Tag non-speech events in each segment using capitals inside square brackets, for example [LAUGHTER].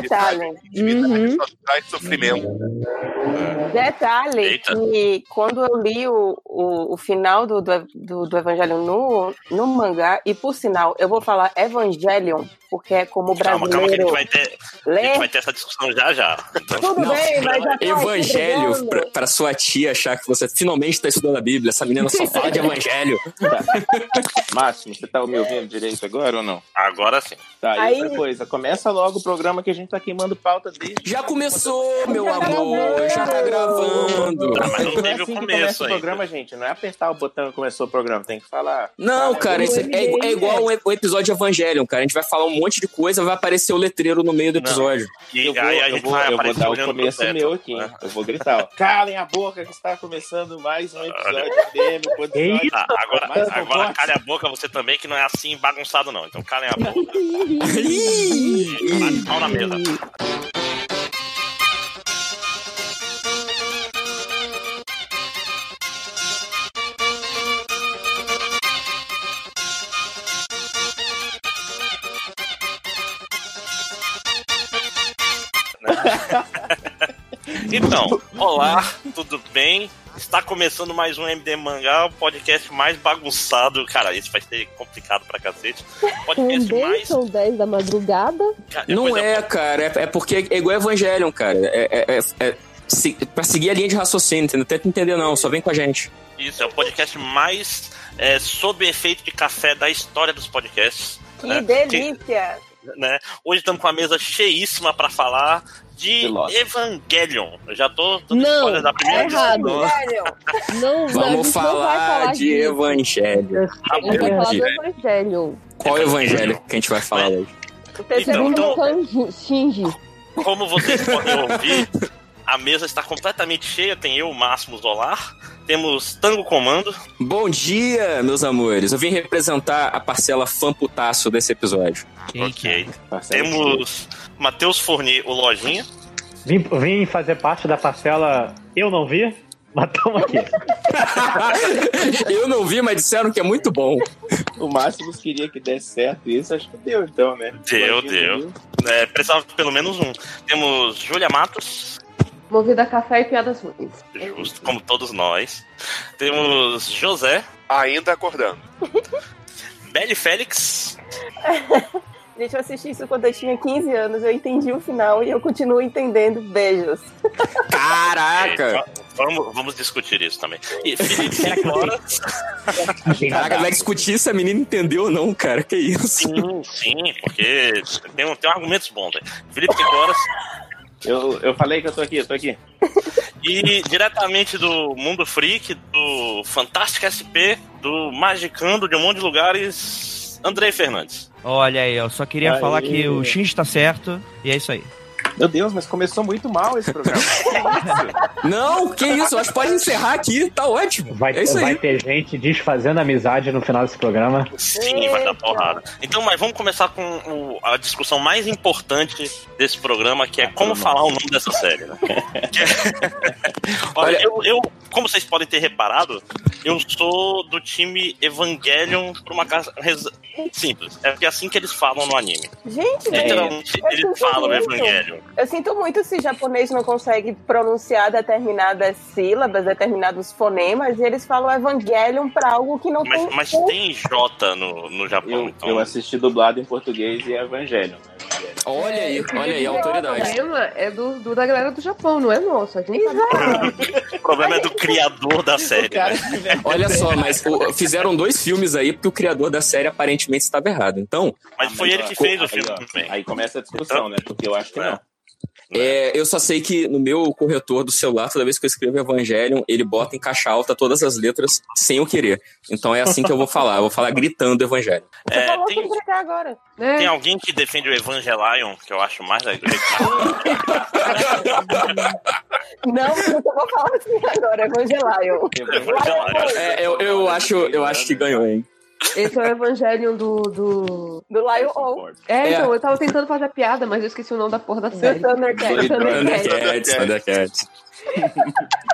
Detalhe. Uhum. Só traz sofrimento. Detalhe Eita. que quando eu li o, o, o final do, do, do Evangelho no, no mangá, e por sinal, eu vou falar Evangelion, porque é como brasileiro. Calma, calma, que a gente vai ter, a gente vai ter essa discussão já já. Tudo não, bem, mas já tá Evangelho, pra, pra, sua tia achar que você finalmente está estudando a Bíblia. Essa menina só fala de Evangelho. [LAUGHS] Tá. Máximo, você tá me ouvindo direito agora ou não? Agora sim. Tá, e Aí... outra coisa, começa logo o programa que a gente tá queimando pauta dele. Já começou, meu amor, já tá gravando. Ah, mas não teve é assim o começo o programa, gente, não é apertar o botão e começou o programa, tem que falar. Não, cara, isso é, é, igual o episódio de Evangelion, cara. A gente vai falar um monte de coisa, vai aparecer o letreiro no meio do episódio. E eu vou, aí a gente eu vou, vai eu vou dar o começo meu aqui, né? Eu vou gritar, ó, calem a boca que está começando mais um episódio [LAUGHS] dele. Ah, agora, agora calem a boca você também, que não é assim bagunçado não. Então calem a boca. Pau na mesa. [LAUGHS] então, olá, tudo bem? Está começando mais um MD Mangá, o podcast mais bagunçado. Cara, isso vai ser complicado pra cacete. Podcast Também mais. São 10 da madrugada? Cara, Não é, cara, é, é, porque é igual Evangelion, cara. É, é, é, é se, pra seguir a linha de raciocínio, entendeu? Tenta entender, não, só vem com a gente. Isso, é o podcast mais é, sob efeito de café da história dos podcasts. Que né? delícia! Que, né? Hoje estamos com a mesa cheíssima para falar de Evangelion. Eu já tô não, da primeira é errado. não, Vamos falar, falar, de. A gente vai falar do Evangelho. Qual Evangelho que a gente vai falar hoje? O terceiro então, então, Shinji. Como vocês podem ouvir, a mesa está completamente cheia. Tem eu, Máximo Zolar. Temos Tango Comando. Bom dia, meus amores. Eu vim representar a parcela fã putaço desse episódio. ok. Temos Matheus Fournier, o Lojinha. Vim, vim fazer parte da parcela Eu Não Vi, mas tamo aqui. [LAUGHS] eu não vi, mas disseram que é muito bom. O Máximo queria que desse certo isso, acho que deu então, né? Deu, deu. É, precisava pelo menos um. Temos Júlia Matos. Movida a café e piadas ruins. Justo, como todos nós. Temos José. Ainda acordando. [LAUGHS] Belle Félix. [LAUGHS] Gente, eu assisti isso quando eu tinha 15 anos, eu entendi o final e eu continuo entendendo. Beijos. [LAUGHS] Caraca! vamos, vamos discutir isso também. E Felipe Figueroas. Caraca, vai discutir se a menina entendeu ou não, cara. Que isso? Sim, sim, porque tem, tem argumentos bons, velho. Felipe Figueroas. Eu, eu falei que eu tô aqui, eu tô aqui. [LAUGHS] E diretamente do Mundo Freak, do Fantástico SP, do Magicando, de um monte de lugares, Andrei Fernandes. Olha aí, eu só queria aí. falar que o X tá certo e é isso aí. Meu Deus, mas começou muito mal esse programa. [LAUGHS] que não, que isso? Acho que pode encerrar aqui, tá ótimo. Vai, é isso vai ter gente desfazendo amizade no final desse programa. Sim, vai dar porrada. Então, mas vamos começar com o, a discussão mais importante desse programa, que é como falar o nome dessa série. Né? [LAUGHS] [LAUGHS] Olha, eu, eu, como vocês podem ter reparado, eu sou do time Evangelion por uma casa simples. É porque é assim que eles falam no anime. Gente, literalmente eles falam Evangelion. Eu sinto muito se japonês não consegue pronunciar determinadas sílabas, determinados fonemas, e eles falam Evangelion pra algo que não mas, tem. Mas tem J no, no Japão, eu, então. Eu assisti dublado em português e é Evangelion. Olha aí, olha aí, a autoridade. O problema é do, do, da galera do Japão, não é nosso. A gente [LAUGHS] o problema é do criador da série. Né? [LAUGHS] Olha só, mas o, fizeram dois filmes aí porque o criador da série aparentemente estava errado. Então. Mas foi ele que fez o filme também. Aí começa a discussão, né? Porque eu acho que não. É, eu só sei que no meu corretor do celular, toda vez que eu escrevo Evangelion, ele bota em caixa alta todas as letras sem eu querer. Então é assim que eu vou falar. Eu vou falar gritando Evangelho. É, tem, agora. É. tem alguém que defende o Evangelion, que eu acho mais legal. [LAUGHS] Não, eu vou falar assim agora, Evangelion. É, eu, eu, acho, eu acho que ganhou, hein? Esse é o Evangelho do. Do, do Lion O. É, então, é. eu tava tentando fazer a piada, mas eu esqueci o nome da porra da série. Thundercats. Thundercats. Thundercats.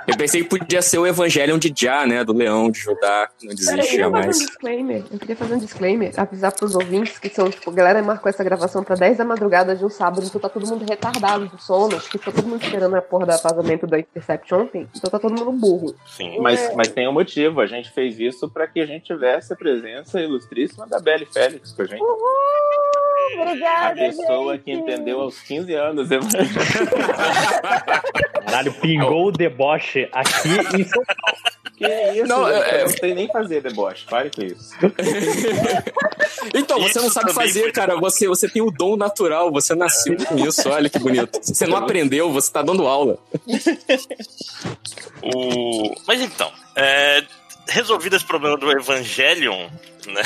Eu pensei que podia ser o Evangelion de Já, né? Do leão de Judá, não desistia eu mais. Um disclaimer. Eu queria fazer um disclaimer, avisar pros ouvintes que são, tipo, a galera marcou essa gravação pra 10 da madrugada de um sábado, então tá todo mundo retardado do sono, acho que tá todo mundo esperando a porra do vazamento da Intercept ontem, então tá todo mundo burro. Sim. Mas, é. mas tem um motivo, a gente fez isso pra que a gente tivesse a presença ilustríssima da Belly Félix com a gente. Uhul, obrigada, A pessoa gente. que entendeu aos 15 anos. né? Caralho, pingou o deboche aqui em São Paulo. Que isso, Não, não, é- eu não sei nem fazer deboche. Pare com isso. [LAUGHS] Então, você não sabe fazer, cara. Você, você tem o dom natural, você nasceu com isso. Olha que bonito. Você não aprendeu, você tá dando aula. [LAUGHS] O... Mas então, é, resolvido esse problema do Evangelion, né?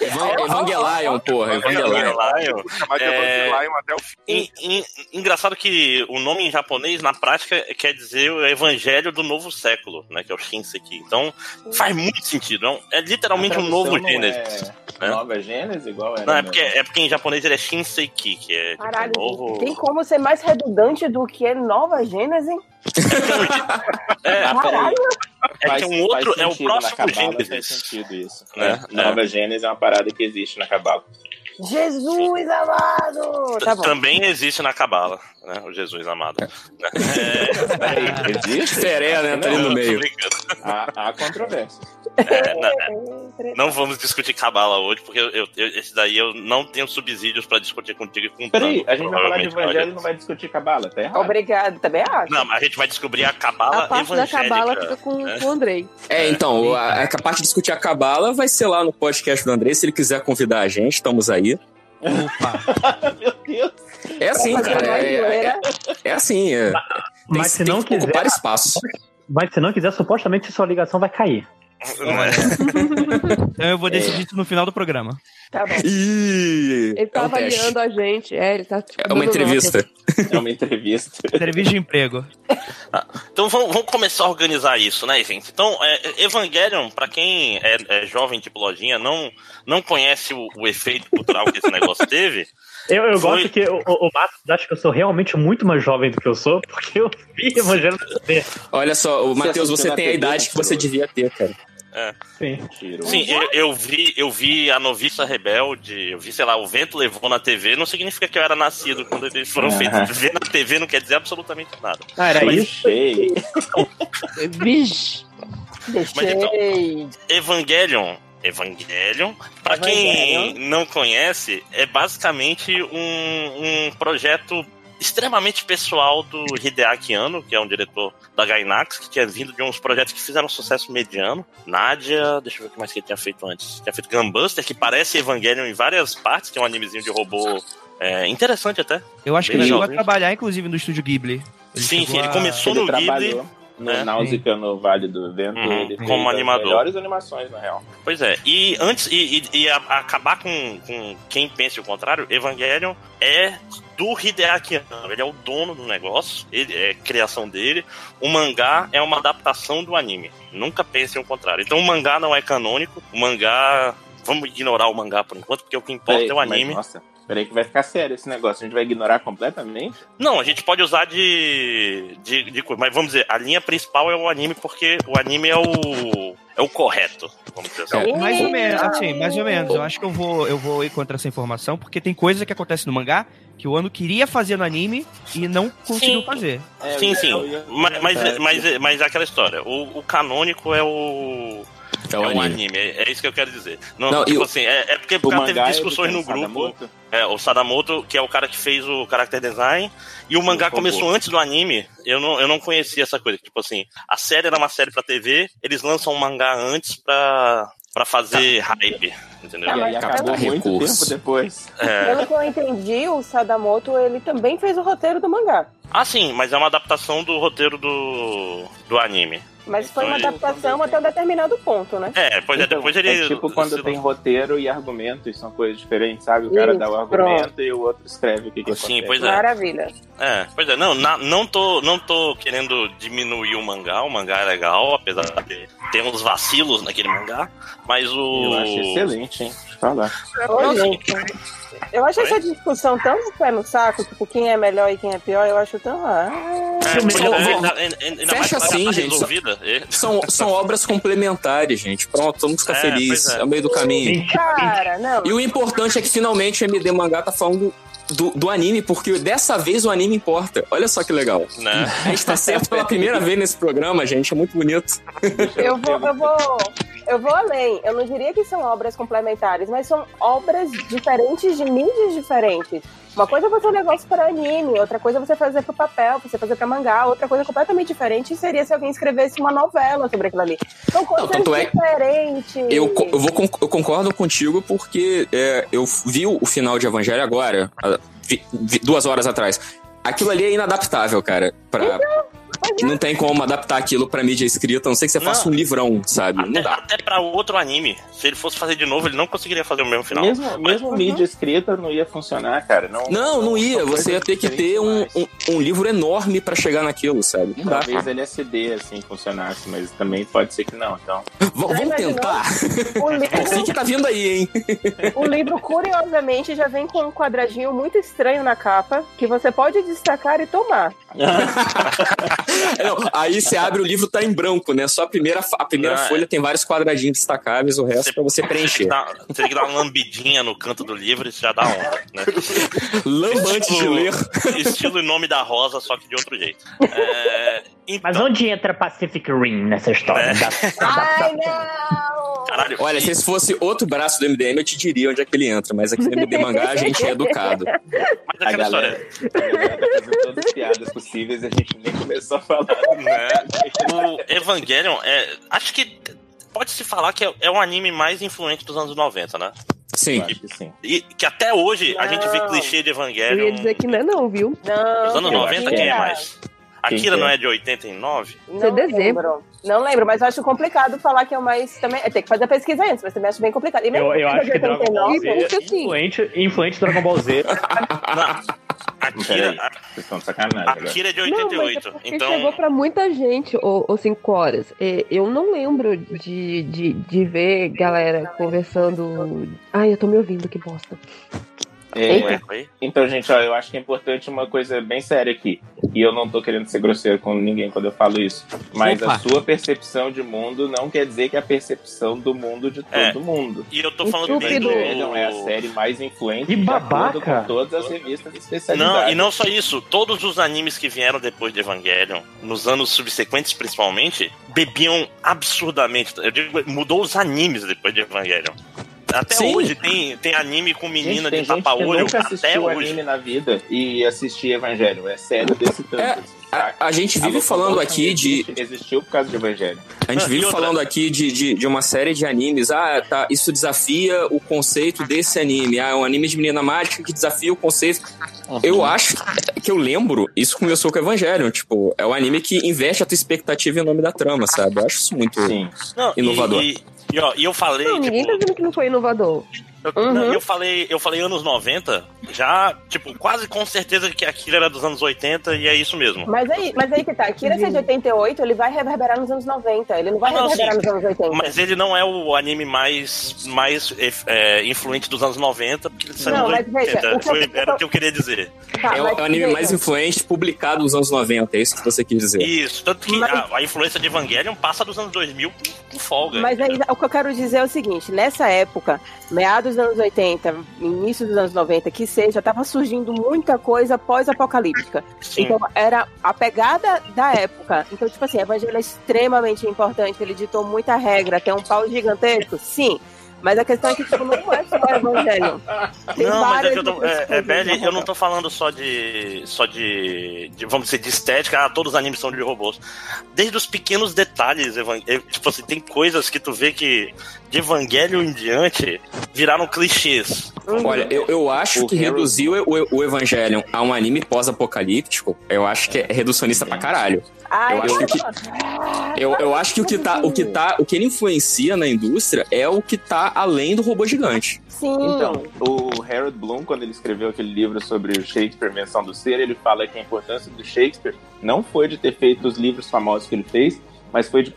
Evan- Evangelion, porra. Evangelion. Evangelion, É. Evangelion até o fim. En- en- engraçado que o nome em japonês, na prática, quer dizer o evangelho do novo século, né? Que é o Shinseki. Então, faz muito sentido. É É literalmente um novo Gênesis. É né? Nova Gênesis, igual era. Não, é no- porque, é porque em japonês ele é Shinseki, que é tipo, Caralho, novo. tem como ser mais redundante do que Nova Gênesis? É. Caralho, é Faz- que um outro é o próximo Faz Gênesis. sentido isso. Né? Né? Nova Gênesis é uma parada que existe na Cabala. Jesus amado! Tá bom. Também existe na Cabala, né? O Jesus amado. Né? É, Peraí, existe? Seré, né? Tá ali no meio. Há, há controvérsia. É, não, não vamos discutir Cabala hoje, porque eu, eu- esse daí eu não tenho subsídios pra discutir contigo e com o Peraí, a gente vai falar de evangelho e não vai discutir Cabala, tá errado? Obrigado, também acho. Não, mas a gente vai descobrir a Cabala a parte da cabala fica com, né? com o Andrei. É, então, a, a parte de discutir a cabala vai ser lá no podcast do André. Se ele quiser convidar a gente, estamos aí. [LAUGHS] Meu Deus. É assim, cara. É, é, é assim. É, tem, Mas se tem não que quiser- ocupar espaço. Mas se não quiser, supostamente sua ligação vai cair. Não é? [LAUGHS] Então eu vou decidir isso no final do programa. Tá bom. Ih, Ele tá é um teste. avaliando a gente. É, ele tá. tipo, É uma entrevista. É uma entrevista. Entrevista de emprego. Então vamos, vamos começar a organizar isso, né, gente? Então, é, Evangelion, pra quem é, é jovem tipo lojinha, não, não conhece o, o efeito cultural que esse negócio teve. Eu, eu Foi- gosto que o, o, o Matos acha que eu sou realmente muito mais jovem do que eu sou, porque eu vi [LAUGHS] Evangelho na TV. Olha só, o Matheus, você tem a idade que você devia ter, cara. Sim. Tirou. Sim, eu, eu vi, eu vi a noviça rebelde, eu vi, sei lá, o vento levou na TV, não significa que eu era nascido quando eles foram Ah. feitos. Ver na TV não quer dizer absolutamente nada. Ah, era Mas isso? [LAUGHS] Vixe. Deixei. Evangelion. Evangelion, pra quem não conhece, é basicamente um, um projeto extremamente pessoal do Hideaki Anno, que é um diretor da Gainax, que tinha vindo de uns projetos que fizeram sucesso mediano. Nádia, deixa eu ver o que mais que ele tinha feito antes. Tinha feito Gunbuster, que parece Evangelion em várias partes, que é um animezinho de robô é, interessante até. Eu acho que Bem ele chegou a trabalhar, inclusive, no estúdio Ghibli. Ele sim, sim, ele a- começou Ele no Ghibli. No É. Náusica, no Vale do Vento. Uhum, ele como fez as animador. melhores animações, na real. Pois é, e antes, e, e- e a- acabar com, com quem pense o contrário, Evangelion é do Hideaki Anno, ele é o dono do negócio, ele é criação dele. O mangá é uma adaptação do anime. Nunca pense o contrário. Então o mangá não é canônico, o mangá. Vamos ignorar o mangá por enquanto, porque o que importa Peraí, é o mas, anime. nossa, peraí que vai ficar sério esse negócio. A gente vai ignorar completamente? Não, a gente pode usar de, de, de coisa, mas vamos dizer, a linha principal é o anime, porque o anime é o. é o correto. Vamos dizer assim. É. Mais ou menos, assim, mais ou menos. Eu acho que eu vou, eu vou ir contra essa informação, porque tem coisa que acontece no mangá que o ano queria fazer no anime e não conseguiu Sim. fazer. É, Sim, sim. ia- Mas, mas, É, mas, mas é aquela história. O, o canônico é o. É É o um anime. anime, é, é isso que eu quero dizer. Não, Não, tipo o- assim, é, é porque teve é discussões no grupo. Sadamoto? É, o Sadamoto, que é o cara que fez o character design, e o mangá começou antes do anime. Eu não, eu não conhecia essa coisa. Tipo assim, a série era uma série pra TV, eles lançam um mangá antes pra, pra fazer hype. Entendeu? Tá, E aí mas acabou muito recurso. tempo depois. É. Pelo que eu entendi, o Sadamoto ele também fez o roteiro do mangá. Ah, sim, mas é uma adaptação do roteiro do, do anime. Mas foi uma adaptação até um determinado ponto, né? É, pois é, Então, depois ele. é tipo quando tem roteiro e argumento, e são coisas diferentes, sabe? O cara Isso, dá o argumento e o outro escreve o que, que Sim, acontece. pois é. Maravilha. É, pois é, não, na- não, tô, não tô querendo diminuir o mangá, o mangá é legal, apesar de ter uns vacilos naquele mangá, mas o. Eu acho excelente, hein? Falar. Ô, gente, eu acho essa discussão tão pé no saco, tipo, quem é melhor e quem é pior, eu acho tão. Ah. É, Fecha assim, gente. São, são obras complementares, gente. Pronto, vamos ficar é, felizes. É. é o meio do caminho. Cara, não. E o importante é que finalmente o MD Mangá tá falando do, do anime, porque dessa vez o anime importa. Olha só que legal. Né? A gente tá certo pela primeira vez nesse programa, gente. É muito bonito. Eu vou, eu vou, eu vou além. Eu não diria que são obras complementares, mas são obras diferentes de mídias diferentes. Uma coisa é você um negócio para anime, outra coisa é você fazer para papel, você fazer para mangá, outra coisa completamente diferente seria se alguém escrevesse uma novela sobre aquilo ali. São coisas não, é diferentes. É, eu, eu, vou, eu concordo contigo porque é, eu vi o final de Evangelho agora, vi, vi, duas horas atrás. Aquilo ali é inadaptável, cara. Pra... Então, não tem como adaptar aquilo pra mídia escrita, a não sei que você não. faça um livrão, sabe? Até, não dá. Até pra outro anime. Se ele fosse fazer de novo, ele não conseguiria fazer o mesmo final. Mesmo, Mas, mesmo uhum. mídia escrita não ia funcionar, cara. Não, não, não ia. Você ia ter que ter um, um, um, livro enorme pra chegar naquilo, sabe? Não Talvez dá. LSD, assim, funcionasse, mas também pode ser que não, então... V vamos tentar? [LAUGHS] O livro... Assim que tá vindo aí, hein? O livro, curiosamente, já vem com um quadradinho muito estranho na capa, que você pode destacar e tomar. [LAUGHS] [LAUGHS] não, aí você abre o livro, tá em branco, né? Só a primeira, a primeira não, folha é... tem vários quadradinhos destacáveis, o resto você, pra você preencher. Você tem que dar uma lambidinha no canto do livro e isso já dá onda, né? [LAUGHS] Lambante de ler. [LAUGHS] Estilo em nome da rosa, só que de outro jeito. É, então... Mas onde entra Pacific Rim nessa história? É. Da, Ai, não! Caralho, Olha, se esse fosse outro braço do MDM, eu te diria onde é que ele entra, mas aqui no MD Mangá a gente é educado. Mas a galera, história. A galera tá fazendo todas as piadas possíveis e a gente nem começou falar. Né? [LAUGHS] O Evangelion, é, acho que pode se falar que é, é o anime mais influente dos anos 90, né? Sim. E, sim. E que até hoje não. a gente vê clichê de Evangelion. Eu ia dizer que não é não, viu? Não. Nos anos 90, quem é mais? Akira não é de 89? Não é dezembro. Não lembro, mas eu acho complicado falar que é o mais. Também, tem que fazer a pesquisa antes, mas também acho bem complicado. E mesmo eu, eu acho que Dragon Ball Z é influente, influente Dragon Ball Z. [LAUGHS] Akira, Vocês estão sacanagem. Akira é de 88. Não, é então... chegou pra muita gente, ou 5 horas. Eu não lembro de, de, de ver galera conversando. Ai, eu tô me ouvindo, que bosta. É, então, gente, ó, eu acho que é importante uma coisa bem séria aqui. E eu não tô querendo ser grosseiro com ninguém quando eu falo isso. Mas Opa. a sua percepção de mundo não quer dizer que é a percepção do mundo de é. todo é. mundo. E eu tô falando bem do... é a série mais influente e babaca. com todas as revistas especializadas. Não, e não só isso. Todos os animes que vieram depois de Evangelion, nos anos subsequentes principalmente, bebiam absurdamente. Eu digo, mudou os animes depois de Evangelion. Até Sim. hoje tem, tem anime com menina gente, de tapa-olho. nunca assistiu anime na vida e assistir Evangelho. É sério desse tanto. É, assim, a, a, gente vive a falando aqui de. Existiu por causa de Evangelho. A gente vive falando aqui de, de, de, uma série de animes. Ah, tá. Isso desafia o conceito desse anime. Ah, é um anime de menina mágica que desafia o conceito. Uhum. Eu acho que eu lembro, isso começou com o Evangelho. Tipo, é o um anime que investe a tua expectativa em nome da trama, sabe? Eu acho isso muito Sim. inovador. e, e, ó, e eu falei. Não, ninguém tipo, tá dizendo que não foi inovador. Eu, uhum. eu, falei, eu falei anos 90, já, tipo, quase com certeza que aquilo era dos anos 80 e é isso mesmo. Mas aí, mas aí que tá, Akira é de 88, ele vai reverberar nos anos 90, ele não vai ah, não, reverberar sim, nos anos 80. Mas ele não é o anime mais, mais é, influente dos anos 90, porque ele saiu nos 80. Veja, Foi, era o que eu queria dizer. Tá, é, o, é o anime veja. mais influente publicado nos anos 90, é isso que você quis dizer. Isso, tanto que mas... a, a, influência de Evangelion passa dos anos 2000 com folga. Mas aí, o que eu quero dizer é o seguinte, nessa época, meados dos anos 80, início dos anos 90, que seja, tava surgindo muita coisa pós-apocalíptica. Então, era a pegada da época. Então, tipo assim, o evangelho é extremamente importante, ele ditou muita regra, tem um pau gigantesco? Sim. Mas a questão é que tipo, não é só evangelho. Tem não, mas é que eu tô, é, é Belly, eu não tô falando só de. só de, de, Vamos dizer, de estética, ah, todos os animes são de robôs. Desde os pequenos detalhes, tipo assim, tem coisas que tu vê que de Evangelho em diante viraram clichês. Olha, eu, eu acho o que Harry... reduzir o, o Evangelion a um anime pós-apocalíptico, eu acho que é reducionista pra caralho. Ai, eu, acho que, eu, eu acho que o que tá, o que tá, o que ele influencia na indústria é o que tá além do robô gigante. Sim. Então, o Harold Bloom, quando ele escreveu aquele livro sobre o Shakespeare, Menção do Ser, ele fala que a importância do Shakespeare não foi de ter feito os livros famosos que ele fez, mas foi de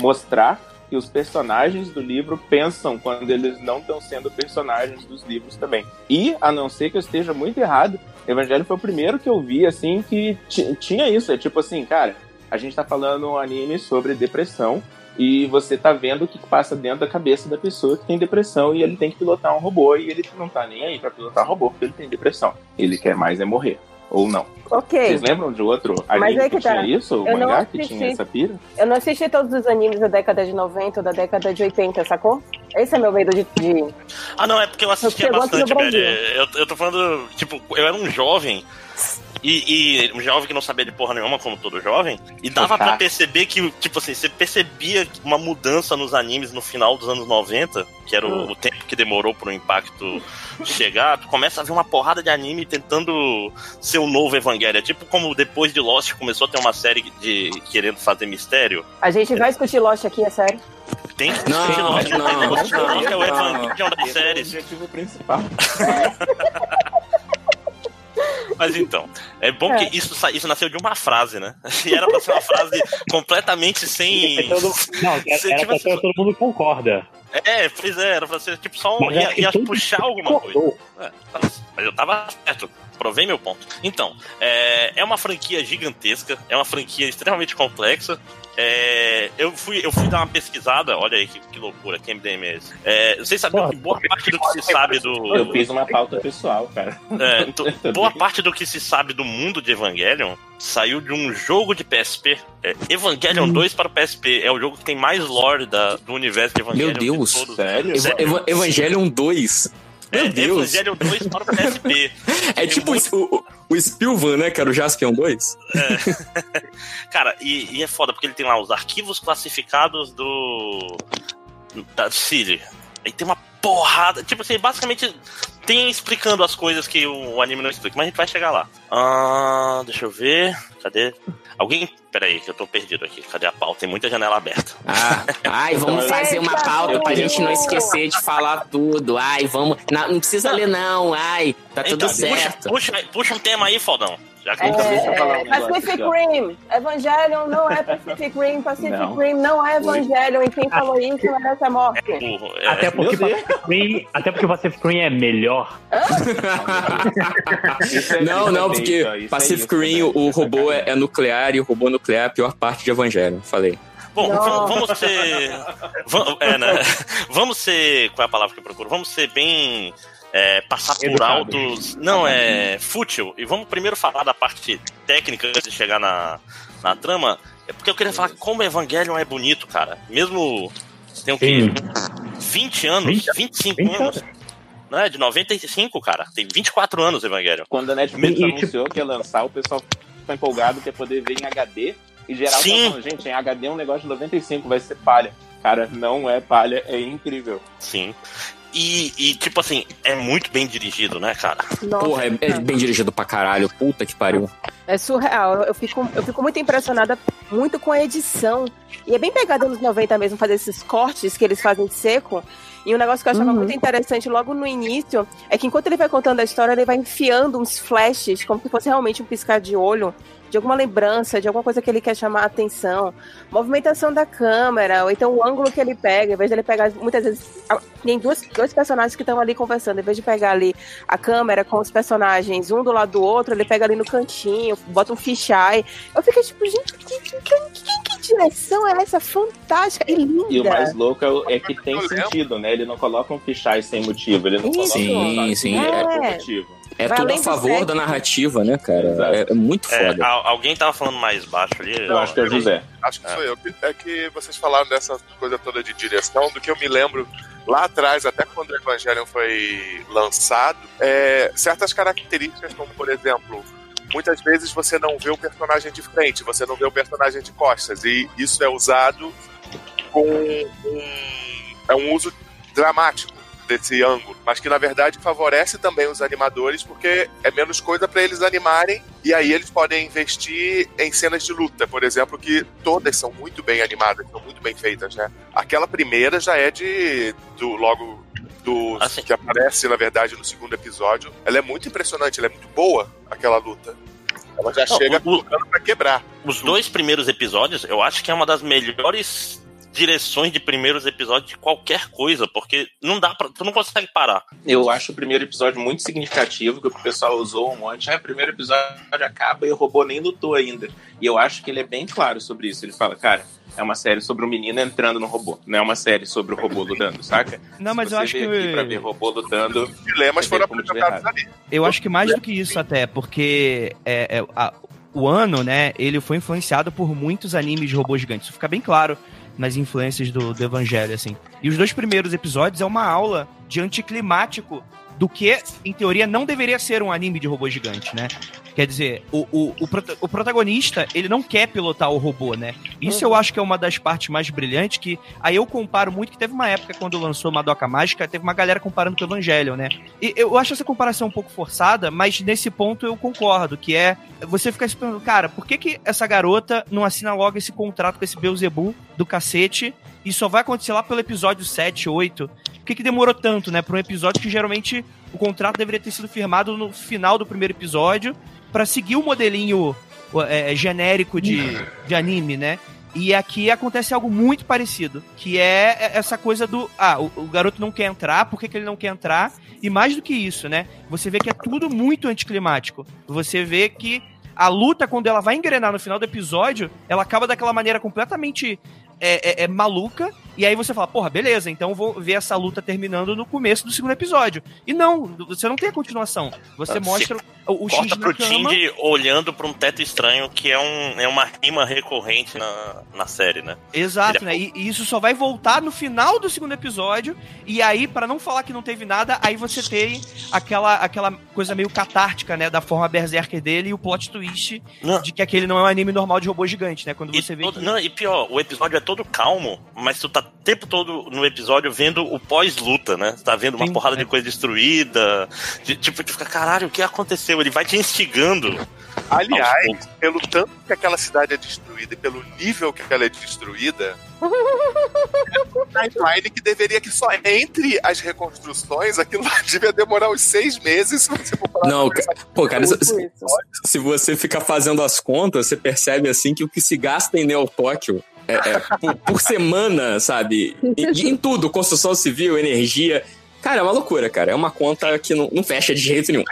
mostrar que os personagens do livro pensam quando eles não estão sendo personagens dos livros também. E, a não ser que eu esteja muito errado, Evangelho foi o primeiro que eu vi, assim, que tinha isso. É tipo assim, cara, a gente tá falando um anime sobre depressão e você tá vendo o que passa dentro da cabeça da pessoa que tem depressão e ele tem que pilotar um robô e ele não tá nem aí pra pilotar robô porque ele tem depressão. Ele quer mais é morrer. Ou não. Ok. Vocês lembram de outro anime Mas é que, que tá. tinha isso? O Eu não mangá que assisti. tinha essa pira? Eu não assisti todos os animes da década de 90 ou da década de 80, sacou? Esse é meu medo de. de... Ah, não, é porque eu assistia no bastante, velho. Eu, eu tô falando, tipo, eu era um jovem. E, e um jovem que não sabia de porra nenhuma, como todo jovem, e dava pra Otaku. perceber que, tipo assim, você percebia uma mudança nos animes no final dos anos 90, que era o, o tempo que demorou pro impacto chegar. Tu começa a ver uma porrada de anime tentando ser o novo Evangelho. É tipo como depois de Lost começou a ter uma série de querendo fazer mistério. A gente vai discutir Lost aqui, é sério. Tem que Não, discutir Lost, não, tem não, Lost, não, Lost é o não. Evangelion das Esse é o séries. objetivo principal. [LAUGHS] Mas então, é bom É. que isso, isso nasceu de uma frase, né? [LAUGHS] E era pra ser uma frase completamente sem. Todo- [LAUGHS] Não, era, era tipo pra ser, assim- todo mundo concorda. É, pois é, era pra ser tipo só um. Mas é Ia, ia puxar alguma coisa. É, tá- mas eu tava certo. Provei meu ponto. Então, é, é uma franquia gigantesca, é uma franquia extremamente complexa. É, eu, fui, eu fui dar uma pesquisada, olha aí que, que loucura, que MDM é esse. É, vocês sabiam que boa parte do que se sabe do. Eu fiz uma pauta pessoal, cara. É, [LAUGHS] to- boa parte do que se sabe do mundo de Evangelion saiu de um jogo de PSP. É, Evangelion 2 para o PSP. É o jogo que tem mais lore da- do universo de Evangelion. Meu Deus. de todos. Sério? Eva- Eva- Evangelion 2. Meu É, Deus. Evangelion 2 para o PSP. [LAUGHS] É tipo muito- o, o, Spilvan, né? Era o Jaspion 2. [LAUGHS] Cara, e, e é foda, porque ele tem lá os arquivos classificados do. da City. Aí tem uma porrada. Tipo assim, basicamente tem explicando as coisas que o, anime não explica, mas a gente vai chegar lá. Ah, deixa eu ver. Cadê? Alguém. Peraí, que eu tô perdido aqui. Cadê a pauta? Tem muita janela aberta. Ah, ai, [LAUGHS] vamos Então, fazer uma pauta pra gente não esquecer de falar tudo. Ai, vamos. Não, não precisa ler, não. Ai, tá tudo Então, certo. Puxa, puxa, puxa um tema aí, fodão. Já que falar um É, Pacific. Rim. Evangelion não é Pacific Rim. Pacific Não. Rim não é Evangelion. E quem falou isso merece a morte. burro. É, Até porque. Pacific Rim, até porque Pacific Rim é melhor. É- Não, é não, porque isso é Pacific Rim, né? o robô é, é nuclear e o robô nuclear é a pior parte de Evangelion. Falei. Bom, vamos ser. Vamos, é, né? vamos ser. Qual é a palavra que eu procuro? Vamos ser bem. É, passar por Educado. altos. Não, é fútil. E vamos primeiro falar da parte técnica antes de chegar na, na trama. É porque eu queria falar como Evangelion é bonito, cara. Mesmo. Tem o quê? Sim. 20 anos? 20 25 20 anos? Não é? De 95, cara. Tem 24 anos Evangelion. Quando a Netflix E- e, anunciou que ia lançar, o pessoal ficou empolgado que ia poder ver em HD. E geral Sim. falando, gente, em HD é um negócio de 95, vai ser palha. Cara, não é palha, é incrível. Sim. E, e, tipo assim, é muito bem dirigido, né, cara? Nossa, Porra, é, é bem dirigido pra caralho. Puta que pariu. é surreal. Eu fico, eu fico muito impressionada muito com a edição. E é bem pegada nos 90 mesmo, fazer esses cortes que eles fazem seco. E um negócio que eu achava Uhum. muito interessante logo no início é que enquanto ele vai contando a história, ele vai enfiando uns flashes, como se fosse realmente um piscar de olho, de alguma lembrança, de alguma coisa que ele quer chamar a atenção. Movimentação da câmera, ou então o ângulo que ele pega, em vez de ele pegar, muitas vezes, tem duas, dois personagens que estão ali conversando, em vez de pegar ali a câmera com os personagens um do lado do outro, ele pega ali no cantinho, bota um fisheye. Eu fiquei tipo, gente, que, que, que, que- que direção é essa? Fantástica e linda. E o mais louco é, é que tem sentido, né? Ele não coloca um fichai sem motivo, ele não Isso. coloca Sim, um sim, é por é. motivo. É Vai tudo a favor da narrativa, né, cara? É, é muito É, foda. al- alguém tava falando mais baixo ali. Eu acho que é o José. Acho que sou eu. É que vocês falaram dessa coisa toda de direção, do que eu me lembro lá atrás, até quando o Evangelion foi lançado, é, certas características, como por exemplo, muitas vezes você não vê o personagem de frente, você não vê o personagem de costas, e isso é usado com um, é um uso dramático desse ângulo, mas que na verdade favorece também os animadores porque é menos coisa para eles animarem e aí eles podem investir em cenas de luta, por exemplo, que todas são muito bem animadas, são muito bem feitas, né? Aquela primeira já é de do logo do Assim. que aparece na verdade no segundo episódio. Ela é muito impressionante, ela é muito boa aquela luta. Ela já Não, chega o- colocando para quebrar. Os dois primeiros episódios, eu acho que é uma das melhores direções de primeiros episódios de qualquer coisa, porque não dá para, tu não consegue parar. Eu acho o primeiro episódio muito significativo, que o pessoal usou um monte. Ah, o primeiro episódio acaba e o robô nem lutou ainda. E eu acho que ele é bem claro sobre isso. Ele fala, cara, é uma série sobre o um menino entrando no robô. Não é uma série sobre o robô lutando, saca? Não, mas eu acho que. Aqui pra ver robô lutando. Os dilemas foram apresentados ali. Eu acho que mais do que isso, até, porque é, é, a, o ano, né, ele foi influenciado por muitos animes de robôs gigantes. Isso fica bem claro nas influências do, do Evangelho, assim. E os dois primeiros episódios é uma aula de anticlimático do que, em teoria, não deveria ser um anime de robô gigante, né? Quer dizer, o, o, o, o, protagonista, ele não quer pilotar o robô, né? Isso eu acho que é uma das partes mais brilhantes, que aí eu comparo muito, que teve uma época quando lançou Madoka Mágica, teve uma galera comparando com o Evangelho, né? E eu acho essa comparação um pouco forçada, mas nesse ponto eu concordo, que é você ficar se perguntando, cara, por que que essa garota não assina logo esse contrato com esse Beelzebub do cacete e só vai acontecer lá pelo episódio 7, 8? Por que que demorou tanto, né? Pra um episódio que geralmente o contrato deveria ter sido firmado no final do primeiro episódio para seguir o modelinho é, genérico de, de anime, né? E aqui acontece algo muito parecido, que é essa coisa do. Ah, o, o garoto não quer entrar, por que, que, ele não quer entrar? E mais do que isso, né? Você vê que é tudo muito anticlimático. Você vê que a luta, quando ela vai engrenar no final do episódio, ela acaba daquela maneira completamente é, é, é, maluca, e aí você fala, porra, beleza, então vou ver essa luta terminando no começo do segundo episódio. E não, você não tem a continuação. Você ah, mostra o, o Corta pro olhando pra um teto estranho, que é, um, é uma rima recorrente na, na série, né? Exato, né? E, e, isso só vai voltar no final do segundo episódio, e aí, para não falar que não teve nada, aí você tem aquela, aquela coisa meio catártica, né? Da forma berserker dele e o plot twist não. de que aquele não é um anime normal de robô gigante, né? Quando você e vê. Todo, que... Não, e pior, o episódio é todo calmo, mas tu tá o tempo todo no episódio vendo o pós-luta, né? Tu tá vendo uma Sim, porrada é. de coisa destruída. De, tipo, tu fica, caralho, o que aconteceu? Ele vai te instigando. Aliás, pelo tanto que aquela cidade é destruída e pelo nível que ela é destruída, [LAUGHS] timeline que deveria que só entre as reconstruções, aquilo devia demorar uns seis meses se você for Não, pô, cara, se, se, você ficar fazendo as contas, você percebe assim que o que se gasta em Neo Tóquio é, é, por, por, semana, sabe? Em, em, tudo, construção civil, energia. Cara, é uma loucura, cara. É uma conta que não, não fecha de jeito nenhum.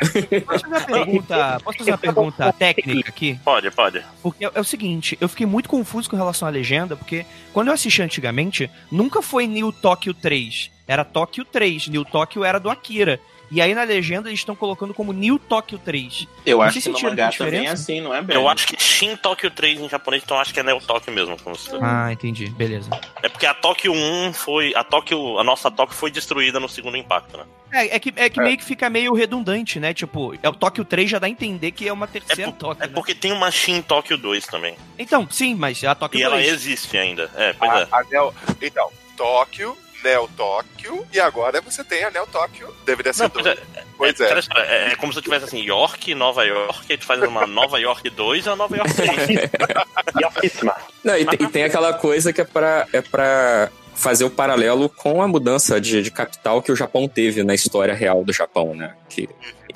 Posso fazer uma pergunta, posso fazer uma pergunta técnica aqui? Pode, pode. Porque é, é, o seguinte, eu fiquei muito confuso com relação à legenda, porque quando eu assisti antigamente, nunca foi New Tokyo 3. Era Tokyo 3. New Tokyo era do Akira. E aí na legenda eles estão colocando como New Tokyo 3. Eu acho que no mangá também é assim, não é bem? Eu acho que Shin Tokyo 3 em japonês, então acho que é Neo Tokyo mesmo. Ah, entendi. Beleza. É porque a Tokyo 1 foi. A Tokyo. A nossa Tokyo foi destruída no segundo impacto, né? É, é que, é que é. meio que fica meio redundante, né? Tipo, é o Tokyo 3 já dá a entender que é uma terceira é por, Tokyo. É né? porque tem uma Shin Tokyo 2 também. Então, sim, mas a Tokyo e 2. E ela existe ainda. É, pois a, é. A Neo, então, Tóquio Neo Tóquio e agora você tem a Neo Tóquio. Deveria ser Não, dois. É, pois é, é. É, é como se eu tivesse assim, York, Nova York, e tu faz uma Nova York 2 e uma Nova York 3. [LAUGHS] Yorkíssima. Não, e, e, tem aquela coisa que é pra, é pra fazer o paralelo com a mudança de, de capital que o Japão teve na história real do Japão, né? Que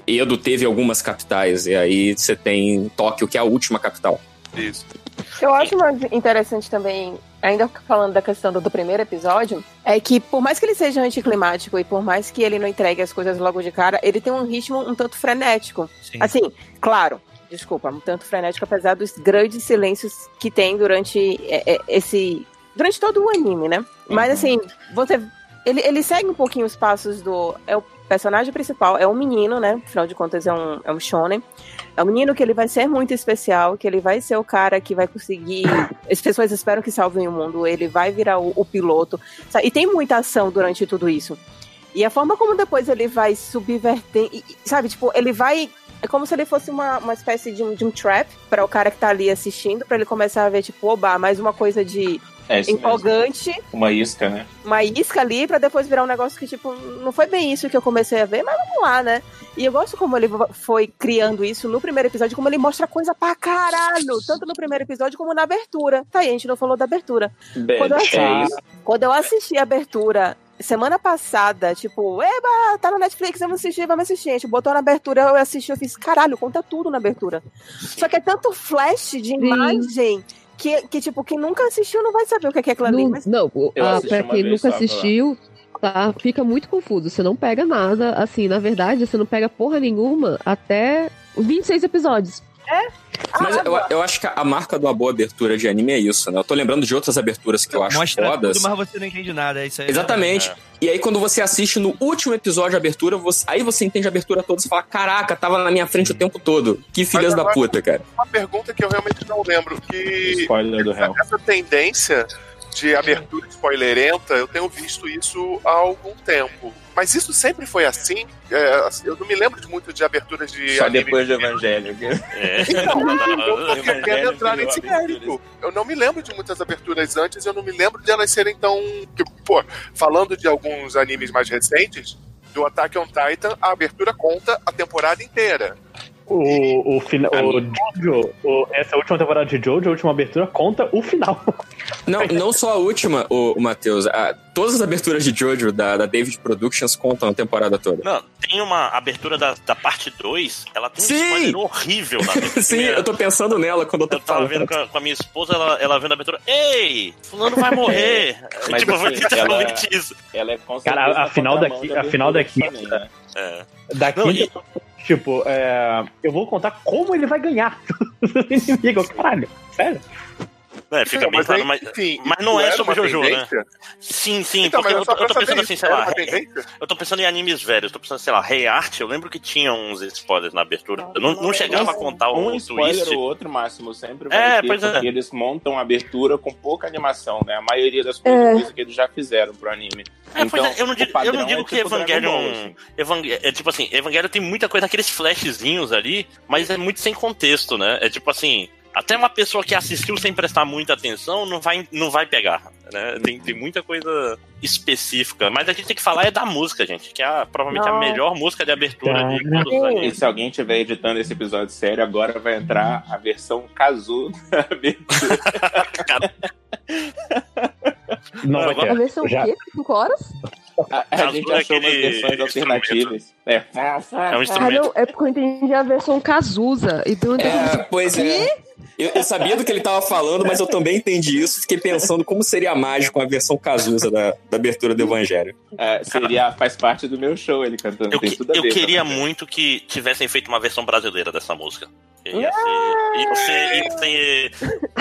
Edo teve algumas capitais, e aí você tem Tóquio, que é a última capital. Isso. Eu acho mais interessante também, ainda falando da questão do, do, primeiro episódio, é que por mais que ele seja anticlimático e por mais que ele não entregue as coisas logo de cara, ele tem um ritmo um tanto frenético. Sim. Assim, claro, desculpa, um tanto frenético, apesar dos grandes silêncios que tem durante é, é, esse. Durante todo o anime, né? Mas uhum. assim, você. Ele, ele segue um pouquinho os passos do. É o personagem principal, é um menino, né? Afinal de contas, é um, é um shonen. É um menino que ele vai ser muito especial, que ele vai ser o cara que vai conseguir. As pessoas esperam que salvem o mundo, ele vai virar o, o piloto. E tem muita ação durante tudo isso. E a forma como depois ele vai subverter. Sabe, tipo, ele vai. É como se ele fosse uma, uma espécie de um, de um trap para o cara que tá ali assistindo, para ele começar a ver, tipo, oba, mais uma coisa de é empolgante. Mesmo. Uma isca, né? Uma isca ali para depois virar um negócio que, tipo, não foi bem isso que eu comecei a ver, mas vamos lá, né? E eu gosto como ele foi criando isso no primeiro episódio, como ele mostra coisa pra caralho, tanto no primeiro episódio como na abertura. Tá aí, a gente não falou da abertura. Bem, quando, eu assisti, é quando eu assisti a abertura semana passada, tipo, eba, tá no Netflix, vamos assistir, vamos assistir. A gente botou na abertura, eu assisti, eu fiz, caralho, conta tudo na abertura. Só que é tanto flash de imagem que, que, tipo, quem nunca assistiu não vai saber o que é aquilo ali. Não, Mas... não ah, pra quem nunca assistiu, tá, fica muito confuso. Você não pega nada, assim, na verdade, você não pega porra nenhuma até os 26 episódios. Mas Ah, eu, eu acho que a marca de uma boa abertura de anime é isso, né? Eu tô lembrando de outras aberturas que eu acho Mostra fodas. tudo, mas você não entende nada. é Isso aí Exatamente. E aí, quando você assiste no último episódio de abertura, você- aí você entende a abertura toda e fala: Caraca, tava na minha frente o tempo todo. Que filhas da puta, cara. Uma pergunta que eu realmente não lembro. Que Spoiler do réu. essa tendência de abertura spoilerenta, eu tenho visto isso há algum tempo. Mas isso sempre foi assim? É, assim, eu não me lembro de muito de aberturas de Só anime. depois do Evangelho. É. [LAUGHS] Então, [LAUGHS] eu tô querendo entrar nesse mérito. Eu não me lembro de muitas aberturas antes, eu não me lembro de elas serem tão. que, pô, falando de alguns animes mais recentes, do Attack on Titan, a abertura conta a temporada inteira. O, o, fina, o Jojo, o- essa última temporada de Jojo, a última abertura, conta o final. [LAUGHS] Não, não só a última, o, Matheus. a- Todas as aberturas de Jojo da, da David Productions contam a temporada toda. Não, tem uma abertura da, da parte 2, ela tem um Sim! spoiler horrível na [LAUGHS] abertura. Sim, eu tô pensando nela quando eu tô Eu tava falando. vendo com a, com a minha esposa, ela, ela vendo a abertura. Ei, fulano vai morrer. [LAUGHS] Mas tipo, foi assim, literalmente isso. Ela é Cara, a final daqui- da a final daqui- também, né? É. Da Não, quinta, tipo, é, eu vou contar como ele vai ganhar [LAUGHS] do inimigo. Caralho, sério. É, fica Não, bem claro, aí, mas, enfim, mas não é sobre Jojo, né? tendência? Sim, sim, Então, porque mas é eu, eu tô pensando assim, isso sei lá, eu tô pensando em animes velhos, eu tô pensando, sei lá, Rei Art, eu lembro que tinha uns spoilers na abertura. Eu não, não chegava a contar um o spoiler twist. ou outro máximo sempre vai É, ter, pois é. eles montam a abertura com pouca animação, né? A maioria das coisas É. coisa que eles já fizeram pro anime. É, pois então, é, eu não digo, eu não digo é que tipo Dragon Evangelion. Ball, assim. É tipo assim, Evangelho tem muita coisa, aqueles flashzinhos ali, mas é muito sem contexto, né? É tipo assim, até uma pessoa que assistiu sem prestar muita atenção não vai, não vai pegar, né? Tem, tem muita coisa específica. Mas a gente tem que falar é da música, gente, que é a- provavelmente a melhor música de abertura de todos os. E se alguém estiver editando esse episódio sério, agora vai entrar a versão Kazu [LAUGHS] da abertura. [LAUGHS] Não agora- A versão Já- o quê? 5 horas? A, a gente é achou umas versões alternativas. É. É um Ah, instrumento. não, é porque eu entendi a versão Cazuza. Então eu É, pois é. Eu, eu sabia do que ele tava falando, mas eu também entendi isso. Fiquei pensando como seria mágico a versão Cazuza da, da abertura do Evangelho. É, seria, faz parte do meu show ele cantando. Eu, que- tudo a eu ver queria também. muito que tivessem feito uma versão brasileira dessa música. Ia ser, ia ser, ia ser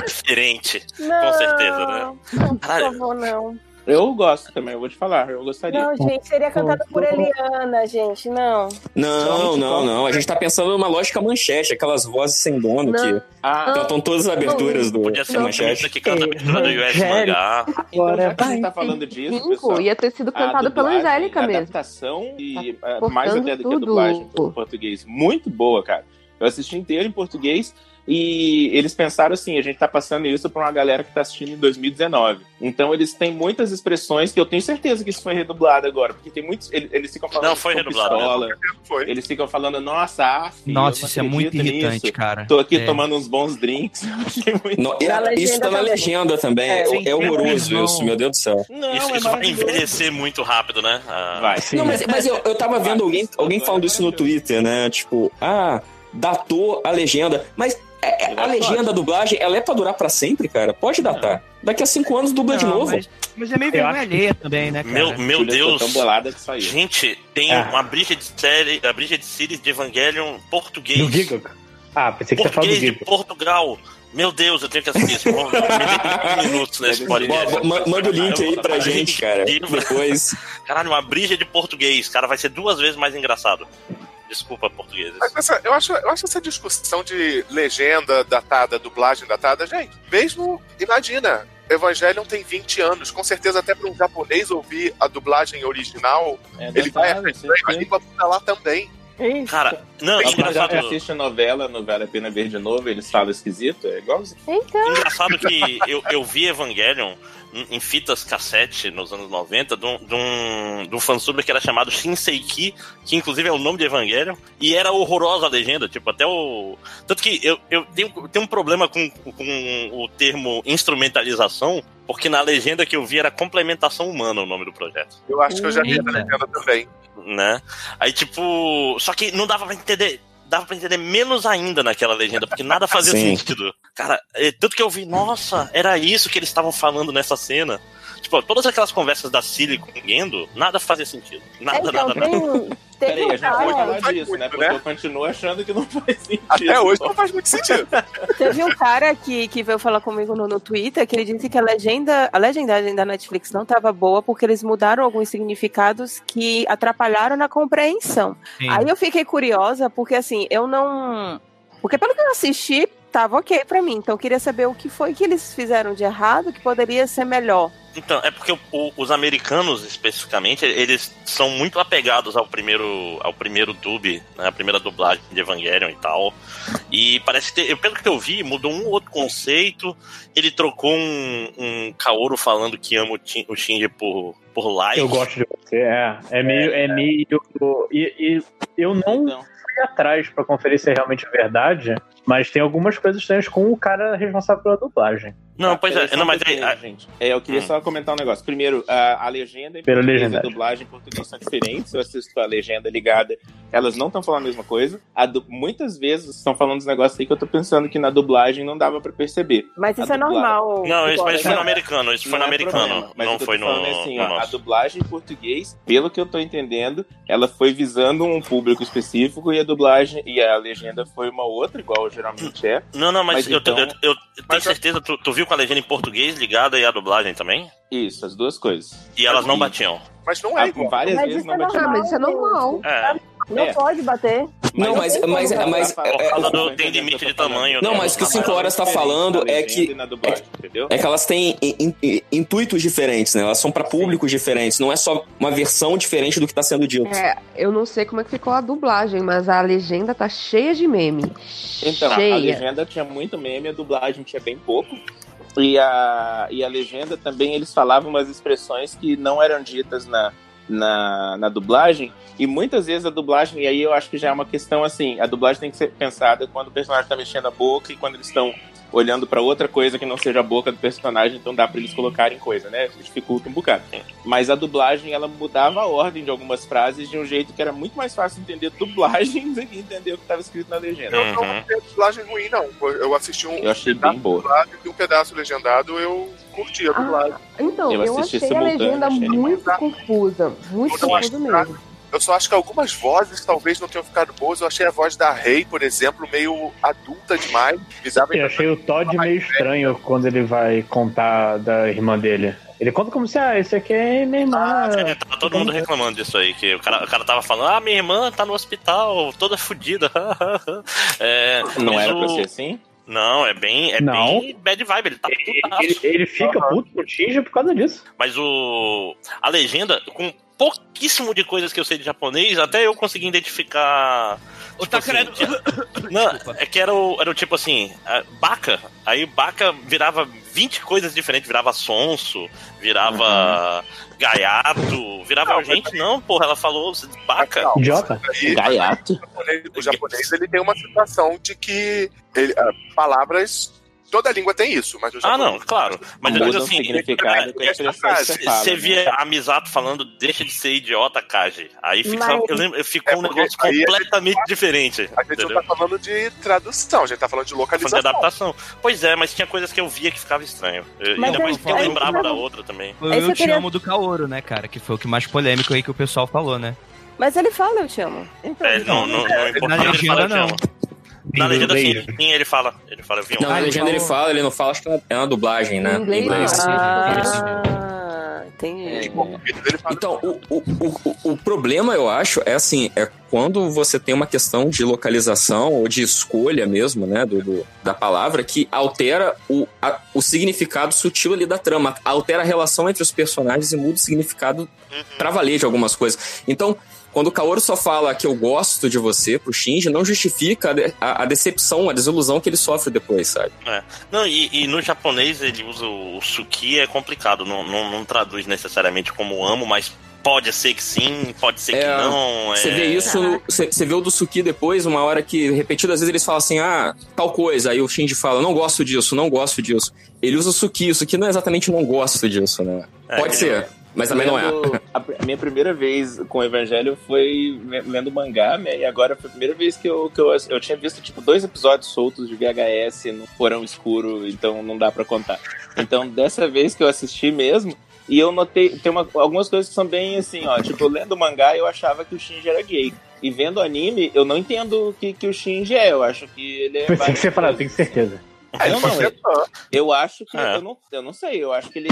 diferente. Não, certeza, né? Não, por favor, não. Eu gosto também, eu vou te falar, eu gostaria. Não, gente, seria cantada por Eliana, gente, não. Não, não, não. A gente tá pensando numa lógica manchete, aquelas vozes sem dono Não. que Ah, cantam todas as aberturas do Podia ser manchete. que canta a abertura do US Mangá. então já que a vai. gente tá falando disso, Cinco. pessoal. Ia ter sido cantado pela Angélica mesmo. adaptação e Tá uh, mais até do que a dublagem pô. em português. Muito boa, cara. Eu assisti inteiro em português e eles pensaram assim, a gente tá passando isso pra uma galera que tá assistindo em 2019. Então eles têm muitas expressões que eu tenho certeza que isso foi redublado agora, porque tem muitos eles, eles ficam falando Não, foi redublado, pistola, Foi. eles ficam falando nossa, af, eu Nossa, isso é muito irritante, nisso. cara. Tô aqui É. tomando uns bons drinks. [LAUGHS] Não, e isso tá na legenda também. É, É, é horroroso isso, meu Deus do céu. Não, Isso, é isso vai envelhecer muito rápido, né? Ah, Vai. Sim. Não, mas, mas eu, eu tava vendo alguém, alguém falando isso no Twitter, né? Tipo, ah, datou a legenda. Mas é- é- a legenda da dublagem, ela é pra durar pra sempre, cara? Pode datar. Daqui a cinco anos dubla de Não, novo. Mas, mas é meio vergonha acho- alheia também, né, cara? Meu, meu Deus. tão bolada que saiu. Gente, tem Ah. uma Bridget série, a Bridget Series de Evangelion português. Do Giga? Ah, pensei que você falou do Português de. Portugal. Meu Deus, eu tenho que assistir isso. Vou- Me dê 5 minutos [LAUGHS] nesse podcast. manda o link aí pra gente, cara. Depois. Caralho, uma brija de português. Cara, vai ser duas vezes mais engraçado. Desculpa, portugueses. Mas essa- eu, acho, eu acho essa discussão de legenda datada, dublagem datada, gente, mesmo, imagina, Evangelion tem 20 anos, com certeza até para um japonês ouvir a dublagem original, É, ele vai a língua lá também. Isso. Cara, não, já engraçado, assiste novela, não vale a pena ver de novo, eles falam esquisito, é igualzinho. Então, engraçado que eu, eu vi Evangelion em, em fitas cassete nos anos 90 de um, de um, de um fansub que era chamado Shinseiki, que inclusive é o nome de Evangelion, e era horrorosa a legenda, tipo, até o. Tanto que eu, eu tenho, tenho um problema com, com o termo instrumentalização, porque na legenda que eu vi era complementação humana o nome do projeto. Eu acho que eu já vi essa Eita. legenda também. né? Aí, tipo. Só que não dava pra entender dava pra entender menos ainda naquela legenda, porque nada fazia Sim. sentido. Cara, é, tanto que eu vi, nossa, era isso que eles estavam falando nessa cena. Tipo, todas aquelas conversas da Cilly com o Gendo, nada fazia sentido. Nada, então, nada, nada. tem, [LAUGHS] teve Peraí, um a gente pode cara, falar faz disso, muito, né? Porque né? eu continuo achando que não faz [LAUGHS] sentido. Até hoje não faz muito sentido. teve um cara que, que veio falar comigo no, no Twitter que ele disse que a legenda, a legendagem da Netflix não estava boa porque eles mudaram alguns significados que atrapalharam na compreensão. Sim. Aí eu fiquei curiosa porque assim, eu não. Porque pelo que eu assisti, tava ok pra mim. Então eu queria saber o que foi que eles fizeram de errado que poderia ser melhor. Então, é porque o- o- os americanos, especificamente, eles são muito apegados ao primeiro, ao primeiro dub, né, a primeira dublagem de Evangelion e tal. E parece que, pelo que eu vi, mudou um outro conceito. Ele trocou um, um Kaoru falando que ama o, o Shinji por, por like. Eu gosto de você, é. É meio. É meio e, e eu não Então, fui atrás pra conferir se é realmente verdade, mas tem algumas coisas estranhas com o cara responsável pela dublagem. Não, pois é, só não, mas aí- gente. É, eu queria Hum. só comentar um negócio. Primeiro, a, a legenda e a dublagem em português são diferentes. Eu assisto a legenda ligada, elas não estão falando a mesma coisa. A du- Muitas vezes estão falando uns negócios aí que eu tô pensando que na dublagem não dava pra perceber. Mas A isso é dublagem. normal. Não, isso, mas isso foi no Não, americano, isso foi no é americano, problema, mas não foi tô no, é assim, no ó, a dublagem em português, pelo que eu tô entendendo, ela foi visando um público específico e a dublagem e a legenda foi uma outra, igual geralmente é. Não, não, mas, Mas eu, então- eu, eu, eu tenho Mas eu- certeza, tu, tu viu com a legenda em português ligada e a dublagem também? Isso, as duas coisas. E elas não E- batiam. Mas não Ah, é igual. várias Mas vezes isso não é batia. Ah, mas isso é normal. É, Não É. pode bater. Não, mas- eu- mas- mas- eu- é- do- eu- tem limite de tamanho, Não, né? mas o que o Mas Cinco é Horas tá falando é que- na dublagem, entendeu? É que elas têm in- in- intuitos diferentes, né? Elas são pra públicos diferentes. Não é só uma versão diferente do que tá sendo dito. É, eu não sei como é que ficou a dublagem, mas a legenda tá cheia de meme. Então, a cheia. legenda tinha muito meme, a dublagem tinha bem pouco. E a, e a legenda também eles falavam umas expressões que não eram ditas na, na, na dublagem. E muitas vezes a dublagem, e aí eu acho que já é uma questão assim: a dublagem tem que ser pensada quando o personagem tá mexendo a boca e quando eles estão olhando pra outra coisa que não seja a boca do personagem, então dá pra eles colocarem coisa, né? Dificulta um bocado. Mas a dublagem, ela mudava a ordem de algumas frases de um jeito que era muito mais fácil entender dublagem [LAUGHS] do que entender o que estava escrito na legenda. Eu não Uhum. achei a dublagem ruim, não. Eu assisti um Eu achei pedaço bem boa. dublado e um pedaço legendado, eu curti a dublagem. Então, Eu eu, assisti achei a legenda achei muito confusa. Muito confusa mesmo. Eu só acho que algumas vozes talvez não tenham ficado boas. Eu achei a voz da Rei, por exemplo, meio adulta demais. Eu achei o Todd meio estranho quando ele vai contar da irmã dele. Ele conta como se, ah, esse aqui é minha irmã. É, tava todo mundo reclamando disso aí, que o cara, o cara tava falando, ah, minha irmã tá no hospital, toda fodida. [LAUGHS] é, Não era pra o- ser assim? Não, é bem, é Não. bem bad vibe, ele tá Ele, putaço. ele fica puto com o Shinji por causa disso. Mas o. A legenda, com pouquíssimo de coisas que eu sei de japonês, até eu consegui identificar. Tipo tá assim, credo. [COUGHS] Não, é que era o, era o tipo assim, Baca. Aí Baca virava 20 coisas diferentes, virava sonso, virava gaiato, virava Não, gente, não, porra, ela falou Baca. Não, Idiota. Aí, Gaiato? o japonês, o japonês ele tem uma situação de que ele- ah, palavras. Toda língua tem isso, mas o Ah, japonês. não, claro. Mas eu digo assim, significado que você né? via a Misato falando, deixa de ser idiota, Kaji. Aí fica, Mas- eu lembro, ficou É um negócio aí a gente completamente diferente. A gente entendeu? não tá falando de tradução, a gente tá falando de Fazer localização. adaptação. Pois é, mas tinha coisas que eu via que ficava estranho. Eu- Mas e depois é- que eu é- lembrava é- da outra também. Foi o Esse Eu eu Te Amo do Kaoru, né, cara? Que foi o que mais polêmico aí que o pessoal falou, né? Mas ele fala, eu te amo. É, não, não, não, Na importa, ele fala, eu te não. amo. Na legenda, sim, sim, ele fala. Ele fala? Não, na legenda ele fala, ele não fala, acho que é uma dublagem, né? Em inglês, Inglês. Ah, entendi. Ele fala, Então, o, o, o, o problema, eu acho, é assim, é quando você tem uma questão de localização ou de escolha mesmo, né, do, do- da palavra, que altera o, a- o significado sutil ali da trama, altera a relação entre os personagens e muda o significado pra valer de algumas coisas. Então, quando o Kaoru só fala que eu gosto de você pro Shinji, não justifica a, de- a- a decepção, a desilusão que ele sofre depois, sabe? Não, e, e no japonês ele usa o, o suki, é complicado. Não, não, não traduz necessariamente como amo, mas pode ser que sim, pode ser que É, não. Você é... vê isso, você vê o do Suki depois, uma hora que, repetidas vezes, eles falam assim, ah, tal coisa. Aí o Shinji fala, não gosto disso, não gosto disso. Ele usa o Suki, o Suki não é exatamente não gosto disso, né? É, Pode que ser. Mas também não é. A, a minha primeira vez com o Evangelho foi lendo mangá, né? E agora foi a primeira vez que eu, que eu, eu tinha visto, tipo, dois episódios soltos de VHS no porão escuro, então não dá para contar. Então, dessa vez que eu assisti mesmo, e eu notei, tem uma, algumas coisas que são bem assim, ó. Tipo, lendo o mangá, eu achava que o Shinji era gay. E vendo o anime, eu não entendo o que, que o Shinji é. Eu acho que ele é. Tem que separar, tem certeza. É, não, não, eu, eu acho que é. eu, não, eu não sei, eu acho que ele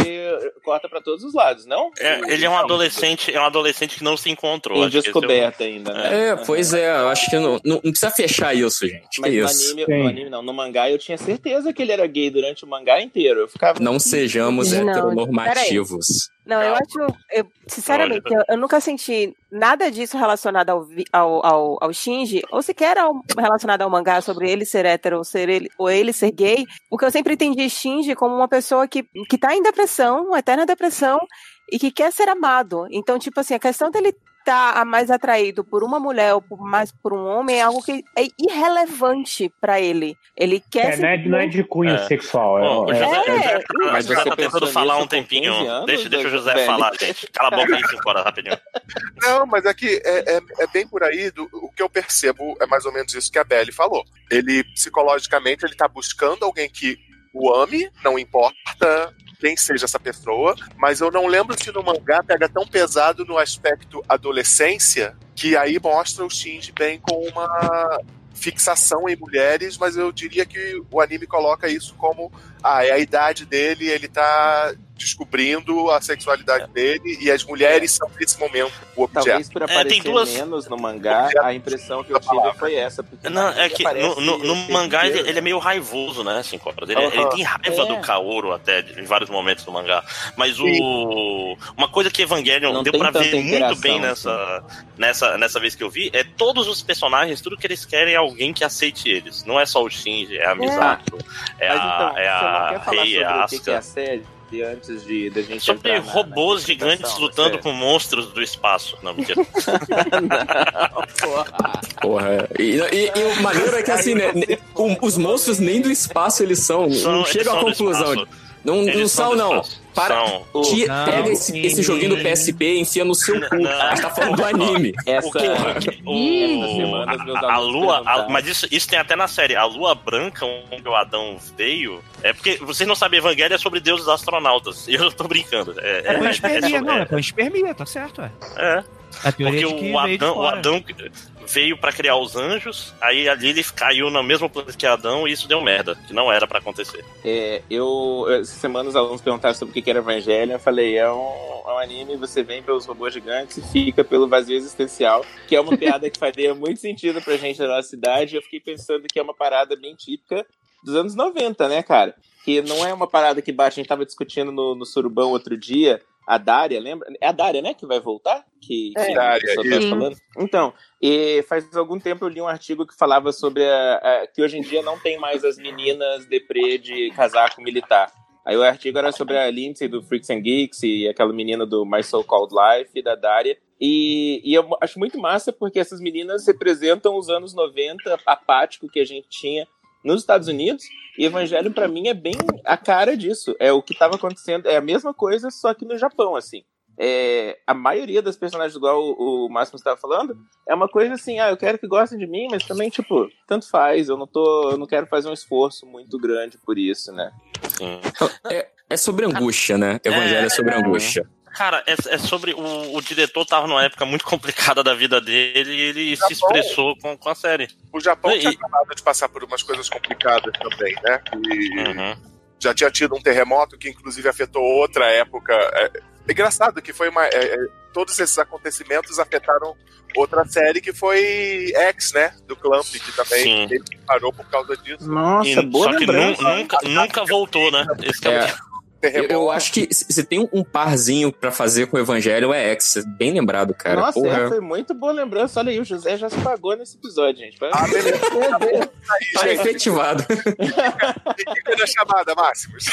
corta para todos os lados, não? É, ele é um adolescente, é um adolescente que não se encontrou. Em descoberta é ainda, né? É, pois é, eu acho que não, não, não precisa fechar isso, gente. Mas no isso. Anime, no anime, não, no mangá eu tinha certeza que ele era gay durante o mangá inteiro. Eu ficava. Não sejamos não, heteronormativos. Não, eu acho, eu, sinceramente, eu, eu, nunca senti nada disso relacionado ao, ao, ao, ao, Shinji, ou sequer ao, relacionado ao mangá sobre ele ser hétero ou, ser ele, ou ele ser gay, porque eu sempre entendi Shinji como uma pessoa que, que tá em depressão, uma eterna depressão, e que quer ser amado. Então, tipo assim, a questão dele tá mais atraído por uma mulher ou por, mais por um homem é algo que é irrelevante para ele. Ele quer. É, não, é, não é de cunho é. sexual. Bom, é, José, é, mas você tá tentando falar um tempinho. Anos, deixa, deixa o José velho. falar, gente. Cala a boca e se embora rapidinho. Não, mas é que é, é, é, bem por aí. Do, o que eu percebo é mais ou menos isso que a Belly falou. Ele, psicologicamente, ele tá buscando alguém que o ame, não importa quem seja essa pessoa, mas eu não lembro se no mangá pega tão pesado no aspecto adolescência que aí mostra o Shinji bem com uma fixação em mulheres, mas eu diria que o anime coloca isso como ah, é a idade dele, ele tá descobrindo a sexualidade é. dele e as mulheres são nesse momento o objeto. Talvez por aparecer é, tem duas... menos no mangá, a impressão que eu tive foi essa. Não, é que no, no, no mangá ele, ele, é meio raivoso, né, assim, ele, uhum. ele tem raiva é. do Kaoru até em vários momentos do mangá. Mas o uma coisa que Evangelion Não deu pra ver muito bem nessa, nessa, nessa vez que eu vi é todos os personagens, tudo que eles querem é alguém que aceite eles. Não é só o Shinji, é a Misato, é, é a, então, é a Rei, é a Asuka antes de da gente Sobre robôs na gigantes lutando com monstros do espaço. Não, mentira. [LAUGHS] não, porra. porra. E, e, e o maneiro é que assim, né, os monstros nem do espaço eles são. são não chega à conclusão. Não, não são, não. Para, são. Não, pega esse, esse, joguinho do PSP e enfia no seu cu. A gente tá falando do [LAUGHS] anime. Essa, o, o, a, a, lua, a, mas isso, isso tem até na série. A lua branca, onde o Adão veio, é porque vocês não sabem, Evangelho é sobre deuses astronautas. E eu tô brincando. É, é, é, espermia, é, não, é, é espermia, tá certo, é. É. A teoria Porque de que o, Adão, o Adão veio para criar os anjos, aí a Lilith caiu no mesmo planeta que Adão e isso deu merda, que não era para acontecer. É, eu, essa semana os alunos perguntaram sobre o que era Evangelho, eu falei, é um, é um anime, você vem pelos robôs gigantes e fica pelo vazio existencial, que é uma [LAUGHS] piada que faria muito sentido pra gente da nossa cidade, eu fiquei pensando que é uma parada bem típica dos anos 90, né, cara? Que não é uma parada que bate, a gente tava discutindo no, no Surubão outro dia, a Dária, lembra? É a Dária, né, que vai voltar? Que, é, que Dária, tá falando? Então, e faz algum tempo eu li um artigo que falava sobre a, a, que hoje em dia não tem mais as meninas deprê de casaco militar. Aí o artigo era sobre a Lindsay do Freaks and Geeks e aquela menina do My So Called Life, da Dária. E, e, eu acho muito massa porque essas meninas representam os anos 90 apático que a gente tinha nos Estados Unidos e Evangelho, para mim, é bem a cara disso. É o que estava acontecendo, é a mesma coisa, só que no Japão, assim. É, a maioria das personagens, igual o, o Máximo estava falando, é uma coisa assim, ah, eu quero que gostem de mim, mas também, tipo, tanto faz, eu não tô, eu não quero fazer um esforço muito grande por isso, né? Sim. É, é sobre angústia, né? Evangelho é, é sobre angústia. Cara, é, é sobre. O, o, diretor tava numa época muito complicada da vida dele e ele se expressou com, com a série. O Japão e, tinha acabado de passar por umas coisas complicadas também, né? E uhum. já tinha tido um terremoto que, inclusive, afetou outra época. É, é engraçado que foi uma. É, é todos esses acontecimentos afetaram outra série que foi X, né? Do Clamp, que também ele parou por causa disso. Nossa, e, boa Só que nunca, nunca voltou, né? Esse é, é [LAUGHS] eu, eu, acho que se tem um parzinho para fazer com o Evangelho é X. Bem lembrado, cara. Nossa, é, foi muito boa lembrança. Olha aí, o José já se pagou nesse episódio, gente. Ah, beleza. [LAUGHS] tá efetivado. Fica na chamada, Máximos.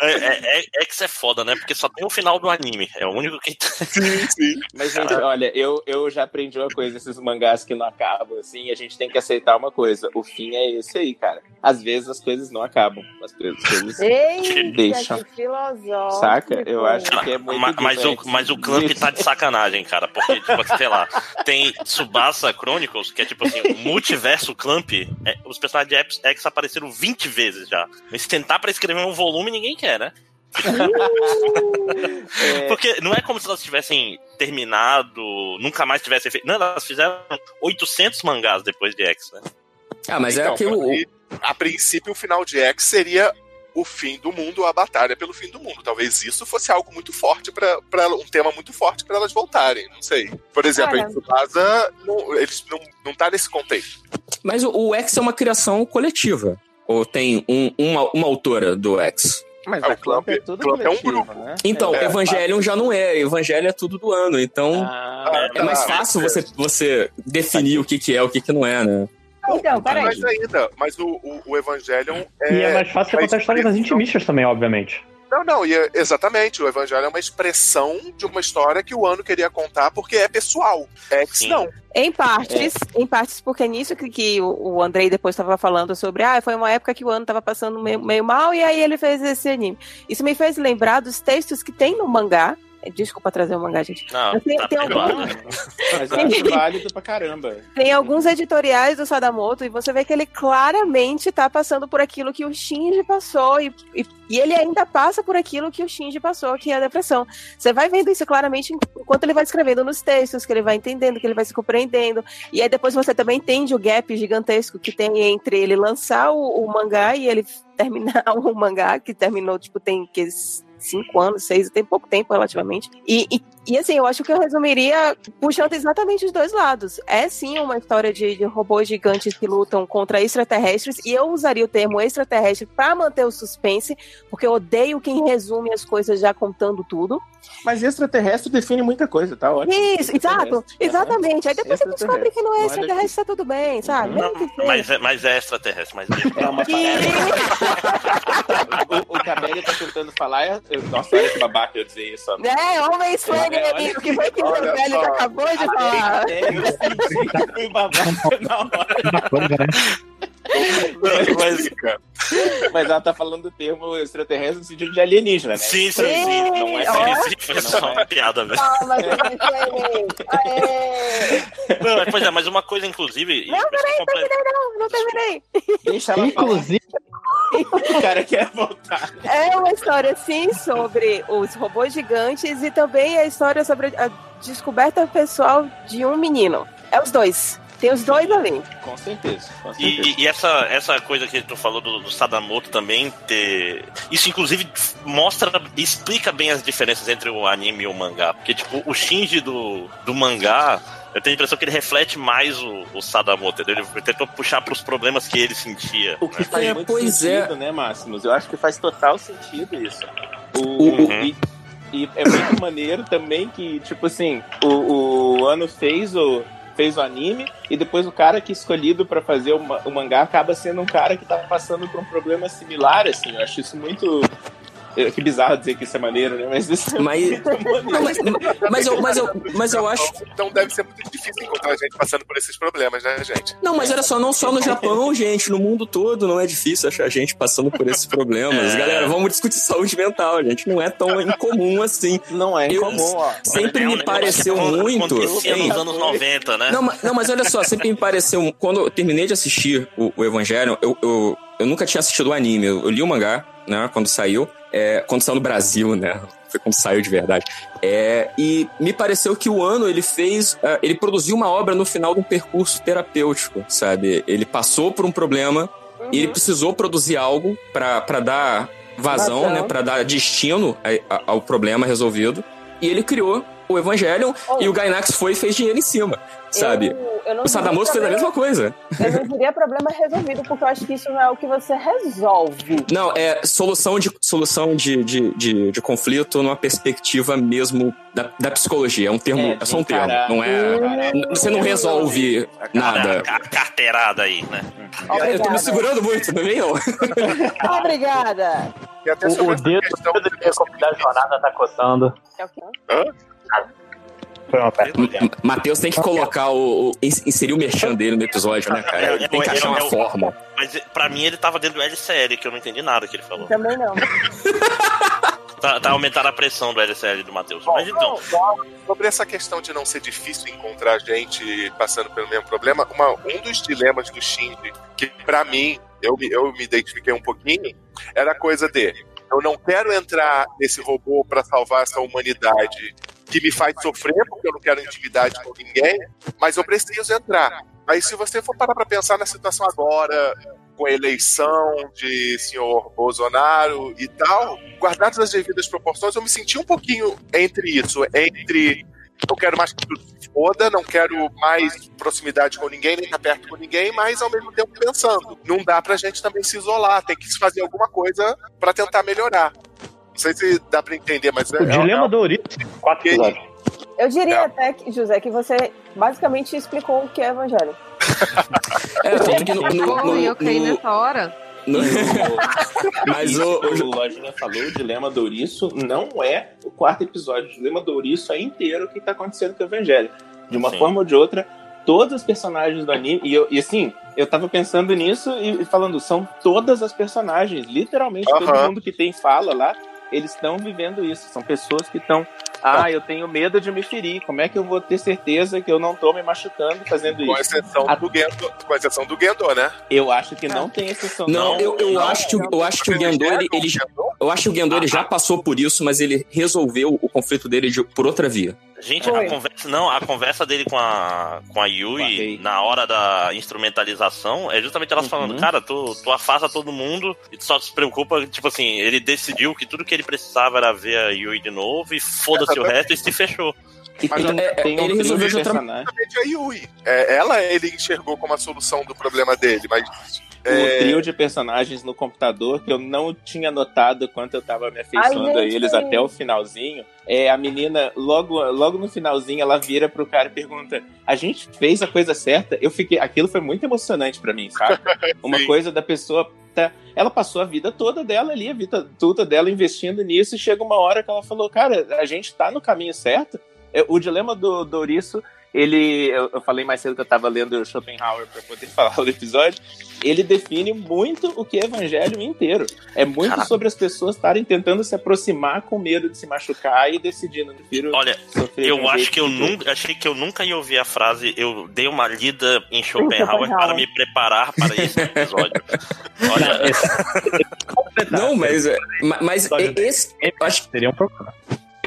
É, é, é, X é foda, né? Porque só tem o final do anime. É o único que. sim, sim. Mas, gente, olha, eu, eu já aprendi uma coisa, esses mangás que não acabam, assim, a gente tem que aceitar uma coisa. O fim é esse aí, cara. Às vezes as coisas não acabam. As coisas. Que filosófico. Saca? Eu acho que é muito Ma- Mas, o, mas o Clamp tá de sacanagem, cara. Porque, tipo, sei lá, tem Tsubasa Chronicles, que é tipo assim, o multiverso Clamp. é, os personagens de X, apareceram 20 vezes já. Mas se tentar pra escrever um volume, ninguém quer, né? [LAUGHS] É, Porque não é como se elas tivessem terminado, nunca mais tivessem feito. Não, elas fizeram 800 mangás depois de X, né? Ah, mas é Então, aquilo. e, a princípio, o final de X seria o fim do mundo, a batalha pelo fim do mundo. Talvez isso fosse algo muito forte para um tema muito forte para elas voltarem. Não sei. Por exemplo, Cara. em Tsubasa, não, eles não, não tá nesse contexto. Mas o, o X é uma criação coletiva. Ou tem um- uma, uma autora do X? Mas Ah, a Clamp- é tudo Clamp é um grupo. né? Então, É, Evangelion já não é. Evangelion é tudo do ano. Então, Ah, é mais fácil você, você definir o que, que é o que, que não é, né? Então, peraí. Mas ainda, mas o, o, o Evangelion é. E é mais fácil você contar a história das intimistas também, obviamente. Não, não, e é- exatamente. O Evangelho é uma expressão de uma história que o ano queria contar porque é pessoal. X Sim. não. Em partes, em partes, porque é nisso que, que o, o Andrei depois estava falando sobre, ah, foi uma época que o ano estava passando meio, meio mal e aí ele fez esse anime. Isso me fez lembrar dos textos que tem no mangá. Desculpa trazer o mangá, gente. Não, Tem- tá tem né? Mas eu [LAUGHS] acho válido pra caramba. Tem alguns editoriais do Sadamoto e você vê que ele claramente tá passando por aquilo que o Shinji passou e, e, e ele ainda passa por aquilo que o Shinji passou, que é a depressão. Você vai vendo isso claramente enquanto ele vai escrevendo nos textos, que ele vai entendendo, que ele vai se compreendendo. E aí depois você também entende o gap gigantesco que tem entre ele lançar o, o mangá e ele terminar [LAUGHS] o mangá, que terminou, tipo, tem que cinco anos, seis, tem pouco tempo relativamente. E, e, e, assim, eu acho que eu resumiria puxando exatamente os dois lados. É sim uma história de, de robôs gigantes que lutam contra extraterrestres, e eu usaria o termo extraterrestre para manter o suspense, porque eu odeio quem resume as coisas já contando tudo. Mas extraterrestre define muita coisa, tá ótimo. Isso, exato, Extraterrestre, exatamente. Aí depois você descobre que não é Não é extraterrestre, tá tudo bem, sabe? Uhum. Que seja. Mas é, mas é extraterrestre, mas [LAUGHS] É uma E- O, o Cabelli tá tentando falar. é- eu- Nossa, olha que babaca eu dizer isso. É, homens foi Amigo, que foi que o velho acabou de falar. É, eu senti que fui babaca na hora. Mas, Mas ela tá falando do termo extraterrestre no sentido de alienígena, né? sim, sim, sim. Não é Ó. Sim, sim, foi só uma piada Aê! Não, mas, pois é, mas uma coisa, inclusive. Não, eu completo- Não, não terminei. Deixa ela Inclusive, falar. O cara quer voltar. É uma história, sim, sobre os robôs gigantes e também a história sobre a descoberta pessoal de um menino. É os dois. Tem os dois ali. Com certeza. Com certeza. E, e- e essa, essa coisa que tu falou do, do Sadamoto também ter. Isso, inclusive, mostra e explica bem as diferenças entre o anime e o mangá. Porque, tipo, o Shinji do, do mangá. Eu tenho a impressão que ele reflete mais o, o Sadamoto. entendeu? Ele tentou puxar pros problemas que ele sentia. O que né? faz É, muito pois sentido, né, Máximos? Eu acho que faz total sentido isso. O, Uhum. e, e é muito maneiro também que, tipo assim, o, o ano fez o, fez o anime e depois o cara que é escolhido pra fazer o mangá acaba sendo um cara que tá passando por um problema similar, assim. Eu acho isso muito. É, Que bizarro dizer que isso é maneiro, né? Mas isso é Mas-. Não, [LAUGHS] mas, mas, eu, mas, eu, mas eu acho. Então deve ser muito difícil encontrar gente passando por esses problemas, né, gente? Não, mas olha só, não só no Japão, gente, no mundo todo não é difícil achar gente passando por esses problemas. É. Galera, vamos discutir saúde mental, gente. Não é tão incomum assim. Não é Eu- incomum, ó. Sempre É me negócio pareceu muito. Hein? nos anos 90, né? Não, mas, não, mas olha só, sempre me pareceu. Quando eu terminei de assistir o, o Evangelho, eu, eu, eu nunca tinha assistido o anime. Eu, eu li o mangá, né, quando saiu. É, quando saiu no Brasil, né? Foi quando saiu de verdade. É, e me pareceu que o ano ele fez. é, ele produziu uma obra no final de um percurso terapêutico, sabe? Ele passou por um problema e ele precisou produzir algo pra dar vazão, Vazão. né? Pra dar destino a- a- ao problema resolvido. E ele criou o Evangelion Oh. e o Gainax foi e fez dinheiro em cima, sabe? Eu, eu não O Sadamoto fez a mesma coisa. Eu não diria problema resolvido, porque eu acho que isso não é o que você resolve. Não, é solução de, solução de, de, de, de conflito numa perspectiva mesmo da, da psicologia. É um termo, é, de só um termo. encarar- Não é. encarar- Você não resolve nada. A, a carteirada aí, né? Eu tô me Obrigada. segurando muito, não vem não. [LAUGHS] Obrigada. O, o dedo da jornada tá coçando. É o quê? Foi uma ideia. Matheus tem que colocar o, o. inserir o merchan dele no episódio, né, cara? Ele tem que achar uma forma. Mas pra mim ele tava dentro do LCL, que eu não entendi nada que ele falou. Também não. Tá, tá aumentando a pressão do LCL do Matheus. Mas então. Sobre essa questão de não ser difícil encontrar gente passando pelo mesmo problema, uma, um dos dilemas do Shinji, que pra mim, eu, me- eu me identifiquei um pouquinho, era a coisa de eu não quero entrar nesse robô pra salvar essa humanidade que me faz sofrer, porque eu não quero intimidade com ninguém, mas eu preciso entrar. Aí se você for parar pra pensar na situação agora, com a eleição de senhor Bolsonaro e tal, guardadas as devidas proporções, eu me senti um pouquinho entre isso, entre eu quero mais que tudo se foda, não quero mais proximidade com ninguém, nem estar perto com ninguém, mas ao mesmo tempo pensando, não dá pra gente também se isolar, tem que se fazer alguma coisa pra tentar melhorar. Não sei se dá pra entender, mas é, O dilema do Ouriço, quatro episódios. Eu diria É. até, que, José, que você basicamente explicou o que é evangelho. É, tanto que no. no, no, Oi, ok, no- nessa hora. no- Mas o, que o Lojinha falou, o Dilema do Ouriço não é o quarto episódio. O Dilema do Ouriço é inteiro o que tá acontecendo com o Evangelho. De uma Sim. forma ou de outra, todos os personagens do anime. E, eu, e assim, eu tava pensando nisso e, e falando, são todas as personagens. Literalmente, todo Aham. mundo que tem fala lá, eles estão vivendo isso. São pessoas que estão. Ah, eu tenho medo de me ferir. Como é que eu vou ter certeza que eu não tô me machucando fazendo com isso? exceção A- do Gendo, com exceção do Gendo, né? Eu acho que não tem exceção. Não, eu, eu acho que, eu acho que o Gendo, ele, ele- Gendo? Eu acho que o Gendo ele já passou por isso, mas ele resolveu o conflito dele de- por outra via. Gente, a conversa, não, a conversa dele com a, com a Yui na hora da instrumentalização é justamente elas Uhum. falando, cara, tu, tu afasta todo mundo e tu só se preocupa, tipo assim, ele decidiu que tudo que ele precisava era ver a Yui de novo e foda-se o resto e se fechou. Mas Então, é, Tem ele resolveu de outra a Yui. É, ela ele enxergou como a solução do problema dele, mas o É. trio de personagens no computador que eu não tinha notado quanto eu tava me afeiçoando a eles até o finalzinho. É a menina, logo, logo no finalzinho, ela vira pro cara e pergunta: A gente fez a coisa certa? Eu fiquei. Aquilo foi muito emocionante pra mim, sabe? [LAUGHS] Uma coisa da pessoa. tá- ela passou a vida toda dela ali, a vida toda dela investindo nisso, e chega uma hora que ela falou: Cara, a gente tá no caminho certo. É, O dilema do, do Ouriço, ele. Eu, eu falei mais cedo que eu tava lendo Schopenhauer pra poder [LAUGHS] falar do episódio. Ele define muito o que é evangelho inteiro. É muito Caraca. sobre as pessoas estarem tentando se aproximar com medo de se machucar e decidindo, não prefiro Olha, Eu acho que eu que- nunca, achei que eu nunca ia ouvir a frase. Eu dei uma lida em Schopenhauer Schopenhauer. para me preparar para esse episódio. [LAUGHS] Olha, Não, mas, é- ma- mas Olha, esse, eu acho, Seria um problema.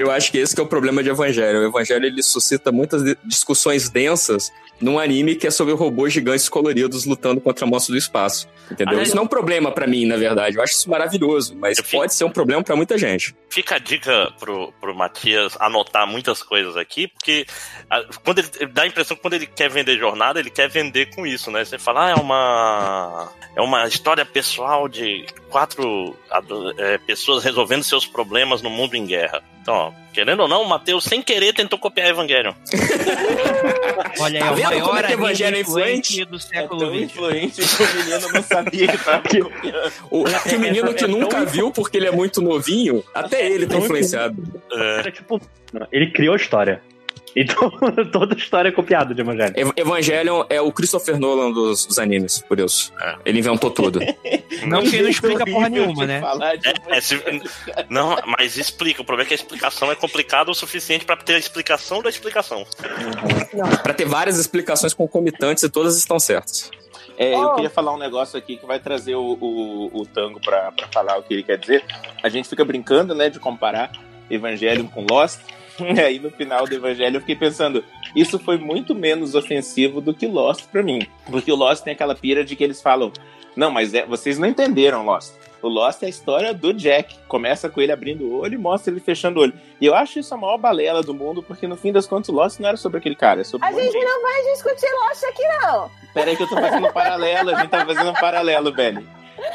Eu acho que esse que é o problema de Evangelho. O Evangelho ele suscita muitas di- discussões densas num anime que é sobre robôs gigantes coloridos lutando contra monstros do espaço. Entendeu? Aliás, Isso não é um problema pra mim, na verdade. Eu acho isso maravilhoso, mas Eu fico- pode ser um problema pra muita gente. fica a dica pro, pro Matias anotar muitas coisas aqui, porque a- quando ele dá a impressão que quando ele quer vender jornada, ele quer vender com isso, né? Você fala, ah, é uma é uma história pessoal de quatro é, pessoas resolvendo seus problemas no mundo em guerra. Então, ó, querendo ou não, o Matheus, sem querer, tentou copiar Evangelion. [LAUGHS] Olha aí, Tá é o vendo como maior é que anime Evangelho é influente do É século XX. influente que o menino não sabia que tava [LAUGHS] copiando. O, que o menino que nunca viu porque ele é muito novinho, até ele tá influenciado. É, tipo. Ele criou a história. Então, [LAUGHS] toda a história é copiada de Evangelho. Ev- Evangelion é o Christopher Nolan dos, dos animes, por Deus. É. Ele inventou tudo. [LAUGHS] Não que ele não explica porra nenhuma, né? É, é, se- não, mas explica. O problema é que a explicação é complicada o suficiente para ter a explicação da explicação. Pra ter várias explicações concomitantes e todas estão certas. É, eu Oh. queria falar um negócio aqui que vai trazer o, o, o Tango pra, pra falar o que ele quer dizer. A gente fica brincando, né, de comparar Evangelion com Lost. E [LAUGHS] aí, no final do Evangelho, eu fiquei pensando, isso foi muito menos ofensivo do que Lost pra mim. Porque o Lost tem aquela pira de que eles falam, não, mas é- vocês não entenderam Lost. O Lost é a história do Jack. Começa com ele abrindo o olho e mostra ele fechando o olho. E eu acho isso a maior balela do mundo, porque no fim das contas o Lost não era sobre aquele cara, é sobre A um de gente não vai discutir Lost aqui, não. Peraí que eu tô fazendo um paralelo, a gente tá fazendo um paralelo, velho.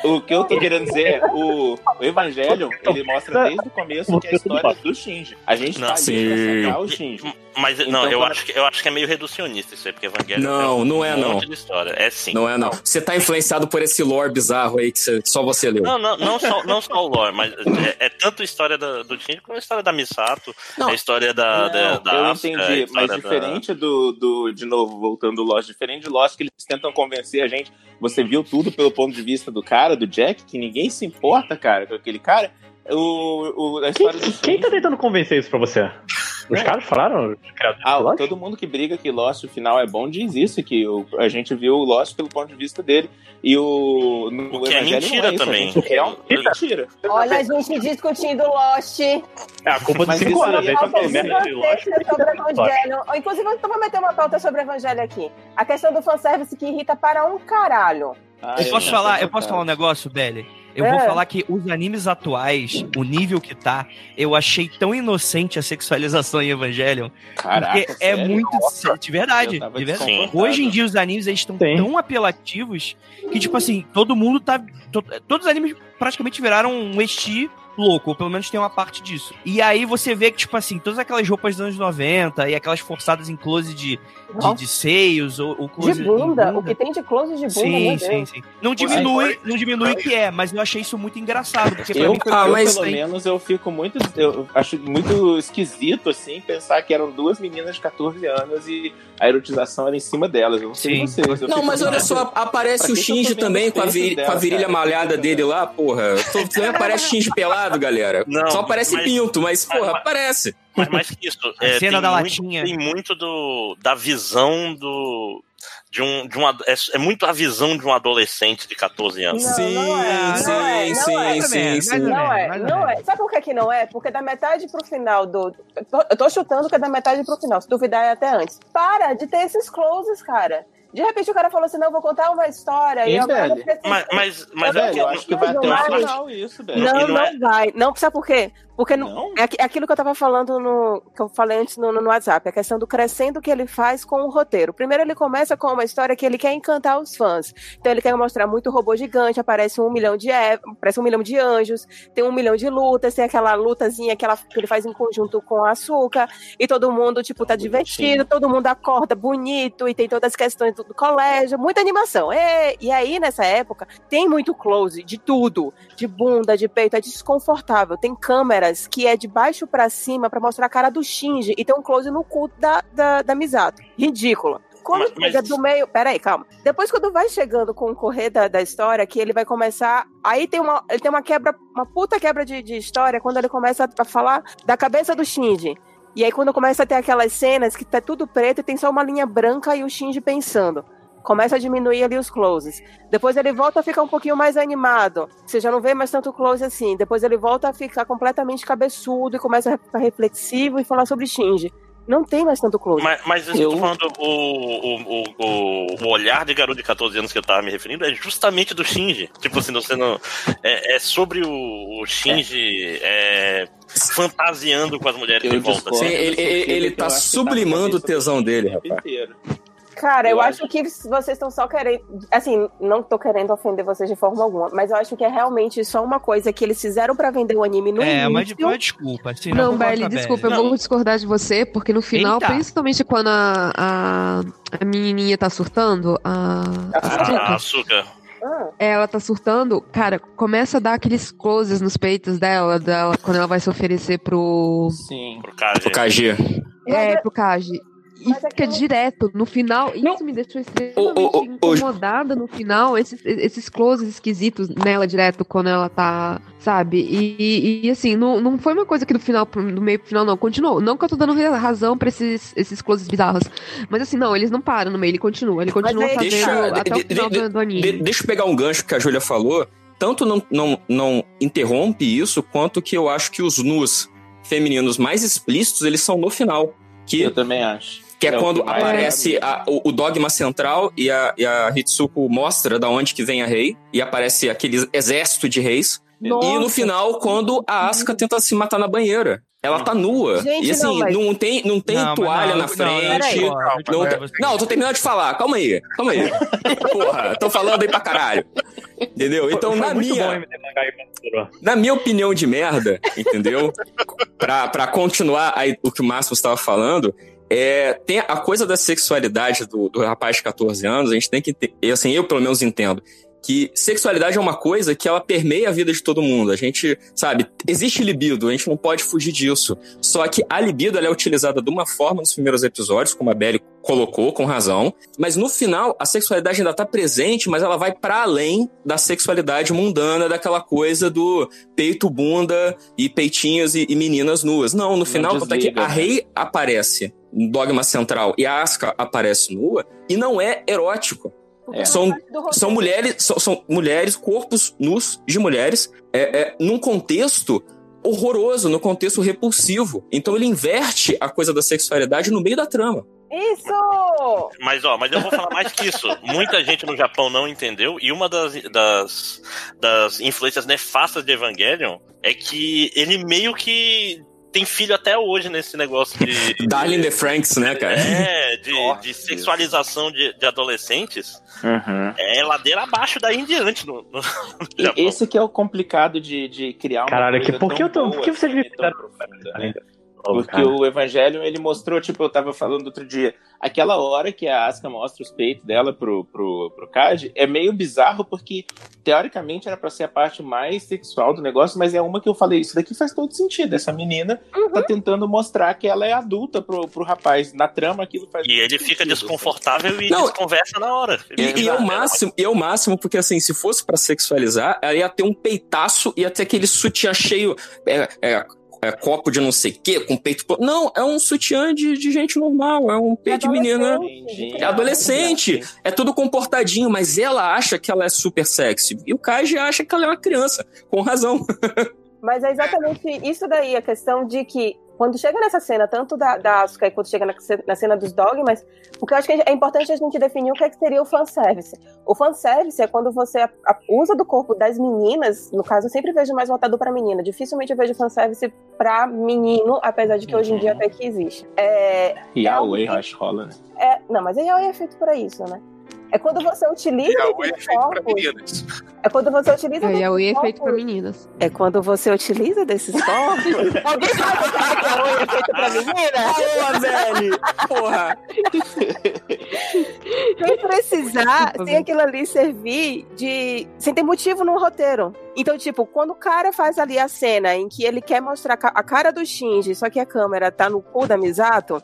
O que eu tô querendo dizer é, o, o Evangelho, ele mostra desde o começo que é a história do Shinji. A gente tá Não, ali pra o Shinji. Mas Então, não, eu quando- acho, que, eu acho que é meio reducionista isso aí, porque Evangelho Não, um não é, não. monte de história. É sim. Não é, não. Você tá influenciado por esse lore bizarro aí que, você- só você leu. Não, não, não, só, não só o lore, mas é, é tanto a história da- do Shinji como a história da Misato, Não. a história da, da, Não, da eu Asuka, a entendi, mas história da- diferente do, do, de novo, voltando do Lost, diferente do Lost, que eles tentam convencer a gente, você viu tudo pelo ponto de vista do cara, do Jack, que ninguém se importa, cara, com aquele cara, o, o, a história do Quem tá tentando convencer isso pra você? Os É. caras falaram? Ah, todo mundo que briga que Lost, o final é bom, diz isso, que o, a gente viu o Lost pelo ponto de vista dele, e o... No O que é Evangelho mentira é isso, também. A gente realmente mentira. Olha a gente discutindo Lost. É a culpa Mas dos 5 isso anos. aí é Evangelho. Inclusive, eu vou meter uma pauta sobre Evangelho aqui. A questão do fanservice que irrita para um caralho. Ah, Eu posso não, falar, eu posso chocado. falar um negócio, Belly? Eu É. vou falar que os animes atuais, o nível que tá, eu achei tão inocente a sexualização em Evangelion. Caraca, porque é sério? muito. De verdade, de verdade. Hoje em dia os animes eles estão tão apelativos que, tipo assim, todo mundo tá. to- todos os animes praticamente viraram um esti louco, ou pelo menos tem uma parte disso. E aí você vê que, tipo assim, todas aquelas roupas dos anos 90 e aquelas forçadas em close de, de, de seios, ou, ou close De em bunda. O que tem de close de bunda, Sim, meu sim, Deus. sim. Não diminui, não diminui o que é, mas eu achei isso muito engraçado, porque pra Eu, mim Ah, eu, mas- pelo menos, eu fico muito. Eu acho muito esquisito, assim, pensar que eram duas meninas de 14 anos e a erotização era em cima delas. Eu não sei Sim. vocês. eu Não, mas olha só, aparece Pra o Shinji também com a, viri- dela, com a virilha cara? malhada dele lá, porra. Também aparece Shinji pelado, galera. Não, Só aparece mas- pinto, mas, porra, mas- aparece. Mas mais que isso, A é, cena tem da muito, latinha. Tem muito do, da visão do. De um, de um, é, é muito a visão de um adolescente de 14 anos. Não, sim, não é, não sim, é, não sim, é. sim, sim. Não é, não é. Sabe por que, que não é? Porque da metade pro final do. Eu tô, eu tô chutando que é da metade pro final. Se duvidar, é até antes. Para de ter esses closes, cara. De repente o cara falou assim: não, vou contar uma história. E eu velho? fiquei assim, Mas, mas, mas Eu é Velho, eu acho que vai até Mas- o final isso, velho. Não, E não, não é- vai. Não, sabe por quê? Porque não, Não? é é aquilo que eu tava falando no. que eu falei antes no, no WhatsApp, a questão do crescendo que ele faz com o roteiro. Primeiro ele começa com uma história que ele quer encantar os fãs. Então ele quer mostrar muito robô gigante, aparece um milhão de é- aparece um milhão de anjos, tem um milhão de lutas, tem aquela lutazinha que, ela, que ele faz em conjunto com a açúcar, e todo mundo, tipo, tá divertido, todo mundo acorda bonito, e tem todas as questões do, do colégio, muita animação. E, e aí, nessa época, tem muito close de tudo de bunda, de peito, é desconfortável. Tem câmeras que é de baixo pra cima pra mostrar a cara do Shinji e tem um close no cu da, da, da Misato. Ridículo. Quando Mas- mas- do meio. Peraí, calma. Depois, quando vai chegando com o correr da, da história, que ele vai começar. Aí tem uma, ele tem uma quebra, uma puta quebra de, de história quando ele começa a falar da cabeça do Shinji. E aí, quando começa a ter aquelas cenas que tá tudo preto e tem só uma linha branca e o Shinji pensando. Começa a diminuir ali os closes. Depois ele volta a ficar um pouquinho mais animado. Você já não vê mais tanto close assim. Depois ele volta a ficar completamente cabeçudo e começa a ficar reflexivo e falar sobre Shinji. Não tem mais tanto close. Mas, mas eu Eu- tô falando, o, o, o, o, o olhar de garoto de 14 anos que eu tava me referindo é justamente do Shinji. Tipo assim, você não. É, é sobre o, o Shinji é, fantasiando com as mulheres Eu em volta. discordo. Sim, ele, ele, ele tá acho sublimando na o tesão dele, rapaz. inteiro. Cara, eu, Eu acho que vocês estão só querendo. Assim, não tô querendo ofender vocês de forma alguma, mas eu acho que é realmente só uma coisa que eles fizeram pra vender o anime no É, mas início. uma desculpa. Assim, Não, concordo Belly, desculpa, Belly. eu vou discordar de você, porque no final, Eita. principalmente quando a, a, a menininha tá surtando, a, A, a açúcar. Ah, ela tá surtando, cara, começa a dar aqueles closes nos peitos dela, dela quando ela vai se oferecer pro, Sim. Pro Kaji. O KG. é, pro Kaji. E Mas é fica direto no final. Não. Isso me deixou extremamente ô, ô, ô, incomodada no final. Esses, esses closes esquisitos nela direto quando ela tá, sabe? E, e- e, assim, não, não foi uma coisa que do final, do meio pro final, não. Continuou. Não que eu tô dando razão pra esses, esses closes bizarros. Mas assim, não, eles não param no meio, ele continua. Ele continua aí- fazendo Deixa- até de- o final de- do, do anime. De- deixa eu pegar um gancho que a Júlia falou. Tanto não, não, não interrompe isso, quanto que eu acho que os nus femininos mais explícitos, eles são no final. Que, Eu também acho. Que é, o quando aparece a- o, o dogma central e a, e a Hitsuko mostra da onde que vem a rei. E aparece aquele exército de reis. E no Nossa. final, quando a Asuka tenta se matar na banheira. Ela tá nua. Gente, e assim, não, não, tem, não tem Não, toalha não, na não, frente. Não, não, eu tô terminando de falar. Calma aí. Calma aí. Porra, tô falando aí pra caralho. Entendeu? Então, Foi na bom minha, na minha opinião de merda, entendeu? pra, pra continuar aí o que o Márcio estava falando, é, tem a coisa da sexualidade do, do rapaz de 14 anos, a gente tem que ter, assim, eu pelo menos entendo, que sexualidade é uma coisa que ela permeia a vida de todo mundo. A gente, sabe, existe libido, a gente não pode fugir disso. Só que a libido é utilizada de uma forma nos primeiros episódios, como a Belly colocou com razão, mas no final a sexualidade ainda tá presente, mas ela vai para além da sexualidade mundana, daquela coisa do peito, bunda e peitinhos e, e meninas nuas. Não, no não final, desliga, que a né? Rei aparece dogma central e a Asuka aparece nua e não é erótico. É. São, são mulheres, são, são, mulheres, corpos nus de mulheres, é, é, num contexto horroroso, no contexto repulsivo. Então ele inverte a coisa da sexualidade no meio da trama. Isso! Mas, ó, mas eu vou falar mais que isso. Muita gente no Japão não entendeu, e uma das, das, das influências nefastas de Evangelion é que ele meio que tem filho até hoje nesse negócio de. [LAUGHS] Darling the Franks, né, cara? É, de, de sexualização de, de adolescentes. Uhum. É ladeira abaixo daí em diante no, no, no Esse que é o complicado de, de criar uma. Caralho, que, por que, eu tô, por que você devia porque o Evangelho, ele mostrou, tipo, eu tava falando outro dia, aquela hora que a Asuka mostra os peitos dela pro, pro, pro Cad, é meio bizarro, porque teoricamente era pra ser a parte mais sexual do negócio, mas é uma que eu falei, isso daqui faz todo sentido. Essa menina uhum. tá tentando mostrar que ela é adulta pro, pro rapaz. Na trama, aquilo faz E ele sentido, fica desconfortável e Não, desconversa na hora. E, e é o máximo, e é o máximo, porque assim, se fosse para sexualizar, ela ia ter um peitaço, ia ter aquele sutiã cheio. É, é, é, copo de não sei o quê, com peito. Não, é um sutiã de, de gente normal, é um peito de menina. É adolescente. É tudo comportadinho, mas ela acha que ela é super sexy. E o Kaji acha que ela é uma criança, com razão. [LAUGHS] Mas é exatamente isso daí, a questão de que quando chega nessa cena, tanto da, da Asuka quanto chega na, na, cena dos dogmas, porque eu acho que é importante a gente definir o que, é que seria o fanservice. O fanservice é quando você a, a, usa do corpo das meninas, no caso eu sempre vejo mais voltado para menina, dificilmente eu vejo fanservice para menino, apesar de que uhum. hoje em dia até que existe. É, e a Way, acho rola, né? É, não, mas a Yaoi é feito para isso, né? É quando você utiliza. Yaoi é feito para meninas. É quando você utiliza. É, Yaoi é feito para meninas. É quando você utiliza desses corpos. [LAUGHS] Alguém sabe que Yaoi é feito para meninas? Boa, velho! Porra! Sem precisar, sem aquilo ali servir de. sem ter motivo no roteiro. Então, tipo, quando o cara faz ali a cena em que ele quer mostrar a cara do Shinji, só que a câmera tá no cu da Misato,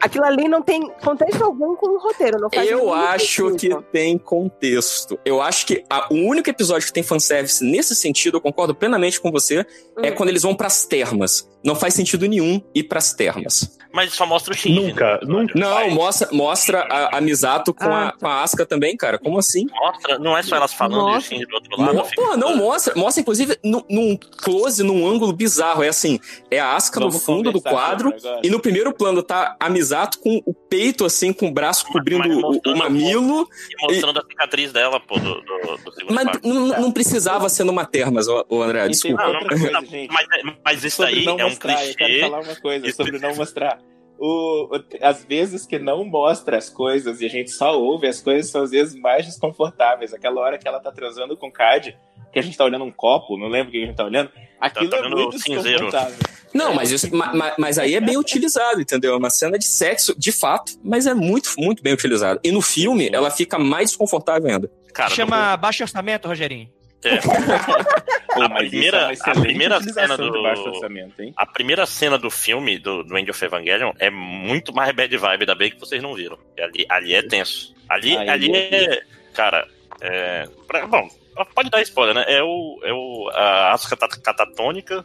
aquilo ali não tem contexto algum com o roteiro. Não faz Eu acho sentido. que tem contexto. Eu acho que a, o único episódio que tem fanservice nesse sentido, eu concordo plenamente com você, é hum. é quando eles vão pras termas. Não faz sentido nenhum ir pras termas. Mas só mostra o Shinji. Nunca, né? nunca. Não, mostra, mostra a, a Misato com, ah, a, com a Asuka também, cara. Como assim? Mostra, não é só elas falando mostra. e o Shinji do outro lado. Porra, não mostra. Mostra, inclusive, num, num close, num ângulo bizarro. É assim, é a Asuka Vamos no fundo do quadro e no primeiro plano tá a Misato com o peito, assim, com o braço cobrindo o, o mamilo. E mostrando e... a cicatriz dela, pô, do, do, do segundo Mas não, precisava ser numa termas, o André, desculpa. Não, não, coisa, mas, mas isso aí é um clichê. Eu quero falar uma coisa sobre não mostrar o, o, às vezes que não mostra as coisas e a gente só ouve, as coisas são às vezes mais desconfortáveis. Aquela hora que ela tá transando com o Cad, que a gente tá olhando um copo, não lembro o que a gente tá olhando, aquilo tá, tá é muito desconfortável. Não, mas, isso, mas, mas, aí é bem utilizado, entendeu? É uma cena de sexo, de fato, mas é muito, muito bem utilizado. E no filme, ela fica mais desconfortável ainda. Cara, Chama não... baixo orçamento, Rogerinho. É. [LAUGHS] a primeira, é a primeira cena do a primeira cena do filme do, do End of Evangelion é muito mais bad vibe, ainda bem que vocês não viram. Ali, ali é tenso. Ali, ali é, cara, é, pra, bom, pode dar spoiler, né? É o, é o a Asuka catatônica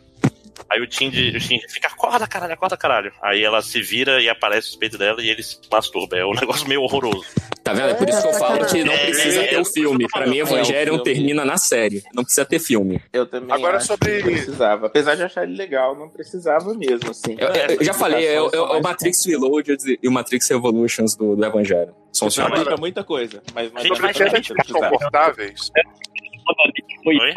Aí o Shinji, o Shinji fica, acorda caralho, acorda caralho. Aí ela se vira e aparece o peito dela e ele se masturba. É um [LAUGHS] negócio meio horroroso. Tá vendo? É por isso que eu falo que não precisa ter o filme. Pra mim, Evangelion é, termina na série. Não precisa ter filme. Eu também Agora acho sobre... que precisava. Apesar de achar ele legal, não precisava mesmo, assim. Eu, eu, eu já falei, é, é, o Matrix Reloaded e o Matrix Evolutions do, do Evangelho. São os muita coisa. Mas, mas sobre cenas desconfortáveis... Oi?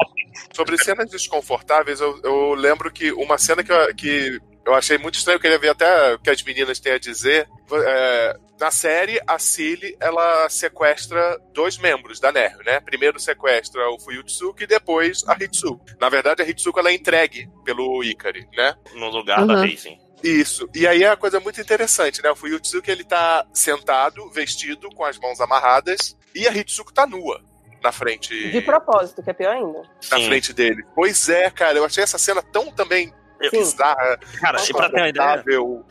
Sobre cenas desconfortáveis, eu, eu, lembro que uma cena que eu, que eu achei muito estranho, eu queria ver até o que as meninas têm a dizer. É, na série, a Cilly, ela sequestra dois membros da NERV, né? Primeiro sequestra o Fuyutsuki e depois a Hitsuko. Na verdade, a Hitsuko ela é entregue pelo Ikari, né? No lugar uhum. da Racing. Isso. E aí é uma coisa muito interessante, né? O Fuyutsuki, ele tá sentado, vestido, com as mãos amarradas, e a Hitsuko tá nua na frente. De propósito, que é pior ainda. Na Sim. frente dele. Pois é, cara, eu achei essa cena tão também Eu- bizarra. Cara, tão e pra ter uma ideia, eu,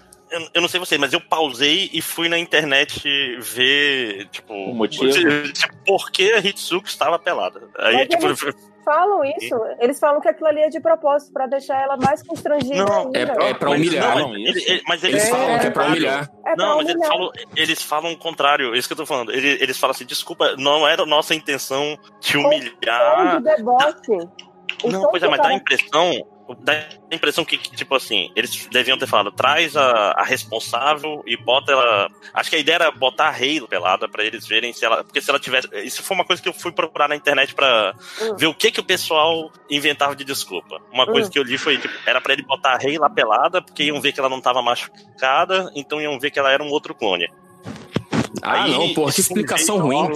eu não sei vocês, mas eu pausei e fui na internet ver, tipo, O motivo? tipo, por que a Hitsuko estava pelada. Aí, Mas tipo, Falam isso. Eles falam que aquilo ali é de propósito, pra deixar ela mais constrangida Não, ainda. É, é pra humilhar. não, mas ele- Eles eles falam que é pra contrário. humilhar. É pra Não, mas eles humilhar. falam, eles falam o contrário, é isso que eu tô falando. Eles, eles falam assim, desculpa, não era nossa intenção te Tom humilhar. de deboche. O Não, tom pois é, mas dá a impressão. Dá a impressão que, que, tipo assim, eles deviam ter falado, traz a, a responsável e bota ela. Acho que a ideia era botar a Rei pelada pra eles verem se ela. Porque se ela tivesse. Isso foi uma coisa que eu fui procurar na internet pra Hum. ver o que que o pessoal inventava de desculpa. Uma coisa Hum. que eu li foi, tipo, era pra ele botar a Rei lá pelada, porque iam ver que ela não tava machucada, então iam ver que ela era um outro clone. Ah, Aí, não, pô, que explicação ruim.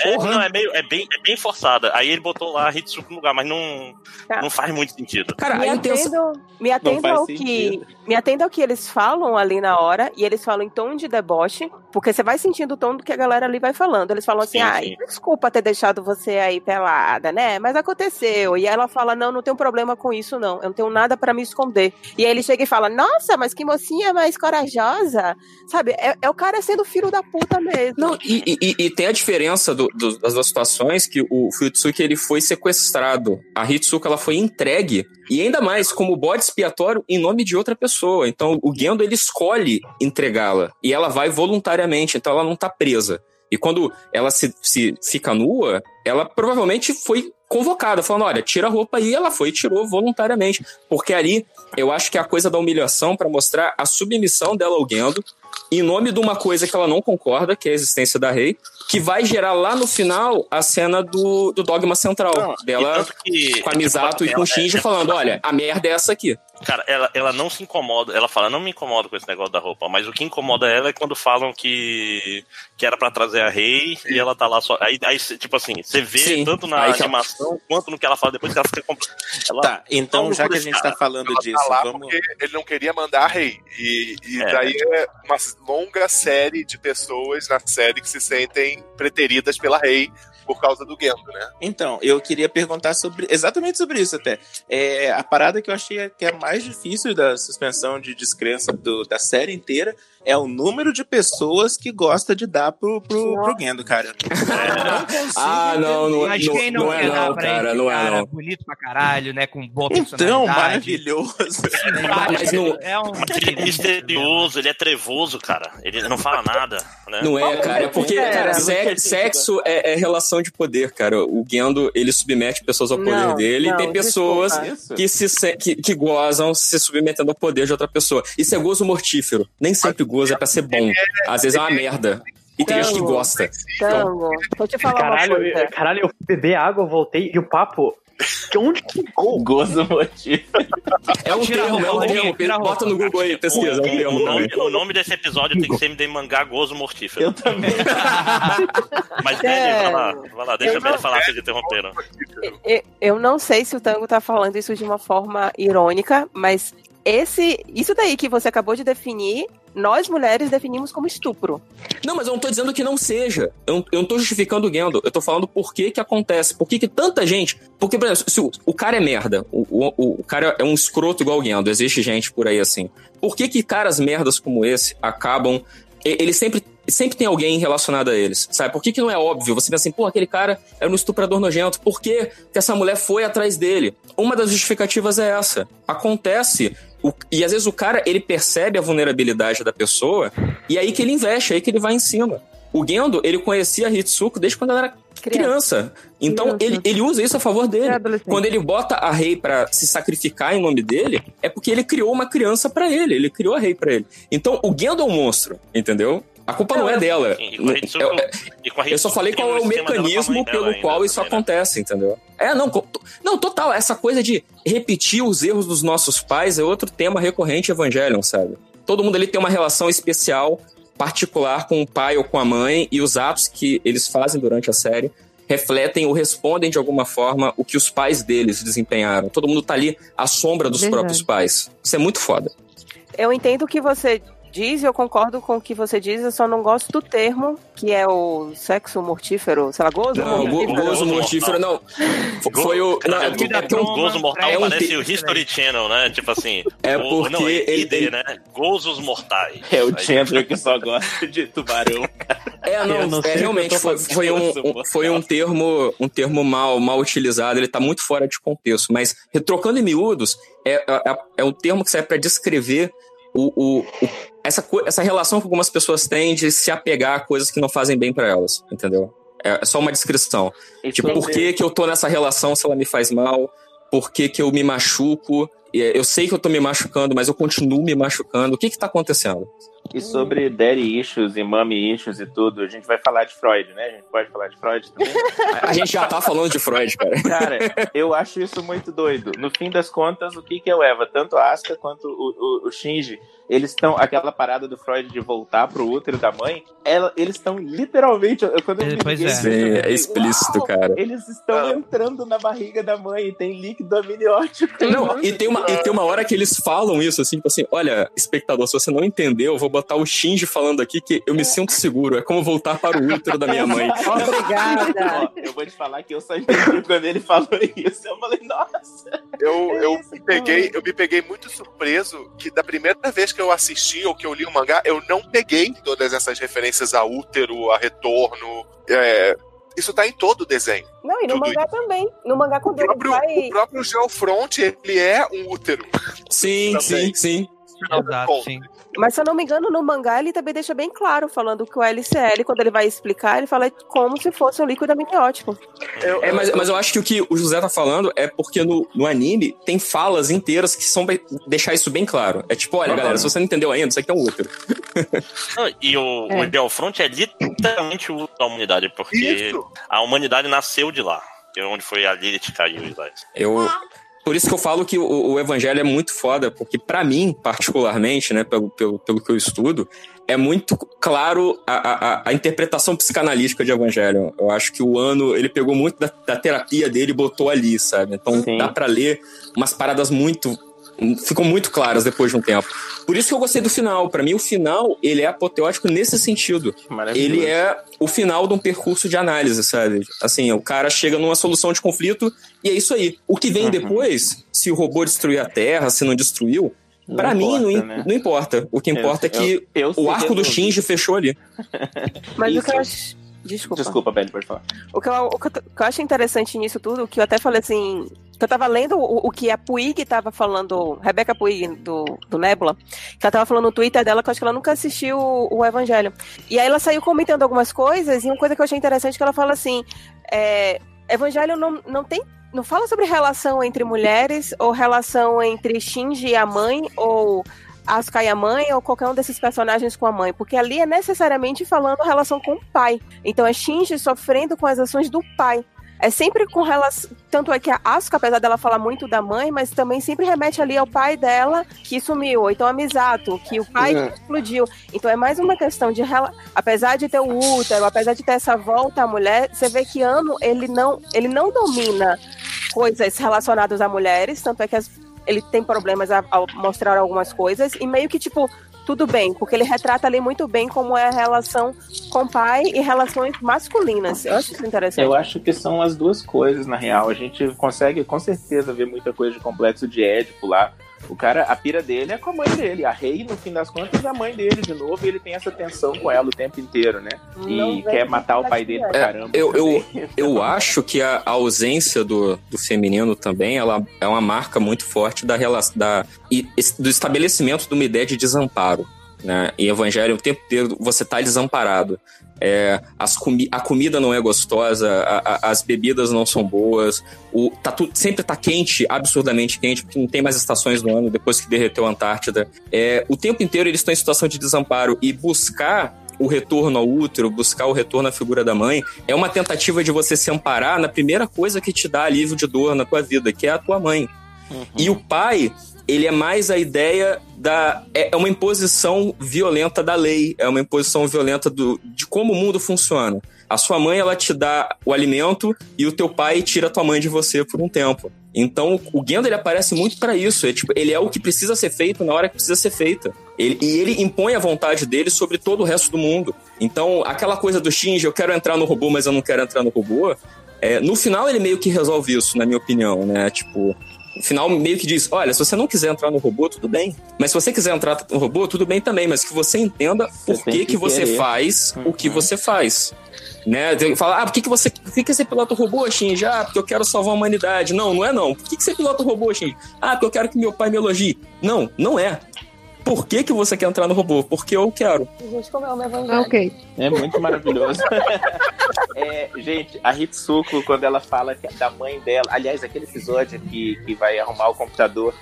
É, Porra. não, é, meio, é, bem, é bem forçada. Aí ele botou lá a Hitsuko no lugar, mas não, Tá. não faz muito sentido. Cara, Me intenção. atendo, me atendo ao que sentido. me atendo ao que eles falam ali na hora e eles falam em tom de deboche, porque você vai sentindo o tom do que a galera ali vai falando. Eles falam assim: Sim, "Ai, sim. desculpa ter deixado você aí pelada, né? Mas aconteceu". E ela fala: "Não, não tenho problema com isso não. Eu não tenho nada pra me esconder". E aí ele chega e fala: "Nossa, mas que mocinha mais corajosa". Sabe? É, é o cara sendo filho da puta mesmo. Não, e, e- e- tem a diferença do- do- das duas situações que o Fuyutsuki ele foi sequestrado. A Hitsuko ela foi entregue e ainda mais como bode expiatório em nome de outra pessoa. Então o Gendo ele escolhe entregá-la e ela vai voluntariamente, então ela não tá presa. E quando ela se, se fica nua, ela provavelmente foi convocada, falando: olha, tira a roupa aí. Ela foi e tirou voluntariamente. Porque ali eu acho que é a coisa da humilhação para mostrar a submissão dela ao Gendo em nome de uma coisa que ela não concorda, que é a existência da Rei, que vai gerar lá no final a cena do, do dogma central Não, dela e tanto que- com a Misato e com o ela- Shinji falando: olha, a merda é essa aqui. Cara, ela, ela não se incomoda, ela fala, não me incomoda com esse negócio da roupa, mas o que incomoda ela é quando falam que, que era pra trazer a Rei e ela tá lá só. Aí, aí tipo assim, você vê Sim. tanto na animação quanto no que ela fala depois que ela fica. compl- Ela, Tá, então já que a gente cara. tá falando Ela disso, tá lá vamos. porque ele não queria mandar a rei. E, e É. daí é uma longa série de pessoas na série que se sentem preteridas pela rei por causa do Gendo, né? Então, eu queria perguntar sobre exatamente sobre isso até. É, a parada que eu achei que é mais difícil da suspensão de descrença do- da série inteira é o número de pessoas que gosta de dar pro, pro, pro Gendo, cara. [LAUGHS] Não Ah, não, não, Mas não, quem não, não é dar não, pra cara, não é cara não. bonito pra caralho, né? Com boa Então, personalidade. maravilhoso. [LAUGHS] Mas não- É um... Ele é misterioso, ele é trevoso, cara. Ele não fala nada, né? Não é, cara. É porque, É. cara, se- sexo é, é relação de poder, cara. O Gendo, ele submete pessoas ao poder Não, dele não, e tem pessoas que, se, se- que, que gozam se submetendo ao poder de outra pessoa. Isso é gozo mortífero. Nem sempre gozo é pra ser bom. Às vezes é uma merda. E tem gente que gosta. Tango, vou te falar Caralho, uma coisa. eu- caralho, eu fui beber água, voltei e o papo. que Onde que ficou? Gozo motivo. É um Tira a termo, é um termo. tira a. Bota no Google aí, pesquisa. É um O, nome, o nome desse episódio tem que ser MD Mangá Gozo Mortífero. Eu também. [LAUGHS] Mas É. Vai lá, vai lá, deixa Eu ele não- falar se eles interromperam. E- Eu não sei se o Tango tá falando isso de uma forma irônica, mas esse, isso daí que você acabou de definir, nós mulheres definimos como estupro. Não, mas eu não tô dizendo que não seja. Eu não, eu não tô justificando o Gendo. Eu tô falando por que que acontece. Por que que tanta gente... Porque, por exemplo, se o, o cara é merda, o, o, o cara é um escroto igual o Gendo, existe gente por aí assim. Por que que caras merdas como esse acabam... e- Eles sempre... Sempre tem alguém relacionado a eles, sabe? Por que, que não é óbvio? Você pensa assim, pô, aquele cara era um estuprador nojento. Por que, que essa mulher foi atrás dele? Uma das justificativas é essa. Acontece o- e às vezes o cara, ele percebe a vulnerabilidade da pessoa e é aí que ele investe, é aí que ele vai em cima. O Gendo, ele conhecia a Hitsuko desde quando ela era criança. Então, Criança. ele, ele usa isso a favor dele. É. Quando ele bota a Rei pra se sacrificar em nome dele, é porque ele criou uma criança pra ele. Ele criou a Rei pra ele. Então, o Gendo é um monstro, entendeu? A culpa não é dela. E com a Hitsuko- Eu- e com a eu só falei qual é o dela mecanismo dela pelo ainda qual isso também, né? acontece, entendeu? É, não, não, total. Essa coisa de repetir os erros dos nossos pais é outro tema recorrente em Evangelion, sabe? Todo mundo ali tem uma relação especial, particular com o pai ou com a mãe, e os atos que eles fazem durante a série refletem ou respondem de alguma forma o que os pais deles desempenharam. Todo mundo tá ali à sombra dos Verdade. próprios pais. Isso é muito foda. eu entendo que você diz, eu concordo com o que você diz, eu só não gosto do termo, que é o sexo mortífero, sei lá, gozo não, mortífero. Go, gozo mortífero, não. Foi o. Não, é, é, é, um gozo mortal é um parece o History Channel, né? Tipo assim. É porque. Não, é ID, ele... né? Gozos mortais. É o Chandler que só gosta de tubarão. É, não, não é, realmente foi, foi, um, foi um termo, um termo mal, mal utilizado, ele tá muito fora de contexto, mas trocando em miúdos, é, é, é um termo que serve para descrever o, o, o, essa, essa relação que algumas pessoas têm de se apegar a coisas que não fazem bem para elas, entendeu? É só uma descrição. Isso tipo, por que, que eu tô nessa relação se ela me faz mal? Por que, que eu me machuco? Eu sei que eu tô me machucando, mas eu continuo me machucando. O que que tá acontecendo? E sobre daddy issues e mommy issues e tudo, a gente vai falar de Freud, né? A gente pode falar de Freud também? [LAUGHS] a gente já tá falando de Freud, cara. Cara, eu acho isso muito doido. No fim das contas, o que que é o Eva? Tanto a Asuka quanto o, o, o Shinji eles estão. Aquela parada do Freud de voltar pro útero da mãe, ela, eles estão literalmente. Quando eu pois é. Sim, é explícito, cara. Eles estão ah. entrando na barriga da mãe e tem líquido amniótico. Não, e tem, uma, e tem uma hora que eles falam isso, assim, tipo assim: olha, espectador, se você não entendeu, eu vou botar o Shinji falando aqui que eu me sinto seguro. É como voltar para o útero da minha mãe. [LAUGHS] Obrigada. Ó, eu vou te falar que eu só entendi quando ele falou isso. Eu falei, nossa. Eu, eu, me peguei, eu me peguei muito surpreso que da primeira vez que que eu assisti ou que eu li o mangá, eu não peguei todas essas referências a útero, a retorno. É, isso tá em todo o desenho. Não, e no mangá isso. também. No mangá, quando o próprio, ele vai... O próprio Geofront, ele é um útero. Sim, sim, sim. Exato, sim. Mas se eu não me engano, no mangá ele também deixa bem claro, falando que o LCL, quando ele vai explicar, ele fala como se fosse um líquido amniótico. Eu, é, mas, mas eu acho que o que o José tá falando é porque no, no anime tem falas inteiras que são deixar isso bem claro. É tipo, olha, galera, se você não entendeu ainda, isso aqui é um útero. [LAUGHS] e o, é. o é literalmente o da humanidade, porque isso. a humanidade nasceu de lá. É onde foi a Lilith caiu e lá. Eu, por isso que eu falo que o, o evangelho é muito foda, porque para mim, particularmente, né, pelo, pelo, pelo que eu estudo, é muito claro a, a, a, interpretação psicanalítica de evangelho. Eu acho que o ano, ele pegou muito da, da terapia dele e botou ali, sabe? Então Sim. dá para ler umas paradas muito ficam muito claras depois de um tempo. Por isso que eu gostei do final. Para mim, o final, ele é apoteótico nesse sentido. Ele é o final de um percurso de análise, sabe? Assim, o cara chega numa solução de conflito e é isso aí. O que vem uhum. depois, se o robô destruiu a Terra, se não destruiu, para mim, não, né? não, importa. O que importa eu, é que eu, eu o arco do Shinji fechou ali. Mas o que eu acho Desculpa. Desculpa, Beli, pode falar. O que, eu, o que eu acho interessante nisso tudo, que eu até falei assim, que eu tava lendo o, o que a Puig tava falando, Rebeca Puig, do, do Nebula, que ela tava falando no Twitter dela, que eu acho que ela nunca assistiu o, o Evangelho. E aí ela saiu comentando algumas coisas, e uma coisa que eu achei interessante é que ela fala assim, é, Evangelho não, não tem não fala sobre relação entre mulheres ou relação entre Shinji e a mãe ou Asuka e a mãe ou qualquer um desses personagens com a mãe, porque ali é necessariamente falando relação com o pai. Então é Shinji sofrendo com as ações do pai. É sempre com relação. Tanto é que a Asuka, apesar dela falar muito da mãe, mas também sempre remete ali ao pai dela que sumiu. Ou então a Misato, que o pai é. explodiu. Então é mais uma questão de. Apesar de ter o útero, apesar de ter essa volta à mulher, você vê que Ano ele não, ele não domina coisas relacionadas a mulheres, tanto é que as ele tem problemas ao mostrar algumas coisas e meio que tipo tudo bem, porque ele retrata ali muito bem como é a relação com pai e relações masculinas. Eu acho isso interessante. Eu acho que são as duas coisas, na real. A gente consegue com certeza ver muita coisa de complexo de Édipo lá. O cara, a pira dele é com a mãe dele. A Rei, no fim das contas, é a mãe dele de novo. E ele tem essa tensão com ela o tempo inteiro, né? E quer matar o pai dele pra é, caramba. eu, eu, [LAUGHS] eu acho que a, ausência do, do feminino também ela é uma marca muito forte da, da, do estabelecimento de uma ideia de desamparo. Né? Em Evangelho, o tempo inteiro você tá desamparado. É, as comi a comida não é gostosa, a, a, as bebidas não são boas, o, tá tu, sempre tá quente, absurdamente quente, porque não tem mais estações do ano depois que derreteu a Antártida. É, o tempo inteiro eles estão em situação de desamparo e buscar o retorno ao útero, buscar o retorno à figura da mãe, é uma tentativa de você se amparar na primeira coisa que te dá alívio de dor na tua vida, que é a tua mãe. Uhum. E o pai, ele é mais a ideia da. É, é uma imposição violenta da lei, é uma imposição violenta do, de como o mundo funciona. A sua mãe, ela te dá o alimento e o teu pai tira a tua mãe de você por um tempo. Então, o Gendo ele aparece muito para isso. É, tipo, ele é o que precisa ser feito na hora que precisa ser feita. Ele, e ele impõe a vontade dele sobre todo o resto do mundo. Então, aquela coisa do Shinji, eu quero entrar no robô, mas eu não quero entrar no robô. É, no final, ele meio que resolve isso, na minha opinião, né? Tipo, final meio que diz: olha, se você não quiser entrar no robô, tudo bem. Mas se você quiser entrar no robô, tudo bem também. Mas que você entenda Você por que, que que você querer. faz o que Uhum. você faz. Né? Falar, ah, por que, que você por que, que você pilota o robô, Shinji? Ah, porque eu quero salvar a humanidade. Não, não é não. Por que, que você pilota o robô, Shinji? Ah, porque eu quero que meu pai me elogie. Não, não é. Por que, que você quer entrar no robô? Porque eu quero. A gente comeu uma Ah, evangelho. ok. É muito maravilhoso. [LAUGHS] É, gente, a Hitsuko, quando ela fala que- da mãe dela. Aliás, aquele episódio que, que vai arrumar o computador.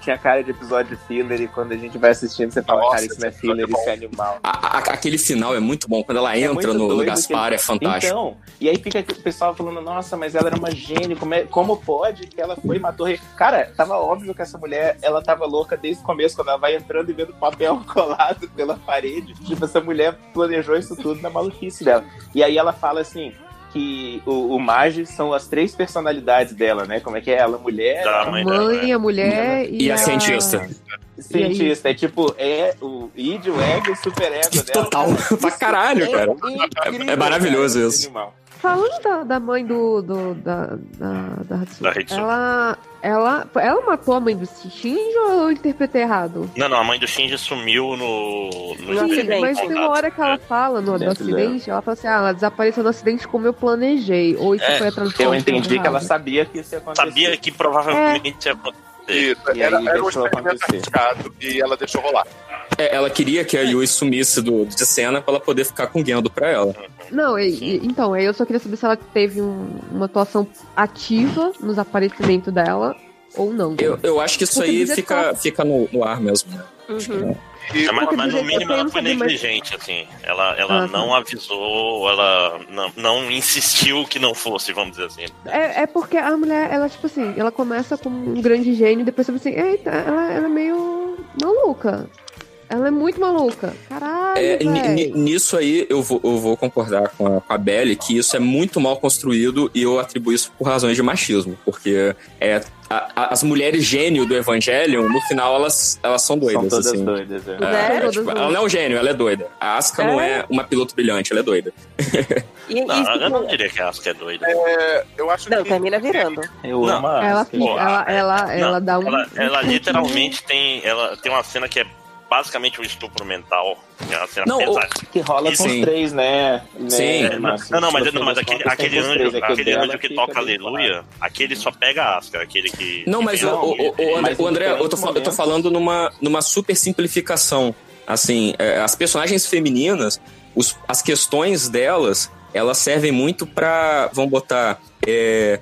Tinha cara de episódio filler e quando a gente vai assistindo, você fala, Nossa, cara, isso não é filler, é isso é animal. A- a- aquele final é muito bom. Quando ela É entra no, no Gaspar, que- é fantástico. Então, e aí fica o pessoal falando, nossa, mas ela era uma gênio, como, é- como pode que ela foi e matou rei? Cara, tava óbvio que essa mulher, ela tava louca desde o começo, quando ela vai entrando e vendo papel [LAUGHS] colado pela parede. Tipo, essa mulher planejou isso tudo na maluquice dela. E aí ela fala assim, que o, o Magi são as três personalidades dela, né? Como é que é? Ela, mulher, Da A mãe mãe, dela, né? a mulher e, E a cientista. cientista. É tipo, é o id, o ego e o superego dela. Total. [LAUGHS] pra caralho, cara. incrível, É maravilhoso cara, isso. animal. Falando da, da mãe do, do- da, da, da Hatsuko. ela, ela, ela matou a mãe do Shinji ou eu interpretei errado? Não, não, a mãe do Shinji sumiu no. no No espelho acidente. de Mas tem uma hora que ela fala no, do acidente, ela fala assim, ah, ela desapareceu no acidente como eu planejei. Ou isso É, foi a tradução. Eu entendi que ela sabia que isso ia acontecer. Sabia que provavelmente ia acontecer. Isso, E era, aí era um experimento arriscado e ela deixou rolar. É, ela queria que a Yui sumisse do, de cena pra ela poder ficar com o Gendo pra ela. Não, e- e- então, eu só queria saber se ela teve um- uma atuação ativa nos aparecimentos dela ou não. Eu, eu acho que isso Porque aí fica, ela- fica no, no ar mesmo. né? Uhum. E É, mas, Porque mas no mínimo ela foi negligente, assim. Ela, ela Ah, tá. não avisou, ela não, não insistiu que não fosse, vamos dizer assim. É, é porque a mulher, ela, tipo assim, ela começa como um grande gênio, depois você fala assim, eita, ela, ela é meio maluca. Ela é muito maluca. Caralho, É, nisso aí eu vou, eu vou concordar com a, com a Belly que isso é muito mal construído e eu atribuo isso por razões de machismo. Porque é, a- a- as mulheres gênio do Evangelion, no final, elas, elas são doidas. São todas assim. doidas, é. É, é, Todas tipo, doidas. ela não é um gênio, ela é doida. A Asuka não é uma piloto brilhante, ela é doida. E, Não, e, eu não tipo, diria que a Asuka é doida. é, eu acho não, que termina virando. Eu Não. amo a Ela, Asuka. fica- ela, ela, ela Não, dá um. Ela, ela [LAUGHS] literalmente tem. Ela tem uma cena que é basicamente um estupro mental. É uma cena Não, pesada. Que rola com Sim. os três, né? Sim. né, É, Márcio? não, não, mas, não, mas aquele, aquele anjo, três, é que o aquele anjo que toca aleluia, aquele só pega a Asca, aquele que. Não, que mas o, o, o- o André, Mas o André, eu tô, eu tô falando numa, numa super simplificação. Assim, é, as personagens femininas, os- as questões delas, elas servem muito pra, vamos botar, é,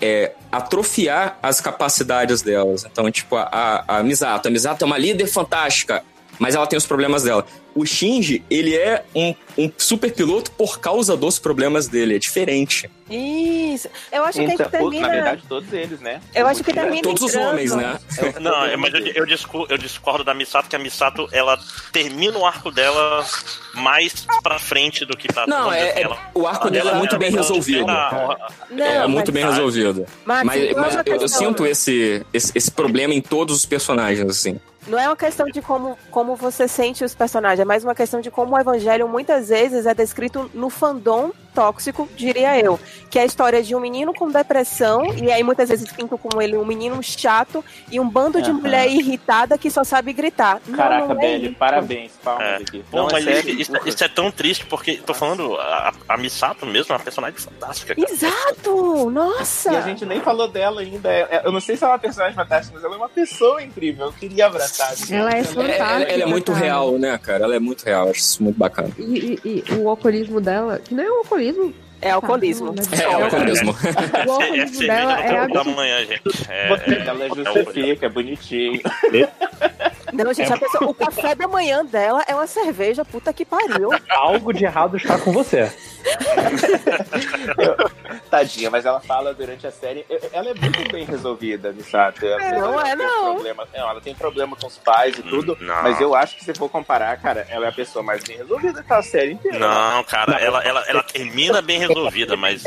é, atrofiar as capacidades delas. Então, tipo, a, a, a Misato. A Misato é uma líder fantástica, mas ela tem os problemas dela. O Shinji, ele é um, um super piloto por causa dos problemas dele, é diferente. Isso. Eu acho que Então, gente termina. Na verdade, todos eles, né? Eu acho que Porque- termina Todos os homens, né? Não, é, mas eu, eu, discu- eu discordo da Misato, que a Misato, ela termina o arco dela mais pra frente do que tá. Não, é, é- ela- o arco ela- dela é muito bem resolvido. é muito bem resolvido. Mas, é mas eu, eu sinto esse, esse, esse problema em todos os personagens, assim. Não é uma questão de como, como você sente os personagens, é mais uma questão de como o Evangelho muitas vezes é descrito no fandom tóxico, diria eu. Que é a história de um menino com depressão, e aí muitas vezes pintam como ele um menino chato e um bando de Aham. mulher irritada que só sabe gritar. Não, Caraca, não é Belly, isso. parabéns, palmas É. aqui. Pô, Não, mas é sério, isso, porra. isso é tão triste, porque tô falando, a, a Misato mesmo é uma personagem fantástica. Cara. Exato! Nossa! E a gente nem falou dela ainda. É- Eu não sei se ela é uma personagem fantástica, mas ela é uma pessoa incrível. Eu queria abraçar. gente. Ela é É, fantástica. ela, ela é muito real, né, cara? Ela é muito real, acho isso muito bacana. E, e- e o alcoolismo dela, que não é um alcoolismo mesmo. É alcoolismo. Tá, É, [LAUGHS] é alcoolismo. O É, é alcoolismo dela é tempo da manhã, gente. É, é, ela é justifica, é bonitinho. Não, gente, a pessoa- o café da manhã dela é uma cerveja, puta que pariu. Algo de errado está com você. [LAUGHS] Tadinha, mas ela fala durante a série. Ela é muito bem resolvida, Misato. Não é, não. Problema, não. Ela tem problema com os pais e tudo. Não. Mas eu acho que se for comparar, cara, ela é a pessoa mais bem resolvida daquela série inteira. Não, cara, ela, ela, ela termina bem resolvida, mas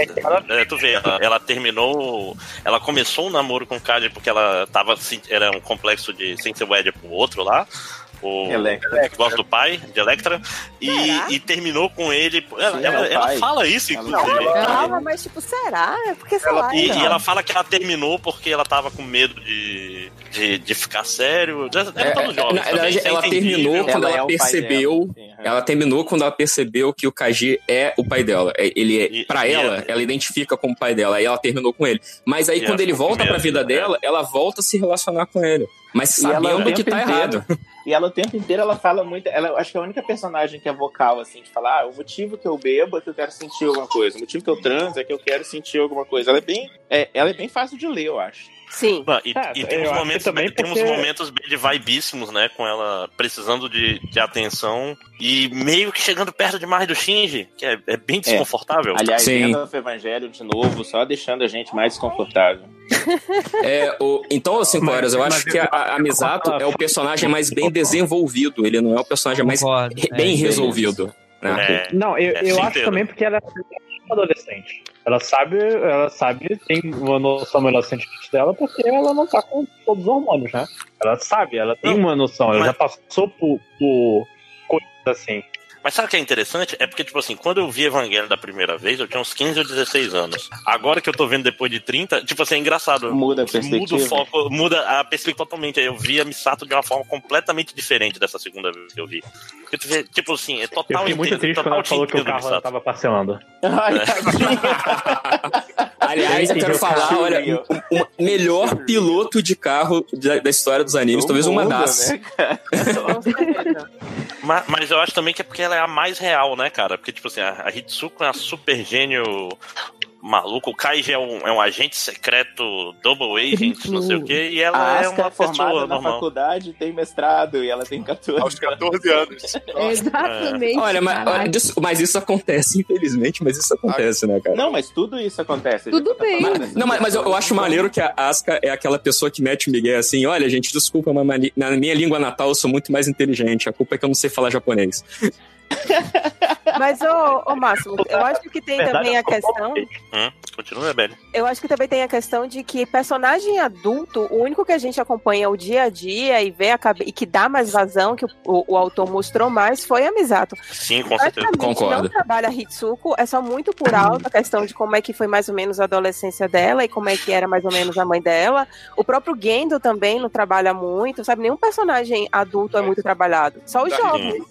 é, tu vê, ela, ela terminou. Ela começou um namoro com o Kaji porque ela tava. se- Era um complexo de sem ser wed pro outro lá. O Electra. gosta do pai, de Electra, e, e terminou com ele. Ela, Sim, ela, é ela fala isso, Ela- inclusive. Calma, mas tipo, será? É porque, sei lá. E, então. e ela fala que ela terminou porque ela tava com medo de, de, de ficar sério. Era É, na verdade, também, é ela entendível. terminou quando Ela ela, é percebeu. é. Ela terminou quando ela percebeu que o Kaji é o pai dela. É- Ele é, E- pra e ela, é- ela identifica como pai dela. Aí ela terminou com ele. Mas aí quando ela ele volta pra medo, vida né? dela, ela volta a se relacionar com ele. Mas E sabendo que tempo tá inteiro- errado. E ela o tempo inteiro ela fala muito. Ela acho que é a única personagem que é vocal, assim, de falar, ah, o motivo que eu bebo é que eu quero sentir alguma coisa. O motivo que eu transo é que eu quero sentir alguma coisa. Ela é bem. é, ela é bem fácil de ler, eu acho. Sim. Bah, E, É, e tem uns momentos, também tem uns porque- momentos de vibíssimos, né? Com ela precisando de, de atenção e meio que chegando perto demais do Shinji, que é, é bem desconfortável. Aliás, Sim. Of Evangelho de novo, só deixando a gente mais desconfortável. [LAUGHS] É, o, então, cinco Mas- horas, eu mas acho que a, a Misato é o personagem mais bem desenvolvido. Ele não é o personagem mais Concordo, é, bem isso. resolvido. né? É, Não, eu, É, eu acho também porque ela é adolescente. Ela sabe, ela sabe, tem uma noção melhor sentimentos dela, porque ela não tá com todos os hormônios, né? Ela sabe, ela tem Não, uma noção, ela já passou por, por coisas assim. Mas sabe o que é interessante? É porque, tipo assim, quando eu vi Evangelho da primeira vez, eu tinha uns 15 ou 16 anos. Agora que eu tô vendo depois de 30, tipo assim, é engraçado. Muda a Muda o perspectiva. foco, muda a perspectiva totalmente. Eu vi a Misato de uma forma completamente diferente dessa segunda vez que eu vi. Porque tipo assim, é Eu total fiquei muito entendo- triste quando ela falou que o carro tava parcelando. Ai, tadinha. [LAUGHS] Aliás, eu quero falar, olha, o, o melhor piloto de carro da, da história dos animes, talvez uma Muda, das. né. [LAUGHS] Mas, mas eu acho também que é porque ela é a mais real, né, cara? Porque, tipo assim, a, a Hitsuko é uma super gênio maluco. O Kaiji é um, é um agente secreto, double agent, não sei o quê, e ela A é uma é formada na normal. faculdade, tem mestrado e ela tem 14 Aos 14 anos. [LAUGHS] [LAUGHS] Exatamente. Olha, mas, olha, mas isso acontece, infelizmente, mas isso acontece, né, cara? Não, mas tudo isso acontece. Tudo tá bem. falando Mas- não, mas, mas eu, eu acho maneiro que a Asuka é aquela pessoa que mete o Miguel assim: olha, gente, desculpa, mas na, na minha língua natal eu sou muito mais inteligente. A culpa é que eu não sei falar japonês. [LAUGHS] Mas, ô, ô Máximo, eu acho que tem Verdade, também a questão. Hum, continua, Rebelde. Eu acho que também tem a questão de que personagem adulto, o único que a gente acompanha o dia a dia e vê a cabe... e que dá mais vazão, que o, o, o autor mostrou mais, foi a Misato. Sim, com certeza. Concordo. não trabalha Hitsuko, é só muito por alto a questão de como é que foi mais ou menos a adolescência dela e como é que era mais ou menos a mãe dela. O próprio Gendo também não trabalha muito, sabe? Nenhum personagem adulto é muito trabalhado. Só os jovens.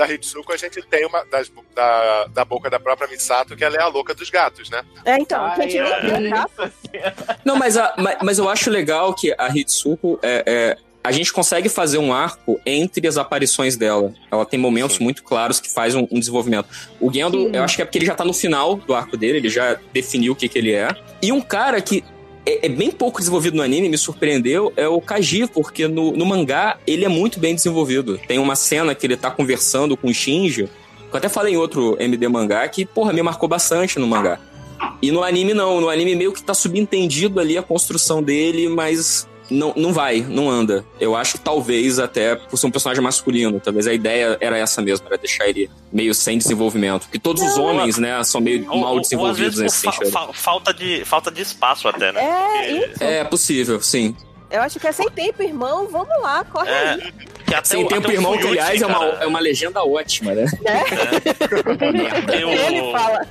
Da Hitsuko, a gente tem uma das, da, da boca da própria Misato, que ela é a louca dos gatos, né? É, então, Ai, que a gente é. Não, mas, a- mas, mas eu acho legal que a Hitsuko é, é, a gente consegue fazer um arco entre as aparições dela. Ela tem momentos Sim. muito claros que faz um, um desenvolvimento. O Gendo, Sim. eu acho que é porque ele já tá no final do arco dele, ele já definiu o que, que ele é. E um cara que é, é bem pouco desenvolvido no anime, me surpreendeu, é o Kaji, porque no, no mangá ele é muito bem desenvolvido. Tem uma cena que ele tá conversando com o Shinji, que eu até falei em outro MD mangá, que, porra, me marcou bastante no mangá. E no anime não, no anime meio que tá subentendido ali a construção dele, mas não, não vai, não anda. Eu acho que talvez até por ser um personagem masculino, talvez a ideia era essa mesmo, era deixar ele meio sem desenvolvimento. Porque todos os homens, né, são meio Ou- mal ou- ou desenvolvidos às vezes nesse fa- sentido. fa- falta, de, falta de espaço até, né? É, Porque- isso. É possível, sim. Eu acho que é sem tempo, irmão. Vamos lá, corre É, aí. que até Sem o- tempo, irmão, que aliás é uma, é uma legenda ótima, né? tem o- [LAUGHS] Ele fala.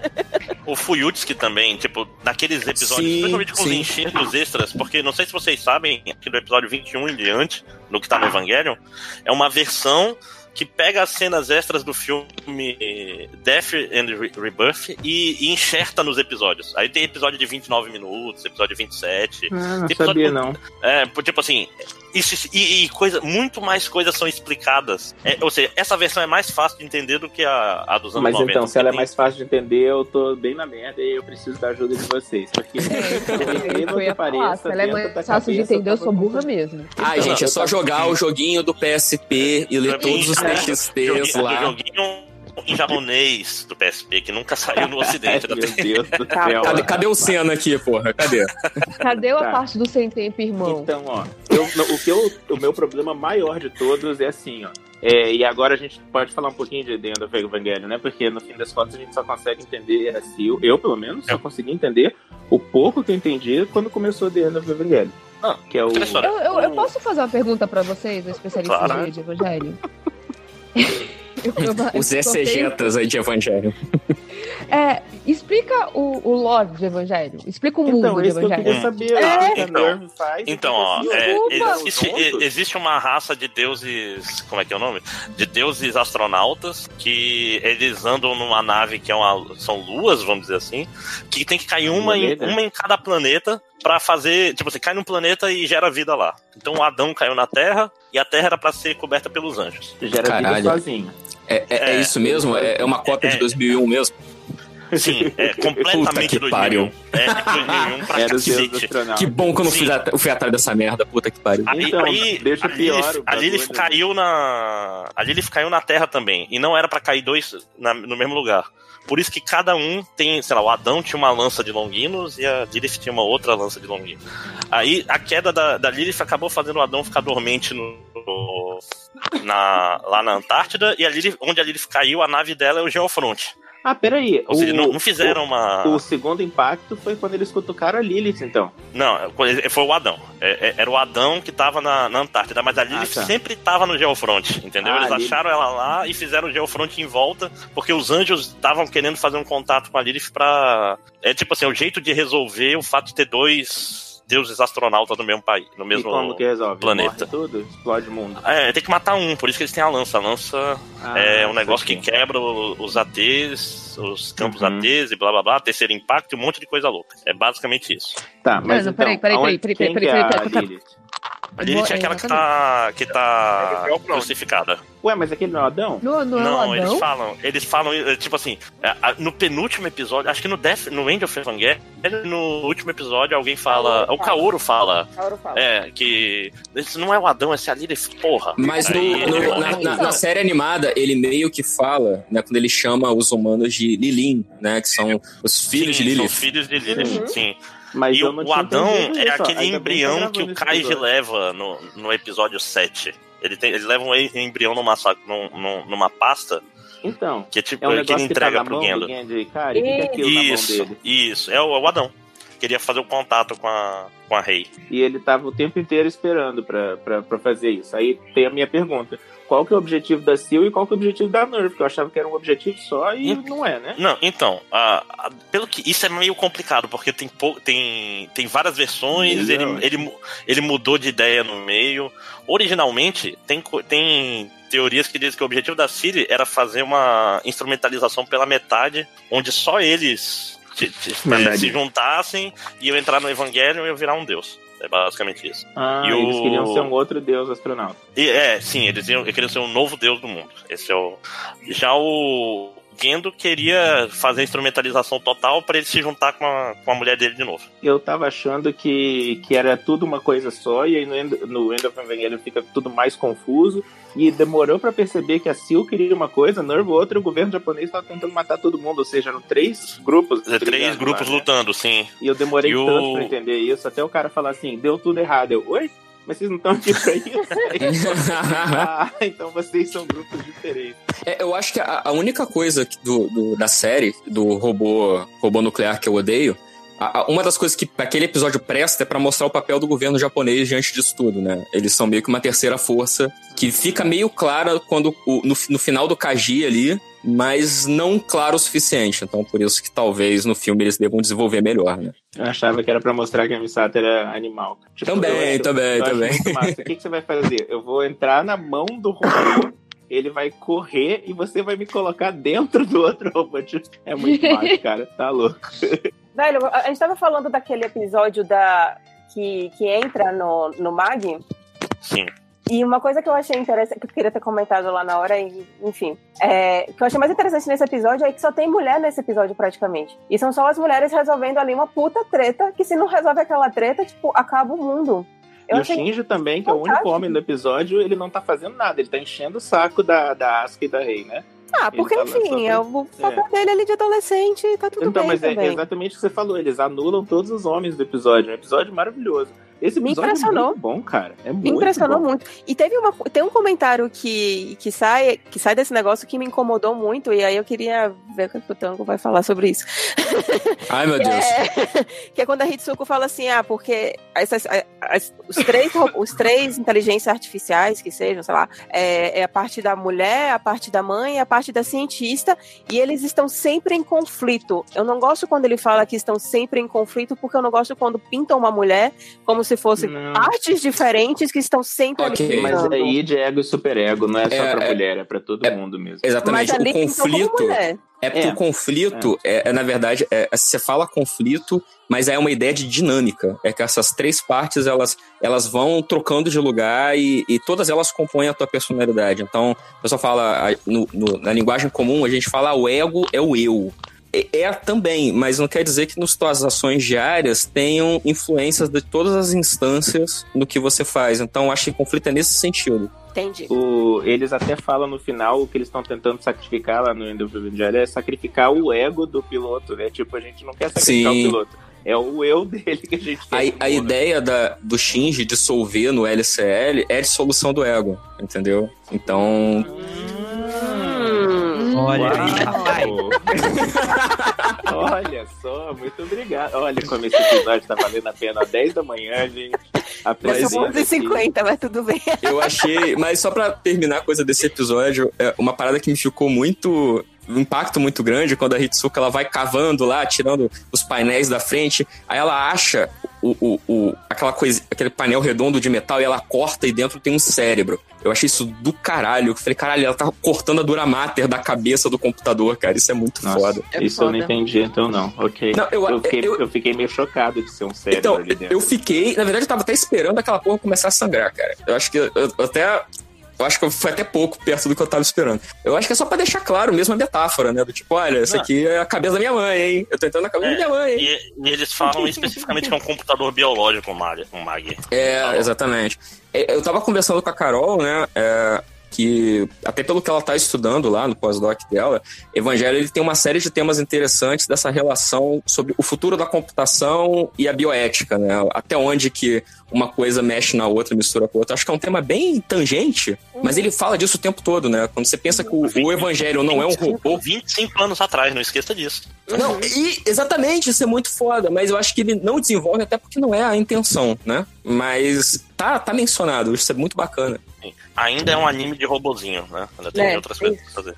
O Fuyutsuki também, tipo, naqueles episódios, Sim, principalmente com os sim. enchidos extras, porque não sei se vocês sabem, aqui do episódio 21 em diante, no que tá no Evangelion, é uma versão que pega as cenas extras do filme Death and Re- Rebirth e, e enxerta nos episódios. Aí tem episódio de 29 minutos, episódio de 27. Ah, não sabia, não. É, tipo assim, isso, e, e coisa, muito mais coisas são explicadas. É, ou seja, essa versão é mais fácil de entender do que a, a dos anos Mas 90. então, se ela é mais fácil de entender, eu tô bem na merda e eu preciso da ajuda de vocês. Porque, por incrível Eu que pareça, se ela é mais fácil de entender, eu tava sou burra mesmo. Ai, Então, gente, é só jogar o joguinho do PSP e ler todos os né? TXTs joguinho, lá. joguinho em japonês do PSP, que nunca saiu no ocidente [LAUGHS] da Meu Deus do Tá, céu. Cadê, cadê o Senna aqui, porra? Cadê? Cadê a Tá. parte do sem tempo, irmão? Então, ó, eu- o, que eu, o meu problema maior de todos é assim, ó. É, e agora a gente pode falar um pouquinho de The End of Evangelion, né? Porque no fim das contas a gente só consegue entender a Sil. Eu, pelo menos, só consegui entender o pouco que eu entendi quando começou The End of Evangelion. Ah, que é o. Eu, eu, eu posso fazer uma pergunta pra vocês, a especialista Claro. de evangelho? [LAUGHS] Eu- eu- eu Os exegetas aí de Evangelho. [LAUGHS] É, explica o, o lore de evangelho. Explica o mundo Então, de isso que eu queria evangelho. saber. É. Então, faz. Então, ó, o que a é, existe, existe uma raça de deuses. Como é que é o nome? De deuses astronautas que eles andam numa nave que é uma, são luas, vamos dizer assim, que tem que cair uma em, uma em cada planeta pra fazer. Tipo, você cai num planeta e gera vida lá. Então o Adão caiu na Terra e a Terra era pra ser coberta pelos anjos. Gera Caralho. vida sozinho. É, é- é É. isso mesmo? É, é uma cópia de É. 2001 mesmo? Sim, é [LAUGHS] Puta completamente que 2001. pariu. É, de 2001 pra Era cacete. Que bom que eu não fui, at- fui atrás dessa merda, puta que pariu. Aí, Então, aí deixa a pior Lilith, o a Lilith bagulho. caiu na. A Lilith caiu na Terra também. E não era pra cair dois na- no mesmo lugar. Por isso que cada um tem, sei lá, o Adão tinha uma lança de Longinos e a Lilith tinha uma outra lança de Longinos. Aí a queda da, da Lilith acabou fazendo o Adão ficar dormente no, na, lá na Antártida. E a Lilith, onde a Lilith caiu, a nave dela é o Geofront. Ah, peraí. Ou seja, o- não, não fizeram uma. O segundo impacto foi quando eles cutucaram a Lilith, então. Não, foi o Adão. É- é- Era o Adão que tava na, na Antártida, mas a Lilith tá. sempre tava no Geofront, entendeu? Ah, Eles acharam ela lá e fizeram o Geofront em volta, porque os anjos estavam querendo fazer um contato com a Lilith pra. É tipo assim, o jeito de resolver o fato de ter dois deuses astronautas no mesmo país, no e mesmo. como que resolve? planeta. Morre tudo? Explode o mundo. É, tem que matar um, por isso que eles têm a lança. A lança Ah, é um negócio que quebra os ATs, os campos Uhum. ATs e blá blá blá, terceiro impacto e um monte de coisa louca. É basicamente isso. Tá, mas Não, então, peraí, peraí, aonde- peraí, quem peraí, que é peraí, a peraí, peraí. Lilith? A Lilith é aquela que tá, que tá crucificada. Ué, mas aquele não é o Adão? Não, não, é Não, o eles Adão? falam, eles falam, eh, tipo assim, eh, no penúltimo episódio, acho que no Death, no End of Evangelion, no último episódio alguém fala, o Kaoru fala, Kaoru fala. é, que esse não é o Adão, esse é a Lilith, porra. Mas no- no- na, na- na série animada, ele meio que fala, né, quando ele chama os humanos de Lilin, né, que são os filhos Sim, de são Lilith. filhos de Lilith, Uhum. sim. Mas e o, Adão é isso, aquele Ainda tá embrião que o Kaiji leva no, no episódio 7. Ele tem, eles levam um embrião numa, sa- num- num- numa pasta, Então, que é tipo, é um que ele negócio que tá entrega pro Gendo. Cara, e Isso, isso, é o, é o Adão. Queria fazer o contato com a, com a Rei. E ele tava o tempo inteiro esperando pra fazer isso. Aí tem a minha pergunta. Qual que é o objetivo da Seal e qual que é o objetivo da Nerve? Porque eu achava que era um objetivo só e não é, né? Não, então, a- a- pelo que isso é meio complicado, porque tem, pou- tem, tem várias versões, ele, Milhões. ele, ele mudou de ideia no meio. Originalmente, tem, tem teorias que dizem que o objetivo da Siri era fazer uma instrumentalização pela metade, onde só eles se, se- se juntassem e eu entrar no Evangelho e eu virar um deus. É basicamente isso. Ah, E eles o- queriam ser um outro deus astronauta. E, é, sim, eles iam, queriam ser um novo deus do mundo. Esse é o. Já o Gendo queria fazer a instrumentalização total pra ele se juntar com a, com a mulher dele de novo. Eu tava achando que, que era tudo uma coisa só, e aí no End, no End of Evangelion fica tudo mais confuso. E demorou pra perceber que a Seal queria uma coisa, a Nerve outra, e o governo japonês tava tentando matar todo mundo. Ou seja, eram três grupos. Três brigando grupos lá, né? lutando, sim. E eu demorei E o- tanto pra entender isso, até o cara falar assim, deu tudo errado. Eu, oi? Mas vocês não estão aqui pra isso? [LAUGHS] ah, então vocês são grupos diferentes. É, eu acho que a, a única coisa do, do- da série, do robô, robô nuclear que eu odeio, a- a- uma das coisas que aquele episódio presta é pra mostrar o papel do governo japonês diante disso tudo, né? Eles são meio que uma terceira força que fica meio clara quando o- no, no final do Kaji ali, mas não claro o suficiente. Então, por isso que talvez no filme eles devam desenvolver melhor, né? Eu achava que era pra mostrar que a Misato era animal. Tipo, Também, acho- também, também. O que, que você vai fazer? Eu vou entrar na mão do robô, ele vai correr e você vai me colocar dentro do outro robô. Tipo, É muito [LAUGHS] massa, cara. Tá louco. Velho, a gente tava falando daquele episódio da que, que entra no, no Mag, Sim. e uma coisa que eu achei interessante, que eu queria ter comentado lá na hora, e, enfim, é, que eu achei mais interessante nesse episódio é que só tem mulher nesse episódio praticamente. E são só as mulheres resolvendo ali uma puta treta, que se não resolve aquela treta, tipo, acaba o mundo. Eu e o Shinji também, que é o único homem do episódio, ele não tá fazendo nada. Ele tá enchendo o saco da, da Asuka e da Rei, né? Ah, porque fala enfim, é o papel dele ali de adolescente e tá tudo Então, bem mas é também. exatamente o que você falou. Eles anulam todos os homens do episódio. Um episódio maravilhoso. Esse Me é impressionou. muito bom, cara. É Me muito impressionou bom. muito. E teve uma, tem um comentário que, que, sai, que sai desse negócio que me incomodou muito, e aí eu queria ver o que o Tango vai falar sobre isso. [LAUGHS] Ai, meu Deus. É, [LAUGHS] que é quando a Hitsuko fala assim, ah, porque essas, as- os, três, os três inteligências artificiais, que sejam, sei lá, é, é a parte da mulher, a parte da mãe e a parte da cientista, e eles estão sempre em conflito. Eu não gosto quando ele fala que estão sempre em conflito, porque eu não gosto quando pintam uma mulher como se fosse Não. partes diferentes que estão sempre Ok, ali Mas aí de ego e superego, não é só É, pra é- mulher, é pra todo mundo mesmo. Exatamente. Mas ali o conflito. É porque É. o conflito, é, é, na verdade, é, você fala conflito, mas é uma ideia de dinâmica. É que essas três partes, elas, elas vão trocando de lugar e, e todas elas compõem a tua personalidade. Então, o pessoal fala, a- no- no- na linguagem comum, a gente fala o ego é o eu. É, é também, mas não quer dizer que nas tuas ações diárias tenham influências de todas as instâncias no que você faz. Então, eu acho que conflito é nesse sentido. Entendi. O- eles até falam no final o que eles estão tentando sacrificar lá no End of Evangelho é sacrificar o ego do piloto, né? Tipo, a gente não quer sacrificar Sim. o piloto. É o eu dele que a gente quer. A, a ideia da, do Shinji dissolver no LCL é a dissolução do ego, entendeu? Então, Hum, Olha Uau. aí, [LAUGHS] papai. Olha só, muito obrigado. Olha como esse episódio tá valendo a pena. Às 10 da manhã, gente. A aqui. 11h50, mas tudo bem. eu [LAUGHS] achei. Mas só pra terminar a coisa desse episódio, é uma parada que me ficou muito. Um impacto muito grande quando a Hitsuka ela vai cavando lá, tirando os painéis da frente. Aí ela acha o, o, o- aquela coisa, aquele painel redondo de metal e ela corta e dentro tem um cérebro. Eu achei isso do caralho. Eu falei, caralho, ela tá cortando a dura mater da cabeça do computador, cara. Isso é muito Nossa, foda. É isso eu não foda. entendi, então não. Ok. Não, eu- eu, fiquei, eu- eu fiquei meio chocado de ser um cérebro Então, ali dentro. eu fiquei. Na verdade, eu tava até esperando aquela porra começar a sangrar, cara. Eu acho que eu, eu até. Eu acho que foi até pouco perto do que eu tava esperando. Eu acho que é só pra deixar claro mesmo a metáfora, né? Do tipo, olha, Não. aqui é a cabeça da minha mãe, hein? Eu tô entrando na cabeça É, da minha mãe, hein? E, e eles falam especificamente que é um computador biológico, o Mag. O Mag. É, exatamente. É, Eu tava conversando com a Carol, né? é, que até pelo que ela tá estudando lá no pós-doc dela, Evangelho ele tem uma série de temas interessantes dessa relação sobre o futuro da computação e a bioética, né? Até onde que uma coisa mexe na outra, mistura com a outra. Acho que é um tema bem tangente, mas ele fala disso o tempo todo, né? Quando você pensa que o, o Evangelho não é um robô, 25 anos atrás, não esqueça disso. não, e exatamente, isso é muito foda, mas eu acho que ele não desenvolve até porque não é a intenção, né? Mas tá, tá mencionado, isso é muito bacana. Ainda é um anime de robozinho, né? Ainda tem É, outras coisas pra fazer.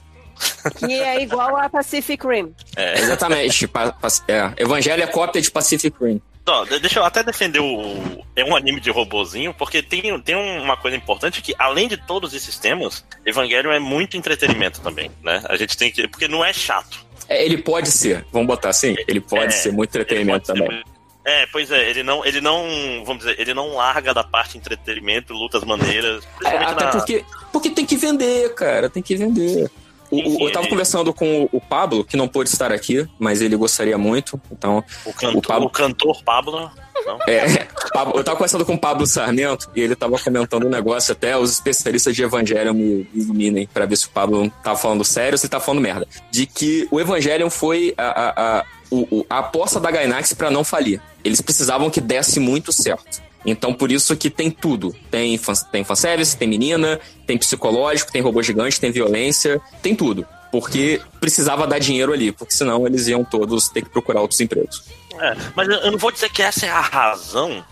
Que é igual a Pacific Rim. É. Exatamente, pa- pa- é. Evangelho é cópia de Pacific Rim. De- deixa eu até defender o. É um anime de robozinho, porque tem, tem uma coisa importante que, além de todos esses temas, Evangelho é muito entretenimento também, né? A gente tem que. Porque não é chato. É, ele pode ser, vamos botar assim, ele pode É, ser muito entretenimento também. É, pois é, ele não, ele não, vamos dizer, ele não larga da parte entretenimento, lutas maneiras, É, até na... porque, porque tem que vender, cara, tem que vender. O- eu tava conversando com o, o Pablo, que não pôde estar aqui, mas ele gostaria muito. Então, o, cantor, Pablo- o cantor Pablo, não? É, [LAUGHS] eu tava conversando com o Pablo Sarmento e ele tava comentando um negócio, até os especialistas de Evangelion me iluminem pra ver se o Pablo tava falando sério ou se ele tá falando merda. De que o Evangelion foi a, a, a, o- a aposta da Gainax pra não falir. Eles precisavam que desse muito certo. Então, por isso que tem tudo. Tem, fan, tem fanservice, tem menina, tem psicológico, tem robô gigante, tem violência, tem tudo. Porque precisava dar dinheiro ali, porque senão eles iam todos ter que procurar outros empregos. É, mas eu não vou dizer que essa é a razão,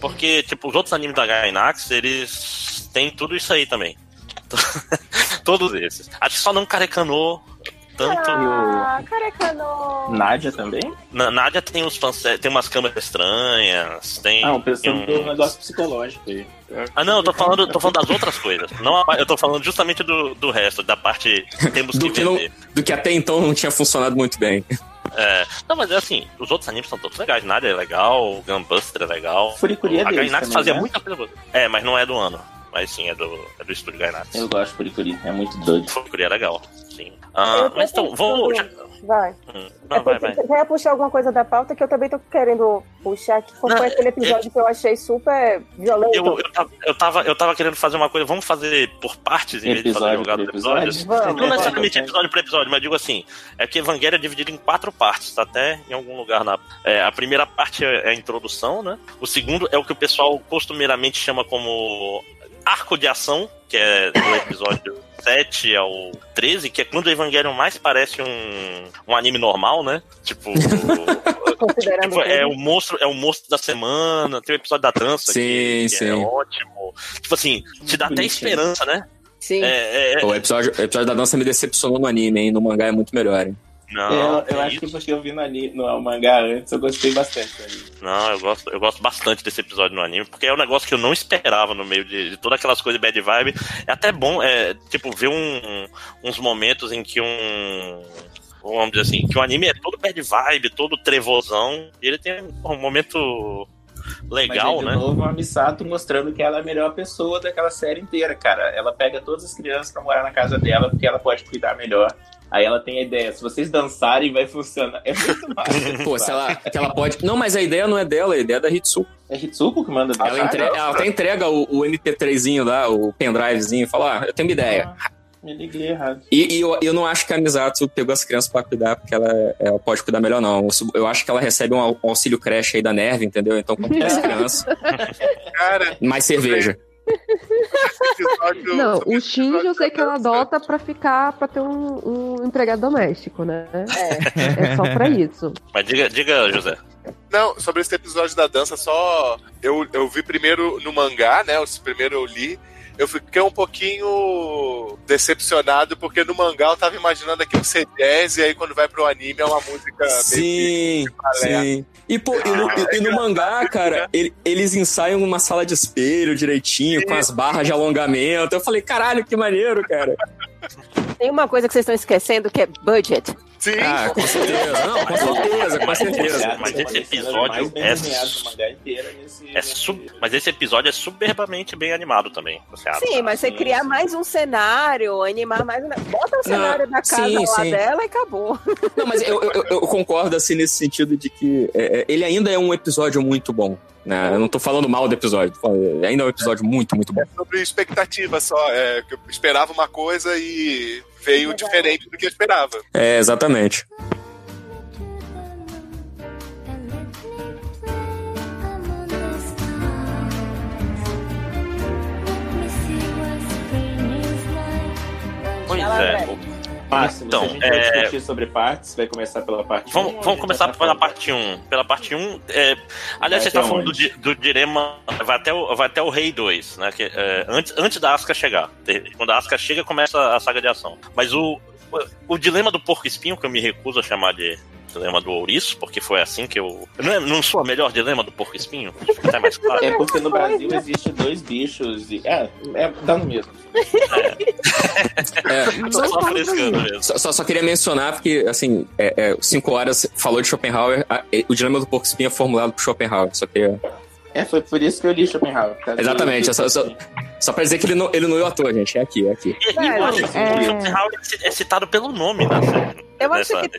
porque, tipo, os outros animes da Gainax, eles têm tudo isso aí também. [LAUGHS] Todos esses. Acho que só não carecanou tanto. Ah, careca não. Nádia também? Na Nádia tem uns fanse- tem umas câmeras estranhas, tem. Ah, pensando tem no negócio psicológico aí. Ah, não, eu tô falando, tô falando das outras coisas. Não, eu tô falando justamente do, do resto, da parte temos Do que que, não, vender. do que até então não tinha funcionado muito bem. É, não, mas é assim, os outros animes são todos legais. Nádia é legal, o Gunbuster é legal. Furikuri é deles também, fazia né? muita coisa. É, mas não é do ano. Mas sim, é do, é do estúdio Gainax. Eu gosto de Furikuri, é muito doido. Furikuri é legal, sim. Ah, mas então, vou. pensando- já- Vai. Hum. É Não, vai, vai. Você ia puxar alguma coisa da pauta que eu também tô querendo puxar, que foi Não, aquele episódio que eu achei super violento. Eu, eu, tava, eu, tava, eu tava querendo fazer uma coisa, vamos fazer por partes em vez de fazer Episódio jogado episódio? episódio? Vamos, Não necessariamente vamos. episódio por episódio, mas digo assim, é que Evangelho é dividido em quatro partes, tá até em algum lugar na. é, a primeira parte é é a introdução, né? O segundo é o que o pessoal costumeiramente chama como arco de ação, que é do [COUGHS] episódio 7 ao 13, que é quando o Evangelho mais parece um, um anime normal, né? Tipo. [LAUGHS] Tipo, é o monstro, é o monstro da semana, tem o episódio da dança, Sim, que, que sim. é ótimo. Tipo assim, te dá até esperança, né? Sim. É, é, O episódio, o episódio da dança me decepcionou no anime, hein? No mangá é muito melhor, hein? Não, eu eu acho que porque eu vi no, ani- no mangá antes, eu gostei bastante. do anime. Não, eu gosto, eu gosto bastante desse episódio no anime, porque é um negócio que eu não esperava no meio de, de todas aquelas coisas bad vibe. É até bom, é, tipo, ver um- uns momentos em que um. Vamos dizer assim, que o anime é todo bad vibe, todo trevosão, e ele tem um momento legal, Mas aí, né? de novo, a Misato mostrando que ela é a melhor pessoa daquela série inteira, cara. Ela pega todas as crianças pra morar na casa dela porque ela pode cuidar melhor. Aí ela tem a ideia, se vocês dançarem, vai funcionar. É muito [LAUGHS] massa. Pô, se ela, que ela pode. Não, mas a ideia não é dela, a ideia é da Hitsuko. É Hitsuko que manda Ela, dançar? entre... ela até entrega o, o MP3zinho lá, o pendrivezinho, e fala: ah, eu tenho uma ideia. Me liguei errado. E, e eu, eu não acho que a Misato pegou as crianças pra cuidar, porque ela, ela pode cuidar melhor, não. Eu acho que ela recebe um um auxílio creche aí da Nerve, entendeu? Então, quando tem as [LAUGHS] crianças, Cara, mais cerveja. Episódio. Não, o Shinji episódio eu sei que ela adota pra ficar, pra ter um, um empregado doméstico, né? É. É só pra isso. Mas diga, diga, José. Não, sobre esse episódio da dança, só. Eu, eu vi primeiro no mangá, né? O primeiro eu li. Eu fiquei um pouquinho decepcionado, porque no mangá eu tava imaginando aqui um C10, e aí quando vai pro anime é uma música meio Sim, sim. E, pô, e no, e- no mangá, cara, ele- eles ensaiam numa sala de espelho direitinho, com as barras de alongamento. Eu falei, caralho, que maneiro, cara. Tem uma coisa que vocês estão esquecendo que é budget. Sim, Ah, com certeza. Não, com certeza, com certeza. mas esse episódio é- nesse- É sub- mas esse episódio é soberbamente bem animado também. Você acha? Sim, mas você sim, criar sim. mais um cenário, animar mais um. Bota o cenário da casa sim, lá sim. dela e acabou. [LAUGHS] Não, mas eu, eu, eu concordo, assim, nesse sentido de que é, é, ele ainda é um episódio muito bom. Né? Eu não tô falando mal do episódio, ainda é um episódio muito, muito bom. sobre expectativa só. É, que eu esperava uma coisa e veio diferente do que eu esperava. É, exatamente. Pois é. Vai. Máximo, Então, a gente vai é- discutir sobre partes, vai começar pela parte Vamos, um, vamos a gente começar vai pela falar- parte 1. Pela parte 1, é, aliás, Vai você está falando do, do dilema. Vai até o, vai até o Rei 2, né? Que, é, antes, antes da Asuka chegar. Quando a Asuka chega, começa a saga de ação. Mas o, o, dilema do porco espinho, que eu me recuso a chamar de dilema do ouriço, porque foi assim que eu. Não, é, não sou a melhor dilema do porco espinho? Fica até mais claro. É porque no Brasil existe dois bichos e. É, é dá no mesmo. É, Tô Não só frescando mim. mesmo. Só, só, só queria mencionar, porque, assim, é, é, cinco horas falou de Schopenhauer, a- é, o dilema do porco espinho é formulado por Schopenhauer. Só queria. É, foi por isso que eu li Schopenhauer. Exatamente, do- é só, só, só pra dizer que ele não, ele não é o ator, gente. É aqui, é aqui. E, e eu acho que É. Schopenhauer é citado pelo nome na série. Eu acho que-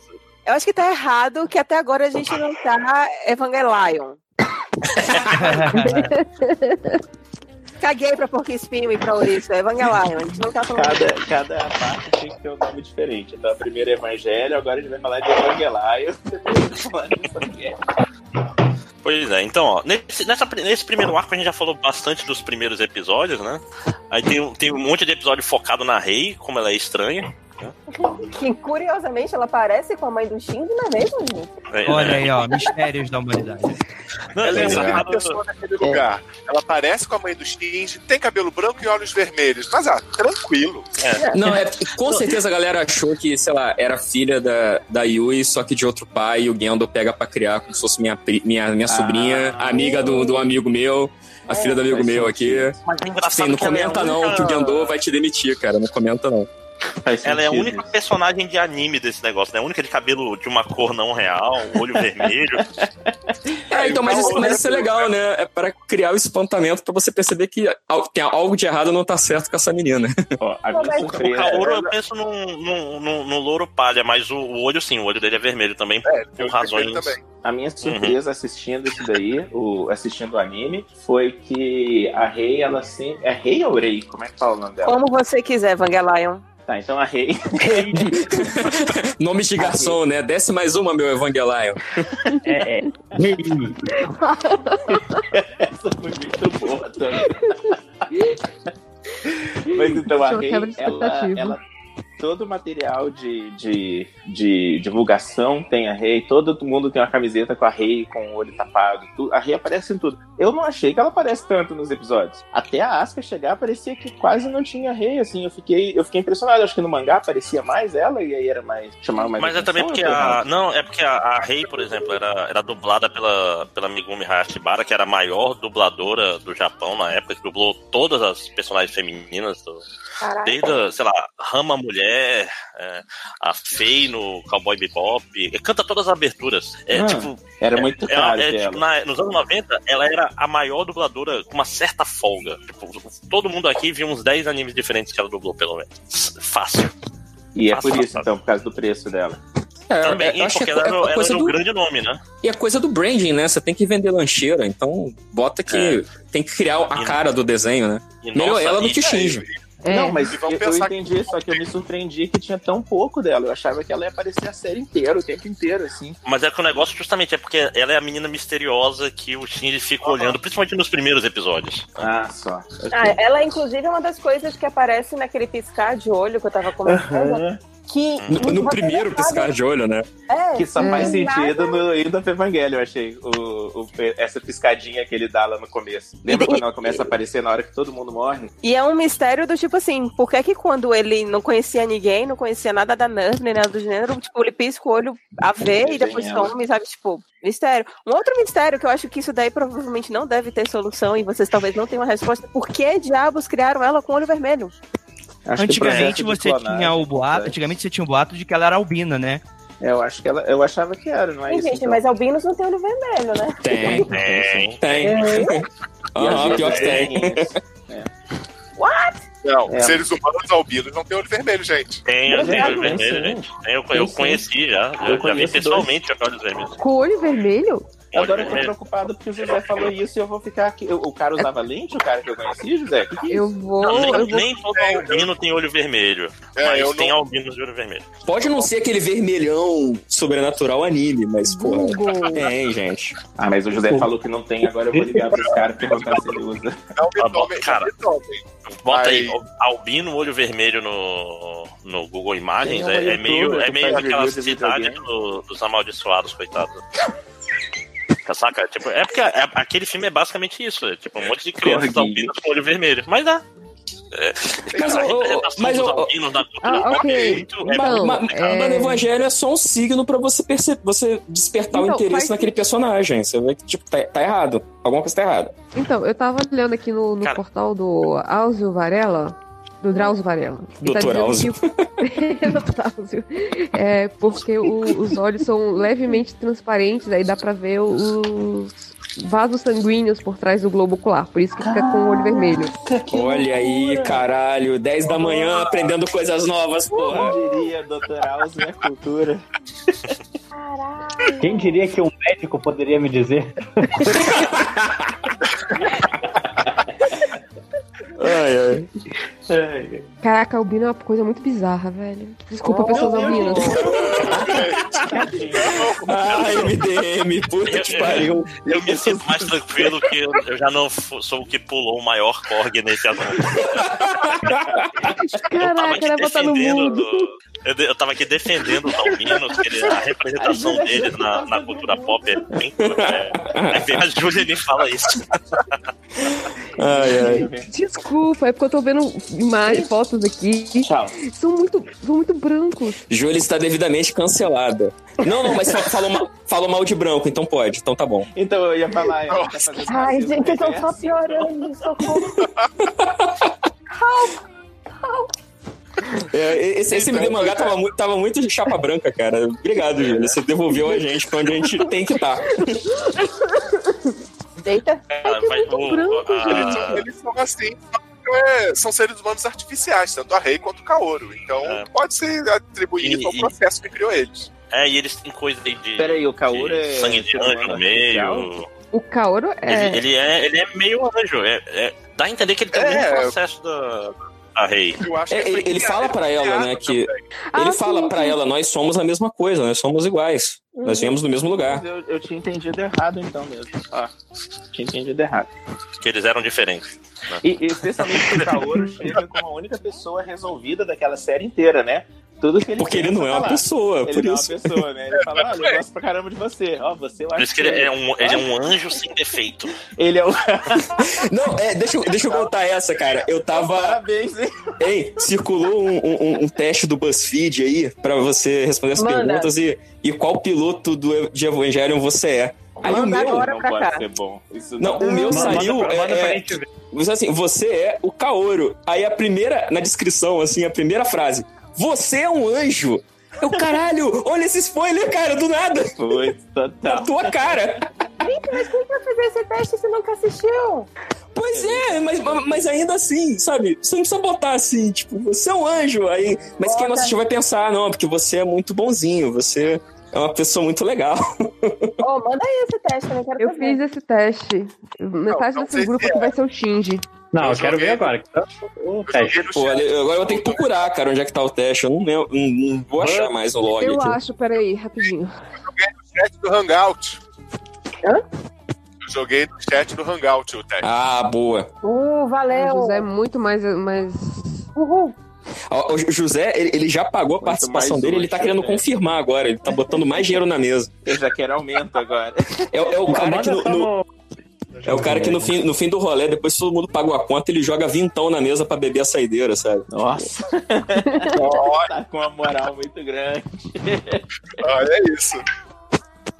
Eu acho que tá errado que até agora a gente não tá Evangelion. [LAUGHS] Caguei pra Porco Espinho e pra Ouriço. É Evangelion. A gente não tá falando. Cada, cada parte tem que ter um nome diferente. Então, a primeira é Evangelho, agora a gente vai falar de Evangelaio, depois [LAUGHS] a gente vai falar de Evangelho. Pois é, então, ó, nesse, nessa, nesse primeiro arco a gente já falou bastante dos primeiros episódios, né? Aí tem, tem um monte de episódio focado na Rei, como ela é estranha. [LAUGHS] Que curiosamente ela parece com a mãe do Shinji, não é mesmo, gente? É, Olha é, aí, ó, mistérios da humanidade. não, Ela é a é única pessoa naquele lugar. Ela parece com a mãe do Shinji, tem cabelo branco e olhos vermelhos. Mas, ah, tranquilo. Não, é, com certeza a galera achou que, sei lá, era filha da, da Yui, só que de outro pai, e o Gendo pega pra criar como se fosse minha, minha, minha sobrinha, amiga do, do amigo meu, a filha do amigo meu aqui. Mas é engraçado Sim, não é comenta não, que o Gendo vai te demitir, cara. Não comenta não. Faz Ela é a única personagem de anime desse negócio, né? A única de cabelo de uma cor não real, olho vermelho. É, [LAUGHS] É, então, mas isso, mas isso é legal, né? É para criar o espantamento para você perceber que tem algo de errado não tá certo com essa menina. [LAUGHS] Ó, a. O Kaoru, eu penso no, no, no, no louro palha, mas o, o, olho sim, o olho dele é vermelho também, é, por razões... Também. A minha surpresa uhum. assistindo isso daí, o, assistindo o anime, foi que a Rei, ela sempre... É Rei ou Rei? Como é que fala o nome dela? Como você quiser, Vangelion. Tá, então a Rei. [LAUGHS] Nome de garçom, né? Desce mais uma, meu Evangelion. É, é. Essa foi muito boa também. Mas então a Rei, ela, ela todo o material de, de, de, divulgação tem a Rei, todo mundo tem uma camiseta com a Rei, com o olho tapado, a Rei aparece em tudo. Eu não achei que ela aparece tanto nos episódios. Até a Asuka chegar, parecia que quase não tinha Rei, assim, eu fiquei, eu fiquei impressionado. Acho que no mangá aparecia mais ela e aí era mais, chamava mais Mas é também porque a, não, é porque a, Rei, por exemplo, era, era dublada pela, pela Megumi Hayashibara, que era a maior dubladora do Japão na época, que dublou todas as personagens femininas do. Desde, sei lá, Rama Mulher, é, a Fei no Cowboy Bebop, canta todas as aberturas. É, ah, tipo, era muito é, caro. É, tipo, na, nos anos 90, ela era a maior dubladora com uma certa folga. Tipo, todo mundo aqui viu uns 10 animes diferentes que ela dublou, pelo menos. Fácil. E é por isso, fácil. então, por causa do preço dela. É, Também, é, acho porque que é, ela, é coisa ela do, um grande nome, né? E a coisa do branding, né? Você tem que vender lancheira, então bota que é. tem que criar a cara do desenho, né? Melhor ela do que Shinji. É, não, mas eu, eu entendi, que... só que eu me surpreendi que tinha tão pouco dela. Eu achava que ela ia aparecer a série inteira, o tempo inteiro, assim. Mas é que o negócio justamente é porque ela é a menina misteriosa que o Shinji fica uhum. olhando, principalmente nos primeiros episódios. Ah, só. Okay. Ah, ela, inclusive, é uma das coisas que aparece naquele piscar de olho que eu tava comentando. Uhum. Que no, no primeiro piscar de olho, né? É, que só faz é, sentido nada... no Ida Evangelho, eu achei. O, o, essa piscadinha que ele dá lá no começo. Lembra e, quando ela começa a aparecer na hora que todo mundo morre? E é um mistério do tipo assim, por que que quando ele não conhecia ninguém, não conhecia nada da Nerf, nem nada do gênero, tipo, ele pisca o olho a ver e depois some, sabe? Tipo, mistério. Um outro mistério que eu acho que isso daí provavelmente não deve ter solução e vocês talvez não tenham uma resposta. Por que diabos criaram ela com olho vermelho? Acho antigamente você tinha o boato, antigamente você tinha o boato de que ela era albina, né? É, eu acho que ela, eu achava que era, não é Sim, isso? Gente, então. mas albinos não tem olho vermelho, né? Tem, [LAUGHS] tem, tem. [LAUGHS] Aham, pior que tem. É. What? Não, é. seres humanos albinos não tem olho vermelho, gente. Tem, eu tenho olho vermelho, gente. Eu, eu conheci já. Eu, já vi pessoalmente dois. olhos vermelhos. Com olho vermelho? Agora eu tô preocupado porque o José falou isso e eu vou ficar aqui. O cara usava lente, o cara que eu conheci, José? Que que é eu vou. Não, nem, eu nem todo albino tem olho vermelho. É, mas tem não... albinos de olho vermelho. Pode não ser aquele vermelhão sobrenatural anime, mas, pô. Tem, gente. Ah, mas o José falou que não tem, agora eu vou ligar pros caras e perguntar se ele usa. Não, cara, bota aí, albino olho vermelho no, no Google Imagens. É, é, meio, é meio aquela cidade do, dos amaldiçoados, [LAUGHS] coitado. Saca? Tipo, é porque é, aquele filme é basicamente isso. É, tipo, um monte de crianças albinas com olho vermelho. Mas dá. É, mas, o, mas o, ah. Muito, é mas, é... o Evangelho é só um signo para você perceber, você despertar então, o interesse naquele personagem. Você vê que tipo, tá, tá, errado. Alguma coisa tá errada. Então, eu tava olhando aqui no, no portal do Áuzio Varela do Drauzio Varela. Doutor tá Áuzio. [LAUGHS] É, porque o, os olhos são levemente transparentes, aí dá pra ver os vasos sanguíneos por trás do globo ocular. Por isso que fica com o olho vermelho. Olha aí, caralho. 10 da manhã aprendendo coisas novas, porra. Quem diria, doutor Áuzio é cultura. Caralho. Quem diria que um médico poderia me dizer? [LAUGHS] Ai, ai. Ai. Caraca, albino é uma coisa muito bizarra, velho. Desculpa, oh, pessoas albinas. Ai, MDM, puta que pariu. Eu me sinto mais tranquilo que eu já não sou o que pulou o maior Korg nesse assunto. Caraca, era botar no mundo. Eu, eu tava aqui defendendo os albinos, que ele, a representação deles na, na cultura pop é bem. É, é, [LAUGHS] a Júlia me fala isso. Ai, ai. Desculpa, é porque eu tô vendo imagens, fotos aqui. Tchau. São muito, são muito brancos. Júlia está devidamente cancelada. Não, não, mas falou mal, falou mal de branco, então pode, então tá bom. Então eu ia falar. Eu Ai, gente, eu tô só piorando, socorro. [LAUGHS] Help! Help! É, esse, esse MD mangá tava, muito, tava muito de chapa branca, cara. Obrigado, Júlio. Você devolveu a gente pra onde a gente tem que estar. Tá. Eita. Ai, que muito o- branco, a- Eles são, eles são assim. é, são seres humanos artificiais, tanto a Rei quanto o Kaoru. Então É. pode se atribuir E- ao e- processo que criou eles. É, e eles têm coisa aí de. Peraí, o Kaoru de é sangue de ser anjo no meio. O Kaoru é. Ele, ele é, ele é meio anjo. É, é- dá a entender que ele tem o É. mesmo processo da, da Rei. Eu acho É, que ele- ele fala pra ela, criado né, que-. Ah, Ele sim, fala pra sim. ela, nós somos a mesma coisa, nós somos iguais. Nós viemos do mesmo lugar. Eu, eu tinha entendido errado então mesmo. Ah, tinha entendido errado. Que eles eram diferentes. E, e especialmente que o Kaoru chega como a única pessoa resolvida daquela série inteira, né? Tudo que ele Porque ele pensa não é tá uma pessoa, Ele por não isso. é uma pessoa, né? Ele fala, olha, [LAUGHS] eu gosto pra caramba de você. Ó, você eu Por acho isso que ele é um, ele é [LAUGHS] um anjo sem defeito. Ele é o. [LAUGHS] Não, é, deixa, eu- deixa eu contar essa, cara. Eu tava. Parabéns, hein? Ei, circulou um, um- um teste do BuzzFeed aí pra você responder as Manda. perguntas e, e qual piloto do, de Evangelion você é. Aí o Manda meu. não pode cá. ser bom. Isso Não, o meu Manda- saiu. manda pra- manda pra é, gente ver. Você assim, você é o Kaoru. Aí a primeira, na descrição, assim, a primeira frase. Você é um anjo. Eu, caralho, olha esse spoiler, cara, do nada. Foi Na total. tua cara. Mas quem vai fazer esse teste se nunca assistiu? Pois é, mas, mas ainda assim, sabe? Você não precisa botar assim, tipo, você é um anjo. Aí, mas quem não Bota. assistiu vai pensar, não, porque você é muito bonzinho, você é uma pessoa muito legal. Ô, manda aí esse teste, eu não quero Eu saber. fiz esse teste. Metade não desse grupo é. aqui vai ser o Shinji. Não, Eu eu quero joguei- ver agora. que tá O Eu teste. joguei no Pô, agora eu vou ter que procurar, cara, onde é que tá o teste. Eu não, lembro, não, não vou achar mais o log Eu aqui. acho, peraí, rapidinho. chat do Hangout. Hã? Eu joguei no chat do Hangout o teste. Ah, boa. Uh, O valeu. José é muito mais. mais... Uhul. O José, ele, já pagou a participação dele, ele tá querendo né? confirmar agora. Ele tá botando mais dinheiro na mesa. Eu já quero aumento agora. É, é o cara que no, no- no- é o cara que no fim, no fim do rolê, depois que todo mundo pagou a conta, ele joga vintão na mesa pra beber a saideira, sabe? Nossa. tá com uma moral muito grande. Olha isso.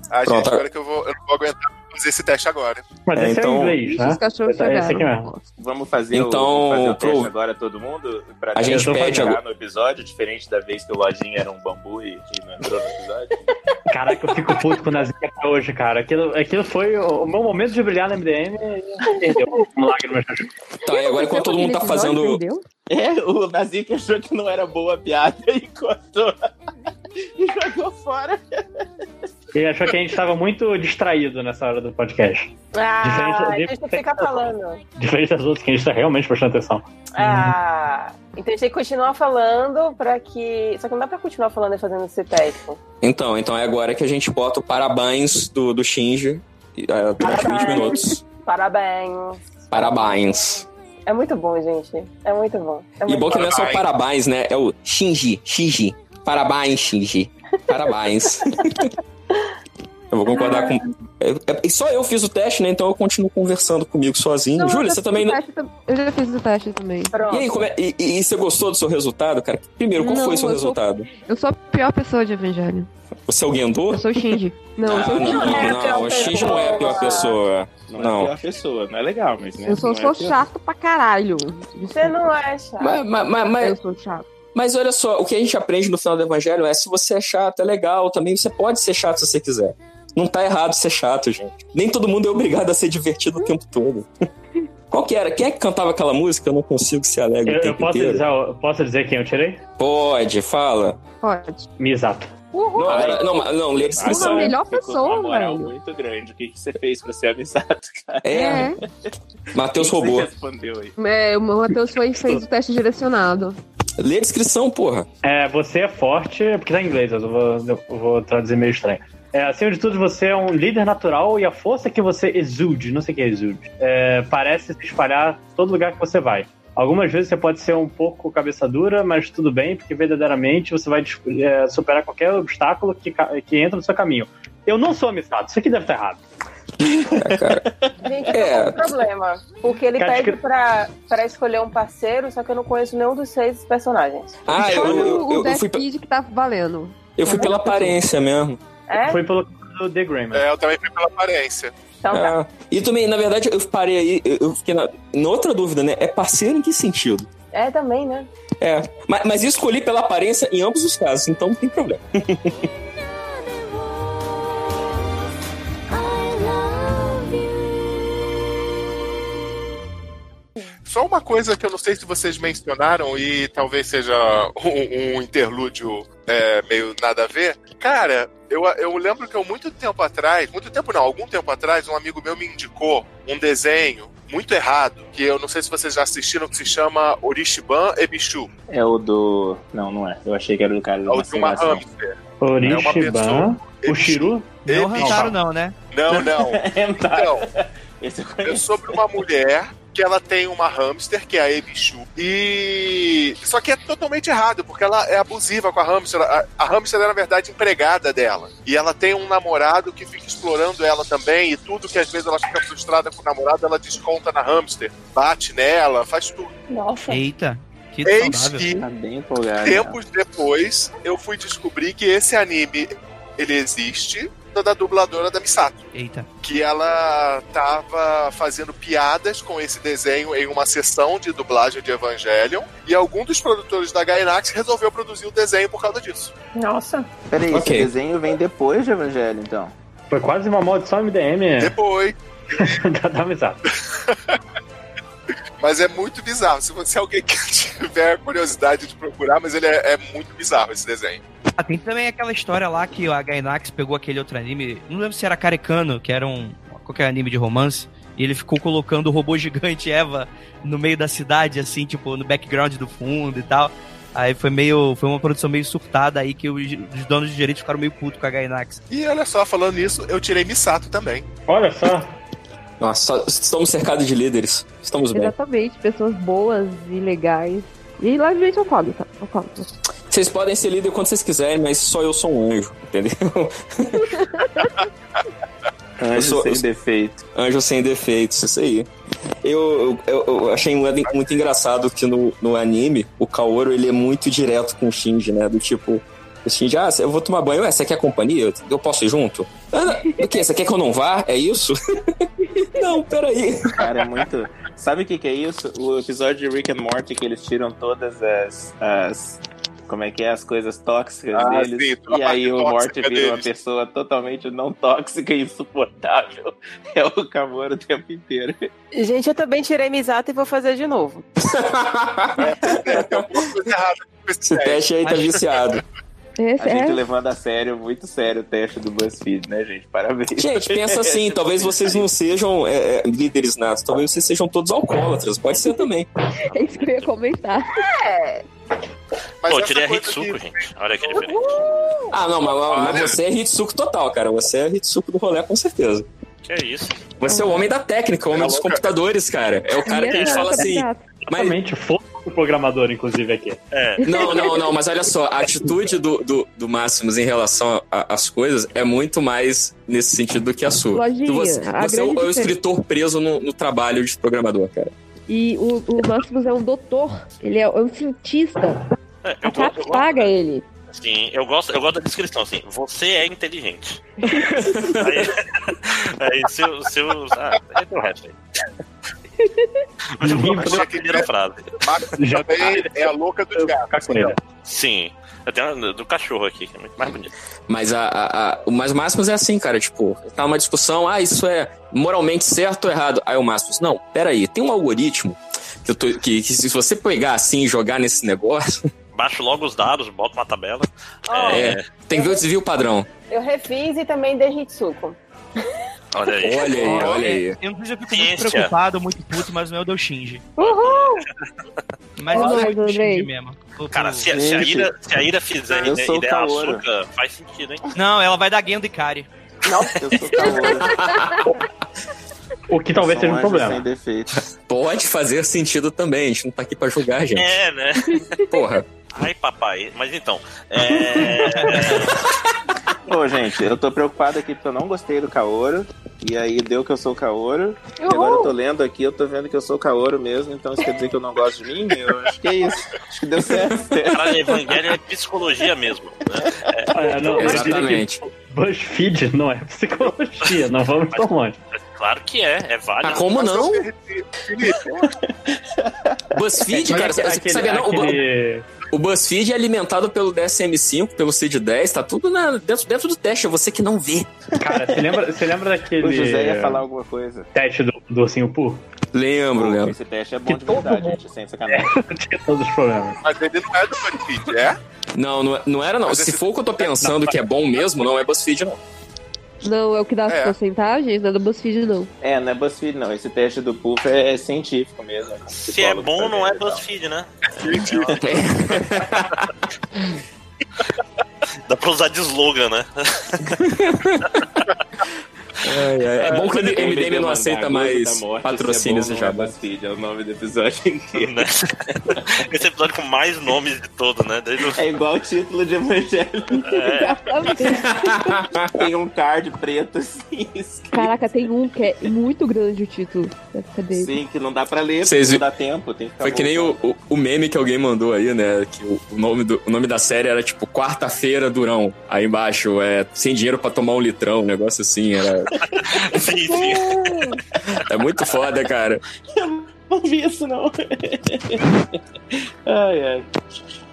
Ah, Pronto. gente, agora que eu vou. Eu não vou aguentar fazer esse teste agora. Mas É, esse é então- o inglês, né? Os cachorros Esse- aqui mesmo. Vamos fazer Então, o, fazer o teste pro- agora, todo mundo? Pra A gente pede agora. no episódio, diferente da vez que o Lojinha era um bambu e, e não entrou no episódio. [LAUGHS] Caraca, eu fico puto com o Nazinha até hoje, cara. Aquilo, aquilo foi o, meu momento de brilhar no MDM e perdeu um lágrima. Tá, e agora enquanto todo mundo tá fazendo. É, o Nazik achou que não era boa a piada e cortou. [LAUGHS] e jogou fora. Ele achou que a gente tava muito distraído nessa hora do podcast. Ah, Diferente- a gente tem que ficar falando. Diferente das outras que a gente tá realmente prestando atenção. Ah, então a gente tem que continuar falando pra que. Só que não dá pra continuar falando e fazendo esse teste. Então, então é agora que a gente bota o parabéns do, do Shinji é, durante 20 minutos. Parabéns. Parabéns. É muito bom, gente. É muito bom. É E muito bom que não é só o Parabéns. parabéns, né? É o Shinji, Shinji. Parabéns, Shinji. Parabéns. [LAUGHS] eu vou concordar com. É, é- e só eu fiz o teste, né? Então eu continuo conversando comigo sozinho. Não, eu Júlia, você também. não- teste Eu já fiz o teste também. Pronto. E aí, como é- e, e- e você gostou do seu resultado, cara? Primeiro, qual Não, foi o seu eu sou- resultado? Eu sou a pior pessoa de Evangelho. Você é o Gendo? Eu sou o Shinji. Não, eu Ah, sou o não, Shinji. Não é a não, pior o Shinji não é a pior pessoa. Não, Não. é pior pessoa, não é legal, mas né, Eu sou, é sou pior. chato pra caralho. Você não é chato. Mas, mas, mas, mas- Eu sou chato. Mas olha só, o que a gente aprende no final do evangelho é se você é chato, é legal, também você pode ser chato se você quiser. Não tá errado ser chato, gente. Nem todo mundo é obrigado a ser divertido o tempo todo. [LAUGHS] Qual que era? Quem é que cantava aquela música? Eu não consigo ser alegre Eu, o eu tempo posso, inteiro. dizer, eu posso dizer quem eu tirei? Pode, fala. Pode. Misato. Uhul. Não, era- não, não, lê a Ah, descrição. Porra, melhor pessoa, uma moral velho. muito grande. O que, que você fez pra ser avisado, cara? É, Matheus que que roubou. Você respondeu aí. É, o Matheus foi, fez o teste direcionado. Lê a descrição, porra. É, você é forte, porque tá em inglês, eu vou, eu vou traduzir meio estranho. É, acima de tudo, você é um líder natural e a força que você exude, não sei o que é exude, é, parece se espalhar todo lugar que você vai. Algumas vezes você pode ser um pouco cabeça dura, mas tudo bem, porque verdadeiramente você vai é, superar qualquer obstáculo que, que entra no seu caminho. Eu não sou Misato, isso aqui deve estar errado. É, cara. Gente, É. é um problema. Porque ele Cara, pede que- pra, pra escolher um parceiro, só que eu não conheço nenhum dos seis personagens. Ah, eu, eu, o, eu, o eu Death fui, Kid que tá valendo. eu fui pela aparência mesmo. É? Foi pelo The Greyman. É, eu também fui pela aparência. Então tá. É. E também, na verdade, eu parei aí, eu- eu fiquei na, na outra dúvida, né? É parceiro em que sentido? É também, né? É. Mas, mas eu escolhi pela aparência em ambos os casos, então não tem problema. [LAUGHS] só uma coisa que eu não sei se vocês mencionaram e talvez seja um, um interlúdio é, meio nada a ver. Cara, eu, eu lembro que eu muito tempo atrás, muito tempo não, algum tempo atrás, um amigo meu me indicou um desenho muito errado, que eu não sei se vocês já assistiram, que se chama Orishiban Ebichu. É o do. Não, não é. Eu achei que era do cara do É o de uma hamster. É uma Orishiban. pessoa. O Shiru? Não Ebichu. arrancaram, não, né? Não, não. [LAUGHS] Então, [LAUGHS] Esse eu é sobre uma mulher que ela tem uma hamster, que é a Ebichu. E. Só que é totalmente errado, porque ela é abusiva com a hamster. A, a hamster é, na verdade, empregada dela. E ela tem um namorado que fica explorando ela também. E tudo que às vezes ela fica frustrada com o namorado, ela desconta na hamster. Bate nela, faz tudo. Nossa. Eita, que Eis saudável. que, Tá empolgado. tempos depois, eu fui descobrir que esse anime ele existe da dubladora da Misato. Eita. que ela tava fazendo piadas com esse desenho em uma sessão de dublagem de Evangelion e algum dos produtores da Gainax resolveu produzir o desenho por causa disso. Nossa. Peraí, Ok. esse desenho vem depois de Evangelho, então. Foi quase uma maldição MDM Depois, da, da amizade. Mas é muito bizarro. Se, você, se alguém que [LAUGHS] tiver curiosidade de procurar, mas ele é, é muito bizarro esse desenho. Ah, tem também aquela história lá que a Gainax pegou aquele outro anime, não lembro se era Carecano, que era um qualquer anime de romance, e ele ficou colocando o robô [LAUGHS] gigante Eva no meio da cidade, assim, tipo, no background do fundo e tal. Aí foi meio. Foi uma produção meio surtada aí que os, os donos de direitos ficaram meio putos com a Gainax. E olha só, falando nisso, eu tirei Misato também. Olha só. Nossa, estamos cercados de líderes. Estamos bem. Exatamente, pessoas boas e legais. E lá gente alcoólatra. alcoólatra. Vocês podem ser líder quando vocês quiserem, mas só eu sou um anjo, entendeu? [LAUGHS] Anjo sou- sem eu- defeito. Anjo sem defeitos, isso aí. Eu, eu, eu achei muito, muito engraçado que no, no anime, o Kaoru, ele é muito direto com o Shinji, né? Do tipo, o Shinji, ah, eu vou tomar banho, ué, você quer companhia? Eu posso ir junto? Ah, o quê? Você quer que eu não vá? É isso? [LAUGHS] não, peraí. Cara, é muito. Sabe o que, que é isso? O episódio de Rick and Morty que eles tiram todas as. as como é que é? As coisas tóxicas Ah, deles. sim, a e aí o Morty vira uma deles. pessoa totalmente não tóxica e insuportável. [LAUGHS] É o Kamoro o tempo inteiro. Gente, eu também tirei Misato e vou fazer de novo. [LAUGHS] É, errada com esse teste aí tá viciado. Esse A gente é. levando a sério, muito sério o teste do BuzzFeed, né, gente? Parabéns. Gente, pensa assim, [LAUGHS] talvez vocês não sejam é, é, líderes natos, talvez vocês sejam todos alcoólatras, pode ser também. É isso que eu ia comentar. Mas Pô, eu tirei a Hitsuko, que- gente. Olha que diferente. Ah, não, mas, mas você é Hitsuko total, cara. Você é Hitsuko do rolê, com certeza. Que é isso? Você é o homem da técnica, o homem É dos louca. computadores, cara. É o cara que a gente fala assim. Mas, Exatamente, foda o programador, inclusive, aqui. É. não, não, não, mas olha só, a atitude do, do, do Máximos em relação a- às coisas é muito mais nesse sentido do que a sua. Lojinha, você a você é o, é o escritor preso no, no trabalho de programador, cara. E o, o Máximos é um doutor. Ele é um cientista. É, A CAPES eu, gosto, paga ele. Assim, eu, gosto, eu gosto da descrição, assim, você é inteligente. [LAUGHS] aí, [LAUGHS] aí se, o- se os. Ah, é o resto aí. Mas eu vou Achei a que primeira frase. Max Já- também é a louca dos vou gatos. Sim. Eu tenho do cachorro aqui, que é muito mais bonito. Mas a, a, a- o mais Máximos é assim, cara, tipo, tá uma discussão, ah, isso é moralmente certo ou errado? Aí o Máximos, não, peraí, tem um algoritmo que, eu tô- que, que se você pegar assim e jogar nesse negócio, Baixo logo os dados, boto uma tabela. Ó, é, tem que ver o desvio padrão. Eu refiz e também dei Hitsuko. Olha aí. Olha aí, olha aí. Eu não sei se eu fico Ciência. muito preocupado, muito puto, mas o meu deu Shinji. Uhul! Mas Olha eu sou Andrei. Shinji mesmo. Cara, se, a- se a Ira, se a Ira fizer eu e der Kaoru. açúcar, faz sentido, hein? Não, ela vai dar Gendo e Kari. Eu sou. O que talvez seja um problema. Pode fazer sentido também, a gente não tá aqui pra julgar, gente. É, né? Porra. Ai, papai. Mas então, é... [LAUGHS] Pô, gente, eu tô preocupado aqui porque eu não gostei do Kaoru. E aí deu que eu sou o Kaoru. E agora eu tô lendo aqui, eu tô vendo que eu sou o Kaoru mesmo. Então isso quer dizer que eu não gosto de mim? Eu acho que é isso. Acho que deu certo. [LAUGHS] Cara, Evangelho é psicologia mesmo. Né? Ah, não, eu diria que Exatamente. BuzzFeed não é psicologia, não vamos tão longe. Claro que é, é Ah, válido. como Mas não? [LAUGHS] BuzzFeed, cara, Mas você aquele- sabia não? Aquele- o BuzzFeed é alimentado pelo DSM-5, pelo CID-10, tá tudo na- dentro, dentro do teste, é você que não vê. Cara, você lembra, você lembra daquele O José ia falar alguma coisa. teste do, do ursinho Poo? Lembro, lembro. Esse teste é bom de verdade, gente, sem sacanagem. [LAUGHS] Tinha todos os problemas. Mas ele não é do BuzzFeed, é? Não, não, não era não. Mas Se esse- for o que eu tô pensando que é bom mesmo, não é BuzzFeed, não. Não, é o que dá as É. porcentagens, não é do BuzzFeed, não. É, não é BuzzFeed, não. Esse teste do Puff é, é científico mesmo. um Se é bom, não é BuzzFeed, né? [LAUGHS] Dá pra usar de slogan, né? [LAUGHS] É, bom que o MDM não aceita mais Morte, patrocínios esse é bom, não é. BuzzFeed, é o nome do episódio [LAUGHS] inteiro. Né? Esse episódio com mais nomes de todo, né? Desde o... É igual o título de Evangelho. Tem um card preto assim, escrito. Caraca, tem um que é muito grande o título. Cadê? Sim, que não dá pra ler, porque não dá tempo. Tem que Foi que nem o, o, o meme que alguém mandou aí, né? Que o, o nome do, o nome da série era tipo Quarta-feira Durão. Aí embaixo é sem dinheiro pra tomar um litrão, um negócio assim. Era, Sim, sim. é muito foda, cara. Não vi isso, não. ai, ai.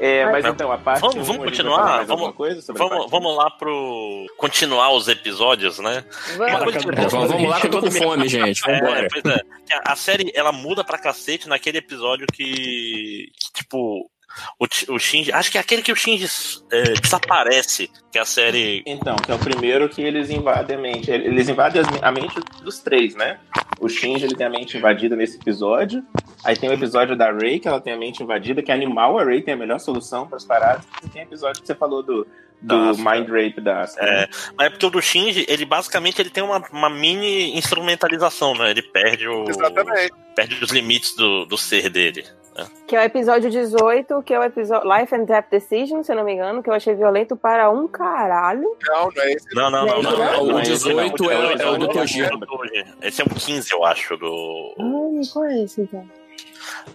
É, mas Mas então, a parte. vamos- vamos continuar? Vamos- Vamos, parte vamos lá pro. continuar os episódios, né? Vamos. É, vamos, vamos lá que eu tô com [LAUGHS] fome, gente. Vambora. É, pois é. A a série, ela muda pra cacete naquele episódio que, que, tipo, o, o Shinji... Acho que é aquele que o Shinji é, desaparece, que a série... Então, que é o primeiro que eles invadem a mente. Eles invadem a mente dos três, né? O Shinji ele tem a mente invadida nesse episódio. Aí tem o episódio da Ray, que ela tem a mente invadida, que é animal. A Ray tem a melhor solução para as paradas. E tem o episódio que você falou do, do Da Mind Rape da Asuka, né? É, mas é porque o do Shinji, ele basicamente ele tem uma, uma mini instrumentalização, né? Ele perde, o, Exatamente. perde os limites do, do ser dele. Que é o episódio 18, que é o episódio Life and Death Decision, se eu não me engano, que eu achei violento para um caralho. Não, não é esse. Não, não, não. não, Não, não, o 18 é- é o do não, Toji. é o do Toji. Esse é o 15, eu acho, do... Ai, qual é esse, então?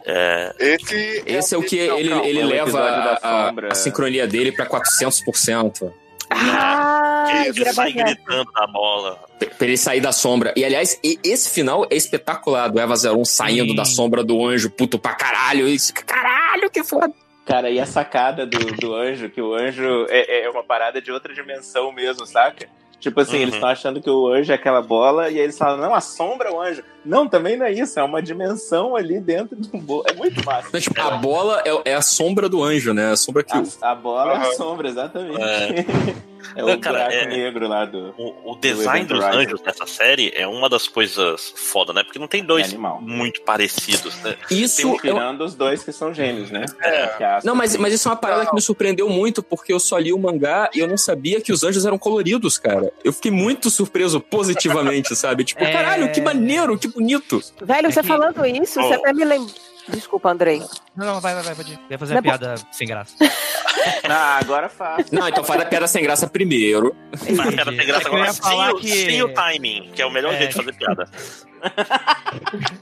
É, Esse, Esse é o que não, ele, ele é leva a, a- a sincronia dele pra 400%. Ah, vira ele sai baseado. gritando na bola. Pra ele sair da sombra. E aliás, e- esse final é espetacular do Eva 01 saindo Sim. da sombra do anjo, puto pra caralho. Isso, caralho, que foda. Cara, e a sacada do, do anjo, que o anjo é, é uma parada de outra dimensão mesmo, saca? Tipo assim, Uhum. eles estão achando que o anjo é aquela bola, e aí eles falam, não, a sombra é o anjo. Não, também não é isso, é uma dimensão ali dentro do bolo. É muito massa. Então, tipo, a bola é, é a sombra do anjo, né? A sombra que. A, a bola é a Aham. sombra, exatamente. É. [LAUGHS] É, o Não, cara, buraco é- negro lá do. O, o design Event dos Horizon. anjos dessa série é uma das coisas foda, né? Porque não tem É dois animal. muito parecidos, né? Isso. eu- Tirando os dois que são gêmeos, né? É. Asuka Não, mas, mas isso é uma parada que me surpreendeu muito, porque eu só li o mangá e eu não sabia que os anjos eram coloridos, cara. Eu fiquei muito surpreso positivamente, [LAUGHS] sabe? Tipo, É. caralho, que maneiro, que bonito. Velho, É você que- falando isso, você Oh. até me lembra. Desculpa, Andrei. Não, não, vai, vai, vai, pode ir. Ia fazer Não uma é piada sem graça. [LAUGHS] Ah, agora faço. Não, então faz a piada sem graça primeiro. Mas piada tem graça eu agora falar sem, o- que- sem o timing, que é o melhor É. jeito de fazer piada. [LAUGHS]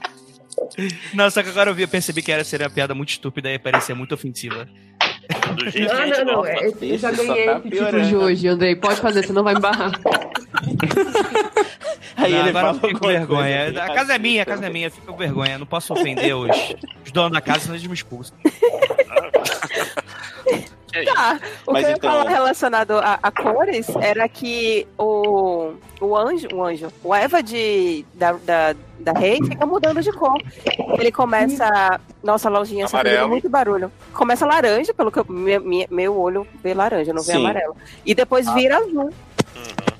Não, só que agora eu vi, eu percebi que era ser uma piada muito estúpida e parecia muito ofensiva. Do jeito que a Não, não, não. é- Eu já ganhei tá esse título piorando. de hoje, Andrei. Pode fazer, você não vai me barrar. [LAUGHS] Aí Não, ele agora fala eu fico com vergonha. coisa a bem casa é minha, a casa é minha, fico com vergonha. Não posso ofender os, os donos da casa, senão eles me expulsam. [LAUGHS] É? Tá. O Mas que eu ia então- falar relacionado a, a cores era que o, o anjo, o anjo, o Eva de, da, da, da Rei fica mudando de cor. Ele começa. Nossa, a lojinha só fazendo muito barulho. Começa laranja, pelo que eu, meu, meu olho vê laranja, não vê Sim. amarelo. E depois vira azul.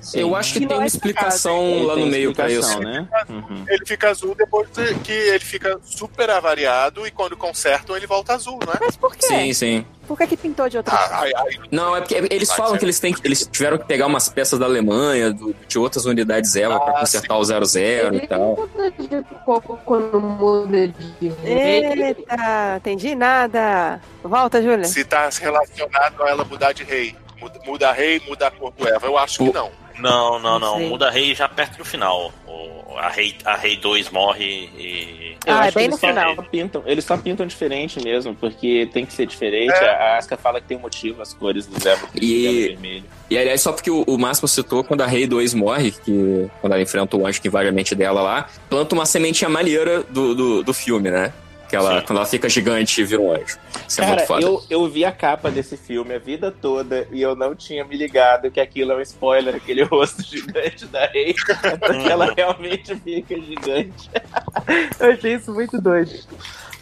Sim. Eu acho que Que tem uma é explicação Ele lá no meio pra isso. né? Uhum. Ele fica azul depois de- que ele fica super avariado e quando consertam ele volta azul, não é? Mas por quê? Sim, sim. Por que, que pintou de outra cor? Ah, aí, aí, Não, é porque eles falam ser. que eles, têm, que- eles tiveram que pegar umas peças da Alemanha, do- de outras unidades Eva, pra Ah, consertar o 00 e tal. muda de cor quando muda de. Eita, entendi nada. Volta, Júlia. se tá relacionado a ela mudar de rei. Muda, muda rei, muda a cor do Eva. Eu acho que O- não. Não, não, Não não. Muda a Rei já perto do final. O, a, Rei, a Rei 2 morre e. Eu Ah, é bem eles no só final. Pintam, eles só pintam diferente mesmo, porque tem que ser diferente. É. A Aska fala que tem um motivo as cores do Zé E- vermelho. E aliás, só porque o, o Máximo citou quando a Rei 2 morre, que quando ela enfrenta o anjo que invade a mente dela lá, planta uma sementinha maneira do, do, do filme, né? Que ela, quando ela fica gigante e vira um anjo. Isso é Cara, muito foda. eu, eu vi a capa desse filme a vida toda e eu não tinha me ligado que aquilo é um spoiler, aquele [LAUGHS] rosto gigante da Rei, porque ela realmente fica gigante. [LAUGHS] eu achei isso muito doido.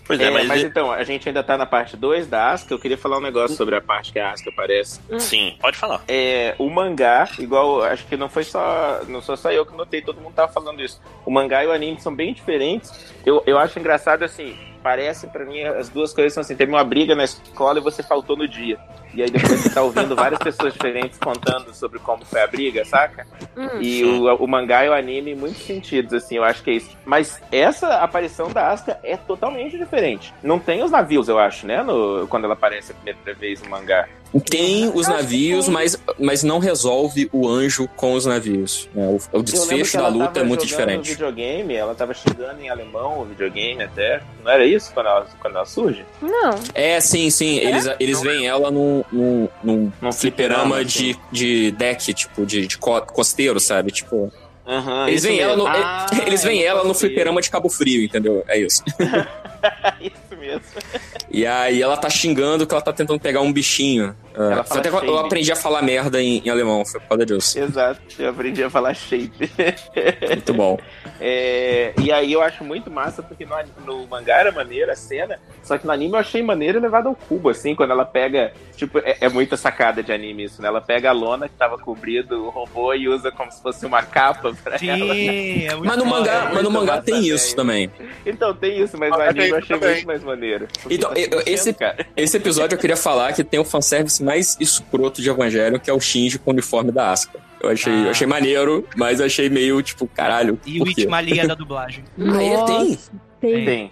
Pois é, É, mas, mas então, a gente ainda tá na parte 2 da Asuka. Eu queria falar um negócio sobre a parte que a Asuka aparece. sim, pode falar. É, o mangá, igual, acho que não foi só. Não sou só eu que notei, todo mundo tava falando isso. O mangá e o anime são bem diferentes. Eu, eu acho engraçado assim. Parece pra mim as duas coisas são assim: teve uma briga na escola e você faltou no dia. E aí depois você tá ouvindo várias pessoas diferentes contando sobre como foi a briga, saca? Hum. E o, o mangá e o anime em muitos sentidos, assim, eu acho que é isso. Mas essa aparição da Asuka é totalmente diferente. Não tem os navios, eu acho, né? No, quando ela aparece a primeira vez no mangá. Tem os navios, mas, mas não resolve o anjo com os navios. né? O, o desfecho da luta é muito diferente. videogame, ela tava xingando em alemão o videogame até. Não era isso quando ela, quando ela surge? Não. É, sim, sim. Eles, eles veem ela num, num, num Num fliperama fliperama, de, assim. de deck, tipo, de, de co- costeiro, sabe? Tipo. Aham, Eles veem ela no. [LAUGHS] Ah, eles veem ela no fliperama de Cabo Frio, entendeu? É isso. [LAUGHS] isso mesmo. E aí ela tá xingando que ela tá tentando pegar um bichinho. Ah, Ela até que eu aprendi a falar merda em, em alemão, foi por causa disso. Exato, eu aprendi a falar shape. [LAUGHS] Muito bom. É, e aí eu acho muito massa, porque no, no mangá era maneira a cena, só que no anime eu achei maneira levada ao cubo, assim, quando ela pega. Tipo, é, é muita sacada de anime isso, né? Ela pega a lona que tava cobrindo o robô e usa como se fosse uma capa pra ela. Sim, é muito Mas no mangá, mas no mangá tem isso também. Então tem isso, mas no Ah, anime eu achei também. muito mais maneiro. Então, esse- cara. Esse episódio eu queria falar que tem o fanservice mais escroto de Evangelho, que é o Shinji com o uniforme da Asuka. Eu achei, Ah. eu achei maneiro, mas eu achei meio, tipo, caralho, E o? Itmalia [LAUGHS] da dublagem. Ah, é? Tem? Tem. Tem.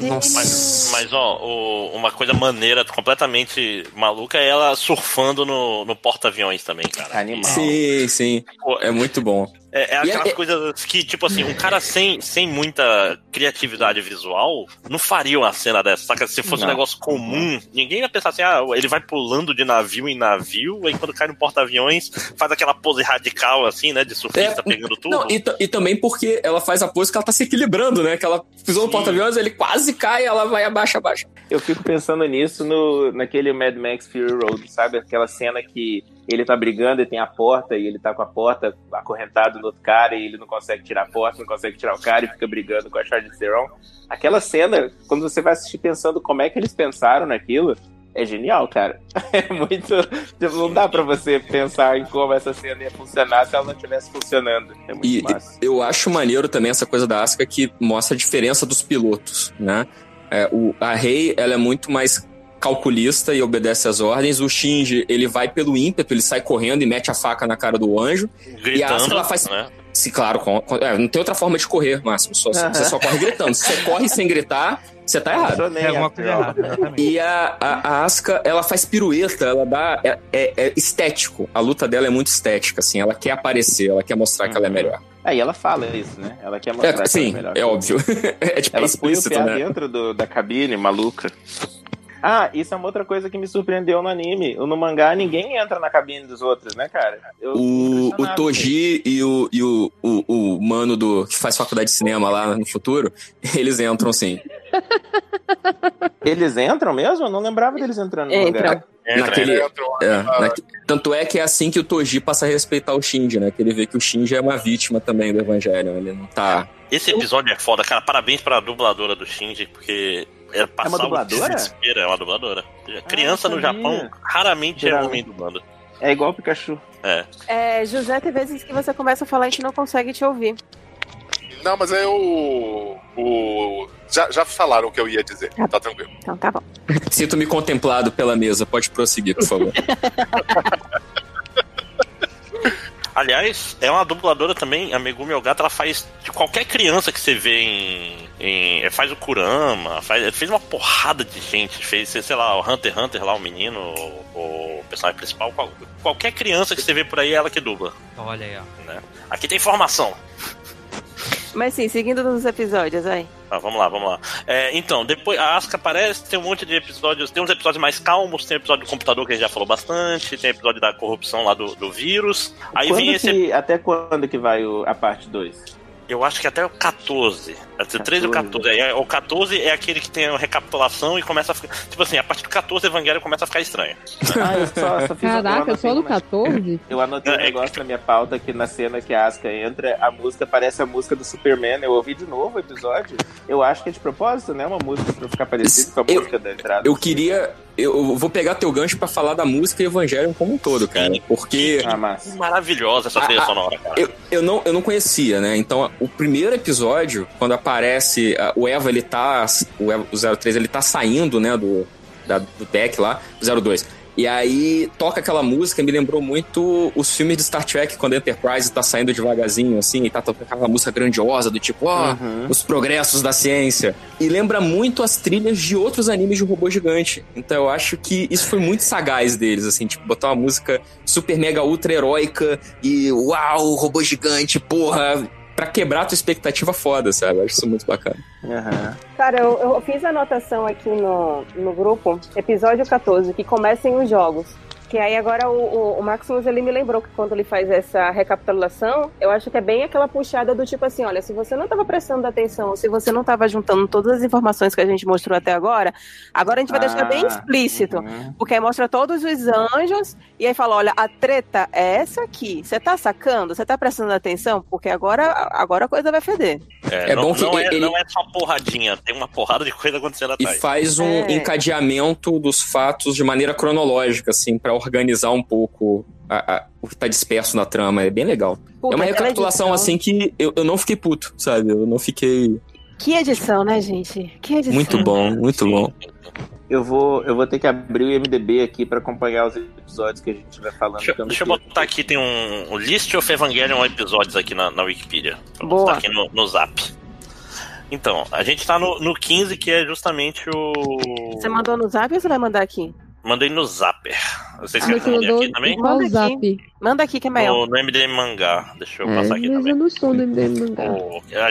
Deus. Mas, mas ó, o- uma coisa maneira, completamente maluca, é ela surfando no, no porta-aviões também, cara. Animal. Sim, sim. Pô, É muito bom. É, é E aquelas é- coisas que, tipo assim, um cara sem, sem muita criatividade visual não faria uma cena dessa. Saca? Se fosse um Não. negócio comum, ninguém ia pensar assim, ah, ele vai pulando de navio em navio, aí quando cai no porta-aviões, faz aquela pose radical, assim, né, de surfista É, pegando tudo. Não, e, e também porque ela faz a pose que ela tá se equilibrando, né? Que ela pisou no porta-aviões, ele quase cai, ela vai abaixo, abaixo. Eu fico pensando nisso no, naquele Mad Max Fury Road, sabe? Aquela cena que ele tá brigando e tem a porta e ele tá com a porta acorrentado no outro cara e ele não consegue tirar a porta, não consegue tirar o cara e fica brigando com a Charlize Theron. Aquela cena, quando você vai assistir pensando como é que eles pensaram naquilo, é genial, cara. [LAUGHS] É muito. Não dá pra você pensar em como essa cena ia funcionar se ela não estivesse funcionando. É muito E massa. eu acho maneiro também essa coisa da Asuka que mostra a diferença dos pilotos, né? É, o, a Rei, ela é muito mais calculista e obedece às ordens. O Shinji, ele vai pelo ímpeto, ele sai correndo e mete a faca na cara do anjo. E a Asuka, Gritando, ela faz- né? Se, claro, com- com- é, não tem outra forma de correr, Máximo. Só, Você só corre gritando. Se você corre sem gritar, você tá errado. É alguma coisa errada. E a, a, a Asuka, ela faz pirueta, ela dá. É, é- é estético. A luta dela é muito estética, assim. Ela quer aparecer, ela quer mostrar que ela é melhor. Aí ela fala isso, né? Ela quer mostrar É, que ela sim, melhor. é óbvio. [LAUGHS] é tipo, é Ela põe o explícito, PA né? dentro do- da cabine, maluca. Ah, isso é uma outra coisa que me surpreendeu no anime. No mangá, ninguém entra na cabine dos outros, né, cara? Eu O, o. Toji e, o, e o, o, o mano do, que faz faculdade de cinema lá no futuro, [LAUGHS] eles entram sim. [LAUGHS] Eles entram mesmo? Eu não lembrava deles entrando no Entram. mangá. Entra, Naquele- entra. Entrou, É, tanto é que é assim que o Toji passa a respeitar o Shinji, né? Que ele vê que o Shinji é uma vítima também do Evangelho. Ele não tá. Esse episódio é foda, cara. Parabéns pra dubladora do Shinji, porque é uma dubladora? É uma dubladora. Criança no. Japão raramente é Geralmente. homem dublando. É igual o Pikachu. É. É, José, tem vezes que você começa a falar e a gente não consegue te ouvir. Não, mas aí o. o já, já falaram o que eu ia dizer. Tá tranquilo. Então tá bom. Sinto-me contemplado pela mesa. Pode prosseguir, por favor. [LAUGHS] Aliás, é uma dubladora também, a Megumi Ogata, ela faz de qualquer criança que você vê em. em- faz o Kurama, faz, fez uma porrada de gente, fez, sei lá, o Hunter x Hunter lá, o menino, o, o personagem principal. qual- qualquer criança que você vê por aí é ela que dubla. Olha aí, ó. Aqui tem informação. Mas sim, seguindo nos episódios, aí. Tá, vamos lá, vamos lá. É, então, depois a Asuka aparece, tem um monte de episódios, tem uns episódios mais calmos, tem episódio do computador que a gente já falou bastante, tem episódio da corrupção lá do, do vírus. Aí Quando vem esse que- Até quando que vai o- a parte 2? eu acho que até o 14. Até o 13 ou 14. É, o 14 é aquele que tem a recapitulação e começa a ficar. Tipo assim, a partir do 14 o Evangelho começa a ficar estranho. Ah, eu só, só fiz Caraca, eu só no anotei, 14? Eu anotei um É, negócio na minha pauta que na cena que a Asuka entra, a música parece a música do Superman. Eu ouvi de novo o episódio. Eu acho que é de propósito, né? Uma música pra ficar parecido com a Eu- música da entrada. Eu queria. Eu vou pegar teu gancho pra falar da música e Evangelion como um todo, cara. Porque Ah. Maravilhosa essa trilha sonora, cara. eu, eu, não, eu não conhecia, né? Então, o primeiro episódio, quando aparece ah, o Eva, ele tá. O, Eva, o 03, ele tá saindo, né, do, da- do deck lá, o 02. E aí toca aquela música, me lembrou muito os filmes de Star Trek, quando a Enterprise tá saindo devagarzinho, assim, e tá tocando aquela música grandiosa, do tipo, ó, Uhum. os progressos da ciência. E lembra muito as trilhas de outros animes de robô gigante. Então eu acho que isso foi muito sagaz deles, assim, tipo, botar uma música super mega ultra heróica e uau, robô gigante, porra, pra quebrar a tua expectativa foda, sabe? Eu acho isso muito bacana. Aham. Cara, eu, eu fiz a anotação aqui no, no grupo, episódio 14, que comecem os jogos. Que aí agora o, o, o Maximus, ele me lembrou que quando ele faz essa recapitulação, eu acho que é bem aquela puxada do tipo assim, olha, se você não estava prestando atenção, se você não estava juntando todas as informações que a gente mostrou até agora, agora a gente vai deixar bem Ah, explícito. uhum. Porque aí mostra todos os anjos e aí fala, olha, a treta é essa aqui. Você tá sacando? Você tá prestando atenção? Porque agora, agora a coisa vai feder. É, É não, bom que não, é, ele- não é só porradinha, tem uma porrada de coisa acontecendo E atrás. faz um É. encadeamento dos fatos de maneira cronológica, assim, pra organizar um pouco a- a- o que tá disperso na trama. É bem legal. Puta, é uma recapitulação, edição- assim, que eu, eu não fiquei puto, sabe? Eu não fiquei. Que edição, né, gente? Que edição. Muito bom, muito Sim. bom. Eu vou, eu vou ter que abrir o MDB aqui pra acompanhar os episódios que a gente vai falando. Deixa, deixa eu botar aqui, tem um, um List of Evangelion episódios aqui na, na Wikipedia. Vou Boa. botar aqui no, no zap. Então, a gente tá no, no 15, que é justamente o. Você mandou no zap ou você vai mandar aqui? Mandei no Zapper. Vocês Ah, querem mandou aqui também? Manda zap? Manda aqui que é melhor. No, no MDM Mangá. Deixa eu É, passar aqui mas também. eu não sou no MDM Mangá. A,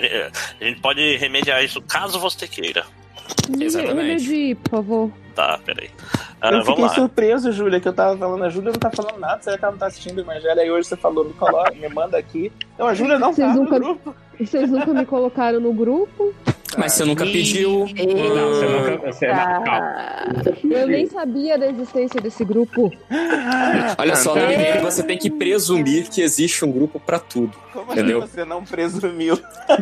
a gente pode remediar isso caso você queira. Exatamente. Remedie, por favor. Tá, peraí. Ah, Eu vamos fiquei lá. surpreso, Júlia, que eu tava falando. A Júlia não tá falando nada. Será que ela não tá assistindo o Evangelho? Aí hoje você falou, me coloca, me manda aqui. Então a Júlia não Vocês tá no nunca- grupo. Vocês nunca me colocaram no grupo? Mas você nunca pediu. Não, você nunca. Você, não, calma. Ah, Eu nem sabia da existência desse grupo. Olha só, no É. MDM você tem que presumir que existe um grupo pra tudo. Como Entendeu? assim você não presumiu?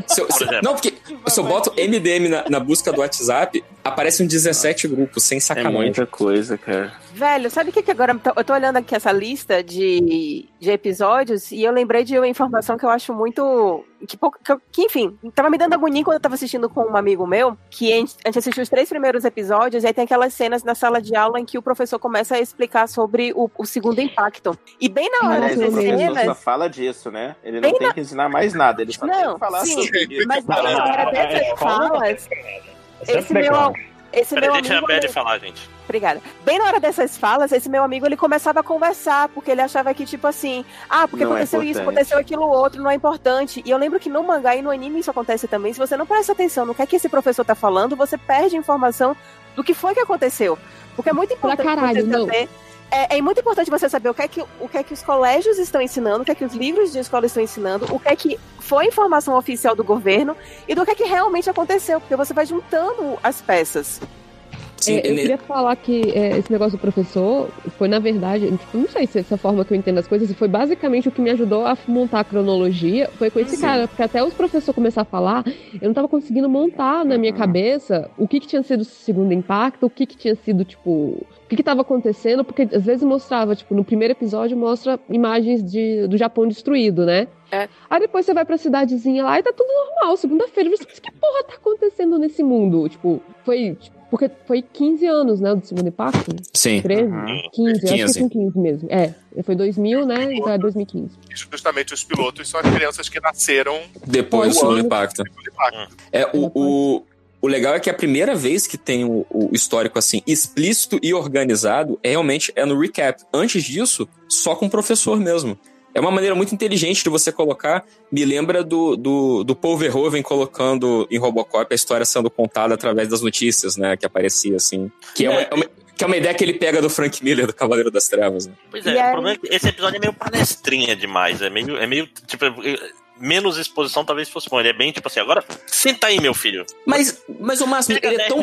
Se eu- se- não, porque se eu boto MDM na, na busca do WhatsApp, aparecem 17 grupos, sem É sacanagem. muita coisa, cara. velho, sabe o que, que agora. Eu tô olhando aqui essa lista de, de episódios e eu lembrei de uma informação que eu acho muito. Que, que, que, enfim, tava me dando agonia quando eu tava assistindo com um amigo meu, que a gente, a gente assistiu os três primeiros episódios, e aí tem aquelas cenas na sala de aula em que o professor começa a explicar sobre o, o segundo impacto. E bem na hora dessas o professor só cenas. fala disso, né? Ele não tem que ensinar mais nada. Ele só tem Não, que falar sim, sobre isso. Mas bem na hora Ah, é dessas falas, esse Sempre meu, esse meu deixa a amigo. Belle falar, gente. Obrigada. Bem na hora dessas falas, esse meu amigo ele começava a conversar, porque ele achava que, tipo assim, ah, porque Não é aconteceu isso, importante. aconteceu aquilo outro, não é importante. E eu lembro que no mangá e no anime isso acontece também. Se você não presta atenção no que é que esse professor tá falando, você perde informação do que foi que aconteceu. Porque é muito importante caralho, você não. É, é muito importante você saber o que, é que, o que é que os colégios estão ensinando, o que é que os livros de escola estão ensinando, o que é que foi informação oficial do governo e do que é que realmente aconteceu, porque você vai juntando as peças. Sim, É, eu queria falar que é, esse negócio do professor foi, na verdade, tipo, não sei se essa forma que eu entendo as coisas, foi basicamente o que me ajudou a montar a cronologia, foi com esse Sim. cara, porque até os professores começaram a falar, eu não tava conseguindo montar na minha cabeça o que que tinha sido o segundo impacto, o que que tinha sido, tipo, o que que tava acontecendo, porque às vezes mostrava, tipo, no primeiro episódio mostra imagens de, do Japão destruído, né? É. Aí depois você vai pra cidadezinha lá e tá tudo normal. Segunda-feira, você pensa, que porra tá acontecendo nesse mundo? Tipo, foi. tipo, porque foi 15 anos, né? Do segundo impacto? Sim. 13? Uhum. 15, acho que 15. foi 15 mesmo. É, foi 2000, né? Então é 2015. E justamente os pilotos são as crianças que nasceram Depois do segundo impacto. impacto. É, o, o, o legal é que a primeira vez que tem o, o histórico assim, explícito e organizado, é realmente é no recap. Antes disso, só com o professor mesmo. É uma maneira muito inteligente de você colocar. Me lembra do, do, do Paul Verhoeven colocando em Robocop a história sendo contada através das notícias, né? Que aparecia assim. Que é uma, é uma- que é uma ideia que ele pega do Frank Miller, do Cavaleiro das Trevas. Né? Pois é, aí- o problema é que esse episódio é meio palestrinha demais. É meio. É meio tipo, menos exposição talvez fosse bom. Ele é bem tipo assim, agora senta aí, meu filho. Mas, mas o Máximo, ele é, tão,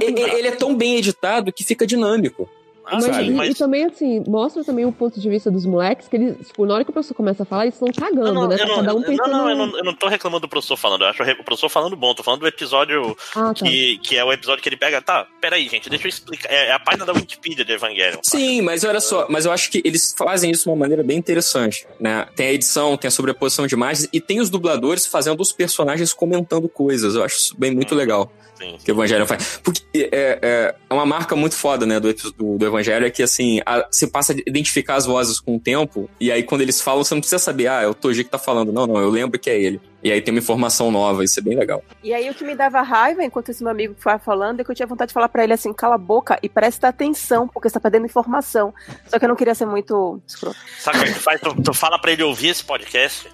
ele, ele é tão bem editado que fica dinâmico. Mas, e, mas... e, também, assim, mostra também o ponto de vista dos moleques, que eles, tipo, na hora que o professor começa a falar, eles estão cagando, não, né? Não, Cada um pensando... não, não, eu não, eu não tô reclamando do professor falando, eu acho o professor falando bom, tô falando do episódio ah, tá. que, que é o episódio que ele pega. Tá, peraí, gente, deixa eu explicar. É, é a página da Wikipedia de Evangelion. Sim, mas olha só, mas eu acho que eles fazem isso de uma maneira bem interessante, né? Tem a edição, tem a sobreposição de imagens e tem os dubladores fazendo os personagens comentando coisas. Eu acho isso bem muito hum. legal. Sim. Que o Evangelho faz. Porque é, é, é, uma marca muito foda, né, do, do, do Evangelho, é que assim, a, você passa a identificar as vozes com o tempo, e aí quando eles falam, você não precisa saber, ah, é o Toji que tá falando. Não, não, eu lembro que é ele. E aí tem uma informação nova, isso é bem legal. E aí o que me dava raiva, enquanto esse meu amigo foi falando, é que eu tinha vontade de falar para ele assim, cala a boca e presta atenção, porque você tá perdendo informação. Só que eu não queria ser muito escroto. Sabe o que tu faz? Tu, tu fala para ele ouvir esse podcast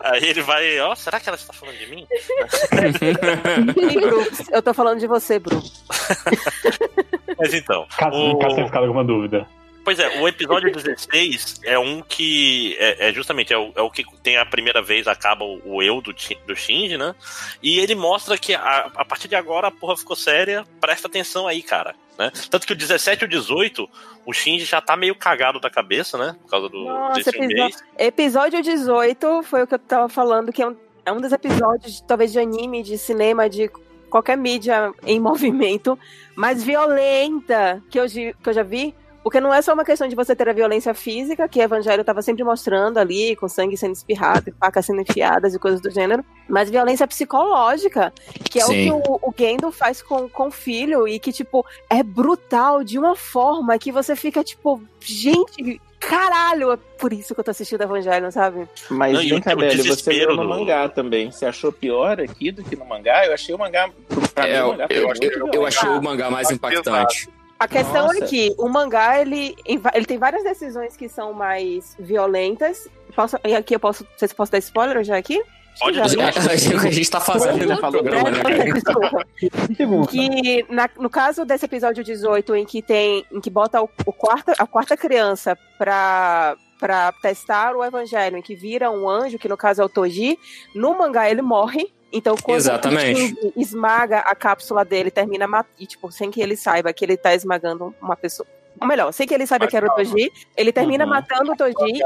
Aí ele vai, ó, oh, será que ela está falando de mim? Bru, eu tô falando de você, Bru. Mas então. Caso, o... caso tenha ficado alguma dúvida. Pois é, o episódio 16 é um que é, é justamente é o, é o, que tem a primeira vez acaba o, o eu do, do Shinji, né? E ele mostra que a, a partir de agora a porra ficou séria, presta atenção aí, cara. Né? Tanto que o 17 e o 18, o Shinji já tá meio cagado da cabeça, né? Por causa do Nossa, episódio, episódio 18 foi o que eu tava falando, que é um, é um dos episódios, talvez, de anime, de cinema, de qualquer mídia em [LAUGHS] movimento, mais violenta que eu, que eu já vi porque não é só uma questão de você ter a violência física, que o Evangelho estava sempre mostrando ali, com sangue sendo espirrado, facas sendo enfiadas e coisas do gênero, mas violência psicológica, que é Sim. o que o, o Gendo faz com, com o filho, e que, tipo, é brutal de uma forma que você fica, tipo, gente, caralho, é por isso que eu tô assistindo Evangelho, sabe? Mas, não, vem cá, velho, você leu no do... mangá também. Você achou pior aqui do que no mangá? Eu achei o mangá. Pra é, mim, o mangá eu, eu, eu, achei o mangá mais impactante. A questão Nossa. é que o mangá, ele, ele tem várias decisões que são mais violentas. Posso, e aqui eu posso. Não sei se posso dar spoiler já aqui? Pode dizer. A gente tá fazendo no programa, né? [LAUGHS] que na, no caso desse episódio 18, em que tem. em que bota o, o quarta, a quarta criança pra, pra testar o evangelho, em que vira um anjo, que no caso é o Toji, no mangá ele morre. Então, quando Exatamente. o esmaga a cápsula dele, termina e, tipo, sem que ele saiba que ele tá esmagando uma pessoa. Ou melhor, sem que ele saiba Mas que era o Toji, ele termina uhum. matando o Toji.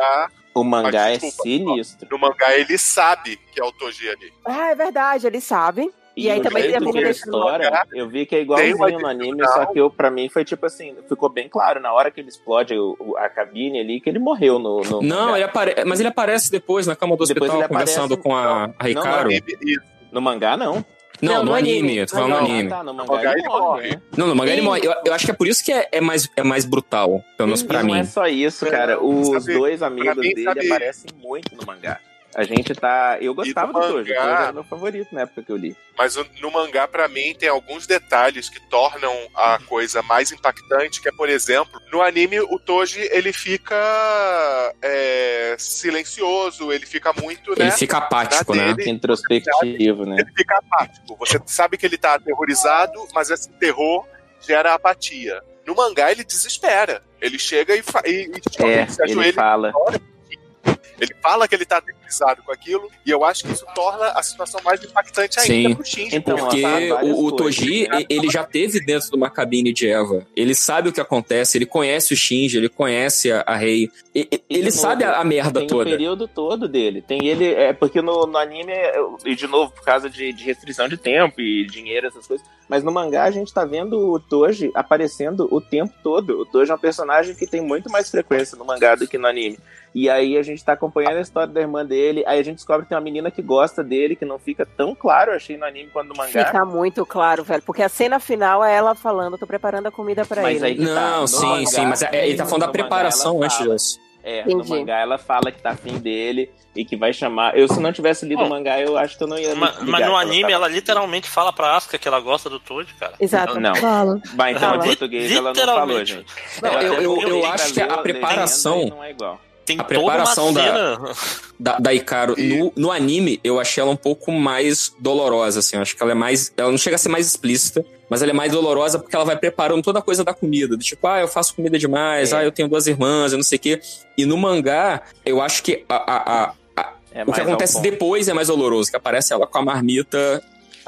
O mangá é sinistro. No mangá ele sabe que é o Toji ali. Ah, é verdade, ele sabe. E, e aí também tem a história, eu vi que é igualzinho no anime, só que eu, pra mim foi tipo assim, ficou bem claro na hora que ele explode o, a cabine ali que ele morreu no. no não, ele apare... mas ele aparece depois na cama do depois hospital conversando com a, a Ricardo. Não, não, no mangá, não. Não, não, no, anime, eu tô falando no anime. Tá, no mangá ele morre. Né? Não, no mangá ele morre. Eu, eu, acho que é por isso que é, é, mais, é mais brutal, pelo menos pra e mim. Não é só isso, cara. Os sabe, dois amigos dele sabe... aparecem muito no mangá. A gente tá. Eu gostava do Tojo, mangá... era meu favorito na época que eu li. Mas no mangá, para mim, tem alguns detalhes que tornam a coisa mais impactante, que é, por exemplo, no anime o Toji ele fica é, silencioso, ele fica muito. Ele né, fica apático, né? Introspectivo, né? Ele fica apático. Você sabe que ele tá aterrorizado, mas esse terror gera apatia. No mangá ele desespera. Ele chega e, e, e é, ele fala. Fora, ele fala que ele tá aterrorizado com aquilo, e eu acho que isso torna a situação mais impactante ainda Sim. pro Shinji. Então, porque o, o Toji, ele já teve dentro de uma cabine de Eva. Ele sabe o que acontece, ele conhece o Shinji, ele conhece a, a Rei. Ele, ele sabe a, a merda tem toda. Tem o período todo dele. Tem ele, é porque no, no anime, e de novo, por causa de, de restrição de tempo e dinheiro, essas coisas, mas no mangá a gente tá vendo o Toji aparecendo o tempo todo. O Toji é um personagem que tem muito mais frequência no mangá do que no anime. E aí a gente tá acompanhando a história da irmã dele, aí a gente descobre que tem uma menina que gosta dele, que não fica tão claro, eu achei no anime quanto no mangá. Fica muito claro, velho, porque a cena final é ela falando, tô preparando a comida para ele. Aí tá, não, sim, mangá, sim, mas é, ele tá falando da preparação antes disso. É, Entendi. no mangá ela fala que tá afim dele e que vai chamar. Eu, se não tivesse lido o mangá, eu acho que eu não ia. Mas, mas no anime, ela, ela literalmente fala pra Asuka que ela gosta do Toad, cara. Exato. Não. Fala. Mas então, fala. em português, ela não falou, gente. Não, eu, eu, eu, eu acho que a preparação. Não é igual tem a preparação da, da, da Ikaro no, no anime, eu achei ela um pouco mais dolorosa, assim. Eu acho que ela é mais. Ela não chega a ser mais explícita, mas ela é mais dolorosa porque ela vai preparando toda a coisa da comida. Do tipo, ah, eu faço comida demais, É. ah, eu tenho duas irmãs, eu não sei o quê. E no mangá, eu acho que a- a- a- É o que acontece depois é mais doloroso, que aparece ela com a marmita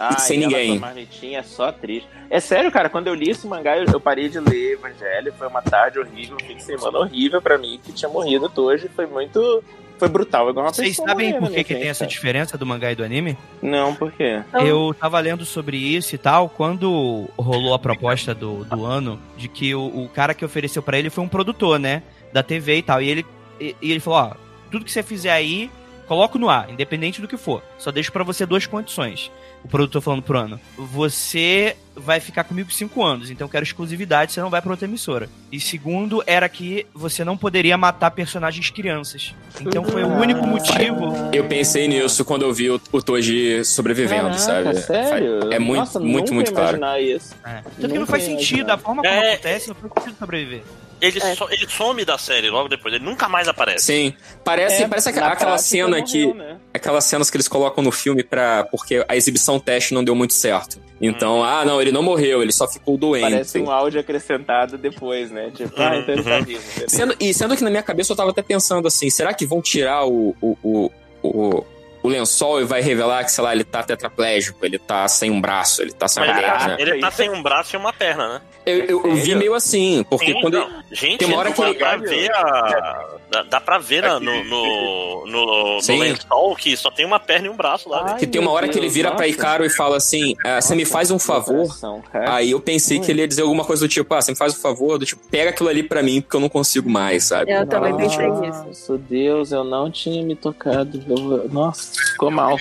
Ah, sem e ninguém. marmitinha é só triste. É sério, cara, quando eu li esse mangá, eu, eu parei de ler Evangelho, foi uma tarde horrível, um fim de semana horrível pra mim, que tinha morrido hoje, foi muito... Foi brutal, igual uma Vocês sabem por na que, que tem essa diferença do mangá e do anime? Não, por quê? Então- Eu tava lendo sobre isso e tal, quando rolou a proposta do, do ano, de que o, o cara que ofereceu pra ele foi um produtor, né? Da TV e tal. E ele, e, e ele falou: ó, tudo que você fizer aí, coloco no ar, independente do que for. Só deixo pra você duas condições. O produtor falando pro ano. Você vai ficar comigo cinco anos, então eu quero exclusividade, você não vai pra outra emissora. E segundo, era que você não poderia matar personagens crianças. Então foi o único motivo. Eu pensei nisso quando eu vi o, o Toji sobrevivendo, Caraca, sabe? sério? É muito, Nossa, muito, muito ia claro. isso. É. Tanto que não faz sentido, imaginar. a forma como É. acontece, não faz sentido sobreviver. Ele, É. so- ele some da série logo depois, ele nunca mais aparece. Sim, parece, É, parece aqua- aquela cena que. morreu, né? Aquelas cenas que eles colocam no filme pra. porque a exibição teste não deu muito certo. Então, ah, não, ele não morreu, ele só ficou doente. Parece um áudio acrescentado depois, né? Tipo, ah, então ele tá Uhum. vivo. beleza. Sendo, e sendo que na minha cabeça eu tava até pensando assim, será que vão tirar o, o, o, o, o lençol e vai revelar que, sei lá, ele tá tetraplégico, ele tá sem um braço, ele tá sem uma perna? tá, ele tá sem um braço e uma perna, né? Eu, eu- eu vi meio assim, porque Sim, quando. não. Gente, tem uma hora que ele- mangá vê a- Dá, dá pra ver na- no, no, no, no lençol que só tem uma perna e um braço lá. né? Que tem uma hora que ele vira pra Icaro e fala assim: ah, você me faz um favor. Aí eu pensei que ele ia dizer alguma coisa do tipo, ah, você me faz um favor, do tipo, pega aquilo ali pra mim, porque eu não consigo mais, sabe? Eu também pensei nisso. Nossa, Deus, eu não tinha me tocado. Eu- nossa, ficou mal.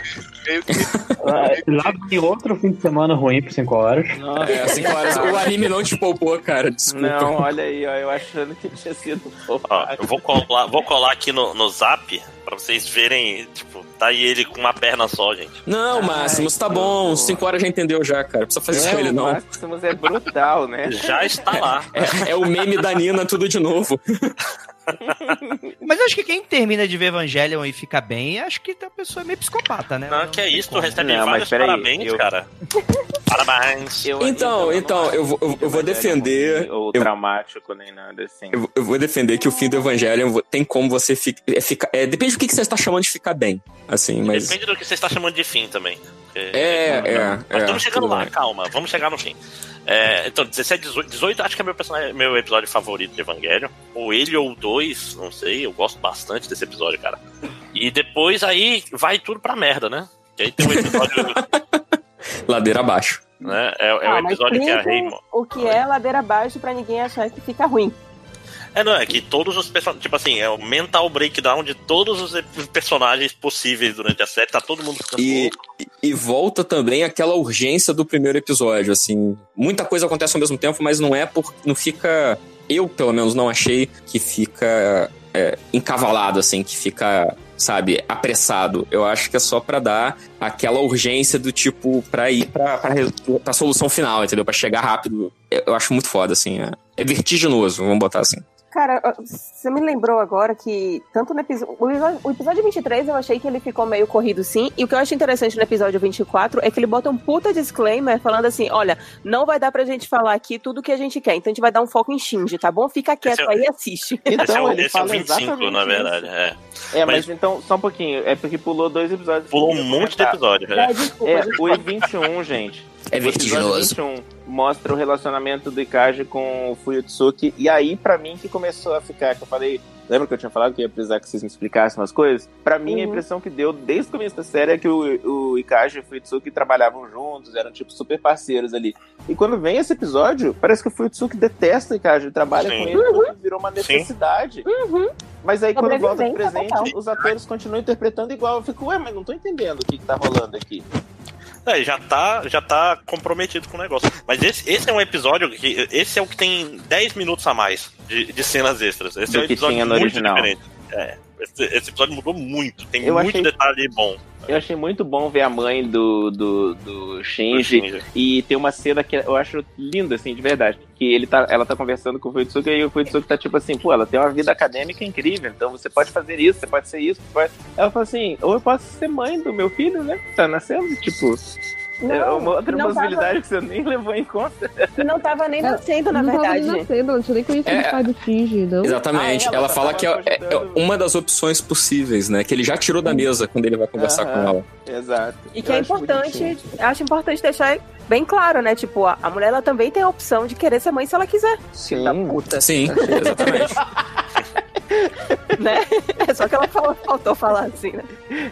Lá vem outro fim de semana ruim por 5 horas. Nossa. É, cinco horas. O anime não te poupou, cara, desculpa. Não, olha aí, ó, eu achando que tinha sido Ó, fofo. eu vou colar, vou colar aqui no, no zap pra vocês verem, tipo, tá aí ele com uma perna só, gente. Não, Máximos, tá bom. Cinco horas já entendeu já, cara. Não precisa fazer isso com ele, o não. Maximus é brutal, né? Já está lá. É, é o meme da Nina, tudo de novo. [LAUGHS] Mas acho que quem termina de ver Evangelion e fica bem, acho que a pessoa é meio psicopata, né? Não, que é isso, tu recebe Não, vários parabéns, eu- cara. [LAUGHS] Parabéns. Eu- Então, não então, acho eu vou- eu- eu vou defender- é Ou eu- traumático, nem nada assim. Eu, eu vou defender que o fim do Evangelho tem como você fica. É, fica- é, depende do que que você está chamando de ficar bem. Assim, mas. Depende do que você está chamando de fim também. Porque- É, é. Mas é, estamos chegando tudo lá, bem. calma, vamos chegar no fim. É, então, 17, 18, 18 acho que é meu, personagem, meu episódio favorito de Evangelho. Ou ele ou o 2, não sei, eu gosto bastante desse episódio, cara. E depois aí vai tudo pra merda, né? Que aí tem um episódio, [LAUGHS] Ladeira abaixo. né? É, é o Ah, mas episódio que a explica Rei. mo- o que é ladeira abaixo pra ninguém achar que fica ruim. É, não, é que todos os personagens. Tipo assim, é o mental breakdown de todos os personagens possíveis durante a série. Tá todo mundo ficando E, e- volta também aquela urgência do primeiro episódio, assim. Muita coisa acontece ao mesmo tempo, mas não é por. Não fica. Eu, pelo menos, não achei que fica é, encavalado, assim, que fica, sabe, apressado. Eu acho que é só pra dar aquela urgência do tipo, pra ir res- pra solução final, entendeu? Pra chegar rápido. Eu eu acho muito foda, assim. É, é vertiginoso, vamos botar assim. Cara, você me lembrou agora que, tanto no episódio. O episódio, o episódio 23 eu achei que ele ficou meio corrido sim. E o que eu acho interessante no episódio 24 é que ele bota um puta disclaimer falando assim: olha, não vai dar pra gente falar aqui tudo que a gente quer. Então a gente vai dar um foco em Shinji, tá bom? Fica quieto Esse é- aí e assiste. Esse é Então, o, ele esse é o fala 25, exatamente na isso. verdade. É. É, mas, Mas- então, só um pouquinho. É porque pulou dois episódios. Pulou um monte de episódio. É, É. desculpa, É, desculpa. o E21, gente. É O 21 mostra o relacionamento do Ikaji com o Fuyutsuki. E aí, pra mim, que começou a ficar, que eu falei. Lembra que eu tinha falado que ia precisar que vocês me explicassem umas coisas? Pra mim, a Uhum. impressão que deu desde o começo da série é que o, o Ikaji e o Fuyutsuki trabalhavam juntos, eram tipo super parceiros ali. E quando vem esse episódio, parece que o Fuyutsuki detesta o Ikaji, trabalha Sim. com ele porque virou uma necessidade. Uhum. Mas aí, quando volta pro presente, total. os atores continuam interpretando igual. Eu fico, ué, mas não tô entendendo o que, que tá rolando aqui. É, já tá, já tá comprometido com o negócio. Mas esse, esse é um episódio que. Esse é o que tem 10 minutos a mais de, de cenas extras. Esse Do é um que episódio tinha no muito original. diferente. É. Esse, esse episódio mudou muito. Tem Eu muito achei- detalhe bom. Eu achei muito bom ver a mãe do, do, do do Shinji. Shinji. E tem uma cena que eu acho linda, assim, de verdade. Que ele tá, ela tá conversando com o Fuitsuki e o Fuitsuki tá tipo assim, pô, ela tem uma vida acadêmica incrível, então você pode fazer isso, você pode ser isso, pode... Ela fala assim, ou eu posso ser mãe do meu filho, né? que Tá nascendo, tipo... é uma outra não possibilidade tava- que você nem levou em conta. não tava nem nascendo, na não tava nem verdade. nascendo, não tinha nem conhecido É. o pai do Shinji, não. Exatamente. Ah, ela ela só fala que é, é- é uma das opções possíveis, né? Que ele já tirou da mesa quando ele vai conversar Aham. com ela. Exato. E que Eu é acho importante, bonitinho. acho importante deixar bem claro, né? Tipo, a, a mulher ela também tem a opção de querer ser mãe se ela quiser, Sim. da puta, Sim, exatamente. [LAUGHS] [LAUGHS] né? É só que ela fala- faltou falar assim, né?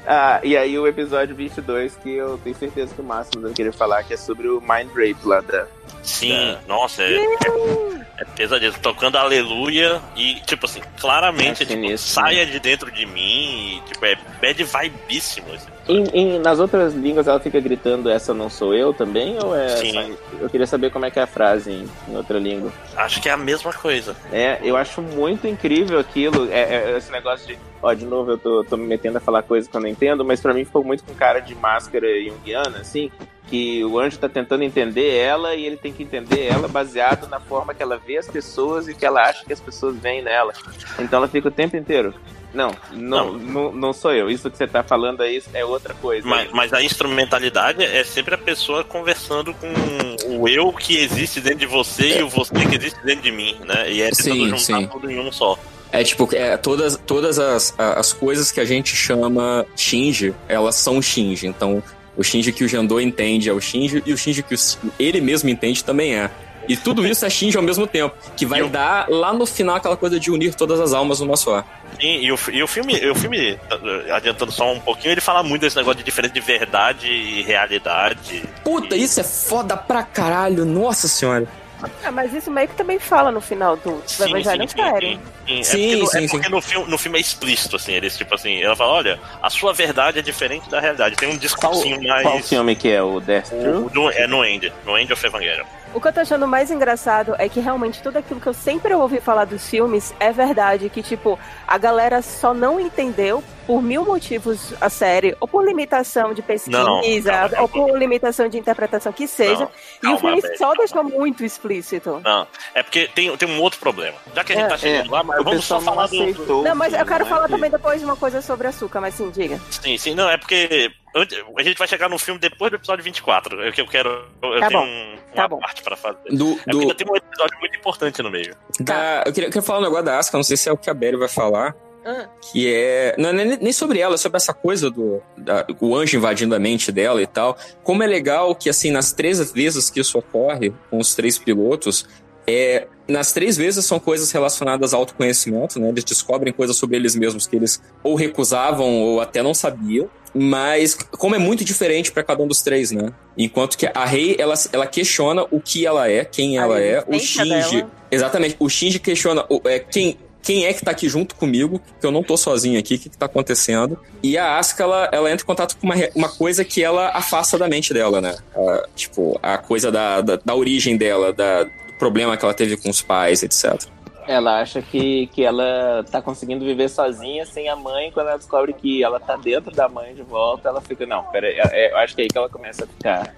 Ah, e aí o episódio 22, que eu tenho certeza que o Máximo vai querer falar, que é sobre o Mind Rape lá da... Sim, nossa, é, é, é pesadíssimo. Tocando aleluia e, tipo assim, claramente, É tipo, sinistro, saia de dentro de mim e, tipo, é bad vibíssimo. Assim. Em, em- nas outras línguas ela fica gritando essa não sou eu também? Ou é Sim. só- Eu queria saber como é que é a frase em, em outra língua. Acho que é a mesma coisa. É, eu acho muito incrível aquilo. É, é, esse negócio de. Ó, de novo, eu tô, tô me metendo a falar coisas que eu não entendo, mas pra mim ficou muito com cara de máscara junguiana, assim. Que o anjo tá tentando entender ela e ele tem que entender ela baseado na forma que ela vê as pessoas e que ela acha que as pessoas veem nela. Então ela fica o tempo inteiro. Não, não, não, não sou eu. Isso que você tá falando aí é outra coisa. Mas, mas a instrumentalidade é sempre a pessoa conversando com o eu que existe dentro de você e o você que existe dentro de mim, né? E é tentando Sim, juntar sim. tudo em um só. É tipo, é, todas, todas as, as coisas que a gente chama Shinji, elas são Shinji. Então, o Shinji que o Jandô entende é o Shinji, e o Shinji que o- ele mesmo entende também é. E tudo isso é Shinji ao mesmo tempo, que vai E eu- dar lá no final aquela coisa de unir todas as almas numa só. Sim, e o, e o filme, e o filme, adiantando só um pouquinho, ele fala muito desse negócio de diferença de verdade e realidade. Puta, isso é foda pra caralho, nossa senhora. Ah, mas isso meio que também fala no final do, Sim, Evangelho sim, Sério. sim, sim. Sim, é porque, no- sim, é porque no, filme, no filme é explícito, assim, eles, tipo assim, ela fala, olha, a sua verdade é diferente da realidade. Tem um Qual, discursinho mais. qual filme que é? O Death o do- é no End, no End of Evangelion. O que eu tô achando mais engraçado é que realmente tudo aquilo que eu sempre ouvi falar dos filmes é verdade. Que, tipo, a galera só não entendeu por mil motivos a série, ou por limitação de pesquisa, Não, calma, ou por limitação de interpretação que seja. Não, e calma, o filme Beth, só deixou muito explícito. Não, é porque tem, tem um outro problema. Já que a gente É, tá chegando é, lá, mas vamos só falar do, Não, mas eu quero né, falar que- também depois de uma coisa sobre açúcar, mas sim, diga. Sim, sim, não, é porque a gente vai chegar no filme depois do episódio 24. É que eu quero. Eu Tá tenho bom, um- tá uma bom. parte pra fazer. Do, É do, ainda tem um episódio muito importante no meio. da, eu, queria, eu queria falar um negócio da Asuka, não sei se é o que a Belly vai falar. Que é. Não, não é nem sobre ela, é sobre essa coisa do. da- o anjo invadindo a mente dela e tal. Como é legal que, assim, nas três vezes que isso ocorre com os três pilotos, é, nas três vezes são coisas relacionadas ao autoconhecimento, né? Eles descobrem coisas sobre eles mesmos que eles ou recusavam ou até não sabiam. Mas como é muito diferente para cada um dos três, né? Enquanto que a Rei, ela, ela questiona o que ela é, quem A ela é. O Shinji... dela. Exatamente. O Shinji questiona o- é, quem, quem é que tá aqui junto comigo, que eu não tô sozinho aqui, o que, que tá acontecendo. E a Asuka, ela, ela entra em contato com uma, uma coisa que ela afasta da mente dela, né? A- tipo, a coisa da, da, da origem dela, da, do problema que ela teve com os pais, etc. Ela acha que, que ela tá conseguindo viver sozinha sem a mãe. Quando ela descobre que ela tá dentro da mãe de volta, ela fica, não, pera aí, é- eu acho que é aí que ela começa a ficar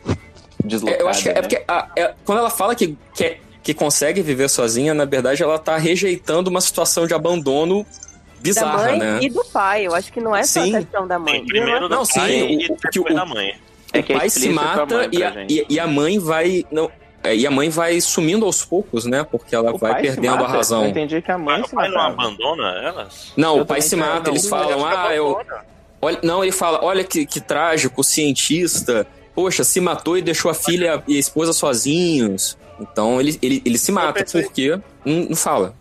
deslocada. É, eu acho que é né? porque a- é- quando ela fala que, que, é- que consegue viver sozinha, na verdade ela tá rejeitando uma situação de abandono Da bizarra, mãe né? e do pai. Eu acho que não é só Sim. a questão da mãe. Tem primeiro Não, do sim, pai o- e o- que depois o- da mãe. É que o é pai se mata mãe, e, a, e, e a mãe vai. Não, é, e a mãe vai sumindo aos poucos, né? Porque ela O vai perdendo a razão. Eu entendi que a mãe Mas o pai não abandona elas? Não, Eu o pai se mata, não. eles falam, ah, eu. Olha, não, ele fala, olha que, que trágico, o cientista, poxa, se matou e deixou a filha e a esposa sozinhos. Então ele, ele, ele se mata, pensei- porque não, não fala.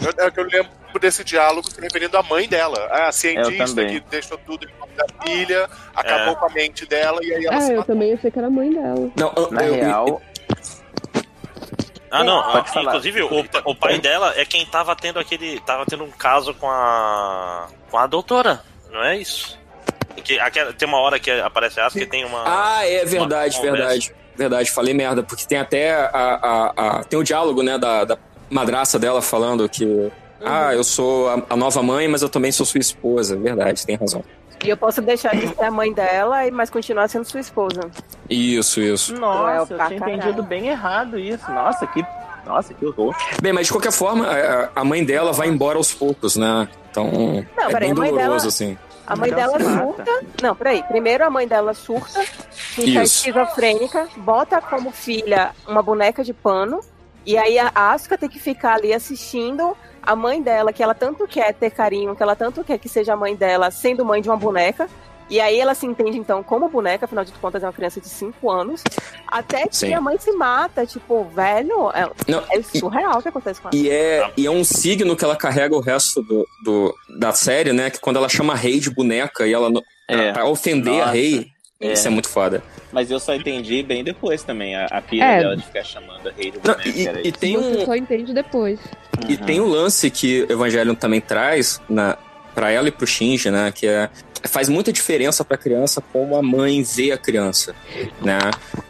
Eu, é que eu lembro desse diálogo se referindo à mãe dela. A cientista que deixou tudo em nome da filha, acabou É. com a mente dela e aí ela Ah, se eu matou. também achei que era a mãe dela. Não, Na eu- real, Ah, não. Pode ah, falar. inclusive, o, o pai dela é quem tava tendo aquele. Tava tendo um caso com a. com a doutora, não é isso? Que, aquela, tem uma hora que aparece a Asuka que tem uma. Ah, é verdade, uma conversa. verdade. Verdade, falei merda, porque tem até a, a, a- tem o diálogo, né, da, da madraça dela falando que ah, eu sou a, a nova mãe, mas eu também sou sua esposa. Verdade, tem razão. E eu posso deixar de ser a mãe dela, e- mas continuar sendo sua esposa. Isso, isso. nossa, eu pra tinha caralho. entendido bem errado isso. Nossa, que, nossa, que horror. Bem, mas de qualquer forma, a, mãe dela vai embora aos poucos, né? Então, é peraí, bem doloroso, dela- assim. A mãe Então dela surta. Não, peraí. Primeiro a mãe dela surta, fica Isso. esquizofrênica, bota como filha uma boneca de pano, e aí a Asuka tem que ficar ali assistindo a mãe dela, que ela tanto quer ter carinho, que ela tanto quer que seja a mãe dela, sendo mãe de uma boneca. E aí ela se entende, então, como boneca, afinal de contas é uma criança de 5 anos. Até que Sim. a mãe se mata, tipo, velho, é, Não, é surreal o que acontece com ela. E é, e é um signo que ela carrega o resto do, do- da série, né? Que quando ela chama a Rei de boneca e ela. É. Pra ofender a Nossa. Rei, É. isso é muito foda. Mas eu só entendi bem depois também a, a pira É. dela de ficar chamando a rei de Não, boneca. e, era e isso. tem Você um, só entende depois. E tem o lance que o Evangelion também traz na, pra ela e pro Shinji, né? Que é. Faz muita diferença pra criança como a mãe vê a criança, né?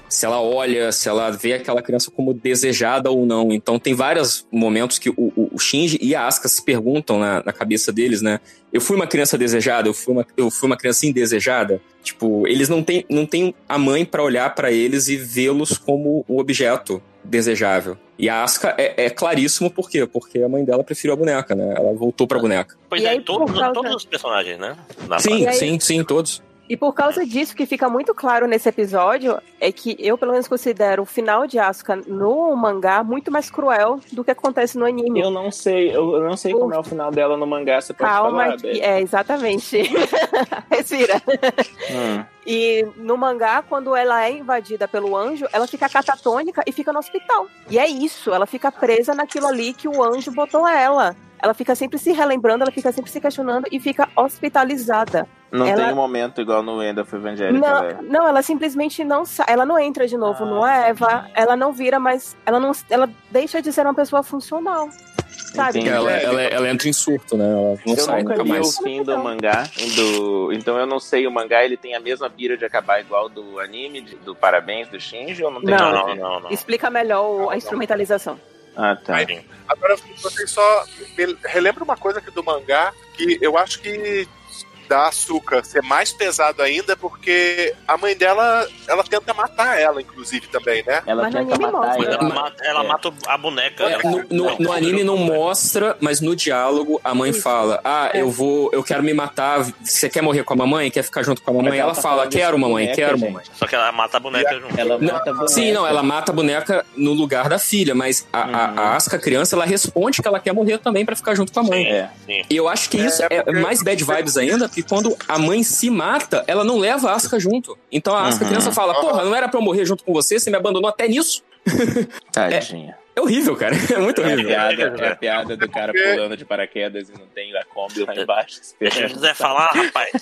Se ela olha, se ela vê aquela criança como desejada ou não. Então tem vários momentos que o, o- o Shinji e a Asuka se perguntam na, na cabeça deles, né? Eu fui uma criança desejada, eu fui uma, eu fui uma criança indesejada. Tipo, eles não têm, não têm a mãe pra olhar pra eles e vê-los como um objeto desejável. E a Asuka é, é claríssimo por quê? Porque a mãe dela preferiu a boneca, né? Ela voltou pra boneca. Pois E é, aí, todo- por causa- todos os personagens, né? Na Sim, aí- sim, sim, todos. E por causa disso, que fica muito claro nesse episódio, é que eu, pelo menos, considero o final de Asuka no mangá muito mais cruel do que acontece no anime. Eu não sei, eu não sei como é o final dela no mangá, você pode Calma, falar, que- é, exatamente. [LAUGHS] Respira. Hum. E no mangá, quando ela é invadida pelo anjo, ela fica catatônica e fica no hospital. E é isso, ela fica presa naquilo ali que o anjo botou ela. Ela fica sempre se relembrando, ela fica sempre se questionando e fica hospitalizada. Não Ela- tem um momento igual no End of Evangelion. Não, ela- não, ela simplesmente não ela não entra de novo Ah, no Eva, ela não vira mais, ela não, ela deixa de ser uma pessoa funcional. Sabe? Ela, ela, ela entra em surto, né? Ela não eu sai nunca li mais. o fim do mangá, do... então eu não sei, o mangá ele tem a mesma pira de acabar igual do anime, de- do Parabéns, do Shinji, ou não tem Não. Não, não, não. Explica melhor o- a instrumentalização. Ah, tá. Sim. Agora, vocês só relembra uma coisa aqui do mangá que eu acho que da Asuka ser mais pesado ainda porque a mãe dela, ela tenta matar ela, inclusive, também, né? Ela Mas tenta matar mostra. Ela. ela, mata, ela É. mata a boneca. É, ela- no, no- no anime não mostra, mas no diálogo a mãe Isso. fala: Ah, É. eu vou, eu quero me matar. Você quer morrer com a mamãe? Quer ficar junto com a mamãe? Mas ela ela tá fala: Quero, mamãe, boneca, quero, gente. mamãe. Só que ela mata a boneca junto. Ela Não, mata a boneca. Sim, não, ela mata a boneca no lugar da filha, mas a, a, Uhum. a Asuka criança, ela responde que ela quer morrer também pra ficar junto com a mãe. Sim, É. sim. E eu acho que isso é, mais bad vibes ainda, porque quando a mãe se mata, ela não leva a Asuka junto. Então a Asuka Uhum. criança fala: Porra, não era pra eu morrer junto com você, você me abandonou até nisso. [LAUGHS] Tadinha. É horrível, cara. [LAUGHS] É muito É, a horrível. piada, é a piada do cara pulando de paraquedas e não tem a Kombi lá embaixo. Deixa o José [LAUGHS] falar, rapaz.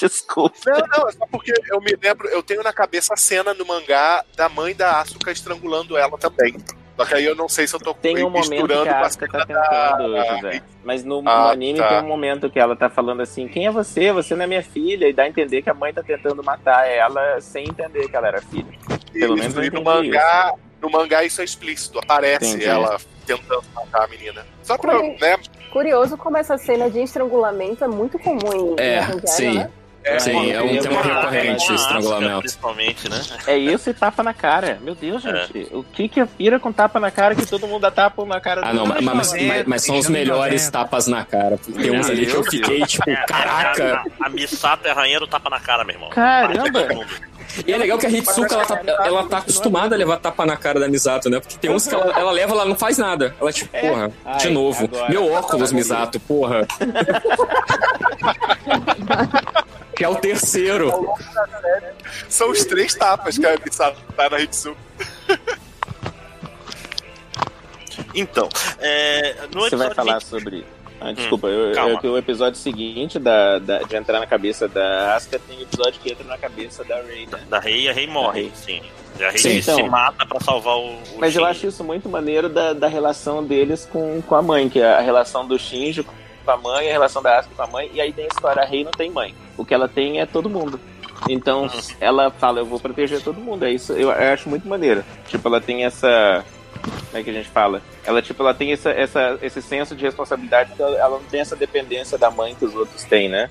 Desculpa. Não, não, é só porque eu me lembro, eu tenho na cabeça a cena no mangá da mãe da Asuka estrangulando ela também. Só que aí eu não sei se eu tô Tem um momento misturando que a com a Asuka tá tentando, da- José. Mas no, no Ah, anime tá. tem um momento que ela tá falando assim: quem é você? Você não é minha filha. E dá a entender que a mãe tá tentando matar ela sem entender que ela era filha. Pelo menos eu no mangá, no mangá isso é explícito, aparece Entendi. ela tentando matar a menina. Só pra, Como- né, Curioso como essa cena de estrangulamento é muito comum em É, sim. né? É, Sim, é um tema recorrente, estrangulamento. Principalmente, né? É isso e tapa na cara. Meu Deus, É. gente. O que que pira com tapa na cara que todo mundo dá tapa na cara Ah, do não, mas, mas, mas- mas são os melhores tapas na cara. Tem uns ali que eu fiquei, tipo, caraca. A, a Misato é a rainha do tapa na cara, meu irmão. Caramba! E é legal que a Hitsuka, ela tá, ela tá acostumada a levar tapa na cara da Misato, né? Porque tem uns que ela, ela leva, ela não faz nada. Ela, tipo, porra, de Ai, novo. agora. Meu óculos, Misato, porra. [LAUGHS] que é o terceiro. São os três tapas que a Misato tá na Hitsuka. Então, é, no Você vai falar 20 sobre. Ah, desculpa, eu, calma. eu, que o episódio seguinte da, da- de entrar na cabeça da Asuka tem o episódio que entra na cabeça da Rey, né? da Rei, a Rei morre, Rey. sim. E a Rei Sim. se Então. mata pra salvar o, o Mas eu Shinji. acho isso muito maneiro da, da relação deles com, com a mãe, que é a relação do Shinji com a mãe, a relação da Asuka com a mãe, e aí tem a história, a Rei não tem mãe. O que ela tem é todo mundo. Então Uhum. ela fala, eu vou proteger todo mundo. É isso, eu, eu acho muito maneiro. Tipo, ela tem essa. Como é que a gente fala? Ela, tipo, ela tem essa, essa, esse senso de responsabilidade, porque ela, ela não tem essa dependência da mãe que os outros têm, né?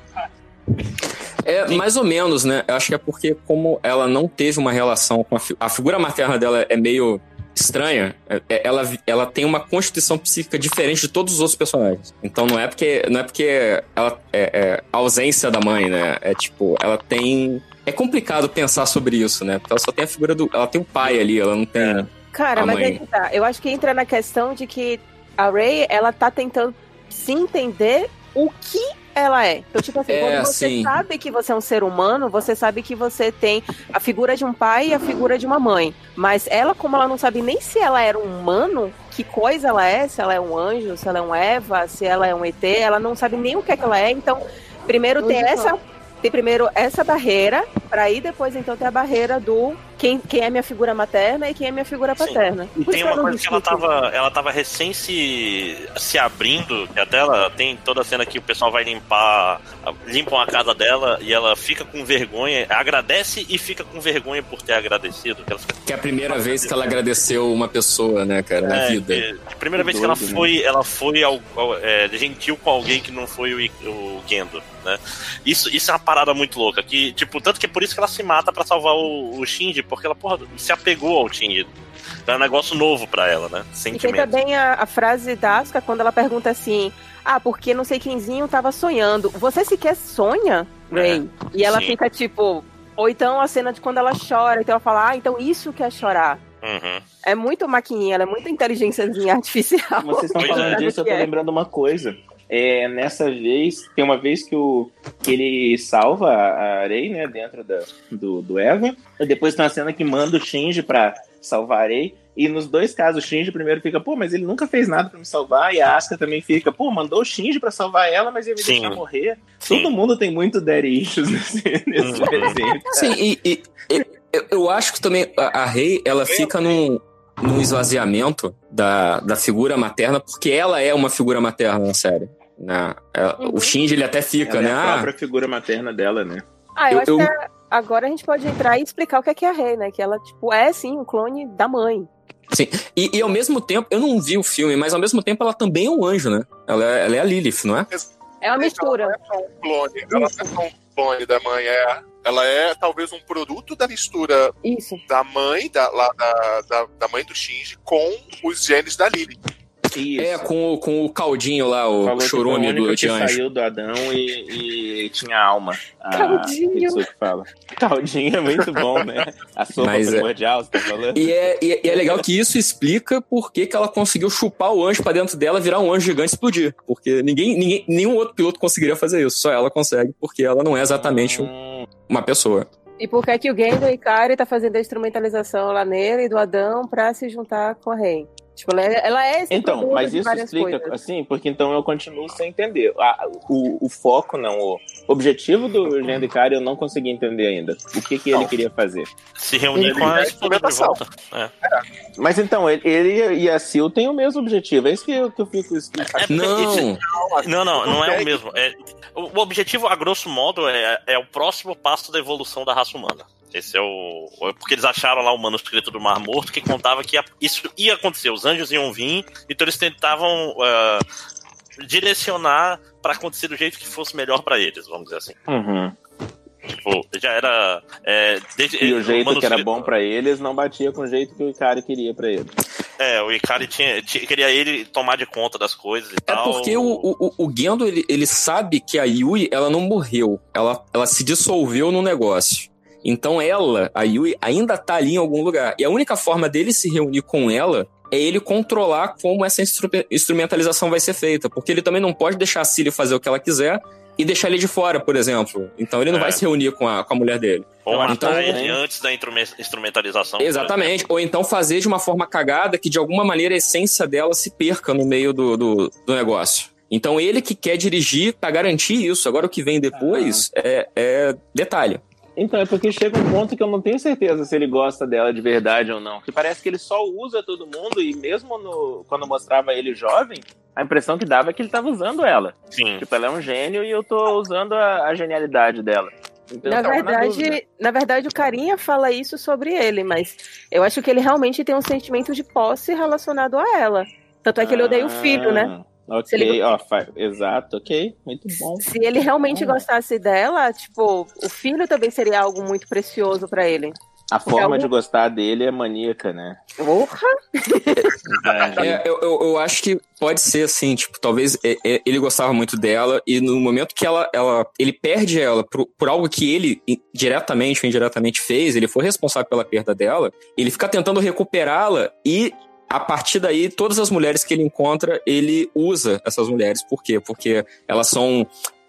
É, mais ou menos, né? Eu acho que é porque, como ela não teve uma relação com a, fi- a figura materna dela é meio estranha, é- é- ela, ela tem uma constituição psíquica diferente de todos os outros personagens. Então não é porque não é porque ela é, é a ausência da mãe, né? É tipo, ela tem é complicado pensar sobre isso, né? Porque ela só tem a figura do. Ela tem o pai ali, ela não tem. É. Cara, a mas mãe. É tá. Eu acho que entra na questão de que a Ray, ela tá tentando se entender o que ela é. Então, tipo assim, é, quando você sim. sabe que você é um ser humano, você sabe que você tem a figura de um pai e a figura de uma mãe. Mas ela, como ela não sabe nem se ela era um humano, que coisa ela é, se ela é um anjo, se ela é um Eva, se ela é um ET, ela não sabe nem o que é que ela é. Então, primeiro tem essa tem primeiro essa barreira, para aí depois então ter a barreira do quem, quem é minha figura materna e quem é minha figura paterna. E tem uma coisa que ela tava, ela tava recém se, se abrindo, que até ela tem toda a cena que o pessoal vai limpar, limpam a casa dela e ela fica com vergonha, agradece e fica com vergonha por ter agradecido. Que, que é a primeira vez que ela agradeceu uma pessoa, né, cara, na é, vida. É, a primeira vez que ela né? foi, ela foi ao, ao, é, gentil com alguém que não foi o, o Gendo, né? Isso, isso é uma parada muito louca, que, tipo, tanto que é por isso que ela se mata para salvar o, o Shinji, porque ela, porra, se apegou ao Shinji. É um negócio novo para ela, né? Sentimento. E tem também a, a frase da Asuka quando ela pergunta assim: Ah, porque não sei quemzinho tava sonhando. Você sequer sonha, Ray? É, e ela sim. fica tipo. Ou então a cena de quando ela chora, então ela fala, ah, então isso que é chorar. Uhum. É muito maquininha, ela é muito inteligênciazinha [LAUGHS] artificial. Vocês estão falando disso, eu tô é. lembrando uma coisa. É, nessa vez, tem uma vez que, o, que ele salva a Arei, né, dentro da, do, do Eva. E depois tem uma cena que manda o Shinji pra salvar a Arei. E nos dois casos, o Shinji primeiro fica, pô, mas ele nunca fez nada para me salvar. E a Asuka também fica, pô, mandou o Shinji pra salvar ela, mas ia me Sim. deixar morrer. Sim. Todo mundo tem muito daddy issues [LAUGHS] nesse, nesse uhum. desenho. Sim, e, e, e, eu acho que também a, a Rei, ela fica num no esvaziamento da, da figura materna, porque ela é uma figura materna na série. Né? Uhum. O Shinji ele até fica, ela né? É a ah, própria figura materna dela, né? Ah, eu, eu acho eu... que agora a gente pode entrar e explicar o que é, que é a Rei, né? Que ela, tipo, é sim um clone da mãe. Sim, e, e, ao mesmo tempo, eu não vi o filme, mas ao mesmo tempo ela também é um anjo, né? Ela é, ela é a Lilith, não é? É uma mistura. Ela não é só um clone, ela não é só um clone da mãe, é ela é talvez um produto da mistura Isso. da mãe, da, lá, da, da, da, mãe do Shinji, com os genes da Lily. Isso. É, com, com o caldinho lá, o Falou chorume do que saiu do Adão e, e tinha alma. A, caldinho. Que fala. Caldinho é muito bom, né? A sopa Mas é- primordial, é... você tá falando? E é, e é legal que isso explica por que, que ela conseguiu chupar o anjo pra dentro dela, virar um anjo gigante e explodir. Porque ninguém, ninguém, nenhum outro piloto conseguiria fazer isso. Só ela consegue, porque ela não é exatamente uma pessoa. E por que, é que o Gendo Ikari tá fazendo a instrumentalização lá nele e do Adão pra se juntar com a Rei? Tipo, ela é, ela é Então, mas isso explica, coisas. assim, porque então eu continuo sem entender. A, o, o foco, não, o objetivo do Gendo Ikari eu não consegui entender ainda. O que que ele queria fazer? Se reunir com a de volta. É. Mas então, ele, ele, e a Sil têm o mesmo objetivo. É isso que eu, que eu fico... É, não. não, não, não é o mesmo. É, o objetivo, a grosso modo, é, é o próximo passo da evolução da raça humana. Esse é o. Porque eles acharam lá o manuscrito do Mar Morto que contava que isso ia acontecer. Os anjos iam vir, então eles tentavam uh, direcionar para acontecer do jeito que fosse melhor para eles, vamos dizer assim. Uhum. Tipo, já era. É, desde, e o jeito o que era bom para eles não batia com o jeito que o Ikari queria para ele. É, o Ikari tinha, tinha, queria ele tomar de conta das coisas e é tal. É porque o, o, o Gendo, ele, ele sabe que a Yui, ela não morreu. Ela, ela se dissolveu no negócio. Então ela, a Yui, ainda tá ali em algum lugar. E a única forma dele se reunir com ela é ele controlar como essa instru instrumentalização vai ser feita. Porque ele também não pode deixar a Cilly fazer o que ela quiser e deixar ele de fora, por exemplo. Então ele não é. vai se reunir com a, com a mulher dele. Ou matar então, ele antes da instrumentalização. Exatamente. Ou então fazer de uma forma cagada que de alguma maneira a essência dela se perca no meio do, do, do negócio. Então ele que quer dirigir para garantir isso. Agora o que vem depois ah. é, é detalhe. Então, é porque chega um ponto que eu não tenho certeza se ele gosta dela de verdade ou não. Que parece que ele só usa todo mundo e mesmo no, quando mostrava ele jovem, a impressão que dava é que ele estava usando ela. Sim. Tipo, ela é um gênio e eu tô usando a, a genialidade dela. Então, na verdade, na, na, verdade, o Carinha fala isso sobre ele, mas eu acho que ele realmente tem um sentimento de posse relacionado a ela. Tanto é que ele odeia o filho, né? Ok, ele... ó, exato, ok, muito bom. Se ele realmente gostasse dela, tipo, o filho também seria algo muito precioso para ele. A forma de gostar dele é maníaca, né? Porra! É, eu, eu, eu acho que pode ser assim, tipo, talvez é, é, ele gostava muito dela e no momento que ela, ela ele perde ela por, por algo que ele diretamente ou indiretamente fez, ele foi responsável pela perda dela, ele fica tentando recuperá-la e a partir daí, todas as mulheres que ele encontra, ele usa essas mulheres. Por quê? Porque elas são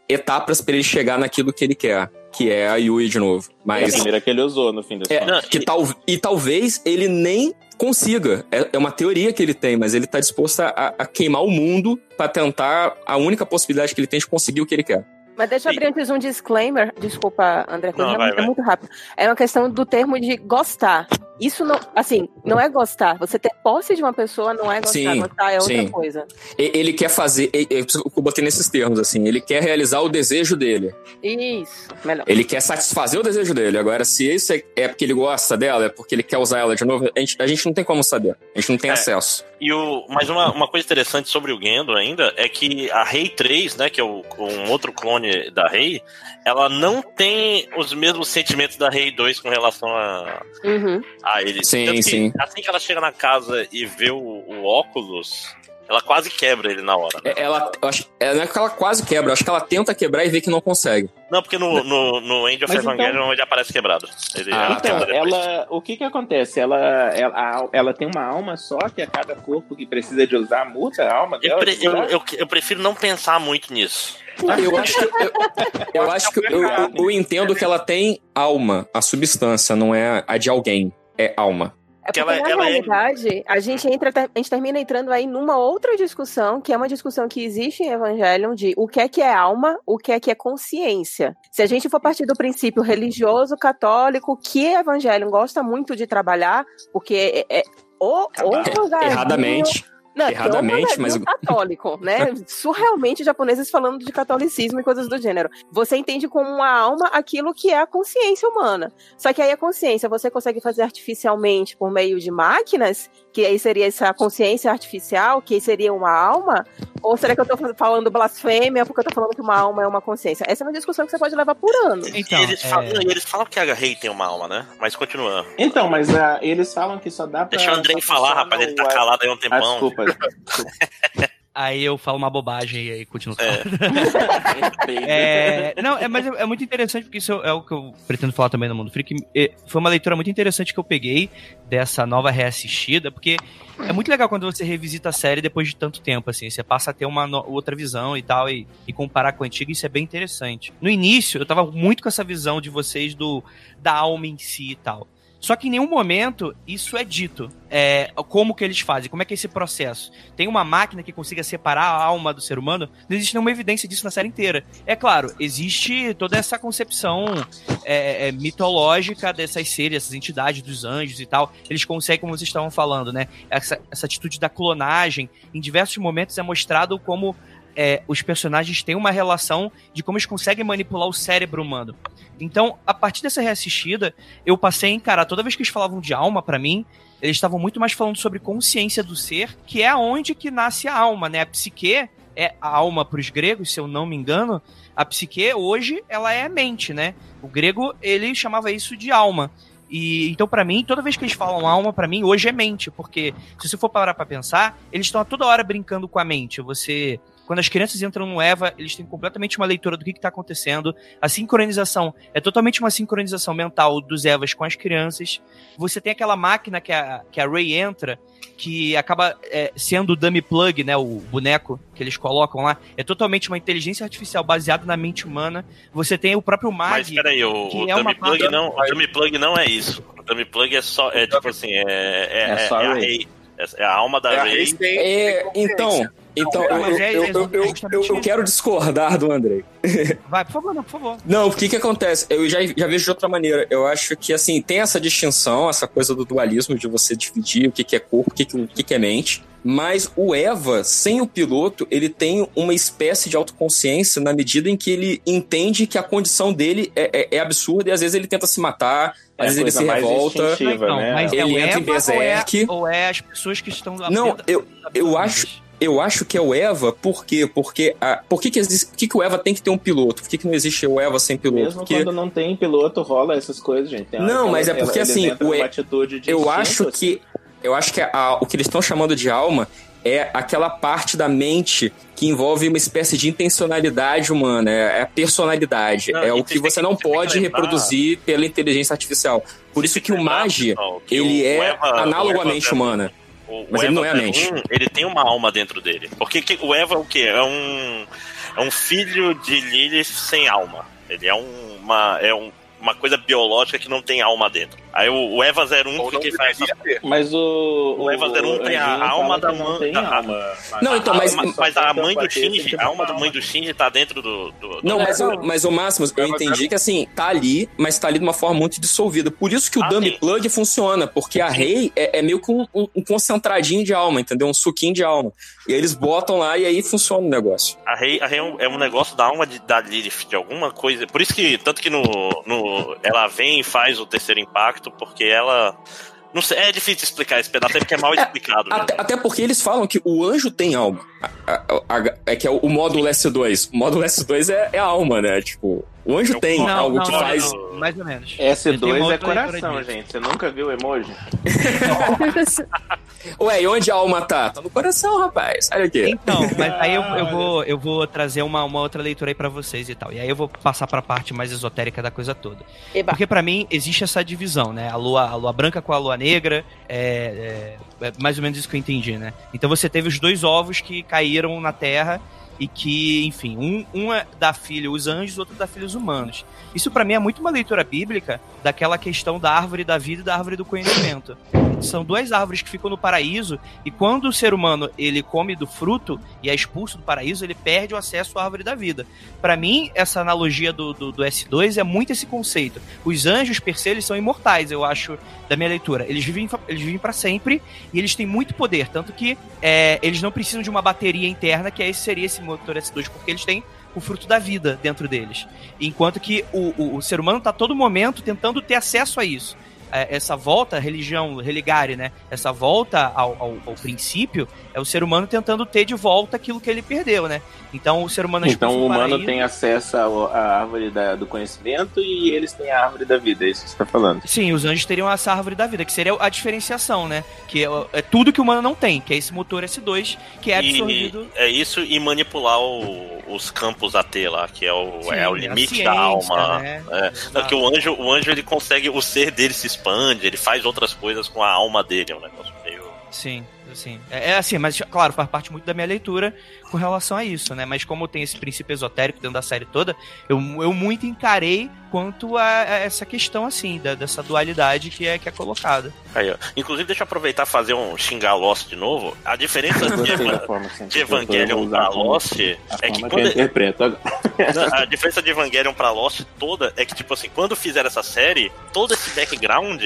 etapas para ele chegar naquilo que ele quer, que é a Yui de novo. Mas é a primeira que ele usou no fim das é, contas. Que tal, e talvez ele nem consiga. É, é, uma teoria que ele tem, mas ele tá disposto a, a queimar o mundo para tentar a única possibilidade que ele tem de conseguir o que ele quer. Mas deixa eu abrir antes um disclaimer. Desculpa, André, não, é, vai, vai. muito rápido. É uma questão do termo de gostar. Isso não, assim, não é gostar. Você ter posse de uma pessoa não é gostar. Sim, gostar é outra sim. coisa. Ele quer fazer, eu botei nesses termos, assim, ele quer realizar o desejo dele. Isso, melhor. Ele quer satisfazer o desejo dele. Agora, se isso é, é porque ele gosta dela, é porque ele quer usar ela de novo, a gente, a gente não tem como saber. A gente não tem é, acesso. E o, mas uma, uma coisa interessante sobre o Gendo ainda é que a Rei 3, né, que é o, um outro clone da Rei, ela não tem os mesmos sentimentos da Rei 2 com relação a, uhum. A ele. Sim, sim. Assim que ela chega na casa e vê o, o óculos, ela quase quebra ele na hora. Né? É, ela, acho, é, não é que ela quase quebra, acho que ela tenta quebrar e vê que não consegue. Não, porque no, no, no End of Mas Evangelion então... ele aparece quebrado. Ele ah, então, ela, o que que acontece? Ela, ela, ela tem uma alma só que a cada corpo que precisa de usar muda a alma dela? Eu, pre, eu, eu, eu prefiro não pensar muito nisso. Ah, eu acho que, eu, eu acho que eu, eu, eu entendo que ela tem alma, a substância, não é a de alguém, é alma. É porque, ela, na ela é realidade, é... a gente entra, a gente termina entrando aí numa outra discussão, que é uma discussão que existe em Evangelion de o que é que é alma, o que é que é consciência. Se a gente for partir do princípio religioso, católico, que Evangelion gosta muito de trabalhar, porque é, é, o, o Erradamente não, Erradamente, mas. católico, né? [LAUGHS] Surrealmente japoneses falando de catolicismo e coisas do gênero. Você entende como uma alma aquilo que é a consciência humana. Só que aí a consciência você consegue fazer artificialmente por meio de máquinas, que aí seria essa consciência artificial, que seria uma alma? Ou será que eu tô falando blasfêmia porque eu tô falando que uma alma é uma consciência? Essa é uma discussão que você pode levar por anos. Então, eles, é... falam, eles falam que a Rei tem uma alma, né? Mas continua. Então, mas uh, eles falam que só dá pra. Deixa o Andrei falar, rapaz, ele tá calado aí um tempão. Ah, desculpa. [LAUGHS] Aí eu falo uma bobagem e aí continuo falando. É. [LAUGHS] é, não, é, mas é, é, muito interessante porque isso é o que eu pretendo falar também no Mundo Freak. Foi uma leitura muito interessante que eu peguei dessa nova reassistida, porque é muito legal quando você revisita a série depois de tanto tempo, assim. Você passa a ter uma outra visão e tal, e, e, comparar com a antiga, isso é bem interessante. No início, eu tava muito com essa visão de vocês do da alma em si e tal. Só que em nenhum momento isso é dito. É, como que eles fazem? Como é que é esse processo? Tem uma máquina que consiga separar a alma do ser humano? Não existe nenhuma evidência disso na série inteira. É claro, existe toda essa concepção é, é, mitológica dessas seres, essas entidades dos anjos e tal. Eles conseguem, como vocês estavam falando, né? Essa, essa atitude da clonagem, em diversos momentos é mostrado como é, os personagens têm uma relação de como eles conseguem manipular o cérebro humano. Então, a partir dessa reassistida, eu passei a encarar, toda vez que eles falavam de alma para mim, eles estavam muito mais falando sobre consciência do ser, que é aonde que nasce a alma, né? A psique é a alma para os gregos, se eu não me engano. A psique hoje ela é a mente, né? O grego ele chamava isso de alma. E então para mim, toda vez que eles falam alma, para mim hoje é mente, porque se você for parar para pensar, eles estão toda hora brincando com a mente. Você quando as crianças entram no EVA, eles têm completamente uma leitura do que está acontecendo. A sincronização é totalmente uma sincronização mental dos EVAs com as crianças. Você tem aquela máquina que a, que a Ray entra, que acaba é, sendo o dummy plug, né, o boneco que eles colocam lá, é totalmente uma inteligência artificial baseada na mente humana. Você tem o próprio Mag. Mas peraí, o, o, é dummy, plug não, o dummy plug não é isso. O dummy plug é só, é tipo assim, é, é, é, é, é a Ray. É a alma da é Ray. É, então, então, eu, eu, eu, eu, quero discordar do Andrei. [LAUGHS] Vai, por favor, não, por favor. Não, o que que acontece? Eu já, já vejo de outra maneira. Eu acho que, assim, tem essa distinção, essa coisa do dualismo, de você dividir o que, que é corpo, o que, que, o que, que é mente. Mas o Eva, sem o piloto, ele tem uma espécie de autoconsciência na medida em que ele entende que a condição dele é, é, é absurda e às vezes ele tenta se matar, às vezes ele se revolta. Não, né? Mas ele é entra em berserk. Ou é, ou é as pessoas que estão... Não, eu, eu acho eu acho que é o Eva, por quê? Porque a, por que, que, existe, por que, que o Eva tem que ter um piloto? Por que, que não existe o Eva sem piloto? Mesmo porque... quando não tem piloto, rola essas coisas, gente. Tem não, mas é porque assim, o, eu instinto, acho que assim. eu acho que a, o que eles estão chamando de alma é aquela parte da mente que envolve uma espécie de intencionalidade humana, é, é a personalidade, não, é o que você não pode reproduzir pela inteligência artificial. Por isso que o Magi, ele é Eva, analogamente humana. O, mas o ele não é a mente. Um, ele tem uma alma dentro dele. Porque que, o Eva é o quê? É um, é um filho de Lilith sem alma. Ele é uma. É um, uma coisa biológica que não tem alma dentro. Aí o, o Eva 01 que, que faz essa... Mas o. O Eva 01 tem a alma da mãe. Não, então, mas. Mas, mas a mãe do Shinji, a alma da mãe do Shinji tá dentro do. do não, mas, o, mas o Máximo, eu entendi que assim, tá ali, mas tá ali de uma forma muito dissolvida. Por isso que o ah, Dummy sim. Plug funciona, porque a Rei é, é, meio que um, um, concentradinho de alma, entendeu? Um suquinho de alma. E aí eles botam lá e aí funciona o negócio. A Rei, a Rei é, um, é um negócio da alma de, da Lilith, de alguma coisa. Por isso que, tanto que no, no. Ela vem e faz o terceiro impacto porque ela. Não sei, é difícil explicar esse pedaço, porque é mal explicado. até, até, porque eles falam que o anjo tem alma. A, a, a, é que é o, o módulo S2. O módulo S2 é, é alma, né? Tipo, o anjo tem não, algo não, que não, faz. mais ou menos. S2 é coração, gente. Você nunca viu o emoji? [LAUGHS] Ué, e onde a alma tá? Tá no coração, rapaz. Olha aqui. Então, [LAUGHS] mas aí eu, eu vou, eu vou trazer uma, uma outra leitura aí pra vocês e tal. E aí eu vou passar pra parte mais esotérica da coisa toda. Eba. Porque para mim existe essa divisão, né? A lua, a lua branca com a lua negra. É, é, é mais ou menos isso que eu entendi, né? Então você teve os dois ovos que caíram na Terra e que, enfim, um, um é dá filho os anjos, outro dá filhos humanos. Isso para mim é muito uma leitura bíblica daquela questão da árvore da vida e da árvore do conhecimento. São duas árvores que ficam no paraíso e quando o ser humano ele come do fruto e é expulso do paraíso, ele perde o acesso à árvore da vida. Para mim, essa analogia do, do, do, S2 é muito esse conceito. Os anjos, per se, eles são imortais, eu acho, da minha leitura. Eles vivem, eles vivem para sempre e eles têm muito poder, tanto que é, eles não precisam de uma bateria interna, que esse seria esse motor S2, porque eles têm o fruto da vida dentro deles. Enquanto que o, o, o ser humano está todo momento tentando ter acesso a isso. É, essa volta, religião, religare, né? Essa volta ao, ao, ao, princípio é o ser humano tentando ter de volta aquilo que ele perdeu, né? Então o ser humano é Então o humano paraíso. tem acesso à árvore da, do conhecimento e eles têm a árvore da vida, é isso que você está falando. Sim, os anjos teriam essa árvore da vida, que seria a diferenciação, né? Que é, é tudo que o humano não tem, que é esse motor S2, que é absorvido. E, é isso e manipular o, os campos AT lá, que é o, Sim, é o limite ciência, da alma. Né? É. que o anjo, o anjo ele consegue, o ser dele se expande, ele faz outras coisas com a alma dele, é um negócio meio. Sim assim. É, é, assim, mas claro, faz parte muito da minha leitura com relação a isso, né? Mas como tem esse princípio esotérico dentro da série toda, eu, eu muito encarei quanto a, a essa questão, assim, da, dessa dualidade que é, que é colocada. Aí, ó. Inclusive, deixa eu aproveitar e fazer um xingar Lost de novo. A diferença de, de Evangelion pra Lost é que quando... a diferença de Evangelion pra Lost toda é que, tipo assim, quando fizeram essa série, todo esse background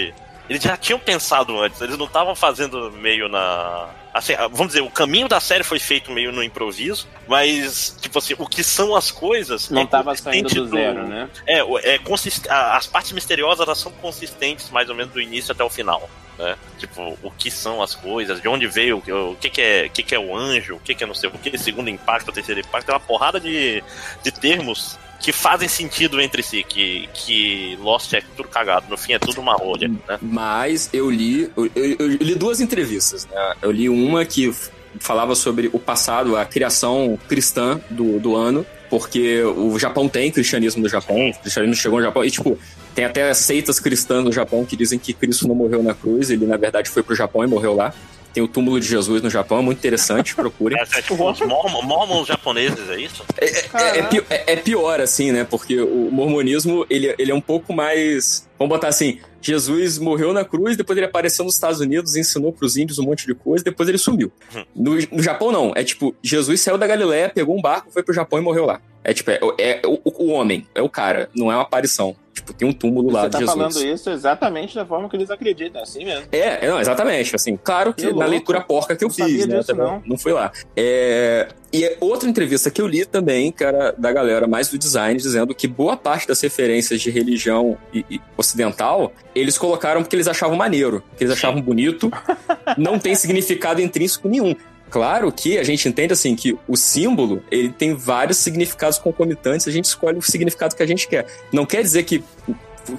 eles já tinham pensado antes, eles não estavam fazendo meio na. Assim, vamos dizer, o caminho da série foi feito meio no improviso, mas, tipo assim, o que são as coisas. Não estava é saindo do, do, zero, né? É, é consist... as partes misteriosas elas são consistentes mais ou menos do início até o final. Né? Tipo, o que são as coisas, de onde veio, o que, que, é, o que, que é o anjo, o que, que é não sei o que, segundo impacto, terceiro impacto, tem uma porrada de, de termos que fazem sentido entre si, que, que Lost é tudo cagado, no fim é tudo uma rolha, né? Mas eu li, eu, eu, eu li duas entrevistas, né? Eu li uma que falava sobre o passado, a criação cristã do, do ano, porque o Japão tem cristianismo no Japão, o cristianismo chegou no Japão, e tipo, tem até seitas cristãs no Japão que dizem que Cristo não morreu na cruz, ele na verdade foi pro Japão e morreu lá. Tem o túmulo de Jesus no Japão, é muito interessante, procurem. [LAUGHS] É, é tipo os mormons japoneses, é isso? É, é, é, pior, é, pior, assim, né? Porque o mormonismo, ele, ele é um pouco mais... Vamos botar assim, Jesus morreu na cruz, depois ele apareceu nos Estados Unidos, ensinou para os índios um monte de coisa, depois ele sumiu. Hum. No, no, Japão, não. É tipo, Jesus saiu da Galiléia, pegou um barco, foi pro Japão e morreu lá. É tipo, é, é o, o, homem, é o cara, não é uma aparição. Tipo, tem um túmulo lá Você tá de Jesus. Você tá falando isso exatamente da forma que eles acreditam, é assim mesmo. É, não, exatamente, assim, claro que, que na leitura porca que eu não fiz, né, disso, não. não foi lá. É, e é outra entrevista que eu li também, era da galera mais do design, dizendo que boa parte das referências de religião e, e ocidental, eles colocaram porque eles achavam maneiro, que eles achavam bonito, [LAUGHS] não tem significado intrínseco nenhum. Claro que a gente entende assim que o símbolo ele tem vários significados concomitantes, a gente escolhe o significado que a gente quer. Não quer dizer que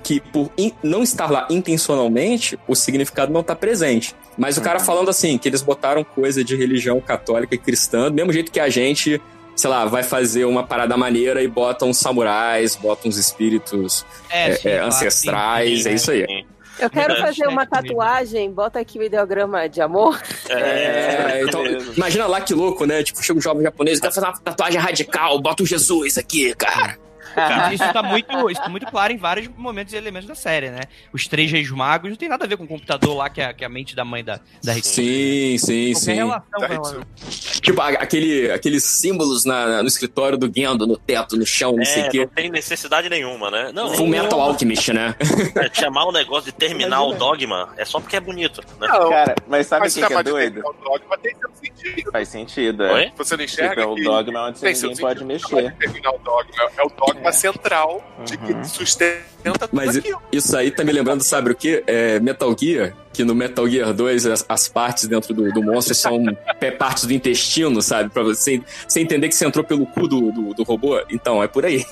que por não estar lá intencionalmente, o significado não está presente. Mas o cara Uhum. falando assim, que eles botaram coisa de religião católica e cristã, do mesmo jeito que a gente, sei lá, vai fazer uma parada maneira e bota uns samurais, bota uns espíritos é, é, claro, ancestrais, é isso aí. Eu quero fazer uma né, comigo. tatuagem, bota aqui o ideograma de amor. É, então, beleza. imagina lá que louco, né? Tipo, chega um jovem japonês quer fazer uma tatuagem radical, bota um Jesus aqui, cara. Cara, isso tá muito, isso tá muito claro em vários momentos e elementos da série, né? Os três reis magos não tem nada a ver com o computador lá, que é, que é a mente da mãe da, da Rick. Sim, sim, Qualquer sim. relação. Ritsu. Tipo, aquele, aqueles símbolos na- no escritório do Gendo, no teto, no chão, não sei o É, quê. não tem necessidade nenhuma, né? Não, Full Metal Alchemist, né? é, chamar o negócio de terminar o dogma é só porque é bonito, né? Não, Cara, mas sabe o que, que é doido? o dogma tem seu sentido. Faz sentido, é. Oi? Você não enxerga Tipo, é o dogma onde tem seu ninguém pode mexer. É terminar o dogma, é o dogma É. central de que Uhum. sustenta tudo Mas aquilo. isso aí tá me lembrando, sabe o quê? É Metal Gear, que no Metal Gear 2 as, as partes dentro do, do monstro são [LAUGHS] é, partes do intestino, sabe? Pra você, você entender que você entrou pelo cu do, do, do robô. Então, é por aí.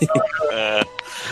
É,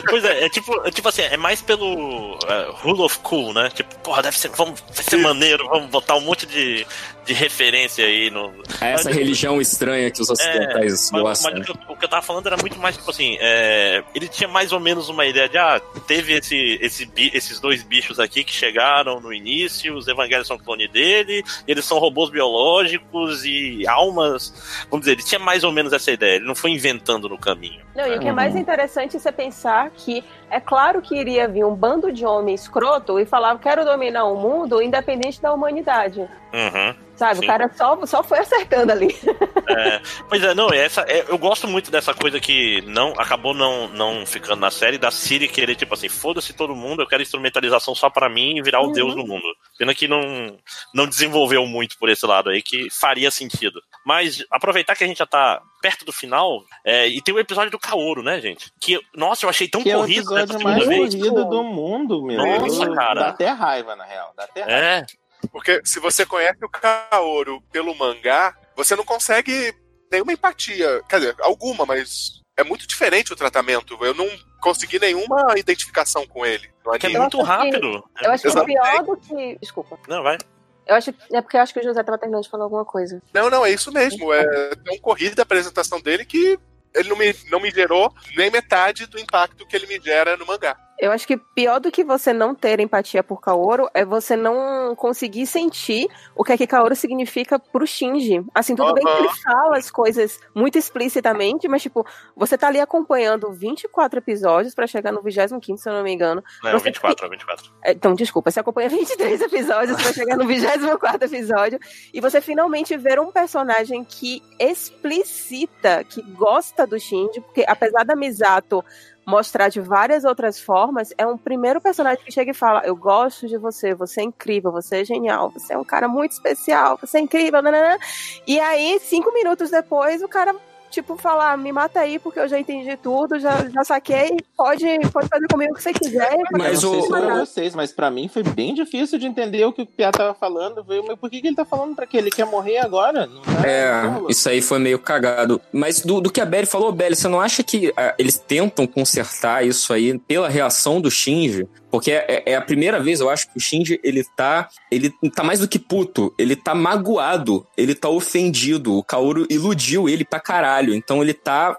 Pois é, é tipo, é tipo assim, é mais pelo é, rule of cool, né? Tipo, porra, deve ser, vamos, vai ser maneiro, vamos botar um monte de, de referência aí no. É essa religião estranha que os ocidentais É, Mas, gostam. mas o, que eu, o que eu tava falando era muito mais tipo assim, é, ele tinha mais ou menos uma ideia de, ah, teve esse, esse, esses dois bichos aqui que chegaram no início, os evangelhos são clone dele, eles são robôs biológicos e almas. Vamos dizer, ele tinha mais ou menos essa ideia, ele não foi inventando no caminho. Não, e o que é mais interessante é você pensar que é claro que iria vir um bando de homem escroto e falar quero dominar o mundo independente da humanidade. Uhum. Sabe? Sim. O cara só, só foi [LAUGHS] acertando ali. É, pois é, não, essa, é, eu gosto muito dessa coisa que não acabou não, não ficando na série, da Siri querer, tipo assim, foda-se todo mundo, eu quero instrumentalização só pra mim e virar o Uhum. deus do mundo. Pena que não, não desenvolveu muito por esse lado aí, que faria sentido. Mas aproveitar que a gente já tá perto do final, é, e tem o episódio do Kaoru, né, gente? Que, nossa, eu achei tão Que é o corrido episódio mais vez. corrido do mundo, meu. Nossa, Eu- cara. Dá até raiva, na real. Dá até raiva. É, Porque se você conhece o Kaoru pelo mangá, você não consegue nenhuma empatia. Quer dizer, alguma, mas é muito diferente o tratamento. Eu não consegui nenhuma identificação com ele. no que é muito acho que- rápido. Eu acho que é Exatamente. pior do que. Desculpa. Não, vai. Eu acho é porque eu acho que o José tava terminando de falar alguma coisa. Não, não, é isso mesmo. É tão corrida a apresentação dele que ele não me, não me gerou nem metade do impacto que ele me gera no mangá. Eu acho que pior do que você não ter empatia por Kaoru é você não conseguir sentir o que é que Kaoru significa pro Shinji. Assim, tudo bem que ele fala as coisas muito explicitamente, mas, tipo, você tá ali acompanhando 24 episódios pra chegar no 25, se eu não me engano. Não, Você- 24, 24. É, Então, desculpa, você acompanha 23 episódios pra chegar no [LAUGHS] 24 episódio e você finalmente ver um personagem que explicita que gosta do Shinji, porque apesar da Misato mostrar de várias outras formas, é um primeiro personagem que chega e fala: Eu gosto de você, você é incrível, você é genial, você é um cara muito especial, você é incrível, nananã. E aí, cinco minutos depois, o cara. Tipo, falar, me mata aí porque eu já entendi tudo, já, já saquei, pode, pode fazer comigo o que você quiser. Mas eu não sei o- pra vocês, mas pra mim foi bem difícil de entender o que o Pia tava falando. Veio, Mas por que, que ele tá falando pra quê? Ele quer morrer agora? Não tá- É, rolou. isso aí foi meio cagado. Mas do, do que a Belly falou, Belly, você não acha que ah, eles tentam consertar isso aí pela reação do Shinji? Porque é, é a primeira vez, eu acho, que o Shinji, ele tá. Ele tá mais do que puto. Ele tá magoado. Ele tá ofendido. O Kaoru iludiu ele pra caralho. Então ele tá.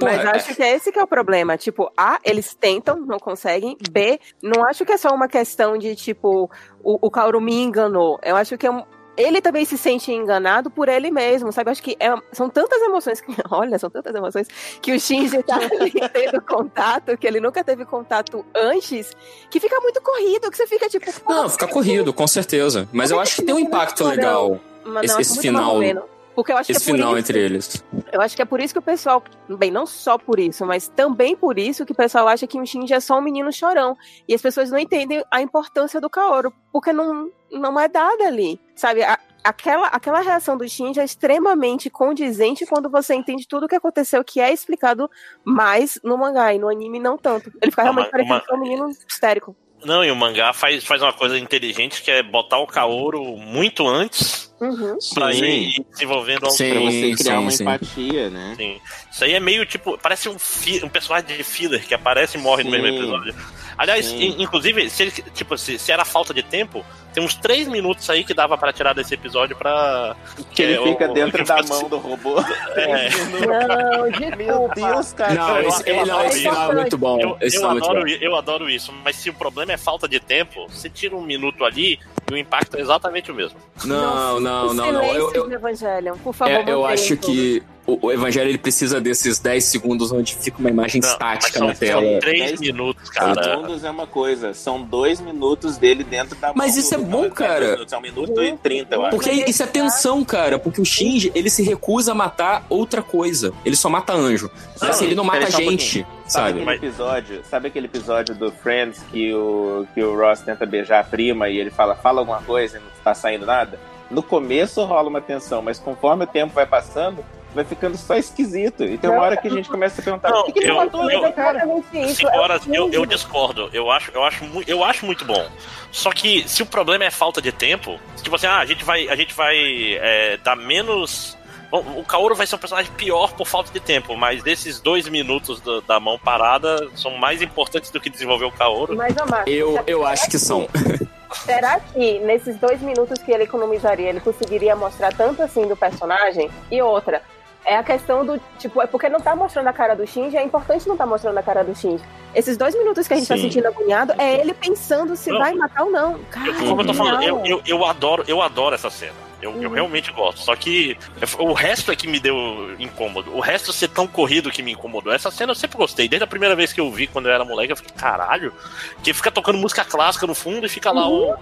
Mas Porra, acho que é esse que é o problema. Tipo, A, eles tentam, não conseguem. B, não acho que é só uma questão de, tipo, o, o Kaoru me enganou. Eu acho que é um- ele também se sente enganado por ele mesmo, sabe? Eu acho que é- são tantas emoções, que, [LAUGHS] olha, são tantas emoções, que o Shinji tá ali [LAUGHS] tendo contato, que ele nunca teve contato antes, que fica muito corrido, que você fica tipo... Não, fica corrido, com certeza. Mas eu acho que tem um impacto legal. Esse- não, esse muito final-. Porque eu acho Esse que é por final isso- entre eles. eu acho que é por isso que o pessoal, bem, não só por isso, mas também por isso que o pessoal acha que o Shinji é só um menino chorão. E as pessoas não entendem a importância do Kaoru, porque não, não é dada ali. Sabe, A- aquela, aquela reação do Shinji é extremamente condizente quando você entende tudo o que aconteceu, que é explicado mais no mangá, e no anime não tanto. Ele fica realmente mas parecendo uma- ser um menino histérico. Não, e o mangá faz, faz uma coisa inteligente que é botar o Kaoru muito antes Uhum. pra Sim. ir desenvolvendo aos Sim. Pra você criar sim, uma sim. empatia, né? Sim. Isso aí é meio tipo. Parece um, um personagem de filler que aparece e morre no mesmo episódio. Aliás, Sim. inclusive, se, ele, tipo, se, se era falta de tempo, tem uns três minutos aí que dava pra tirar desse episódio pra. Que ele é, fica o- dentro da mão do robô. [LAUGHS] É. Não, desculpa. Meu Deus, cara. Não, esse, eu não, adoro esse final é isso. muito bom. Eu, eu é muito adoro, bom. eu adoro isso, mas se o problema é falta de tempo, você tira um minuto ali e o impacto é exatamente o mesmo. Não, não, Os não, não. Eu, eu, do Evangelion, por favor. é, eu acho que o, o Evangelho ele precisa desses 10 segundos onde fica uma imagem Não, estática na tela. são três Dez- minutos, cara. Segundos é uma coisa, são dois minutos dele dentro da. Mas isso é bom, não, cara. minutos, É um minuto e trinta, eu acho. Porque isso é tensão, cara. Porque o Shinji, ele se recusa a matar outra coisa. Ele só mata anjo. Não, assim, ele não mata só um gente, Sabe sabe? aquele Mas- episódio? Sabe aquele episódio do Friends que o, que o Ross tenta beijar a prima e ele fala, fala alguma coisa e não tá saindo nada? No começo rola uma tensão, mas conforme o tempo vai passando, vai ficando só esquisito. E tem uma hora que a gente começa a perguntar, Não, por que, que ele eu- matou eu- cara? É horas, eu, eu discordo. Eu acho, eu, acho, eu acho muito bom. Só que se o problema é falta de tempo, tipo assim, ah, a gente vai, a gente vai é, dar menos. Bom, o Kaoru vai ser um personagem pior por falta de tempo, mas esses dois minutos do- da mão parada são mais importantes do que desenvolver o Kaoru. Mas, Omar, Eu, eu acho que são. será que nesses dois minutos que ele economizaria, ele conseguiria mostrar tanto assim do personagem? E outra, é a questão do, tipo, é porque não tá mostrando a cara do Shinji, é importante não tá mostrando a cara do Shinji. Esses dois minutos que a gente tá Sim. sentindo agoniado é ele pensando se Não. vai matar ou não. Cara, Como eu tô falando, eu, eu, eu adoro, eu adoro essa cena. Eu, eu Uhum. realmente gosto. Só que o resto é que me deu incômodo. O resto ser tão corrido que me incomodou. Essa cena eu sempre gostei. Desde a primeira vez que eu vi quando eu era moleque, eu fiquei, caralho. Que fica tocando música clássica no fundo e fica lá o.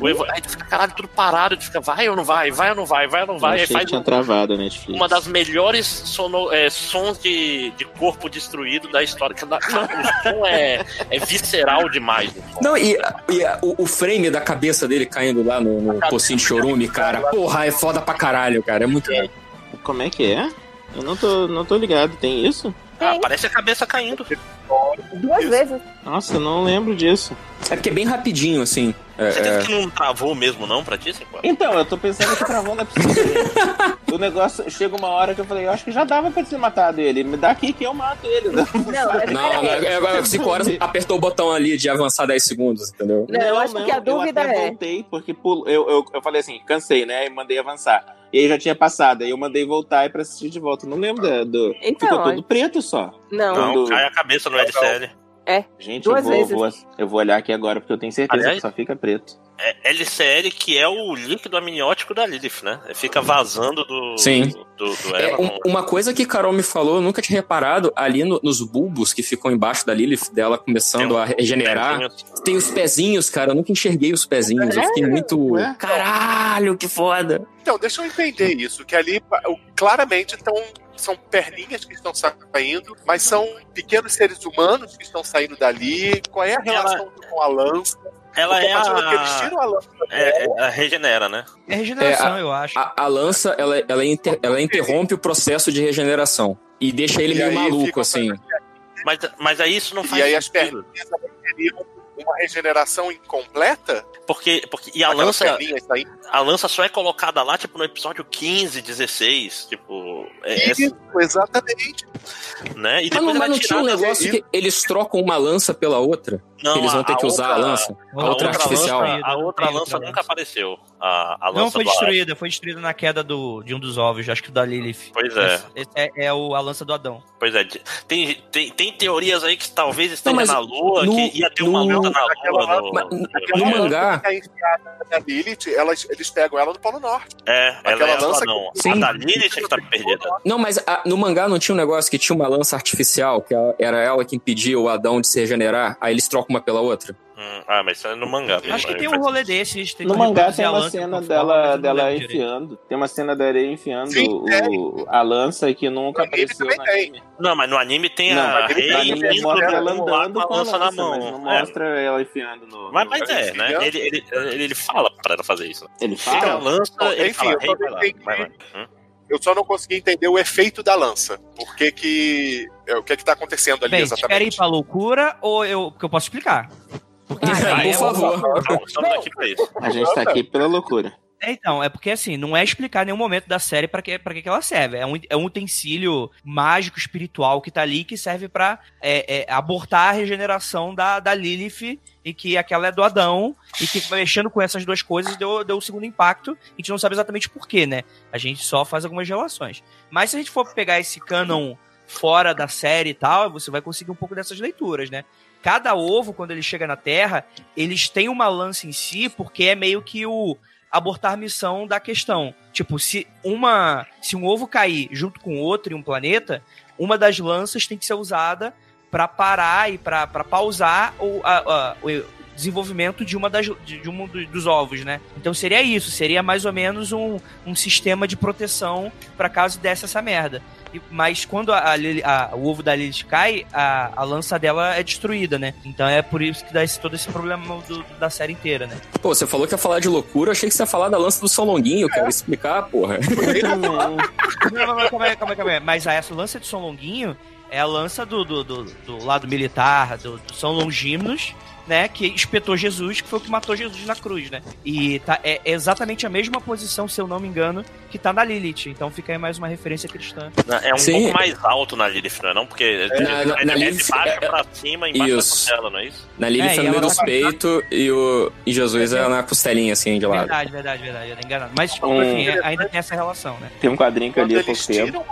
o Evo- Aí tu fica, caralho, tudo parado. Tu fica, vai ou não vai, vai ou não vai, vai ou não vai. Aí faz um- travado a Netflix. uma das melhores sono, é, sons de, de corpo destruído da história. Que dá- o som é, é visceral demais. som. Não, e, e a- o, o frame da cabeça dele caindo lá no, no pocinho de chorume, cara. Porra, é foda pra caralho, cara. É muito bom. Como é que é? Eu não tô, não tô ligado, tem isso? Ah, parece a cabeça caindo. Duas vezes. Nossa, eu não lembro disso. É porque é bem rapidinho, assim. É, Certeza é. que não travou mesmo, não, pra ti, Cinco? Então, eu tô pensando que travou na piscina. o negócio chega uma hora que eu falei, eu acho que já dava pra ter matado ele. Me dá aqui que eu mato ele. Não, é Não, não, é, agora 5 horas apertou o botão ali de avançar 10 segundos, entendeu? Não, eu acho que a dúvida eu até é- voltei, porque pulo- eu, eu, eu falei assim, cansei, né? E mandei avançar. E aí já tinha passado. Aí eu mandei voltar e pra assistir de volta. Não lembro da- do. Então, Ficou tudo preto só. Não, Não, Quando- cai a cabeça no LCL. Gente, eu vou, vezes. vou- eu vou olhar aqui agora, porque eu tenho certeza Aliás- que só fica preto. É LCL que é o líquido amniótico da Lilith, né? Fica vazando do. Sim. Do, do É, um- uma coisa que Carol me falou, eu nunca tinha reparado, ali no- nos bulbos que ficam embaixo da Lilith, dela começando a regenerar, tem os pezinhos, cara, eu nunca enxerguei os pezinhos, eu fiquei muito... Ué? Caralho, que foda! Então, deixa eu entender isso, que ali claramente estão são perninhas que estão saindo, mas são pequenos seres humanos que estão saindo dali. Qual é a relação com a lança? Ela é a a. tiram a lança É, é, a regenera, né? É regeneração, eu acho. A, a lança, ela, ela, inter- ela interrompe o processo de regeneração e deixa ele E meio maluco, assim. Mas, mas aí isso não faz e aí as sentido. perninhas elas teriam uma regeneração incompleta? Porque, porque, e a Aquelas lança, a lança só é colocada lá, tipo, no episódio 15, 16. Tipo. É, é- Isso, exatamente. né? E Mas não, depois mas ela não é tinha um negócio que eles trocam uma lança pela outra? Não, eles vão a- ter que a usar outra- a lança? A A outra outra artificial? lança, a outra lança outra nunca lança. apareceu. A, a lança Não foi do destruída, foi destruída na queda do, de um dos ovos, acho que da Lilith. Pois é. Esse- esse é, é o, a lança do Adão. Pois é. Tem, tem, tem teorias aí que talvez esteja mas na Lua, no- que ia ter uma no- luta na aquela- Lua. No, mas- no- mangá- na Lilith, elas, eles pegam ela no Polo Norte. É, ela Aquela é a do lança Adão. que- A da Lilith é que tá perdida. Não, mas a- no mangá não tinha um negócio que tinha uma lança artificial, que era ela que impedia o Adão de se regenerar, aí eles trocam uma pela outra? Hum, ah, mas isso é no mangá. mesmo, Acho que tem um rolê sentido. desses. No mangá tem uma cena dela, dela enfiando. Tem uma cena da areia enfiando Sim, o, a lança que nunca No apareceu no tem. anime. Não, mas no anime tem Não, a Rei no anime mostra ela andando com a lança na mão. mas não É. mostra ela enfiando no... Mas, no- mas é, né? Ele, ele, ele, ele fala pra ela fazer isso. Ele Fica a fala? lança, Bom, ele enfim, fala, eu lá, vai lá. Eu só não consegui entender o efeito da lança. Por que que... é, O que que tá acontecendo ali Bem, vocês querem ir exatamente? pra loucura ou eu, que eu posso explicar? Por favor. Aqui pra isso. A gente tá aqui pela loucura. É, então, é porque assim, não é explicar nenhum momento da série pra que, pra que que ela serve. É um, é um utensílio mágico, espiritual que tá ali que serve pra é, é, abortar a regeneração da, da Lilith e que aquela é do Adão e que mexendo com essas duas coisas deu, deu segundo impacto. A gente não sabe exatamente porquê, né? A gente só faz algumas relações. Mas se a gente for pegar esse canon fora da série e tal, você vai conseguir um pouco dessas leituras, né? Cada ovo, quando ele chega na Terra, eles têm uma lança em si, porque é meio que o abortar missão da questão. Tipo, se uma, se um ovo cair junto com outro em um planeta, uma das lanças tem que ser usada para parar e para pausar o, a, a, desenvolvimento de uma das de, um dos ovos, né? Então seria isso, seria mais ou menos um, um sistema de proteção para caso desse essa merda. E- Mas quando a, a a- o ovo da Lilith cai, a, a lança dela é destruída, né? Então é por isso que dá esse, todo esse problema do- da série inteira, né? Pô, você falou que ia falar de loucura, achei que você ia falar da lança do São Longuinho, eu quero explicar, porra. Não, não, não, calma aí, calma aí, calma aí. Mas essa lança de São Longuinho é a lança do, do, do, do lado militar, do, do São Longímenos, né? Que espetou Jesus, que foi o que matou Jesus na cruz, né? E tá, é exatamente a mesma posição, se eu não me engano, que tá na Lilith. Então fica aí mais uma referência cristã. É um Sim. pouco mais alto na Lilith, não é não? Porque Na- na- é, na é de Lilith, baixo é- pra cima, embaixo Isso. da costela, não é isso? Na Lilith É, é, no meio ela dos tá- peitos e, o, e Jesus é na costelinha, assim, de lado. Verdade, verdade, verdade. Eu tô enganado. Mas, tipo, Hum. enfim, é- ainda tem essa relação, né? Tem um quadrinho que eu li há pouco eles tempo.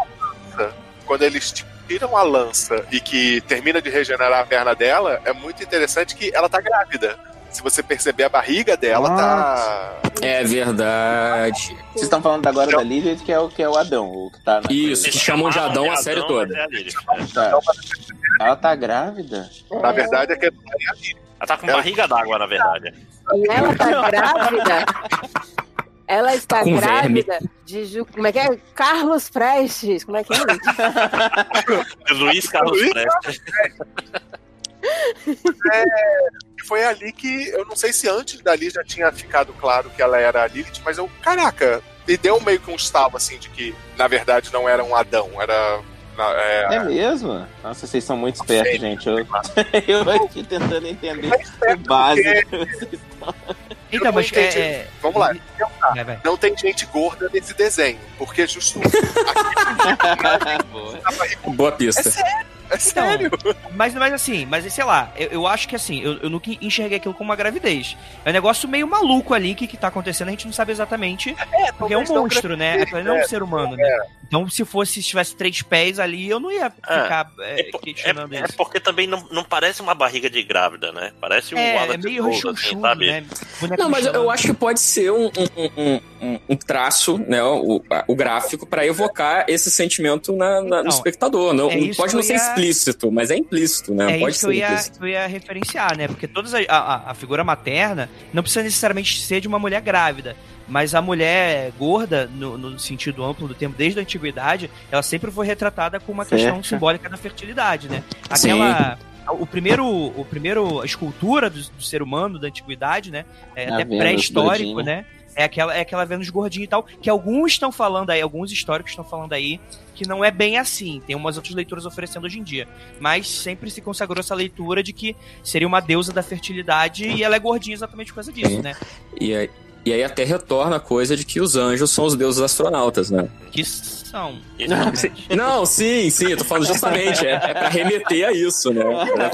quando eles tiram a lança e que termina de regenerar a perna dela, é muito interessante que ela tá grávida. Se você perceber a barriga dela, tá. É verdade. Vocês estão falando agora da Lilith, que é o, que é o Adão, o que tá na Isso, que chamam de Adão a série toda. mas é a. Tá. Ela tá grávida? Na verdade, é que Ela tá com barriga d'água, na verdade. E ela tá [LAUGHS] grávida. Ela está Com grávida de Ju... Como é que é? Carlos Prestes. Como é que é? [LAUGHS] Luiz Carlos Luiz Prestes. foi ali que eu não sei se antes dali já tinha ficado claro que ela era a Lilith, mas eu, caraca, me deu meio que um estalo assim de que na verdade não era um Adão, era. na- é, É mesmo? Nossa, vocês são muito espertos, gente. Eu, [LAUGHS] eu aqui tentando entender o básico. [LAUGHS] Então, não mas entendi. é, é- Vamos lá. Vai, vai. Não tem gente gorda nesse desenho, porque justo. [LAUGHS] Boa pista. É sério. Mas, mas assim, mas sei lá, eu, eu acho que assim, eu, eu nunca enxerguei aquilo como uma gravidez. É um negócio meio maluco ali que, que tá acontecendo, a gente não sabe exatamente. porque é um monstro, né? Aquilo não é um é, ser humano, né? Então, se fosse, se tivesse três pés ali, eu não ia ficar é, É, questionando é, é isso. porque também não, não parece uma barriga de grávida, né? Parece um É, é meio Gold, assim, sabe? né? Não, mas eu, acho que pode ser um, um, um, um, traço, né, o, o gráfico, pra evocar esse sentimento na, na- Então, no espectador. Não, é pode não eu ser ia- explícito, mas é implícito, né? É pode isso que ser eu ia, implícito. que eu ia referenciar, né? Porque todas a, a, a figura materna não precisa necessariamente ser de uma mulher grávida. Mas a mulher gorda, no, no sentido amplo do termo, desde a antiguidade, ela sempre foi retratada com uma questão Certo. simbólica da fertilidade, né? Sim. Aquela. O primeiro, o primeiro, a escultura do, do ser humano da antiguidade, né? É A até pré-histórico, né? É aquela, é aquela Vênus gordinha e tal, que alguns estão falando aí, alguns históricos estão falando aí, que não é bem assim. Tem umas outras leituras oferecendo hoje em dia. Mas sempre se consagrou essa leitura de que seria uma deusa da fertilidade e ela é gordinha exatamente por causa disso, Sim. né? E aí, e aí até retorna a coisa de que os anjos são os deuses astronautas, né? Que são. Não, sim, sim, eu tô falando justamente. É, é pra remeter a isso, né?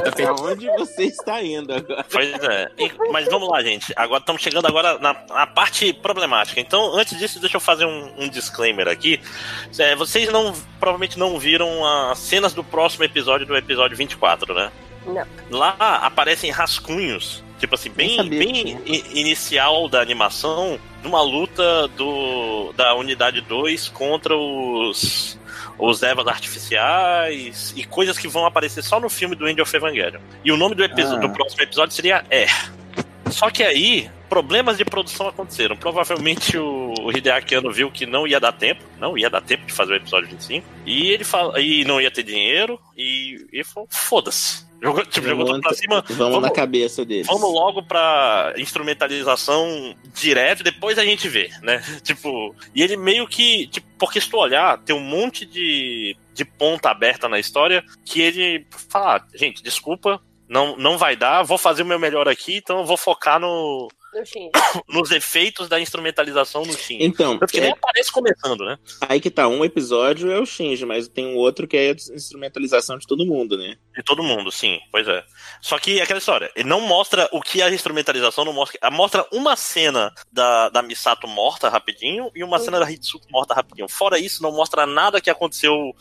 É pra Aonde você está indo agora? Pois é. E- mas vamos lá, gente. Agora estamos chegando agora na, na parte problemática. Então, antes disso, deixa eu fazer um, um disclaimer aqui. É, vocês não provavelmente não viram as cenas do próximo episódio do episódio 24, né? Não. Lá aparecem rascunhos, tipo assim, bem, bem inicial da animação, de uma luta do, da unidade 2 contra os os Evas artificiais e coisas que vão aparecer só no filme do End of Evangelion. E o nome do, episo- Ah. do próximo episódio seria Air. Só que aí, problemas de produção aconteceram. Provavelmente o, o Hideaki Anno viu que não ia dar tempo, não ia dar tempo de fazer o episódio 25, e ele fala, e não ia ter dinheiro, e, e falou, foda-se. Jogou, tipo, jogou tudo pra cima. Vamos, na cabeça deles. Vamos logo pra instrumentalização direto, depois a gente vê, né? [LAUGHS] Tipo, e ele meio que, tipo, porque se tu olhar, tem um monte de, de ponta aberta na história que ele fala, ah, gente, desculpa, não, não vai dar, vou fazer o meu melhor aqui, então eu vou focar no. [COUGHS] nos efeitos da instrumentalização no Shinji. Então, Porque nem é, aparece começando, né? aí que tá, um episódio é o Shinji, mas tem um outro que é a instrumentalização de todo mundo, né? De todo mundo, sim, pois é. Só que é aquela história, ele não mostra o que é a instrumentalização, não mostra. ah, Mostra uma cena da, da Misato morta rapidinho e uma cena da Hitsuko morta rapidinho. Fora isso, não mostra nada que aconteceu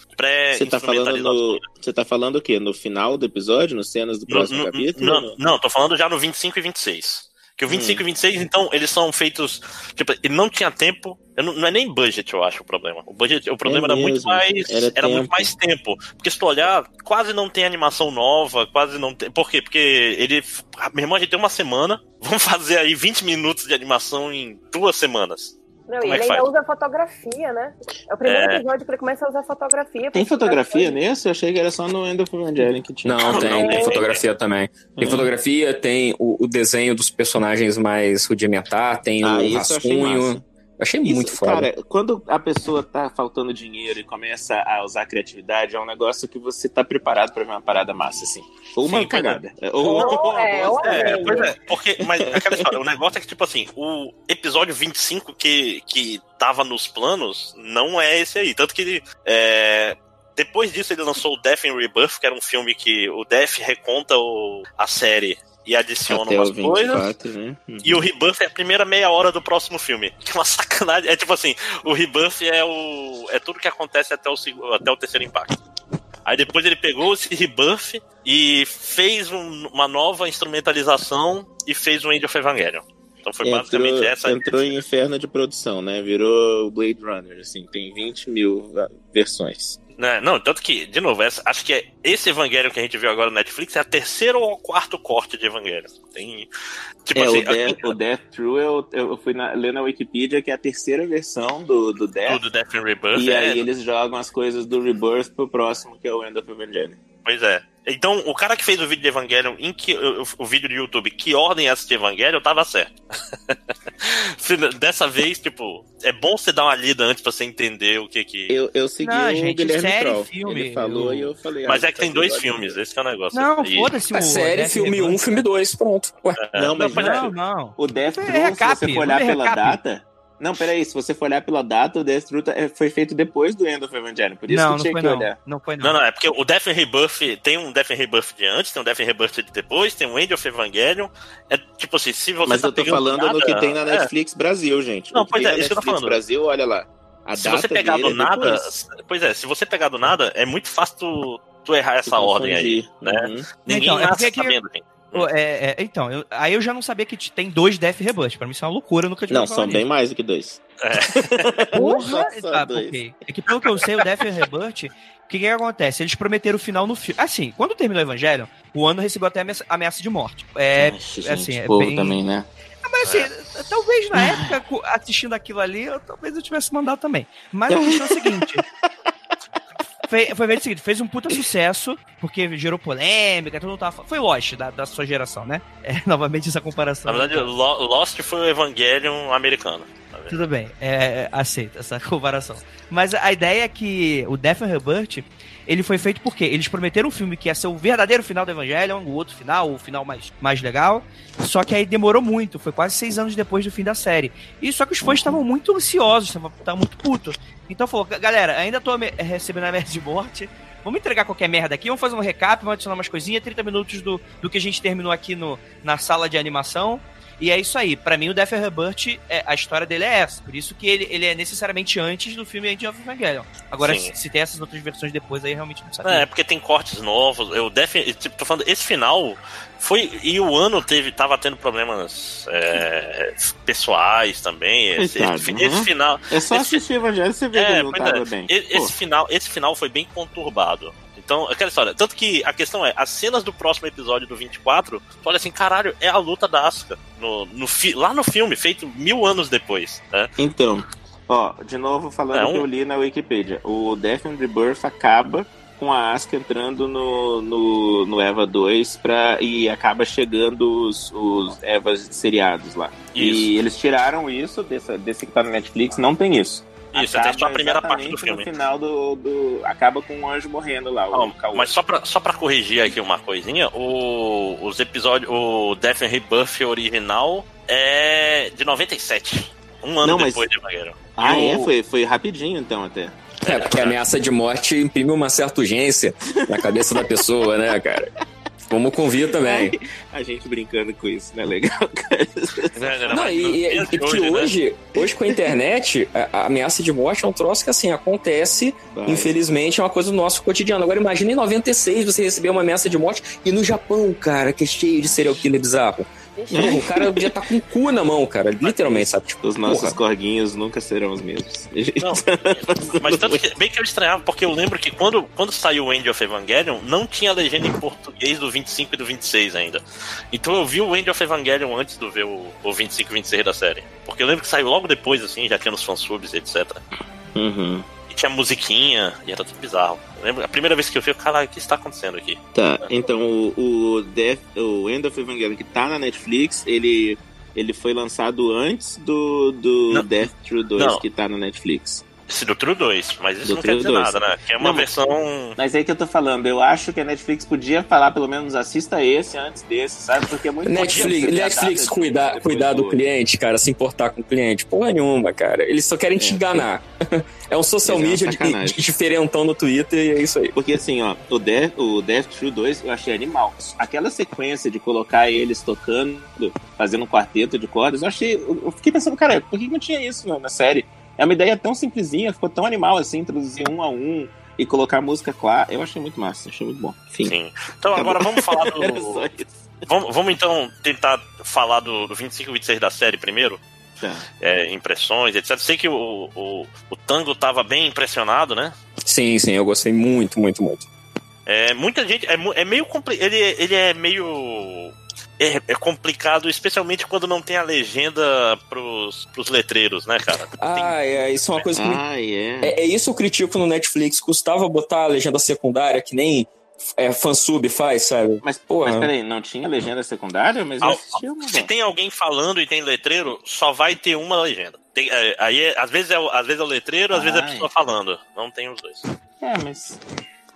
Você tá falando no. Você tá falando o quê? No final do episódio? Nas cenas do No- próximo no- capítulo? Não, não, tô falando já no 25 e 26. Que o 25 e 26, então, eles são feitos. Tipo, ele não tinha tempo. Não, não é nem budget, eu acho, o problema. O, budget, o problema É era muito mesmo, mais. era Era, muito mais tempo. Porque se tu olhar, quase não tem animação nova, quase não tem. Por quê? Porque ele. ah, Meu irmão, a gente tem uma semana. [LAUGHS] Vamos fazer aí 20 minutos de animação em duas semanas. Não, Como e é ele ainda faz? usa fotografia, né? É o primeiro É. episódio que ele começa a usar fotografia. Tem fotografia nesse? Eu achei que era só no End of Evangelion que tinha. Não, tem, tem fotografia também. Tem Hum. fotografia, tem o, o desenho dos personagens mais rudimentar, tem Ah, o rascunho. Eu achei Isso, muito foda. Cara, quando a pessoa tá faltando dinheiro e começa a usar criatividade, é um negócio que você tá preparado pra ver uma parada massa, assim. Ou uma Sim, cagada. Ou, Ou é, ou É, é. pois é, porque, mas aquela história, o negócio é que, tipo assim, o episódio 25 que, que tava nos planos não é esse aí. Tanto que é, depois disso ele lançou o Death in Rebirth, que era um filme que o Death reconta o, a série e adiciona até umas o coisas. 24, né? Uhum. E o Rebirth é a primeira meia hora do próximo filme. [LAUGHS] Que é uma sacanagem. É tipo assim, o Rebirth é o. é tudo que acontece até o, até o terceiro impacto. Aí depois ele pegou esse Rebirth e fez um- uma nova instrumentalização e fez o End of Evangelion. Então foi basicamente entrou, essa. entrou em inferno de produção, né? Virou Blade Runner, assim, tem 20 mil versões. Né? Não, tanto que, de novo, essa- acho que é esse Evangelion que a gente viu agora no Netflix é a terceira ou quarto corte de Evangelion. Tem. Tipo é, assim, o, Death, o Death True, eu, eu fui na, ler na Wikipedia que é a terceira versão do, do Death. tudo Death in Rebirth. E é, aí eles jogam as coisas do Rebirth pro próximo, que é o End of Evangelion. Pois é. Então, o cara que fez o vídeo de Evangelion, em que, o, o vídeo do YouTube, que ordem é assistir Evangelion, tava certo. [LAUGHS] Se- Dessa vez, tipo, é bom você dar uma lida antes pra você entender o que que. Eu, eu segui Não, o gente, Guilherme série, Troll. filme, Ele falou eu- e eu falei... Mas ah, é que tem tá dois bom. filmes, esse que é o negócio. Não, E- foda-se o série, Death filme Rebirth. 1, filme 2, pronto. Ué. Não, mas Não, Não, não. O Death É True, recap, se você for olhar pela recap. data... Não, peraí, se você for olhar pela data, o Death True tá- é- foi feito depois do End of Evangelion. Por isso Não, que não tinha foi que não. olhar. Não foi não. Não, não, é porque o Death and Rebirth tem um Death and Rebirth de antes, tem um Death and Rebirth de depois, tem um End of Evangelion. É tipo assim, se você Mas tá eu tô falando nada, no que tem na é. Netflix Brasil, gente. Não, O que pois tem é, na isso que eu tô Netflix falando. Brasil, olha lá. A se data você pegar dele do é nada. depois. Pois é, se você pegar do nada, é muito fácil tu, tu errar essa ordem aí. Né? Uhum. Ninguém Então, é nasce que- sabendo, gente. É, é, então, eu- aí eu já não sabia que tem dois Death Rebirth. Pra mim isso é uma loucura, eu nunca tinha Não, são bem mais do que dois. [LAUGHS] Porra! Só Ah, dois. ok. É que pelo que eu sei, o Death Rebirth, o que, que acontece? Eles prometeram o final no filme. Assim, quando terminou o Evangelho, o ano recebeu até ameaça, ameaça de morte. É, Ixi, gente, assim, é povo bem- também, né? Ah, mas assim, talvez na época, assistindo aquilo ali, eu, talvez eu tivesse mandado também. Mas a questão é a seguinte. [LAUGHS] Foi, foi o seguinte, fez um puta sucesso, porque gerou polêmica, todo mundo tava. Foi Lost da, da sua geração, né? É, [LAUGHS] novamente essa comparação. Na verdade, Lo- Lost foi o Evangelion americano. tá? Tudo bem, é, aceita essa comparação. Mas a ideia é que o Death and Rebirth, ele foi feito porque eles prometeram um filme que ia ser o verdadeiro final do Evangelion, o outro final, o final mais, mais legal. Só que aí demorou muito, foi quase seis anos depois do fim da série. E só que os fãs estavam muito ansiosos, estavam muito putos. Então falou, galera, ainda tô me- recebendo a merda de morte. Vamos entregar qualquer merda aqui, vamos fazer um recap, vamos adicionar umas coisinhas, 30 minutos do, do que a gente terminou aqui no, na sala de animação. E é isso aí. Pra mim, o Death and Rebirth, é, a história dele é essa. Por isso que ele, ele é necessariamente antes do filme End of Evangelion. Agora, se, se tem essas outras versões depois, aí realmente não É, sabia. porque tem cortes novos. Eu def... tipo, tô falando, esse final foi. E o ano teve, tava tendo problemas é, pessoais também. Esse, Coitado, esse- uhum. esse final. É só Esse- assistir Evangelho e você vê que É, ele não pois tava é. bem. Pô, Esse final, esse final foi bem conturbado. Então, aquela história. Tanto que a questão é, as cenas do próximo episódio do 24, tu olha assim, caralho, é a luta da Asuka. No, no, fi- lá no filme, feito mil anos depois. Né? Então, ó, de novo falando É um- que eu li na Wikipedia. O Death and Rebirth acaba com a Asuka entrando no, no, no Eva 2 pra, e acaba chegando os, os Evas seriados lá. Isso. E eles tiraram isso desse, desse que tá no Netflix, não tem isso. Isso, até só a primeira parte do filme. No final do, do. Acaba com um anjo morrendo lá. Mas só pra, só pra corrigir aqui uma coisinha, o, os episódios. O Death and Rebirth original é de 97. Um ano Não, depois mas... de Evangelion. Ah, é? Foi, foi rapidinho então até. É, porque a ameaça de morte imprime uma certa urgência na cabeça da pessoa, né, cara? Como convia também. A gente brincando com isso, né? Legal, cara. Não, não e, e, e que hoje, hoje, né? hoje, com a internet, a, a, ameaça de morte é um troço que, assim, acontece, Vai. infelizmente, é uma coisa do nosso cotidiano. Agora, imagine em 96 você receber uma ameaça de morte e no Japão, cara, que é cheio de serial killer bizarro. Não, o cara já tá com o cu na mão, cara. Literalmente, sabe? Tipo, os nossos porra. corguinhos nunca serão os mesmos. [LAUGHS] Não, mas tanto que, bem que eu estranhava, porque eu lembro que quando, quando saiu o End of Evangelion, não tinha legenda em português do 25 e do 26 ainda. Então eu vi o End of Evangelion antes de ver o, o 25 e 26 da série. Porque eu lembro que saiu logo depois, assim, já tinha nos fansubs, etc. Uhum tinha musiquinha e era tudo bizarro. Lembra? A primeira vez que eu vi, cara, o que está acontecendo aqui? Tá, então o, o, Death, o End of Evangelion que tá na Netflix, ele, ele foi lançado antes do, do Death True 2 não. que tá na Netflix. Esse do True 2, mas isso do não True quer dizer 2. nada, né? Que é uma não, versão. Mas é aí que eu tô falando, eu acho que a Netflix podia falar, pelo menos, assista esse antes desse, sabe? Porque é muito Netflix, Netflix cuidar, cuidar do cliente, cara, se importar com o cliente. Porra nenhuma, cara. Eles só querem é. te enganar. [LAUGHS] é um social media de, de, diferentão no Twitter e é isso aí. Porque assim, ó, o Death, o Death True 2 eu achei animal. Aquela sequência de colocar eles tocando, fazendo um quarteto de cordas, eu achei. Eu fiquei pensando, cara, por que não tinha isso na série? É uma ideia tão simplesinha, ficou tão animal assim, introduzir um a um e colocar a música clara. Eu achei muito massa, achei muito bom. Enfim. Sim. Então agora vamos falar do. [LAUGHS] vamos, vamos então tentar falar do, do 25 e 26 da série primeiro. Tá. É, impressões, etc. Sei que o, o, o Tango tava bem impressionado, né? Sim, sim, eu gostei muito, muito, muito. É, muita gente. É, é meio complicado. Ele, ele é meio é, é, complicado, especialmente quando não tem a legenda pros, pros letreiros, né, cara? Ah, tem... é, isso é uma coisa que. Ah, yeah. é. é. isso eu critico no Netflix. Custava botar a legenda secundária, que nem é, fansub faz, sabe? Mas, pô, mas peraí, não tinha legenda secundária? Mas ah, Se tem alguém falando e tem letreiro, só vai ter uma legenda. Tem, é, aí, às vezes, é, às vezes é o letreiro, às Ai. vezes é a pessoa falando. Não tem os dois. É, mas.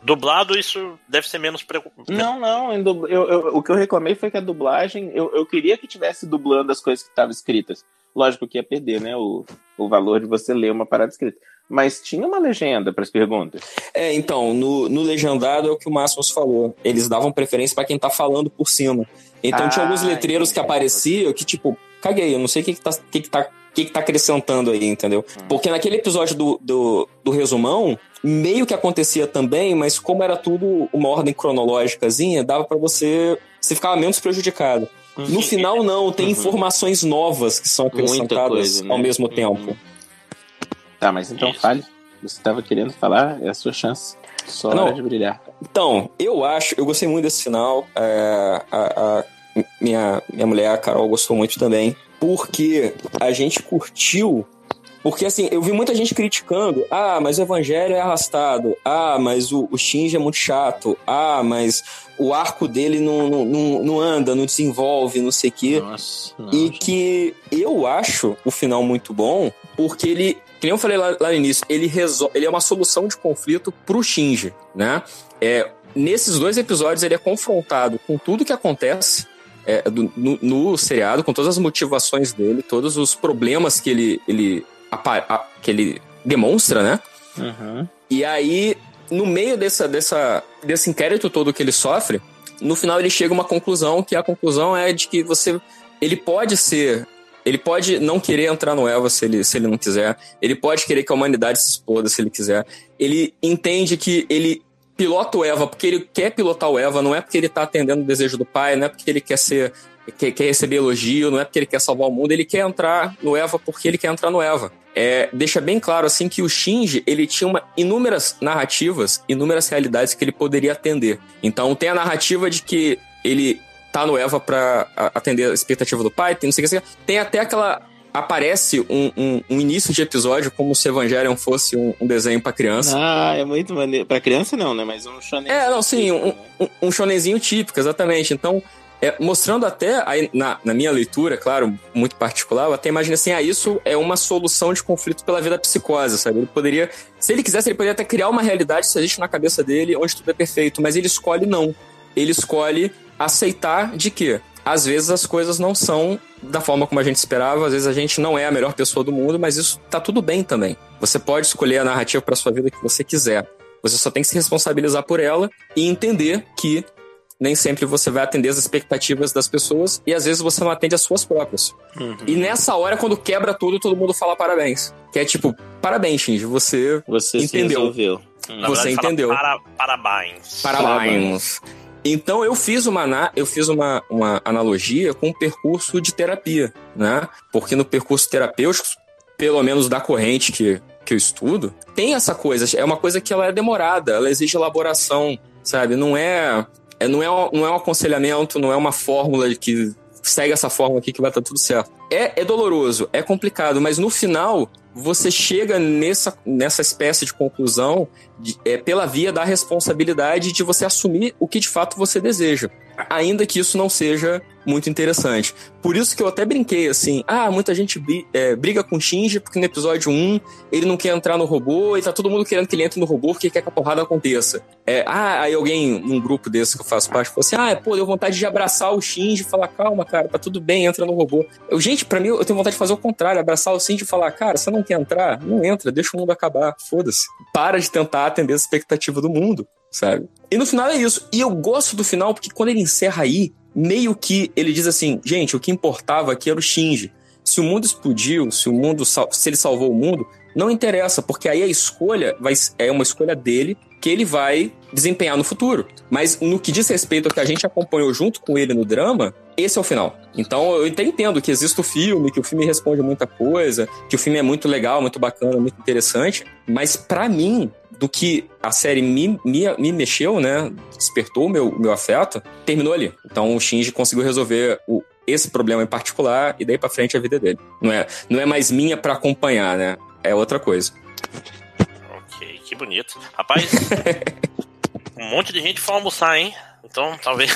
Dublado, isso deve ser menos preocupante. Não, não. Eu, eu, o que eu reclamei foi que a dublagem. Eu, eu queria que tivesse dublando as coisas que estavam escritas. Lógico que ia perder, né? O, o valor de você ler uma parada escrita. Mas tinha uma legenda para as perguntas. É, então, no, no legendado é o que o Máximos falou. Eles davam preferência para quem tá falando por cima. Então ah, tinha alguns letreiros entendi. que apareciam que, tipo, caguei, eu não sei o que, que, tá, que, que, tá, que, que tá acrescentando aí, entendeu? Hum. Porque naquele episódio do, do, do resumão, meio que acontecia também, mas como era tudo uma ordem cronológicazinha, dava para você. Você ficava menos prejudicado. Uhum. No final, não, tem uhum. informações novas que são acrescentadas coisa, né? ao mesmo uhum. tempo. Tá, mas então Isso. fale. Você estava querendo falar, é a sua chance. Só não, hora de brilhar. Então, eu acho, eu gostei muito desse final. É, a, a, minha, minha mulher, a Carol, gostou muito também. Porque a gente curtiu porque, assim, eu vi muita gente criticando. Ah, mas o evangelho é arrastado. Ah, mas o, o Shinji é muito chato. Ah, mas o arco dele não, não, não, não anda, não desenvolve, não sei o quê. Nossa, nossa. E que eu acho o final muito bom, porque ele, que nem eu falei lá, lá no início, ele, resolve, ele é uma solução de conflito pro Shinji, né? É, nesses dois episódios ele é confrontado com tudo que acontece é, do, no, no, seriado, com todas as motivações dele, todos os problemas que ele, ele a, que ele demonstra, né? Uhum. E aí, no meio dessa, dessa, desse inquérito todo que ele sofre, no final ele chega a uma conclusão, que a conclusão é de que você. Ele pode ser. Ele pode não querer entrar no Eva se ele, se ele não quiser. Ele pode querer que a humanidade se exploda se ele quiser. Ele entende que ele pilota o Eva porque ele quer pilotar o Eva, não é porque ele tá atendendo o desejo do pai, não é porque ele quer ser quer, quer receber elogio, não é porque ele quer salvar o mundo, ele quer entrar no Eva porque ele quer entrar no Eva. É, deixa bem claro assim que o Shinji ele tinha uma, inúmeras narrativas, inúmeras realidades que ele poderia atender. Então tem a narrativa de que ele tá no Eva para atender a expectativa do pai, tem não sei o que, tem até aquela aparece um, um, um, início de episódio como se Evangelion fosse um, um desenho para criança. Ah, é muito maneiro. Pra criança não, né? Mas um shonen. É, não, sim, típico, um, né? um, shonenzinho típico, exatamente. Então, É, mostrando até, aí, na, na minha leitura, claro, muito particular, eu até imagino assim, ah, isso é uma solução de conflito pela vida psicose, sabe? Ele poderia, se ele quisesse, ele poderia até criar uma realidade que existe na cabeça dele, onde tudo é perfeito, mas ele escolhe não. Ele escolhe aceitar de que às vezes as coisas não são da forma como a gente esperava, às vezes a gente não é a melhor pessoa do mundo, mas isso tá tudo bem também. Você pode escolher a narrativa para sua vida que você quiser. Você só tem que se responsabilizar por ela e entender que nem sempre você vai atender as expectativas das pessoas e às vezes você não atende as suas próprias. Uhum. E nessa hora, quando quebra tudo, todo mundo fala parabéns. Que é tipo, parabéns, Shinji, você, você entendeu. Você verdade, entendeu. Para, parabéns. Parabéns. Então eu fiz uma eu fiz uma, uma analogia com o percurso de terapia, né? Porque no percurso terapêutico, pelo menos da corrente que, que eu estudo, tem essa coisa, é uma coisa que ela é demorada, ela exige elaboração, sabe? Não é é, não, é, não é um aconselhamento, não é uma fórmula que segue essa fórmula aqui que vai estar tudo certo. É, é doloroso, é complicado, mas no final você chega nessa, nessa espécie de conclusão de, é, pela via da responsabilidade de você assumir o que de fato você deseja. Ainda que isso não seja muito interessante. Por isso que eu até brinquei assim: ah, muita gente é, briga com o Shinji porque no episódio 1 ele não quer entrar no robô e tá todo mundo querendo que ele entre no robô porque quer que a porrada aconteça. É, ah, aí alguém num grupo desse que eu faço parte falou assim: ah, pô, deu vontade de abraçar o Shinji e falar: calma, cara, tá tudo bem, entra no robô. Eu, gente, para mim eu tenho vontade de fazer o contrário: abraçar o Shinji e falar: cara, você não quer entrar? Não entra, deixa o mundo acabar, foda-se. Para de tentar atender a expectativa do mundo sabe? E no final é isso. E eu gosto do final porque quando ele encerra aí, meio que ele diz assim: gente, o que importava aqui era o Shinji. Se o mundo explodiu, se o mundo se ele salvou o mundo, não interessa, porque aí a escolha vai, é uma escolha dele que ele vai desempenhar no futuro. Mas no que diz respeito ao que a gente acompanhou junto com ele no drama, esse é o final. Então eu até entendo que existe o filme, que o filme responde muita coisa, que o filme é muito legal, muito bacana, muito interessante, mas para mim, do que a série me, me, me mexeu, né? Despertou meu, meu afeto, terminou ali. Então o Shinji conseguiu resolver o, esse problema em particular e daí para frente a vida dele. Não é, não é mais minha para acompanhar, né? É outra coisa. Ok, que bonito. Rapaz, [LAUGHS] um monte de gente foi almoçar, hein? Então, talvez.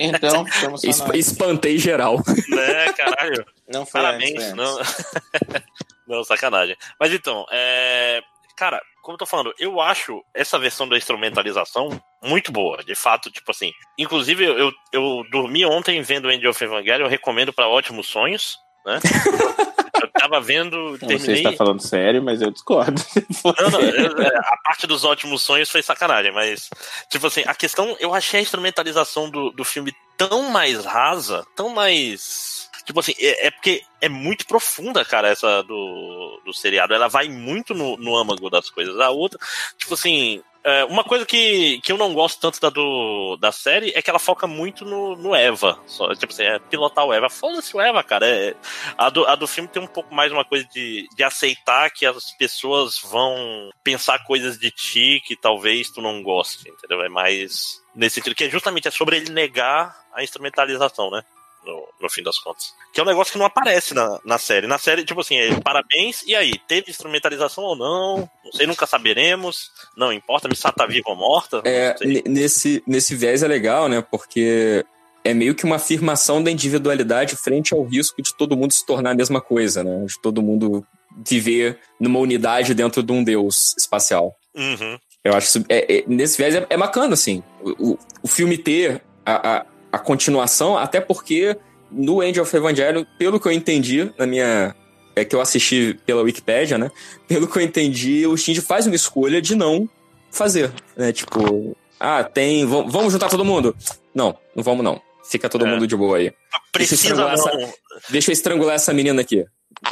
Então, [LAUGHS] es espantei geral. Né, caralho. Não foi Parabéns. Antes, não... [LAUGHS] não, sacanagem. Mas então, é... cara, como eu tô falando, eu acho essa versão da instrumentalização muito boa. De fato, tipo assim. Inclusive, eu, eu dormi ontem vendo End of Evangelion, eu recomendo para ótimos sonhos, né? [LAUGHS] eu tava vendo. Terminei... Você está falando sério, mas eu discordo. [LAUGHS] Não, não, é, a parte dos ótimos sonhos foi sacanagem, mas, tipo assim, a questão, eu achei a instrumentalização do, do filme tão mais rasa, tão mais Tipo assim, é, é, porque é muito profunda, cara, essa do, do seriado. Ela vai muito no, no âmago das coisas. A outra, tipo assim, é, uma coisa que, que eu não gosto tanto da, do, da série é que ela foca muito no, no Eva. Só, tipo assim, é pilotar o Eva. Foda-se o Eva, cara. É, a, do, a do filme tem um pouco mais uma coisa de, de aceitar que as pessoas vão pensar coisas de ti que talvez tu não goste, entendeu? É mais nesse sentido, que é justamente é sobre ele negar a instrumentalização, né? No, no fim das contas. Que é um negócio que não aparece na, na série. Na série, tipo assim, é, parabéns, e aí? Teve instrumentalização ou não? Não sei, nunca saberemos. Não importa, Missata tá viva ou morta. É, nesse, nesse viés é legal, né? Porque é meio que uma afirmação da individualidade frente ao risco de todo mundo se tornar a mesma coisa, né? De todo mundo viver numa unidade dentro de um deus espacial. Uhum. Eu acho isso, é, é, nesse viés é, é bacana, assim. O, o, o filme ter a, a, a continuação, até porque no End of Evangelion, pelo que eu entendi na minha. É que eu assisti pela Wikipedia, né? Pelo que eu entendi, o Shinji faz uma escolha de não fazer, né? Tipo, ah, tem. Vamos juntar todo mundo? Não, não vamos não. Fica todo é. mundo de boa aí. Precisa deixa eu, essa, deixa eu estrangular essa menina aqui.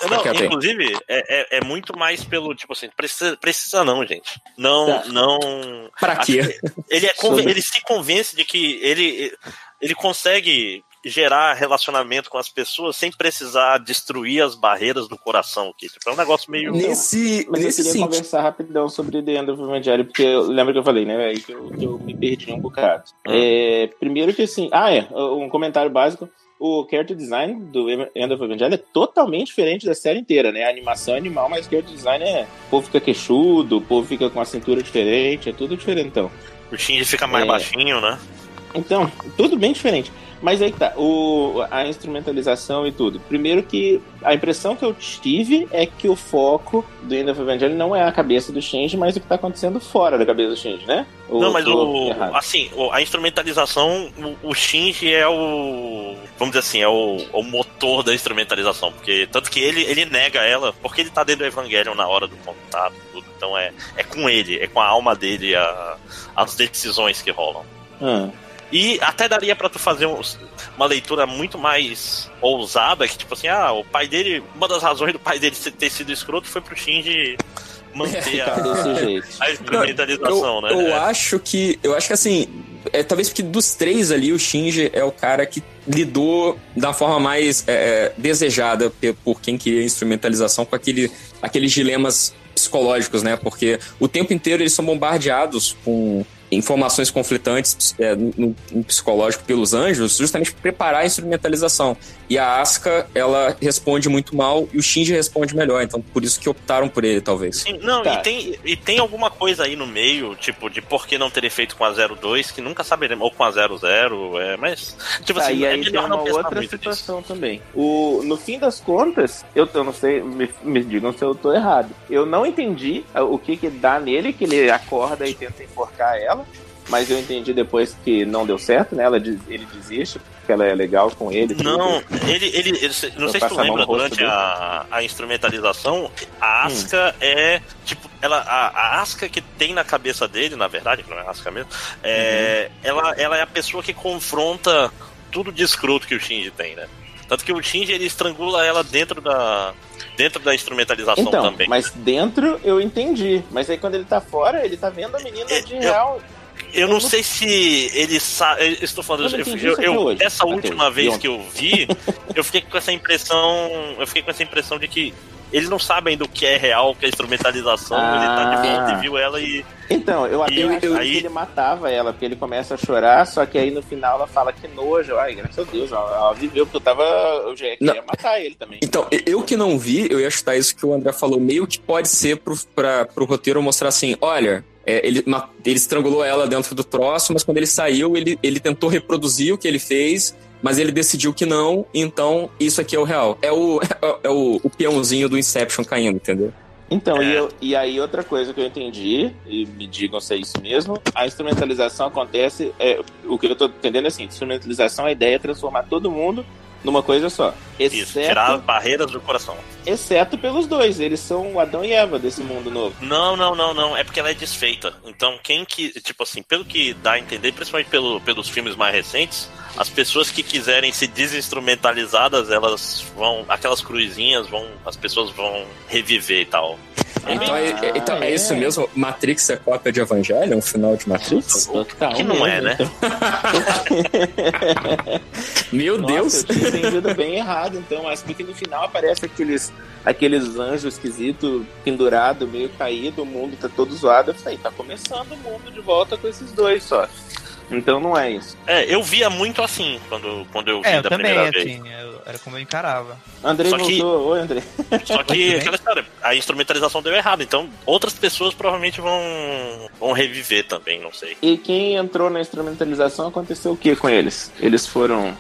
Não, inclusive, é, é, é, muito mais pelo, tipo assim, precisa, precisa não, gente. Não, tá. não. Pra quê? Ele, é, [LAUGHS] ele se convence de que ele, ele consegue gerar relacionamento com as pessoas sem precisar destruir as barreiras do coração. Que tipo, é um negócio meio. Nesse, Mas nesse eu queria sentido. conversar rapidão sobre The End of Evangelho, porque eu, lembra que eu falei, né? Que eu, que eu me perdi um bocado. Hum. É, primeiro que assim. Ah, é. Um comentário básico. O character design do End of Evangelho é totalmente diferente da série inteira, né? A animação é animal, mas o character design é. O povo fica queixudo, o povo fica com a cintura diferente, é tudo diferente então. O Shinji fica mais é... baixinho, né? Então, tudo bem diferente. Mas aí que tá, o, a instrumentalização e tudo. Primeiro que a impressão que eu tive é que o foco do End of Evangelion não é a cabeça do Shinji, mas o que tá acontecendo fora da cabeça do Shinji, né? Ou não, mas o, assim, a instrumentalização, o, o, Shinji é o, vamos dizer assim, é o, o, motor da instrumentalização, porque tanto que ele, ele nega ela, porque ele tá dentro do Evangelion na hora do contato, tudo, então é, é com ele, é com a alma dele a, as decisões que rolam. Hum. E até daria para tu fazer um, uma leitura muito mais ousada, que tipo assim, ah, o pai dele, uma das razões do pai dele ter sido escroto foi pro Shinji manter é, a, [LAUGHS] a instrumentalização, né? Eu acho que, eu acho que assim, é, talvez porque dos três ali, o Shinji é o cara que lidou da forma mais é, é desejada por quem queria instrumentalização com aquele, aqueles dilemas psicológicos, né? Porque o tempo inteiro eles são bombardeados com informações conflitantes é, no, no, psicológico pelos anjos, justamente para preparar a instrumentalização. E a Asuka, ela responde muito mal e o Shinji responde melhor. Então, por isso que optaram por ele, talvez. Sim, não, tá. e, tem, e tem alguma coisa aí no meio, tipo, de por que não ter feito com a 02, que nunca saberemos, ou com a 00, é, mas, tipo tá, assim, e é aí tem uma outra situação disso. também. O, no fim das contas, eu, eu não sei, me, me digam se eu tô errado. Eu não entendi o que que dá nele, que ele acorda e tenta enforcar ela, mas eu entendi depois que não deu certo, né? Ela, ele desiste porque ela é legal com ele. Não, ele, ele, ele, não sei se tu lembra, durante a, a instrumentalização, a Aska hum. é tipo, ela, a, a Aska que tem na cabeça dele, na verdade, que não é Aska mesmo, é, uhum. ela, ela é a pessoa que confronta tudo de escroto que o Shinji tem, né? Tanto que o Shinji ele estrangula ela dentro da dentro da instrumentalização então, também. Mas dentro eu entendi. Mas aí quando ele tá fora, ele tá vendo a menina de real. Eu não sei se ele sabe. Estou falando. Eu, eu, eu essa última vez que eu vi, [LAUGHS] eu fiquei com essa impressão. Eu fiquei com essa impressão de que eles não sabem do que é real, o que é instrumentalização. Ah. Ele tá de volta e viu ela e. Então, eu até aí... que ele matava ela, porque ele começa a chorar, só que aí no final ela fala que nojo. Ai, graças a Deus, ela, ela viveu, porque eu tava. Eu já queria não. matar ele também. Então, eu que não vi, eu ia chutar isso que o André falou, meio que pode ser pro, pra, pro roteiro mostrar assim: olha, é, ele, ele estrangulou ela dentro do troço, mas quando ele saiu, ele, ele tentou reproduzir o que ele fez, mas ele decidiu que não, então isso aqui é o real. É o, [LAUGHS] é, é o, o peãozinho do Inception caindo, entendeu? Então, é. e, eu, e, aí outra coisa que eu entendi, e me digam se é isso mesmo, a instrumentalização acontece, é, o que eu tô entendendo é assim, instrumentalização, a ideia é transformar todo mundo numa coisa só. Exceto, Isso, tirar as barreiras do coração. Exceto pelos dois, eles são o Adão e Eva desse mundo novo. Não, não, não, não. É porque ela é desfeita. Então, quem que. Tipo assim, pelo que dá a entender, principalmente pelo, pelos filmes mais recentes, as pessoas que quiserem ser desinstrumentalizadas, elas vão. Aquelas cruzinhas vão. As pessoas vão reviver e tal. Então, é, é, então é, isso mesmo? Matrix é cópia de Evangelho? É um final de Matrix? Total. Que não é, né? [LAUGHS] Meu Nossa, Deus! Eu tinha entendido bem errado, então. Mas porque no final aparece aqueles, aqueles anjos esquisitos, pendurado, meio caído, o mundo tá todo zoado. Eu falei, tá começando o mundo de volta com esses dois só. Então não é isso. É, eu via muito assim quando, quando eu vi é, da eu também, primeira assim, vez. Eu, era como eu encarava. André só que, voltou. Oi, André. Só que [LAUGHS] aquela história, a instrumentalização deu errado, então outras pessoas provavelmente vão, vão reviver também, não sei. E quem entrou na instrumentalização aconteceu o que com eles? Eles foram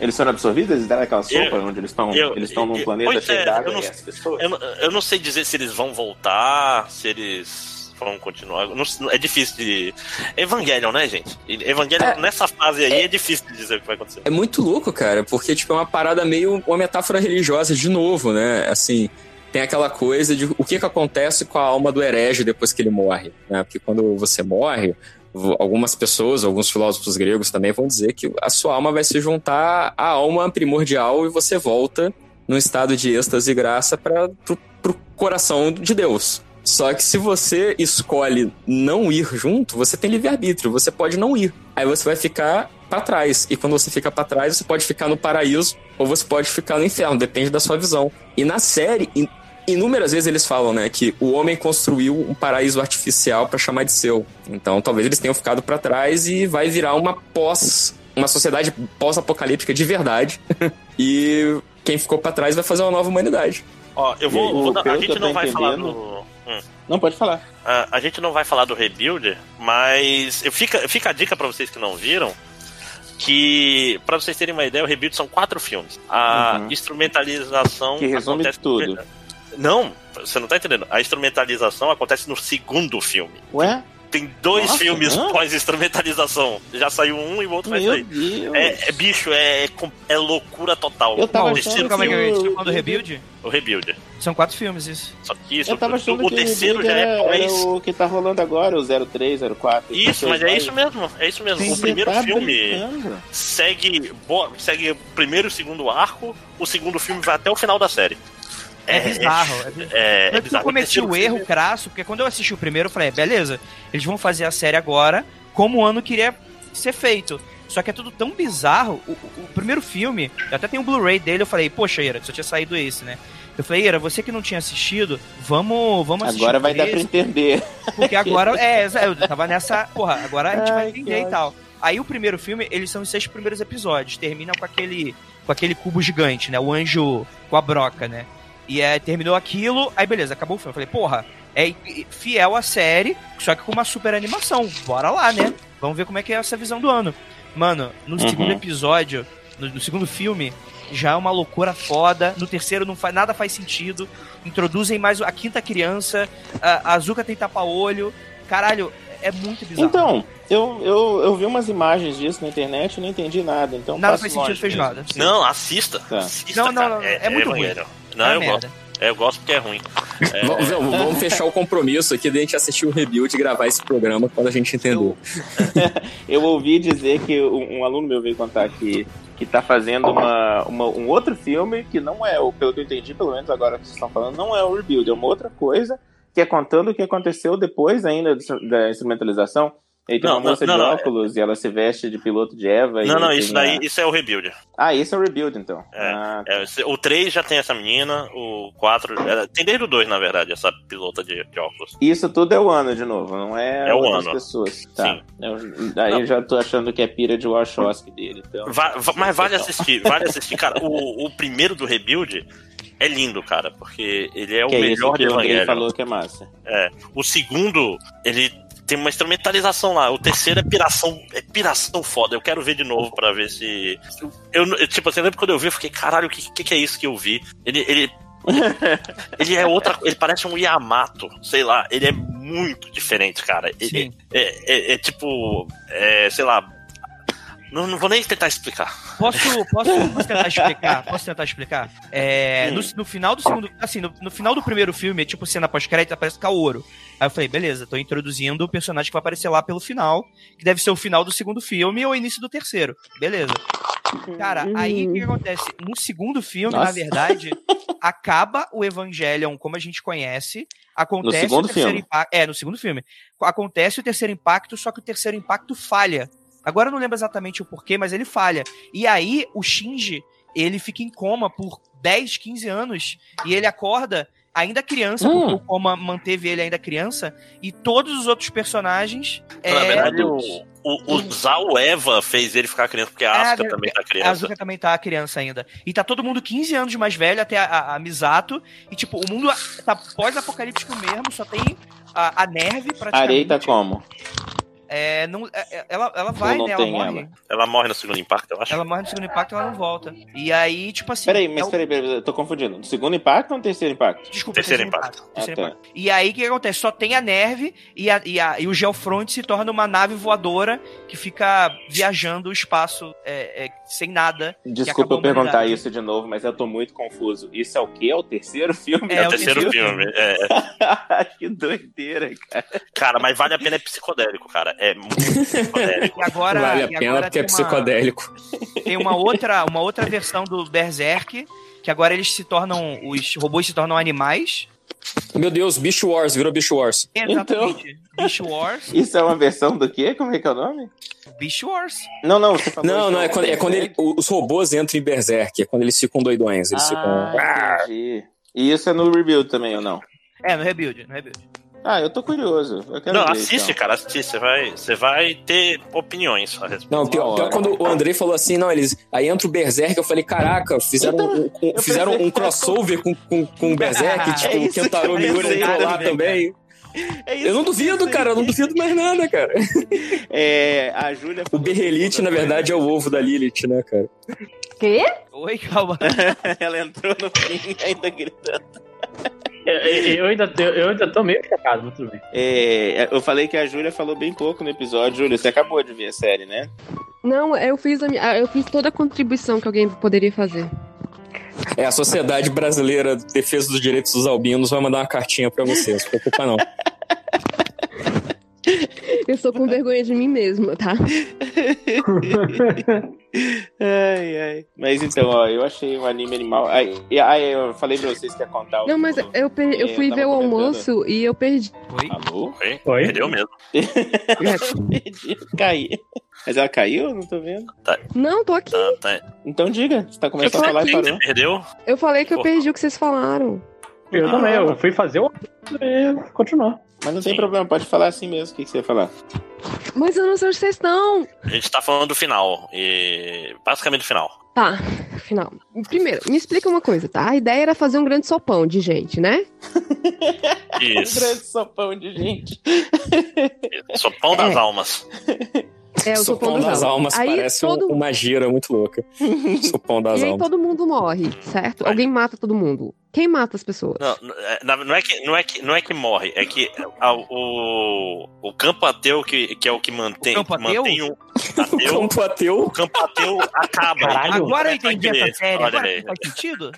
eles foram absorvidos? Eles deram aquela sopa eu, onde eles estão eles estão num planeta cheio é, d'água e as pessoas? Eu, eu, não sei dizer se eles vão voltar, se eles vão continuar. Não, é difícil de. Evangelion, né, gente? Evangelion, é, nessa fase aí, é, é, difícil de dizer o que vai acontecer. É muito louco, cara, porque, tipo, é uma parada meio. uma metáfora religiosa, de novo, né? Assim. Tem aquela coisa de o que, que acontece com a alma do herege depois que ele morre, né? Porque quando você morre, algumas pessoas, alguns filósofos gregos também vão dizer que a sua alma vai se juntar à alma primordial e você volta num estado de êxtase e graça para pro coração de Deus. Só que se você escolhe não ir junto, você tem livre-arbítrio, você pode não ir. Aí você vai ficar para trás. E quando você fica para trás, você pode ficar no paraíso ou você pode ficar no inferno, depende da sua visão. E na série, inúmeras vezes eles falam, né, que o homem construiu um paraíso artificial para chamar de seu. Então, talvez eles tenham ficado para trás e vai virar uma pós, uma sociedade pós-apocalíptica de verdade. [LAUGHS] e quem ficou para trás vai fazer uma nova humanidade. Ó, eu vou, vou a gente não vai falar do Hum. Não, pode falar. Uh, a gente não vai falar do Rebuild, mas eu fica, fica a dica para vocês que não viram. que, pra vocês terem uma ideia, o Rebuild são quatro filmes. A Uhum. instrumentalização. Que resume tudo. Não, você não tá entendendo. A instrumentalização acontece no segundo filme. Ué? Tem dois Nossa, filmes não? pós-instrumentalização. Já saiu um e o outro vai sair. É, é, bicho, é, com- é loucura total. Eu tava Qual? achando Terceiro aí, que o- tá falando do Rebuild? O Rebuild. São quatro filmes, isso. Só que isso, Eu tava achando o que terceiro já é pós. o que tá rolando agora, o 03, 04. Isso, mas é isso mesmo. É isso mesmo. Sim, o primeiro tá filme brincando. segue, segue o primeiro e o segundo arco. O segundo filme vai até o final da série. É, bizarro. É, bizarro. É, é Tanto que eu bizarro. cometi o erro filme- crasso, porque quando eu assisti o primeiro, eu falei, "É, beleza, eles vão fazer a série agora como o ano queria ser feito. Só que é tudo tão bizarro. O, o- o primeiro filme, eu até tenho o Blu-ray dele, eu falei, poxa, Ira, só tinha saído esse, né? Eu falei, Ira, você que não tinha assistido, vamos, vamos assistir. Agora vai dar esse, pra entender. Porque agora, [LAUGHS] é, eu tava nessa, porra, agora a gente vai Ai, entender que e tal. Aí o primeiro filme, eles são os seis primeiros episódios, termina com aquele, com aquele cubo gigante, né? O anjo com a broca, né? E é, terminou aquilo, aí beleza, acabou o filme. Eu falei, porra, é fiel à série, só que com uma super animação. Bora lá, né? Vamos ver como é que é essa visão do ano. Mano, no Uhum. segundo episódio, no, no segundo filme, já é uma loucura foda. No terceiro não faz, nada faz sentido. Introduzem mais a quinta criança, a, a Azuka tem tapa-olho. Caralho, é muito bizarro. Então, eu, eu, eu vi umas imagens disso na internet e não entendi nada. Então nada faz sentido, fez nada. Não, assista. Tá. assista Não, não, não, é muito ruim. Não, É eu merda. gosto. É, eu gosto porque é ruim. É, [LAUGHS] Vamos, vamos- vamos fechar o compromisso aqui de a gente assistir o Rebuild e gravar esse programa quando a gente entendeu. [LAUGHS] Eu ouvi dizer que um, um aluno meu veio contar que, que tá fazendo uma, uma- um outro filme que não é, o- pelo que eu entendi, pelo menos agora que vocês estão falando, não é o Rebuild, é uma outra coisa que é contando o que aconteceu depois ainda da instrumentalização. E tem Não, uma moça não, de não, óculos e ela se veste de piloto de Eva. não, não, isso a- daí, isso é o Rebuild. Ah, esse é o Rebuild, então. É, Ah, É, se- o 3 já tem essa menina, o 4. é, tem desde o 2, na verdade, essa pilota de, de óculos. Isso tudo é o ano de novo, não é, É o ano. pessoas. Tá. Sim. Eu, daí Não. eu já tô achando que é pira de Wachowski dele. Então. Va- va- mas vale assistir, vale assistir. Cara, o, o primeiro do Rebuild é lindo, cara, porque ele é o que é isso melhor que de o Evangelho. falou que é massa. É. O segundo, ele tem uma instrumentalização lá. O terceiro é piração, é piração foda. Eu quero ver de novo pra ver se. Eu, eu, tipo assim, lembro quando eu vi, eu fiquei, caralho, o que, que, que é isso que eu vi? Ele. ele... [LAUGHS] ele é outra. Ele parece um Yamato, sei lá. Ele é muito diferente, cara. Ele é, é- é tipo. é, sei lá. Não, não vou nem tentar explicar. Posso, posso, [LAUGHS] posso tentar explicar? Posso tentar explicar? É, no, no final do segundo. Assim, no, no final do primeiro filme, tipo cena pós-crédito, aparece Kaoru. Aí eu falei, beleza, tô introduzindo o personagem que vai aparecer lá pelo final, que deve ser o final do segundo filme ou o início do terceiro. Beleza. Cara, aí o que acontece? No segundo filme, Nossa. na verdade, [LAUGHS] acaba o Evangelion como a gente conhece. Acontece segundo o terceiro filme. impacto. É, no segundo filme. Acontece o terceiro impacto, só que o terceiro impacto falha. Agora eu não lembro exatamente o porquê, mas ele falha. E aí o Shinji, ele fica em coma por 10, 15 anos e ele acorda ainda criança, Hum. porque o coma manteve ele ainda criança, e todos os outros personagens Na é, verdade, o, o, o Zao Eva fez ele ficar criança, porque a É, Asuka a- também tá A criança. Azuka também tá criança ainda. E tá todo mundo 15 anos mais velho, até a, a, a Misato. E, tipo, o mundo tá pós-apocalíptico mesmo, só tem a, a Nerve praticamente. Arei tá como? É, não, é- é- ela, ela vai, não né? Ela morre. ela? Ela morre no segundo impacto, eu acho. Ela morre no segundo impacto e ela não volta. E aí, tipo assim. Peraí, é mas o- peraí, peraí, eu tô confundindo. No segundo impacto ou no terceiro impacto? Desculpa, Terceiro impacto. terceiro Ah, tá. impacto. E aí, o que acontece? Só tem a Nerve e, a, e, a, e o Geofront se torna uma nave voadora que fica viajando o espaço é, é, sem nada. Desculpa eu perguntar isso de novo, mas eu tô muito confuso. Isso é o quê? É o terceiro filme? É, É o terceiro terceiro filme. [LAUGHS] É, que doideira, cara. cara, mas vale a pena, é psicodélico, cara. É muito psicodélico. [LAUGHS] E agora, vale a e pena agora porque é tem uma- psicodélico. Tem uma outra, uma outra versão do Berserk, que agora eles se tornam. Os robôs se tornam animais. Meu Deus, Bicho Wars, virou Bicho Wars. Exatamente. [LAUGHS] Beast Wars. Isso é uma versão do quê? Como é que é o nome? Beast Wars. Não, não, você falou. Não, não, é quando, é quando ele- os robôs entram em Berserk, é quando eles ficam doidões. Eles ficam. Ah, entendi. E isso é no Rebuild também, ou não? É, no Rebuild, no Rebuild. Ah, eu tô curioso. Eu quero Não, ver, assiste, então. cara, assiste. Você vai, você vai ter opiniões a respeito. Não, pior, pior quando o Andrei falou assim, não, eles. Aí entra o Berserk, eu falei, caraca, fizeram, Então, um, um- fizeram um crossover com, com, com o Berserk, [LAUGHS] É tipo, o isso que Kentaro Miura entrou lá também, também. É eu não duvido, cara, eu não duvido mais nada, cara. [LAUGHS] É, a Júlia. O Berrelite, na verdade, é o ovo da Lilith, né, cara? Quê? Oi, calma. [LAUGHS] Ela entrou no fim ainda gritando. Eu, ainda, eu, eu ainda tô meio chocado, mas tudo bem. É, eu falei que a Júlia falou bem pouco no episódio. Júlia, você acabou de ver a série, né? Não, eu fiz, a minha- eu fiz toda a contribuição que alguém poderia fazer. É, a Sociedade Brasileira de Defesa dos Direitos dos Albinos vai mandar uma cartinha pra você, não se preocupa não. [LAUGHS] Eu estou com vergonha de mim mesma, tá? Ai, ai. Mas então, ó, eu achei um anime animal. Ai, e- ai, eu falei pra vocês que ia contar o. Não, mas eu, per- eu fui tava ver o comentando. almoço e eu perdi. Oi? Alô? Oi? Oi? Perdeu mesmo. [LAUGHS] Perdi, caí. Mas ela caiu? Eu Não tô vendo. Não, tô aqui. Tá, tá. Então diga, você tá começando Eu a falar e aqui. parou. Perdeu? Eu falei que eu Pô. perdi o que vocês falaram. Eu também, eu fui fazer o e continuar. Mas não tem Sim. problema, pode falar assim mesmo. O que que você ia falar? Mas eu não sei onde vocês estão. A gente tá falando do final. E. Basicamente do final. Tá, final. Primeiro, me explica uma coisa, tá? A ideia era fazer um grande sopão de gente, né? [LAUGHS] Um grande Isso. sopão de gente. Sopão das É. almas. [LAUGHS] É o [LAUGHS] sopão, das, almas. Aí parece um- todo... uma gira muito louca. [LAUGHS] Sopão das E aí almas. todo mundo morre, certo? Vai. Alguém mata todo mundo. Quem mata as pessoas? Não, é, não, é que, não, é que, não é que morre, é que a- o, o campo ateu, que, que é o que mantém, O campo que mantém o, O ateu, campo ateu. o campo ateu acaba. Caralho. Agora eu entendi essa série. Olha Agora aí. faz sentido?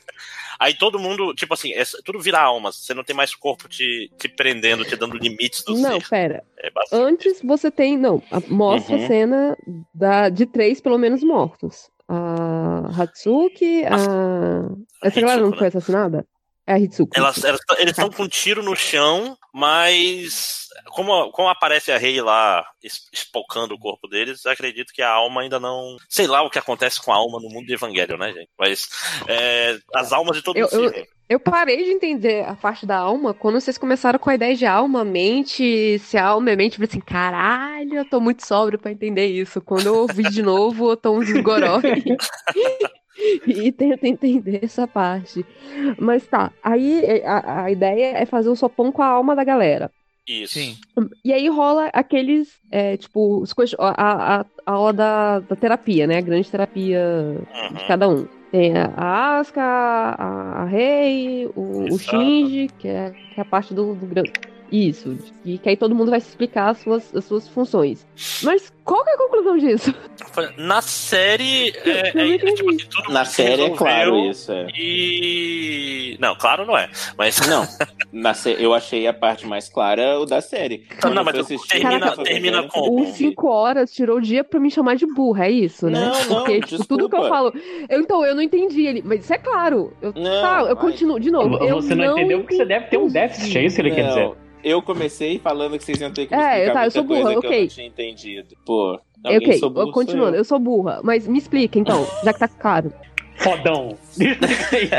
Aí todo mundo, tipo assim, é- tudo vira almas. Você não tem mais corpo te, te prendendo, te dando limites do Não, ser. pera. É Antes você tem. Não, a- mostra Uhum. a cena da, de três, pelo menos, mortos. A Hatsuki, a. Essa galera não Hitsuko, foi né? assassinada? É a Hitsuko. Elas, elas- eles estão com um tiro no chão, mas como, como aparece a Rei lá es- espocando o corpo deles, acredito que a alma ainda não. Sei lá o que acontece com a alma no mundo de Evangelho, né, gente? Mas é, as almas de todo Eu- mundo. eu- Eu parei de entender a parte da alma quando vocês começaram com a ideia de alma, mente, se a alma é mente. Eu falei assim, caralho, eu tô muito sóbrio pra entender isso. Quando eu ouvi de novo, eu tô um desgoró. [LAUGHS] [LAUGHS] e tento entender essa parte. Mas tá, aí a, a ideia é fazer um sopão com a alma da galera. Isso. Sim. E aí rola aqueles, é, tipo, os a, a, a aula da, da terapia, né? A grande terapia de Uhum. cada um. Tem a Asuka, a, Rei, o, o. Shinji, que é, que é a parte do, do grande. Isso, e que aí todo mundo vai se explicar as suas, as suas funções. Mas qual que é a conclusão disso? Na série, é, Eu não é- é tipo assim, tudo Na se série é claro isso. É. E. Não, claro não é. Mas. Não, [LAUGHS] na sé- eu achei a parte mais clara o da série. Não, Quando não, eu mas fui assistir, termina- termina com- Os cinco horas tirou o dia pra me chamar de burra, é isso, né? Não, não, Porque tipo, tudo que eu falo. Eu, então, eu não entendi ele. Mas isso é claro. Eu, Não, tá, eu continuo. De novo, eu Você não, entendeu que você deve ter um déficit, é isso que ele quer dizer. Não, eu comecei falando que vocês iam ter que me É, explicar tá, eu sou burra, coisa que eu ok. não tinha entendido. Pô, É, alguém ok, sou burro, eu continuando, sou eu sou burra. Mas me explica então, [LAUGHS] já que tá claro. Fodão.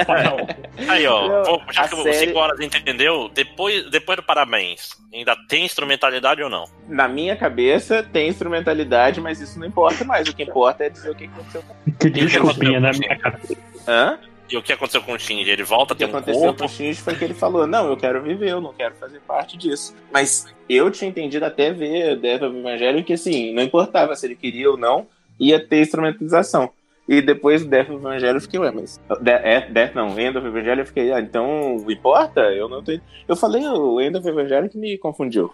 Fodão. Aí, ó, vou- já a que série- 5 horas entendeu, depois, depois do parabéns, ainda tem instrumentalidade ou não? Na minha cabeça tem instrumentalidade, mas isso não importa mais. O que importa é dizer o que aconteceu com Que desculpinha na minha cabeça. Hã? E o que aconteceu com o Shinji? Ele volta a O que ter um aconteceu corpo. com o Shinji foi que ele falou: Não, eu quero viver, eu não quero fazer parte disso. Mas eu tinha entendido até ver Death of Evangelho que assim, não importava se ele queria ou não, ia ter instrumentalização. E depois do Death of Evangelho eu fiquei, ué, mas. De é, Death não, End of Evangelho eu fiquei, ah, então importa? Eu não tô. Eu falei o End of Evangelho que me confundiu.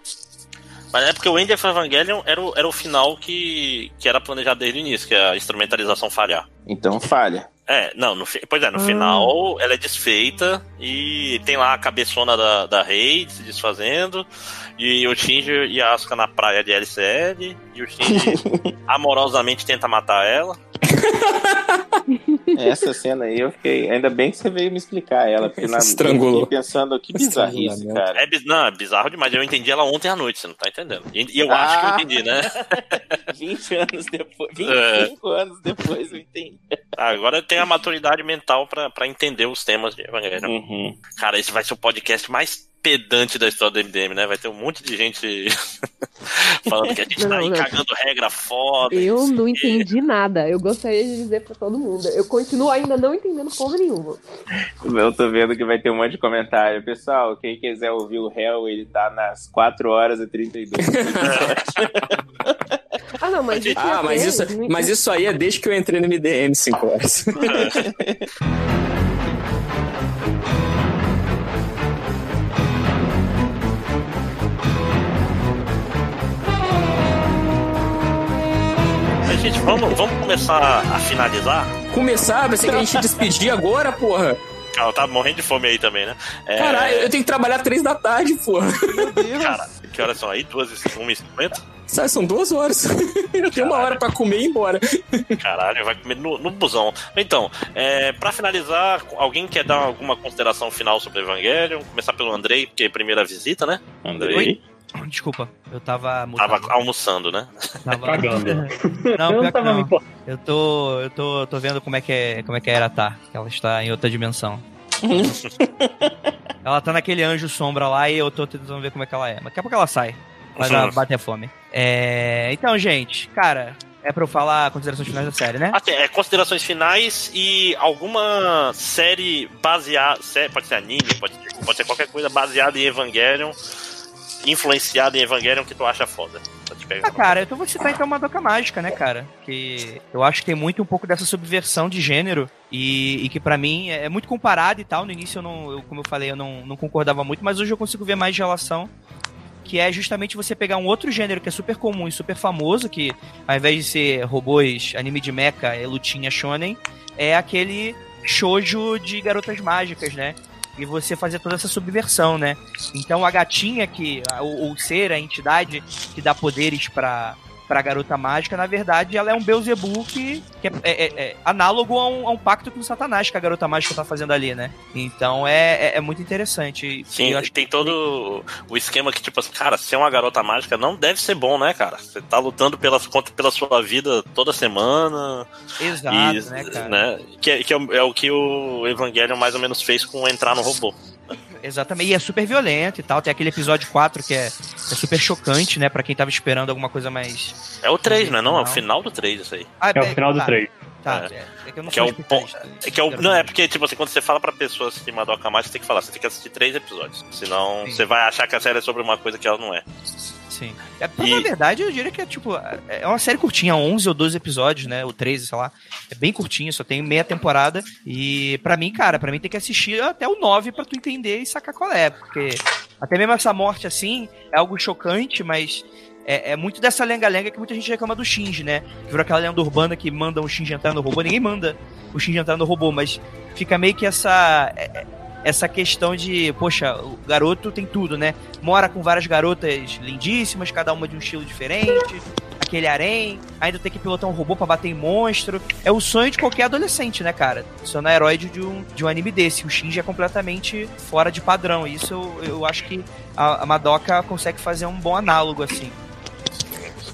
Mas é porque o End of Evangelion era o, era o final que, que era planejado desde o início, que é a instrumentalização falhar. Então falha. É, não, no, pois é, no Ah. final ela é desfeita e tem lá a cabeçona da, da Rei se desfazendo, e o Shinji e a Asuka na praia de LCL, e o Shinji [LAUGHS] amorosamente tenta matar ela. [LAUGHS] [LAUGHS] Essa cena aí eu fiquei. Ainda bem que você veio me explicar ela, porque na, Estrangulou. eu fiquei pensando que bizarrice, cara. É, biz- não, é bizarro demais, eu entendi ela ontem à noite, você não tá entendendo. E, eu acho que eu Ah. entendi, né? [LAUGHS] 20 anos depois, [LAUGHS] É. 25 anos depois eu entendi. Agora tem a maturidade mental pra, pra entender os temas de Evangelion. Uhum. Cara, esse vai ser o podcast mais pedante da história do MDM, né? Vai ter um monte de gente [LAUGHS] falando que a gente não, tá aí não. cagando regra foda. Eu não entendi nada. Eu gostaria de dizer pra todo mundo. Eu continuo ainda não entendendo porra nenhuma. Eu tô vendo que vai ter um monte de comentário. Pessoal, quem quiser ouvir o Hell, ele tá nas 4 horas e 32 Ah, não, mas, ah, mas, isso, mas isso aí é desde que eu entrei no MDM 5 horas. [LAUGHS] gente, vamos, vamos começar a finalizar? Começar? Vai ser que a gente despedir agora, porra? Ela tá morrendo de fome aí também, né? É... Caralho, eu tenho que trabalhar três da tarde, porra. Meu Deus. Cara, que horas são aí? Duas e uma e cinquenta? Sabe, são duas horas. [LAUGHS] Eu tenho uma hora pra comer e ir embora. Caralho, vai comer no, no busão. Então, é, pra finalizar, alguém quer dar alguma consideração final sobre Evangelion? Começar pelo Andrei, porque é a primeira visita, né? Andrei. Oi? [CLEARS THROAT] Desculpa, eu tava. Mutado. Tava almoçando, né? Tava [LAUGHS] cagando. [LAUGHS] não, eu, tava não. eu tô, eu tô, tô vendo como é que é, como é que a Era tá. Ela está em outra dimensão. [LAUGHS] ela tá naquele anjo sombra lá e eu tô tentando ver como é que ela é. Mas daqui a pouco ela sai. Vai bater fome. É... Então, gente, cara, é pra eu falar considerações finais da série, né? Assim, é considerações finais e alguma série baseada. Pode ser anime, pode, pode ser qualquer coisa baseada em Evangelion influenciado em Evangelion que tu acha foda? Ah, cara, eu vou citar então Madoka Mágica, né, cara? Que eu acho que tem muito um pouco dessa subversão de gênero e, e que para mim é muito comparado e tal. No início, eu não, eu, como eu falei, eu não, não concordava muito, mas hoje eu consigo ver mais relação que é justamente você pegar um outro gênero que é super comum e super famoso, que ao invés de ser robôs, anime de mecha, é lutinha shonen, é aquele shoujo de garotas mágicas, né? E você fazer toda essa subversão, né? Então a gatinha que, ou, ser, a entidade que dá poderes para pra garota mágica, na verdade, ela é um Beelzebub que, que é, é, é, é, análogo a um, a um, pacto com o Satanás que a garota mágica tá fazendo ali, né? Então é, é, é muito interessante. Sim, tem todo o esquema que, tipo assim, cara, ser uma garota mágica não deve ser bom, né, cara? Você tá lutando pelas contas pela sua vida toda semana. Exato, e, né, cara? Né? Que, que é, o que o Evangelion mais ou menos fez com entrar no robô. Exatamente, e é super violento e tal. Tem aquele episódio 4 que é, é super chocante, né? Pra quem tava esperando alguma coisa mais. É o 3, né? Não, é o final do 3 isso aí. Ah, é, é o final do tá. 3. Tá, é. é. que eu não que é o ponto. É que é o, não, é porque, tipo assim, quando você fala pra pessoa assistir Madoka Mágica, você tem que falar, você tem que assistir três episódios. Senão Sim. você vai achar que a série é sobre uma coisa que ela não é. Sim. É, e... Na verdade, eu diria que é tipo. É uma série curtinha, 11 ou 12 episódios, né? Ou 13, sei lá. É bem curtinha, só tem meia temporada. E para mim, cara, para mim tem que assistir até o 9 para tu entender e sacar qual é. Porque até mesmo essa morte assim é algo chocante, mas é, é, muito dessa lenga-lenga que muita gente reclama do Shinji, né? Virou aquela lenda urbana que manda o Shinji entrar no robô. Ninguém manda o Shinji entrar no robô, mas fica meio que essa. É, é essa questão de, poxa, o garoto tem tudo, né? Mora com várias garotas lindíssimas, cada uma de um estilo diferente, aquele harém, ainda tem que pilotar um robô para bater em monstro. É o sonho de qualquer adolescente, né, cara? Sou na herói de um, de um anime desse. O Shinji é completamente fora de padrão. Isso eu, eu acho que a, a Madoka consegue fazer um bom análogo, assim.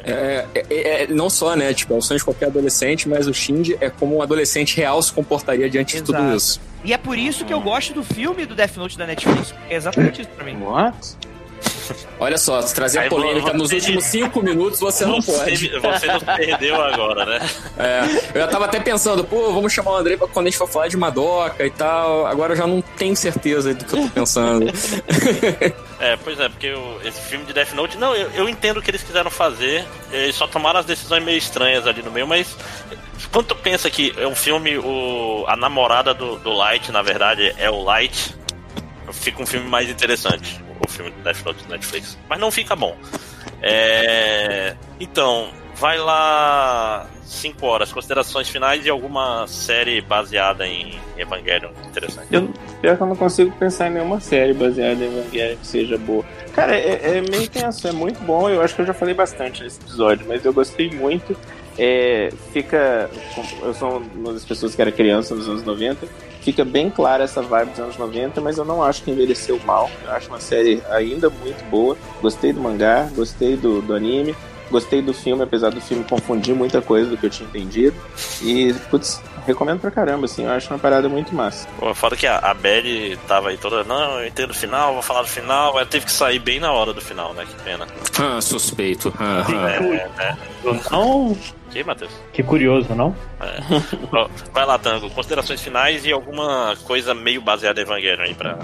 É, é, é, é, não só, né? Tipo, é o sonho de qualquer adolescente, mas o Shinji é como um adolescente real se comportaria diante Exato. de tudo isso. E é por isso que eu gosto do filme do Death Note da Netflix, porque é exatamente isso pra mim. What? Olha só, se trazer a polêmica nos últimos [LAUGHS] cinco minutos, você não pode. Você nos perdeu agora, né? [LAUGHS] É, eu já tava até pensando, pô, vamos chamar o André pra quando a gente for falar de Madoka e tal. Agora eu já não tenho certeza do que eu tô pensando. [LAUGHS] é, pois é, porque eu, esse filme de Death Note, não, eu, eu entendo o que eles quiseram fazer, eles só tomaram as decisões meio estranhas ali no meio, mas quando tu pensa que é um filme, o, a namorada do, do Light, na verdade, é o Light, fica um filme mais interessante o filme do Netflix. Mas não fica bom. É... Então, vai lá 5 horas, considerações finais e alguma série baseada em Evangelion interessante. Eu, pior que eu não consigo pensar em nenhuma série baseada em Evangelion que seja boa. Cara, é, é meio tenso, é muito bom. Eu acho que eu já falei bastante nesse episódio, mas eu gostei muito. É, fica. Eu sou uma das pessoas que era criança nos anos 90 fica bem clara essa vibe dos anos 90, mas eu não acho que envelheceu mal. Eu acho uma série ainda muito boa. Gostei do mangá, gostei do, do anime. Gostei do filme, apesar do filme confundir muita coisa do que eu tinha entendido. E, putz, recomendo pra caramba, assim, eu acho uma parada muito massa. Pô, foda que a, a Belly tava aí toda, não, eu entendo o final, vou falar do final, ela teve que sair bem na hora do final, né? Que pena. Ah, suspeito. Ah, ah. É, é, Não, Que, Matheus? que curioso, não? É. Vai lá, Tango. Considerações finais e alguma coisa meio baseada em Evangelho aí pra.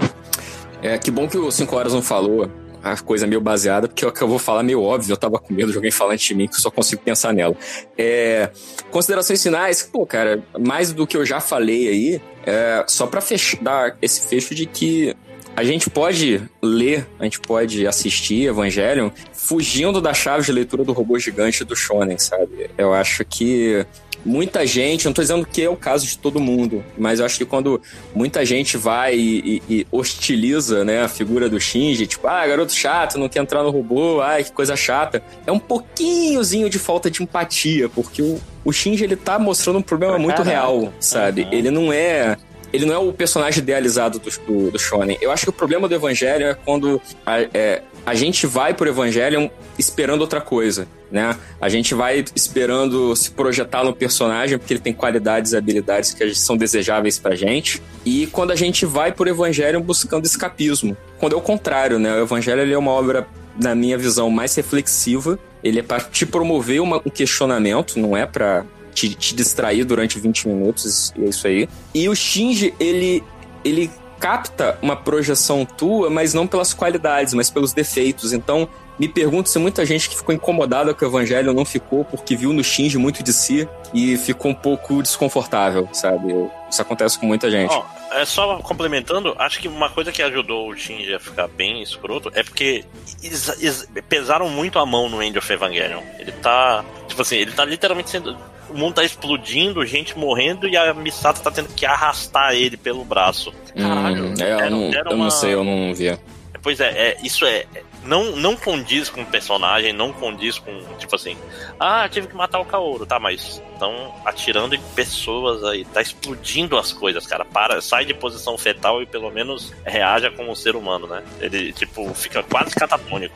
É, que bom que o 5 horas não falou a coisa meio baseada, porque o que eu vou falar é meio óbvio, eu tava com medo de alguém falar antes de mim, que eu só consigo pensar nela. É, considerações finais, pô, cara, mais do que eu já falei aí, é, só pra fechar, dar esse fecho de que a gente pode ler, a gente pode assistir Evangelion fugindo da chave de leitura do robô gigante do Shonen, sabe? Eu acho que muita gente, não tô dizendo que é o caso de todo mundo, mas eu acho que quando muita gente vai e, e- e hostiliza, né, a figura do Shinji, tipo, ah, garoto chato, não quer entrar no robô, ai, que coisa chata, é um pouquinhozinho de falta de empatia, porque o, o Shinji, ele tá mostrando um problema muito caraca. real, sabe? Uhum. Ele não é ele não é o personagem idealizado do, do, do Shonen. Eu acho que o problema do Evangelho é quando a, é, a gente vai por Evangelho esperando outra coisa, né? A gente vai esperando se projetar no personagem porque ele tem qualidades e habilidades que são desejáveis pra gente. E quando a gente vai por Evangelho buscando escapismo. Quando é o contrário, né? O Evangelho é uma obra, na minha visão, mais reflexiva. Ele é pra te promover uma- um questionamento, não é pra te, te distrair durante 20 minutos, e é isso aí. E o Shinji, ele, ele capta uma projeção tua, mas não pelas qualidades, mas pelos defeitos. Então, me pergunto se muita gente que ficou incomodada com o Evangelho não ficou porque viu no Shinji muito de si e ficou um pouco desconfortável, sabe? Isso acontece com muita gente. Ó, é só complementando, acho que uma coisa que ajudou o Shinji a ficar bem escroto é porque eles pesaram muito a mão no End of Evangelion. Ele tá. Tipo assim, ele tá literalmente sendo. O mundo tá explodindo, gente morrendo e a Misato tá tendo que arrastar ele pelo braço. Caralho. Hum, é, eu, não, era eu não uma- sei, eu não vi. Pois é, é, isso é. É, Não, não condiz com o personagem, não condiz com. Tipo assim. Ah, tive que matar o Kaoru, tá, mas estão atirando em pessoas aí. Tá explodindo as coisas, cara. Para, sai de posição fetal e pelo menos reaja como um ser humano, né? Ele, tipo, fica quase catatônico.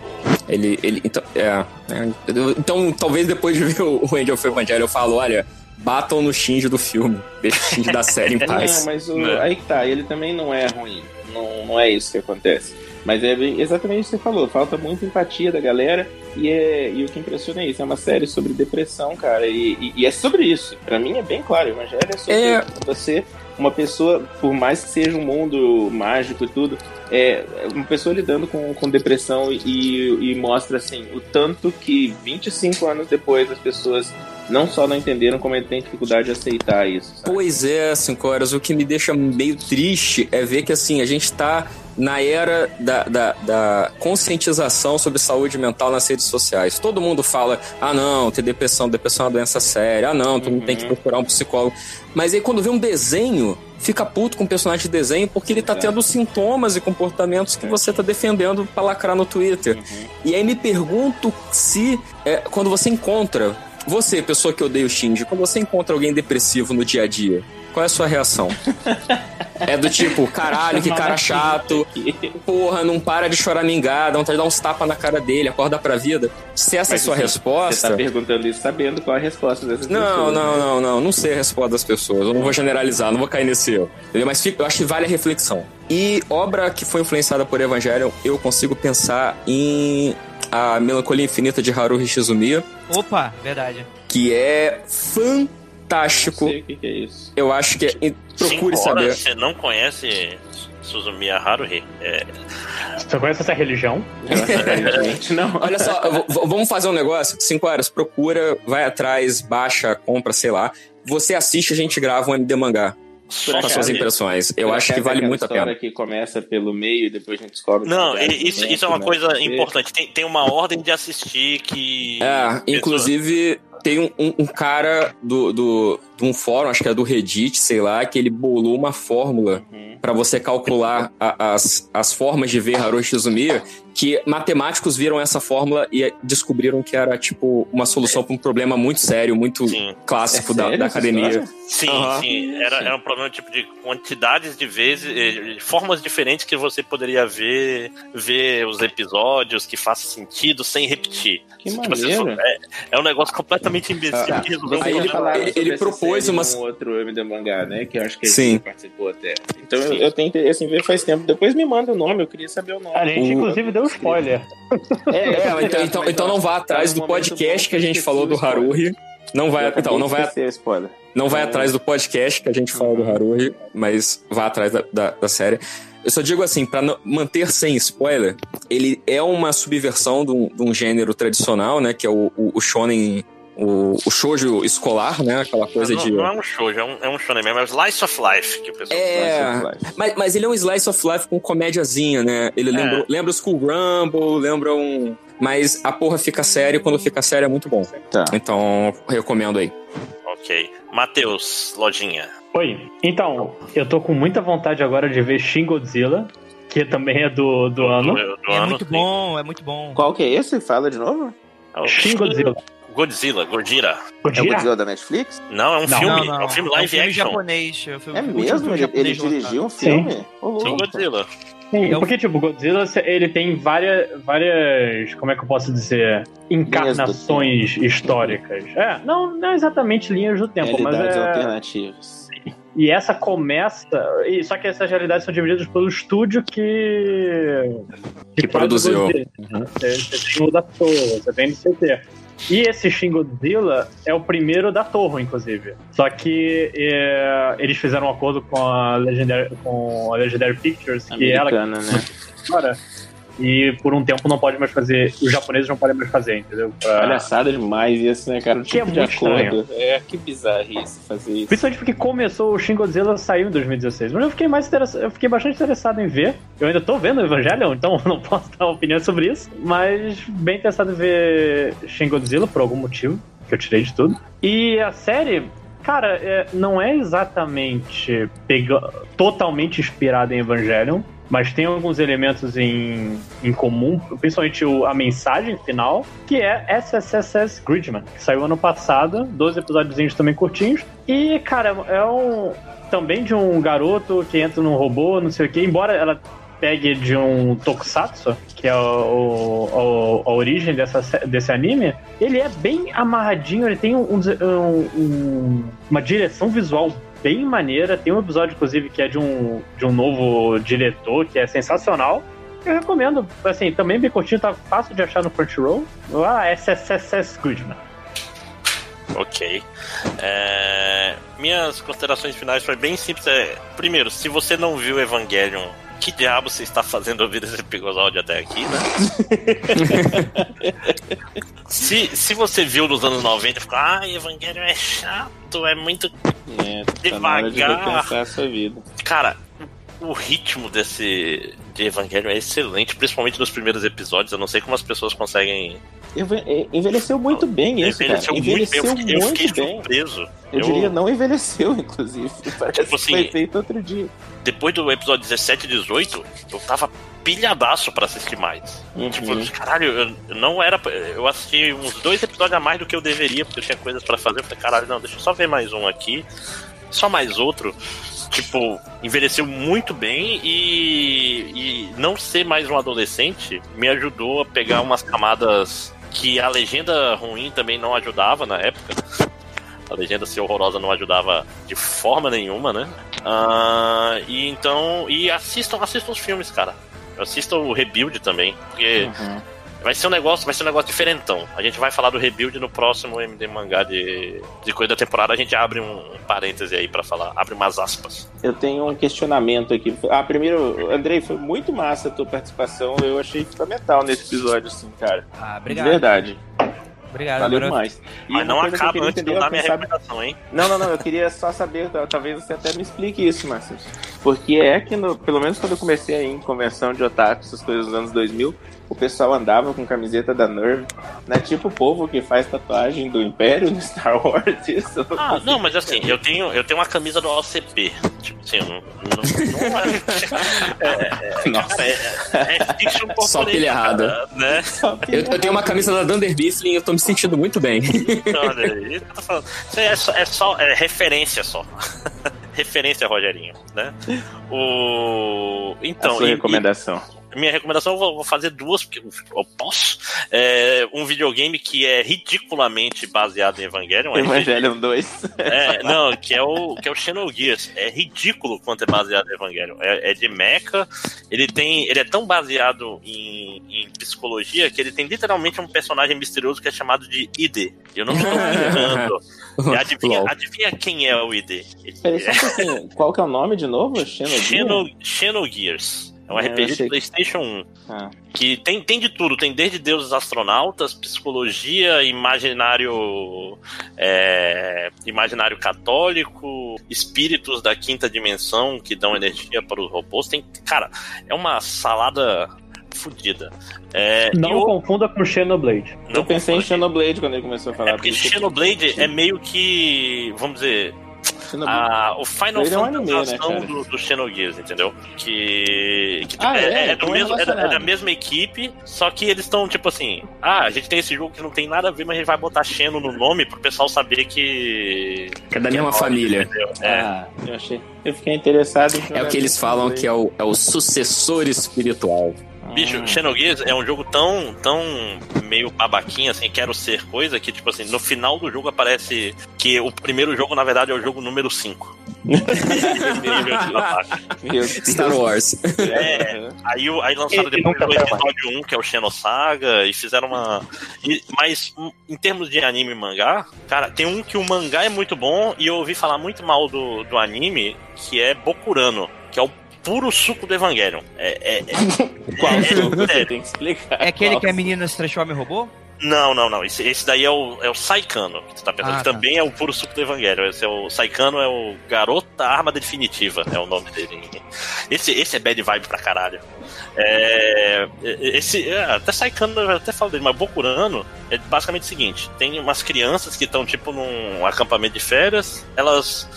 Ele, ele, então, é, é, então, talvez depois de ver o End of Evangelho, eu falo, olha, batam no Shinji do filme, deixa o Shinji da [LAUGHS] série em paz. Não, mas o, É. aí que tá, ele também não é ruim. Não, não é isso que acontece. Mas é bem- exatamente isso que você falou, falta muita empatia da galera. E, é, e o que impressiona é isso, é uma série sobre depressão, cara. E, e- e é sobre isso. Pra mim é bem claro, o Evangelho é sobre É. você, uma pessoa, por mais que seja um mundo mágico e tudo, é uma pessoa lidando com, com depressão e, e mostra assim o tanto que 25 anos depois as pessoas não só não entenderam, como têm dificuldade de aceitar isso. sabe? Pois é, cinco horas. O que me deixa meio triste é ver que assim, a gente tá na era da, da, da conscientização sobre saúde mental nas redes sociais. Todo mundo fala: ah, não, ter depressão, depressão é uma doença séria, ah, não, tu não tem que Uhum. procurar um psicólogo. Mas aí quando vê um desenho, fica puto com o personagem de desenho porque ele tá Exato. tendo sintomas e comportamentos que você tá defendendo pra lacrar no Twitter. Uhum. E aí me pergunto se, é, quando você encontra, você, pessoa que odeia o Shinji, quando você encontra alguém depressivo no dia a dia, qual é a sua reação? é do tipo, caralho, que cara chato, porra, não para de choramingar, dá vontade de dar uns tapas na cara dele, acorda pra vida. Se essa Mas é a sua assim, resposta. Você tá perguntando isso sabendo qual é a resposta dessas Não, pessoas. não, né? não, não. Não sei a resposta das pessoas. Eu não vou generalizar, não vou cair nesse erro. Entendeu? Mas eu acho que vale a reflexão. E obra que foi influenciada por Evangelion, eu consigo pensar em A Melancolia Infinita de Haruhi Shizumiya, Opa, verdade. que é Não fantástico. sei o que, que é isso. Eu acho que é. Procure Cinco saber. horas, Você não conhece Suzumiya Haruhi? É, Você conhece essa religião? Aparentemente, [LAUGHS] não. Olha só, vamos fazer um negócio? Cinco horas, procura, vai atrás, baixa, compra, sei lá. Você assiste, a gente grava um MD mangá só com as suas impressões. Eu acho que é vale muito a história pena. que começa pelo meio e depois a gente descobre. Não, que e- isso, isso é uma coisa importante. Tem, tem uma ordem de assistir que. É, inclusive tem um, um- um cara do, do, de um fórum, acho que é do Reddit, sei lá, que ele bolou uma fórmula Uhum. pra você calcular a- as, as formas de ver Haruhi Shizumiya, que matemáticos viram essa fórmula e descobriram que era, tipo, uma solução para um problema muito sério, muito Sim. clássico É da, sério da academia. Sim, Aham. sim. Era, era um problema tipo de quantidades de vezes, eh, formas diferentes que você poderia ver, ver os episódios que façam sentido sem repetir. Que Tipo, assim, é, é um negócio completamente imbecil Ah, que resolveu um Vocês Aí ele- ele- propôs série umas- num outro MD Mangá, né? Que eu acho que a Sim. gente participou até. Então eu, eu tenho interesse em ver faz tempo. Depois me manda o nome, eu queria saber o nome. A gente, O- inclusive, deu spoiler. [LAUGHS] É, É, então, então, então não vá atrás do podcast que a gente falou do Haruhi. Não vai, então, não vai, spoiler. não vai É. atrás do podcast que a gente fala do Haruhi, mas vá atrás da, da, da série. Eu só digo assim, pra não- manter sem spoiler, ele é uma subversão de um, de um gênero tradicional, né? Que é o, o, o shonen, o, o shoujo escolar, né? Aquela coisa não, de... não é um shoujo, é um, é um shonen mesmo, é o Slice of Life que o pessoal É, mas, mas ele é um slice of life com comédiazinha, né? Ele lembra, É. lembra o School Rumble, lembra um... Mas a porra fica séria e quando fica séria é muito bom. Tá. Então, recomendo aí. Ok. Matheus, lojinha. Oi. Então, eu tô com muita vontade agora de ver Shin Godzilla, que também é do, do ano. Do- do É ano, muito sim. bom, é muito bom. Qual que é esse? Fala de novo? É o Shin Godzilla. Godzilla, Gordira. É o Godzilla? Da Netflix? Não, é um Não, filme. Não, não. É um filme live é um filme action. japonês. É, o filme- É o mesmo? filme Ele, ele dirigiu um filme? Sim, louco. Godzilla. Sim, É um- porque, tipo, Godzilla, ele tem várias, várias, como é que eu posso dizer, encarnações históricas. É, não, não exatamente linhas do tempo, mas Realidades é... alternativas. E essa começa. E, só que essas realidades são divididas pelo estúdio que. Que o produziu. Godzilla. Você, você tem o da Torre, você tem o CT. E esse Shin Godzilla é o primeiro da Torre, inclusive. Só que é, eles fizeram um acordo com a Legendary, com a Legendary Pictures, que ela né? agora. E por um tempo não pode mais fazer. Os japoneses não podem mais fazer, entendeu? Pra- Palhaçada demais isso, né, cara? O Que é tipo de muito acordo. É, que bizarrice fazer isso. Principalmente porque começou o Shin Godzilla saiu em 2016. Mas eu fiquei mais interessado, eu fiquei bastante interessado em ver. Eu ainda tô vendo o Evangelion, [LAUGHS] então não posso dar opinião sobre isso. Mas bem interessado em ver Shin Godzilla por algum motivo, que eu tirei de tudo. E a série. Cara, é, não é exatamente pega, totalmente inspirada em Evangelion, mas tem alguns elementos em, em comum, principalmente o- a mensagem final, que é SSSS Gridman, que saiu ano passado, 12 episódios também curtinhos. E, cara, é um. Também de um garoto que entra num robô, não sei o que, embora ela pegue de um tokusatsu, que é o, o- a origem dessa, desse anime, ele é bem amarradinho, ele tem um- um- um- uma direção visual bem maneira. Tem um episódio, inclusive, que é de um, de um novo diretor, que é sensacional. Eu recomendo, assim, também bem curtinho, tá fácil de achar no Crunchyroll. Ah, SSSS Goodman. Ok. É, Minhas considerações finais foram bem simples. É, Primeiro, se você não viu Evangelion, que diabo você está fazendo ouvir esse episódio até aqui, né? [LAUGHS] se, se você viu nos anos 90 e ficou, ah, Evangelion é chato, é muito. É, tá de Devagar. a sua vida. Cara, o ritmo desse de Evangelion é excelente, principalmente nos primeiros episódios. Eu não sei como as pessoas conseguem. É, Envelheceu muito bem isso, Envelheceu cara. muito bem. Eu Envelheceu fiquei, eu muito fiquei bem. surpreso. Eu, diria, não envelheceu, [LAUGHS] inclusive. Parece Tipo assim, que foi feito outro dia. depois do episódio 17 e 18, eu tava pilhadaço pra assistir mais. Uhum. Tipo, caralho, eu eu não era. Eu assisti uns dois episódios a mais do que eu deveria, porque eu tinha coisas pra fazer. Eu falei, caralho, não, deixa eu só ver mais um aqui. Só mais outro. Tipo, envelheceu muito bem e, e não ser mais um adolescente me ajudou a pegar umas camadas que a legenda ruim também não ajudava na época. A legenda ser horrorosa não ajudava de forma nenhuma, né? Ah, e então. E assistam, assistam os filmes, cara. Assistam o Rebuild também. Porque Uhum. Vai ser um negócio, vai ser um negócio diferentão. A gente vai falar do Rebuild no próximo MD Mangá de, de coisa da temporada. A gente abre um, um parêntese aí pra falar. Abre umas aspas. Eu tenho um questionamento aqui. Ah, primeiro, Andrei, foi muito massa a tua participação. Eu achei fundamental nesse episódio, assim, cara. Ah, De obrigado. verdade. Obrigado. Valeu demais. E Mas não acaba antes de eu dar minha sabe- recomendação, hein? Não, não, não. Eu queria só saber, tal- talvez você até me explique isso, Márcio. Porque é que, no, pelo menos quando eu comecei a ir em convenção de otaku, essas coisas dos anos 2000, o pessoal andava com camiseta da Nerve. Não é tipo o povo que faz tatuagem do Império no Star Wars, [LAUGHS] isso. Ah, não, mas assim, eu tenho, eu tenho uma camisa do OCP. Tipo assim, eu não. não, não é, [LAUGHS] é, Nossa. é, é fiction Só aquele errado. Né? Eu, eu, tenho uma camisa da Dunder Mifflin e eu tô me sentindo muito bem. Isso é só, é só é referência só. [LAUGHS] referência, Rogerinho, né? O... Então, A sua e, recomendação. E minha recomendação eu vou fazer duas, porque eu posso. É um videogame que é ridiculamente baseado em Evangelion. Evangelion 2. É, não, que é o, que é o Xenogears. É ridículo quanto é baseado em Evangelion. É, é de mecha. Ele tem. Ele é tão baseado em, em, psicologia que ele tem literalmente um personagem misterioso que é chamado de ID. Eu não estou falando. [LAUGHS] adivinha, adivinha quem é o ID? Peraí, só Qual que é o nome de novo? Xenogears? Xenogears. É um RPG de PlayStation 1. Ah. Que tem, tem de tudo. Tem desde deuses astronautas, psicologia, imaginário. É, imaginário católico, espíritos da quinta dimensão que dão energia para os robôs. Tem, cara, é uma salada fodida. É, não eu, confunda com Xenoblade. Não eu pensei em Xenoblade quando ele começou a falar. É porque Xenoblade é meio que, vamos dizer, ah, o Final Fantasy é um né, do, do Xenogears, entendeu? Que, que ah, é, é, é, do mesmo, é, da, é, da, mesma equipe, só que eles estão tipo assim: ah, a gente tem esse jogo que não tem nada a ver, mas a gente vai botar Xeno no nome pro pessoal saber que. Que é da mesma família. É. Ah, eu achei. Eu fiquei interessado em É o que eles falam que é o, é o sucessor espiritual. Bicho, Xenogears é um jogo tão, tão meio babaquinha, assim, quero ser coisa, que, tipo assim, no final do jogo aparece que o primeiro jogo, na verdade, é o jogo número 5. [LAUGHS] Star Wars. É, aí, aí lançaram depois o episódio 1, que é o Xenosaga, e fizeram uma. E, mas, em termos de anime e mangá, cara, tem um que o mangá é muito bom, e eu ouvi falar muito mal do, do anime, que é Bokurano, que é o puro suco do Evangelion. É, é, é, [LAUGHS] Qual é? É, tem que explicar. É aquele que a menina se transforma em robô? Não, não, não. Esse, esse daí é o, é o Saikano, que tu tá pensando, ah, que tá. também é o puro suco do Evangelho. Esse é o Saikano é o Garota Arma Definitiva, é o nome dele. Esse, esse é bad vibe pra caralho. É, esse, é, até Saikano eu até falo dele, mas Bokurano é basicamente o seguinte: tem umas crianças que estão tipo num acampamento de férias, elas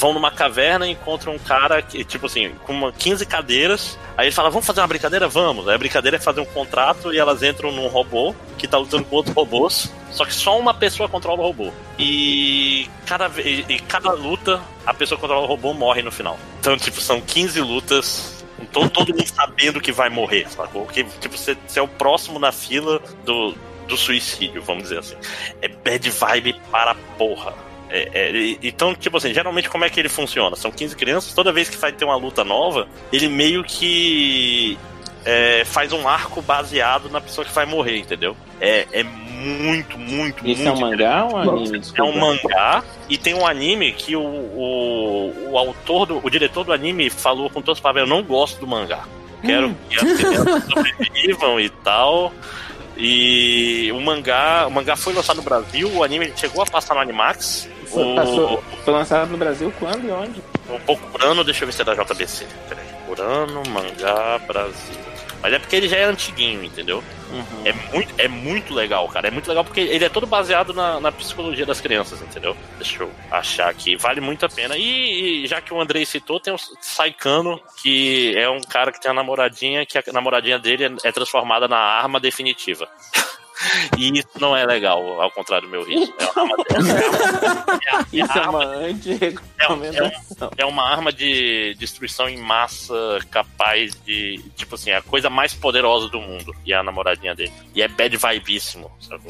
vão numa caverna e encontram um cara que, tipo assim, com uma, 15 cadeiras. Aí ele fala, vamos fazer uma brincadeira? Vamos. Aí a brincadeira é fazer um contrato e elas entram num robô que tá lutando com outros robôs. Só que só uma pessoa controla o robô. E cada, e, e cada luta, a pessoa que controla o robô morre no final. Então, tipo, são 15 lutas todo, todo mundo sabendo que vai morrer, sacou? Que tipo, você, você é o próximo na fila do, do suicídio, vamos dizer assim. É bad vibe para porra. É, é, então, tipo assim, geralmente como é que ele funciona? São 15 crianças, toda vez que vai ter uma luta nova, ele meio que é, faz um arco baseado na pessoa que vai morrer, entendeu? É, é muito, muito, Isso muito. é um mangá ou um anime? Desculpa. É um mangá e tem um anime que o, o, o autor, do, o diretor do anime falou com todos os palavras: Eu não gosto do mangá. Quero hum. que as crianças sobrevivam e tal. E o mangá, o mangá foi lançado no Brasil, o anime chegou a passar no Animax. Foi, passou, foi lançado no Brasil quando e onde? Um pouco por ano, deixa eu ver se é da JBC. Peraí. Por ano, mangá, Brasil. Mas é porque ele já é antiguinho, entendeu? Uhum. É, muito, é muito legal, cara. É muito legal porque ele é todo baseado na, na psicologia das crianças, entendeu? Deixa eu achar aqui. Vale muito a pena. E, e já que o Andrei citou, tem o Saikano, que é um cara que tem a namoradinha, que a namoradinha dele é, é transformada na arma definitiva. [LAUGHS] E isso não é legal, ao contrário do meu ritmo. É uma arma, [LAUGHS] é, isso é uma anti-recomendação. É, é, uma arma de destruição em massa capaz de. Tipo assim, é a coisa mais poderosa do mundo. E é a namoradinha dele. E é bad vibíssimo, sabe?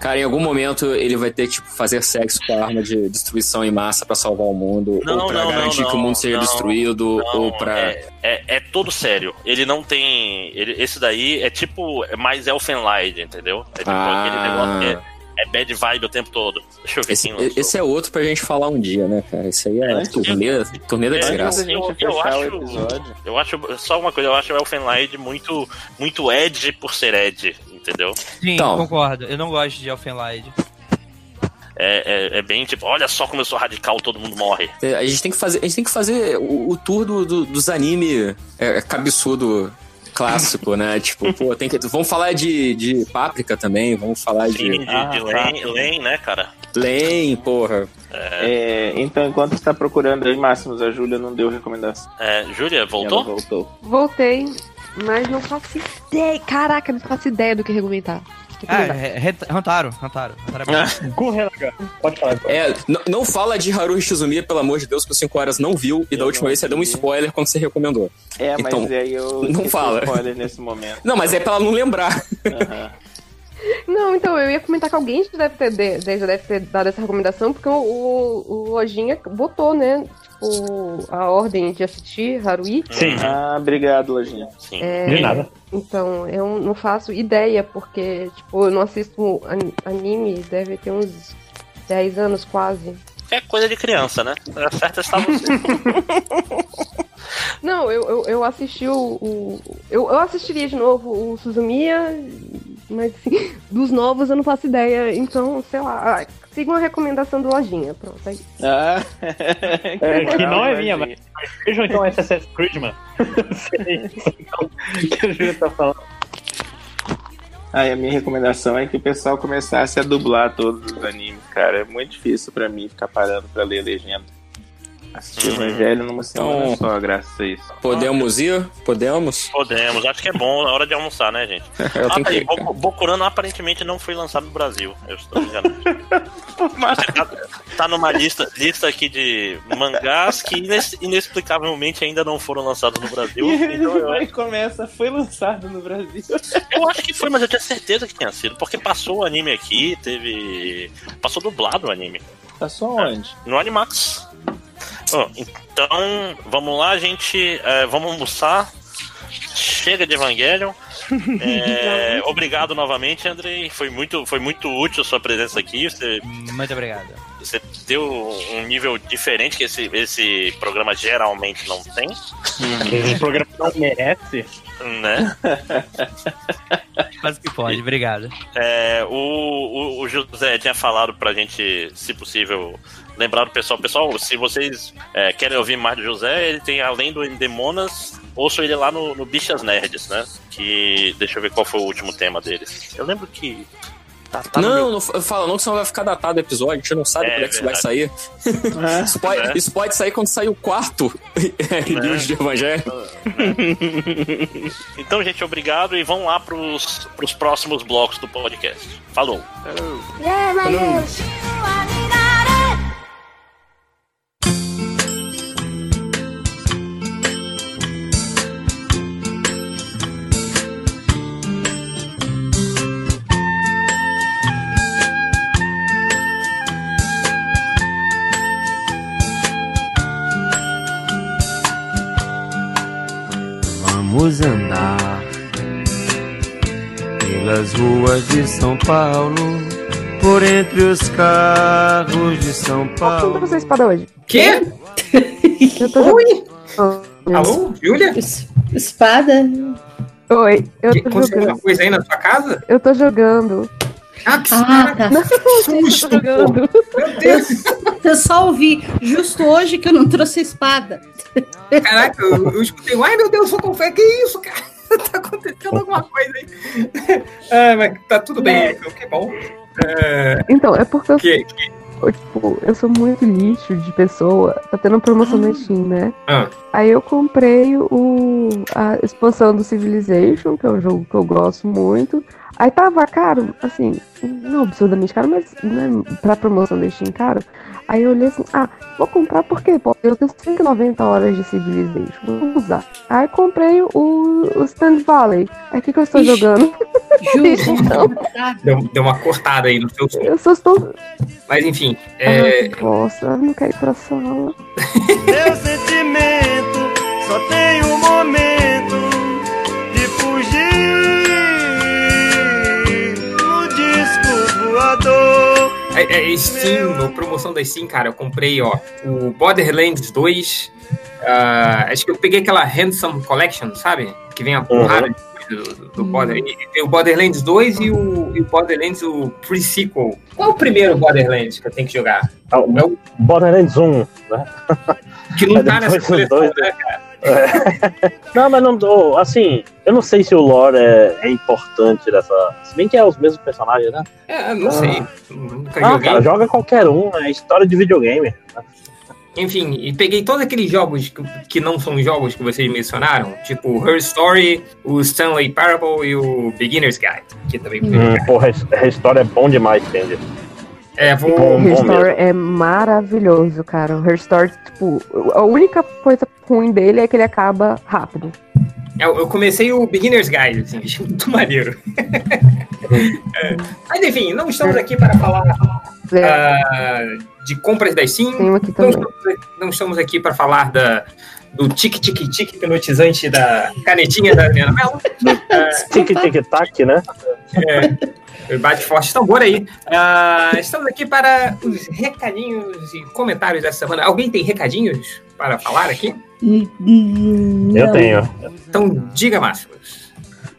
Cara, em algum momento ele vai ter que tipo, fazer sexo com a arma de destruição em massa para salvar o mundo. Não, ou pra não, garantir não, que o mundo seja destruído. ou pra. É, é, é, todo sério. Ele não tem. Ele, esse daí é tipo mais Elfenlight, entendeu? É tipo ah. aquele negócio que é, é, bad vibe o tempo todo. Deixa eu ver esse, esse é outro pra gente falar um dia, né, cara? Isso aí é, é turnê, turnê da desgraça. Eu, eu, acho, eu acho, só uma coisa, eu acho o Elfenlight muito, muito edge por ser edge, entendeu? Sim, então, concordo. Eu não gosto de Elfenlight. É, é, é, bem tipo, olha só como eu sou radical, todo mundo morre. É, a gente tem que fazer, a gente tem que fazer o, o tour do, do, dos anime é, cabeçudo clássico, né? [LAUGHS] Tipo, pô, tem que. Vamos falar de, de Páprica também, vamos falar Sim, de. de, ah, de Lane, Lane, né, cara? Lane, porra. É. É, então, enquanto você tá procurando aí, Máximos, a Júlia não deu recomendação. É, Júlia, voltou? Ela voltou. Voltei, mas não faço ideia. Caraca, não faço ideia do que argumentar. Ah, é, Rantaro, [LAUGHS] Rantaro. Pode falar. É, não fala de Haruhi Shizumiya, pelo amor de Deus, que o 5 horas não viu e da última vez você deu um spoiler quando você recomendou. É, então, mas aí eu não fala. spoiler nesse momento. Não, mas é pra ela não lembrar. Aham. [LAUGHS] Não, então eu ia comentar que alguém já deve ter, de- já deve ter dado essa recomendação, porque o, o, o Lojinha botou, né? Tipo, a ordem de assistir Haruhi. Sim, Ah, obrigado, Lojinha. Sim. É, de nada. Então, eu não faço ideia, porque, tipo, eu não assisto an- anime, deve ter uns 10 anos quase. É coisa de criança, né? Certo está você. [LAUGHS] Não, eu, eu, eu assisti o. o- eu, eu assistiria de novo o Suzumiya, mas assim, [LAUGHS] dos novos eu não faço ideia. Então, sei lá, ah, siga uma recomendação do Lojinha. Pronto, é isso. Ah, [LAUGHS] É, que não é minha, mas vejam então Assassin's Creed, mano. [LAUGHS] Então, que a Júlia tá falando. Ah, e a minha recomendação é que o pessoal começasse a dublar todos os animes, cara. É muito difícil pra mim ficar parando pra ler legenda. Assistir Hum. Evangelho numa semana Então- só, graças a isso. Podemos ir? Podemos? Podemos, acho que é bom na hora de almoçar, né, gente? [LAUGHS] Eu Ah, tenho peraí, que... Boku- Bokurano aparentemente não foi lançado no Brasil. Eu estou enganado. tá, [LAUGHS] tá numa lista, lista aqui de mangás que ines- inexplicavelmente ainda não foram lançados no Brasil. Então eu, Aí começa, foi lançado no Brasil. eu acho que foi, mas eu tinha certeza que tinha sido, porque passou o anime aqui, teve. Passou dublado o anime. Passou onde? No Animax. Bom, então, vamos lá, gente. é, vamos almoçar. Chega de Evangelion. [LAUGHS] É, obrigado novamente, Andrei. Foi muito, foi muito útil a sua presença aqui. Você, Muito obrigado. você deu um nível diferente que esse, esse programa geralmente não tem, Esse programa não merece. né? [LAUGHS] O que pode, obrigado. É, o, o, o José tinha falado pra gente, se possível, lembrar o pessoal. Pessoal, se vocês é, querem ouvir mais do José, ele tem além do Demonas, ouçam ele lá no, no Bichas Nerds, né? Que. Deixa eu ver qual foi o último tema deles. Eu lembro que. Tá, tá no meu- Não, não fala não, que senão vai ficar datado o episódio. A gente não sabe É, quando é que isso vai sair. Isso pode, É. isso pode sair quando sair o quarto [LAUGHS] release de Evangelho. Então, gente, obrigado e vamos lá pros, pros próximos blocos do podcast. Falou! Vamos andar pelas ruas de São Paulo, por entre os carros de São Qual Paulo. assunto você espada hoje? Quê? Eu tô Oi? jogando. Alô, Júlia? Es- Espada? Oi, eu Que- tô Aconteceu alguma jogando. coisa aí na sua casa? Eu tô jogando. Ah, que Ah, tá. susto, pô. Meu Deus. Eu só ouvi justo hoje que eu não trouxe espada. Caraca, eu, eu escutei. Ai, meu Deus, socorro. Que isso, cara? [LAUGHS] tá acontecendo alguma coisa aí. [LAUGHS] Ah, mas tá tudo bem, então, que bom. É, Então, é porque eu, que, tipo, eu sou muito lixo de pessoa. Tá tendo promoção na Steam, né? Ah. Aí eu comprei o, a expansão do Civilization, que é um jogo que eu gosto muito. Aí tava caro, assim, não absurdamente caro, mas né, pra promoção Steam caro. Aí eu olhei assim, ah, vou comprar porque pô, eu tenho 190 horas de Civilization, vou usar. Aí comprei o, o Stand Valley. Aí o que, que eu estou Ixi. jogando? Justo. [LAUGHS] Então. deu, deu uma cortada aí no seu som. Eu só estou. Mas enfim, é, Ai, bosta, eu não quero ir pra sala. Meu sentimento só tem um momento é, é Steam, no promoção da Steam, cara, eu comprei, ó, o Borderlands 2. ah, acho que eu peguei aquela Handsome Collection, sabe? Que vem a porrada de coisa. do, do Borderlands. Tem o Borderlands 2 e o, e o Borderlands, o pre-sequel. Qual é o primeiro Borderlands que eu tenho que jogar? Ah, o É o Borderlands 1, né? que não tá nessa coleção, né, cara? É. Não, mas não tô. Assim, eu não sei se o lore é, é importante dessa. Se bem que é os mesmos personagens, né? É, não sei. Nunca Ah, joguei. cara, joga qualquer um, é história de videogame. Enfim, e peguei todos aqueles jogos que, que não são jogos que vocês mencionaram, tipo Her Story, o Stanley Parable e o Beginner's Guide, que também. Hum, porra, a história é bom demais, entende? É, vou. Bom, Her bom Story mesmo. é maravilhoso, cara. O Her Story, tipo, a única coisa ruim dele é que ele acaba rápido. Eu, eu comecei o Beginner's Guide, assim, achei muito maneiro. [LAUGHS] É, Mas enfim, não estamos aqui para falar ah, de compras da Steam. Aqui Não estamos, não estamos aqui para falar da, do tique-tique-tique hipnotizante da canetinha da Adriana Mello. Tic-tic-tac, né? É, bate forte tambor aí. Ah, estamos aqui para os recadinhos e comentários dessa semana. Alguém tem recadinhos para falar aqui? Eu tenho. Então, diga, Máximos.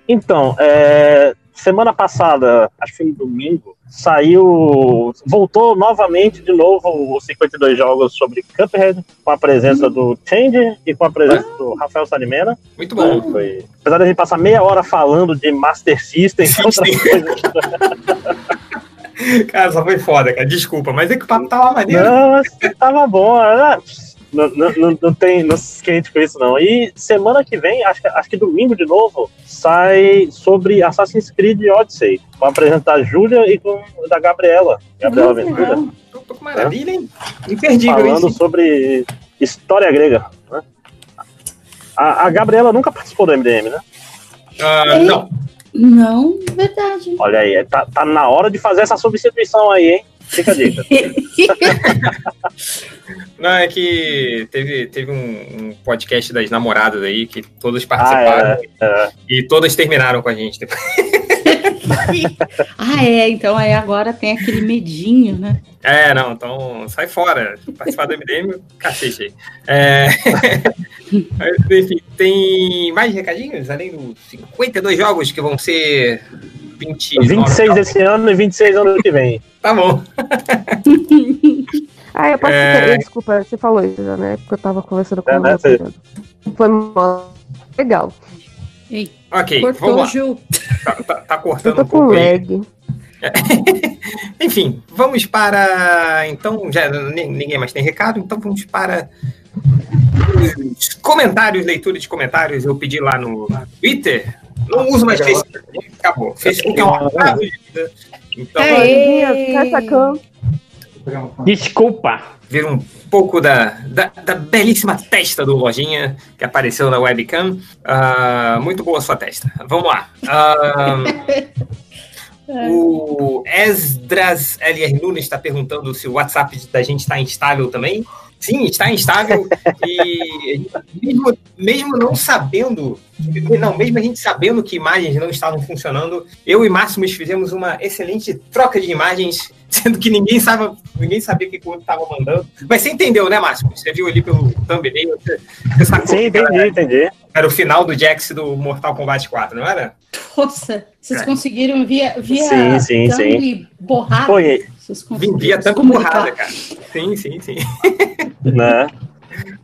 Então, é, semana passada, acho que foi no domingo, saiu. Voltou novamente de novo os 52 jogos sobre Cuphead, com a presença do Change e com a presença do Rafael Salimena. Muito bom. Foi- Apesar de a gente passar meia hora falando de Master System e outras coisas. [LAUGHS] Cara, só foi foda, cara. Desculpa, mas é que o papo tava maneiro. Não, mas tava bom. né? Não, não, não, não tem, não se esquente com isso, não. E semana que vem, acho que, acho que domingo de novo, sai sobre Assassin's Creed Odyssey. Com apresentar a Júlia e com da Gabriela. Gabriela Hum, Ventura. legal. Tô, tô com maravilha, hein? Imperdível Falando isso. sobre história grega. né? A, a Gabriela nunca participou do MDM, né? Ah, não. Não, verdade. Olha aí, tá, tá na hora de fazer essa substituição aí, hein? Fica a dica. [LAUGHS] Não, é que teve, teve um, um podcast das namoradas aí que todas Ah, participaram é, é. e todas terminaram com a gente. depois. [LAUGHS] ah, é. Então aí agora tem aquele medinho, né? É, não, então sai fora. Participar do MDM, cacete aí. É... [LAUGHS] Mas, Enfim, tem mais recadinhos? Além dos 52 jogos que vão ser 29 26 jogos? esse ano e 26 ano que vem. [LAUGHS] Tá bom. [LAUGHS] Ah, eu posso. É. Desculpa, você falou isso já, né? Porque eu tava conversando com É, o né, você-. Foi legal. Ei, Ok, cortou vamos o lá. Tá, tá- tá cortando um com pouco aí. lag. [LAUGHS] Enfim, vamos para. Então, já ni- ninguém mais tem recado, então vamos para os comentários, leitura de comentários. Eu pedi lá no Twitter. Não uso mais Facebook. Acabou. Facebook é uma prazo de vida. Então, sacando. Desculpa. ver um pouco da, da, da belíssima testa do Lojinha que apareceu na webcam. Ah, muito boa sua testa. Vamos lá. Ah, [LAUGHS] o Esdras LR Nunes está perguntando se o WhatsApp da gente está instável também. Sim, está instável. e mesmo, mesmo não sabendo, não, mesmo a gente sabendo que imagens não estavam funcionando, eu e Máximos fizemos uma excelente troca de imagens, [LAUGHS] sendo que ninguém sabia, ninguém sabia o que o outro estava mandando. Mas você entendeu, né, Máximos? Você viu ali pelo thumbnail, você, você sacou Sim, que era, entendi, entendi. era o final do Jax do Mortal Kombat 4, não era? Nossa, vocês É. conseguiram via, via Sim, sim, sim. borrado? Foi, Vocês via comunicar. porrada, cara. Sim, sim, sim. né?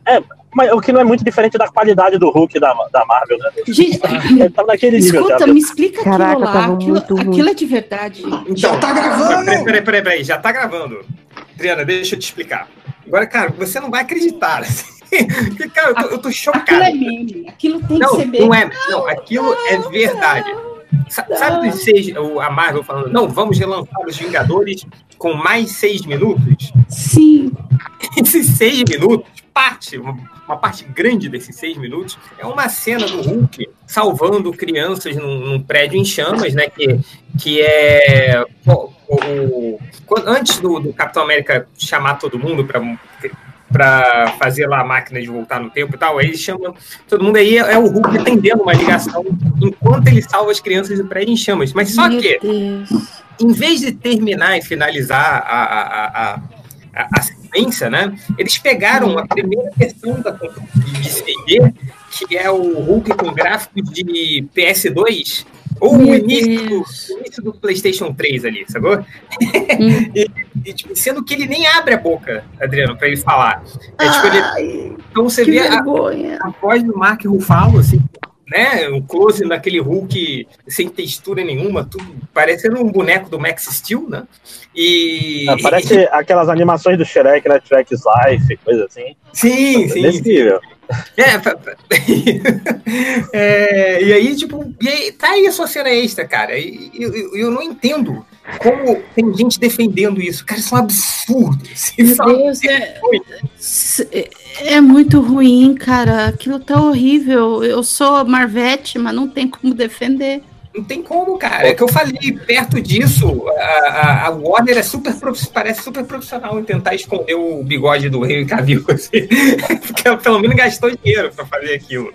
É, mas o que não é muito diferente da qualidade do Hulk da, da Marvel, né? Gente, Ele tava naquele nível escuta, me explica Caraca, aquilo lá. tava Aquilo, aquilo é de verdade. Já tá gravando? Peraí, peraí, peraí, peraí, já tá gravando. Adriana, deixa eu te explicar. Agora, cara, você não vai acreditar. assim. [LAUGHS] Porque, cara, eu tô, eu tô Aquilo chocado. é meme. Aquilo tem Não, que ser meme. não é. Não, aquilo é verdade. Sa- Sabe dos seis, o- a Marvel falando, não, vamos relançar os Vingadores com mais seis minutos? Sim. [LAUGHS] Esses seis minutos, parte, uma, parte grande desses seis minutos, é uma cena do Hulk salvando crianças num, num prédio em chamas, né? Que, que é. o- o- antes do, do Capitão América chamar todo mundo para para fazer lá a máquina de voltar no tempo e tal, aí ele chama todo mundo aí, é o Hulk atendendo uma ligação enquanto ele salva as crianças do prédio em chamas. Mas só Meu que Deus. em vez de terminar e finalizar a, a, a, a, a- sequência, né? Eles pegaram a primeira versão da de CD, que é o Hulk com gráficos de PS2, ou o início, do, o início do PlayStation 3 ali, sacou? Hum. [LAUGHS] e, e, tipo, sendo que ele nem abre a boca, Adriano, pra ele falar. É, tipo, ele, então você vê a, a, voz do Mark Ruffalo, assim, né? Um close naquele Hulk sem textura nenhuma, tudo parecendo um boneco do Max Steel, né? E. Ah, parece e... aquelas animações do Shrek, né? Shrek's Life, coisa assim. Sim, sim. Nesse nível. É, [LAUGHS] é, e aí, tipo, e aí, tá aí a sua cena extra, cara. E eu, eu, eu, não entendo como tem gente defendendo isso. Cara, isso é um absurdo. [LAUGHS] Meu Deus, é, é muito ruim, cara. Aquilo tá horrível. Eu sou Marvete, mas não tem como defender. Não tem como, cara. É que eu falei, perto disso, a, a Warner é super parece super profissional em tentar esconder o bigode do Henry Cavill, [LAUGHS] assim, porque pelo menos gastou dinheiro para fazer aquilo.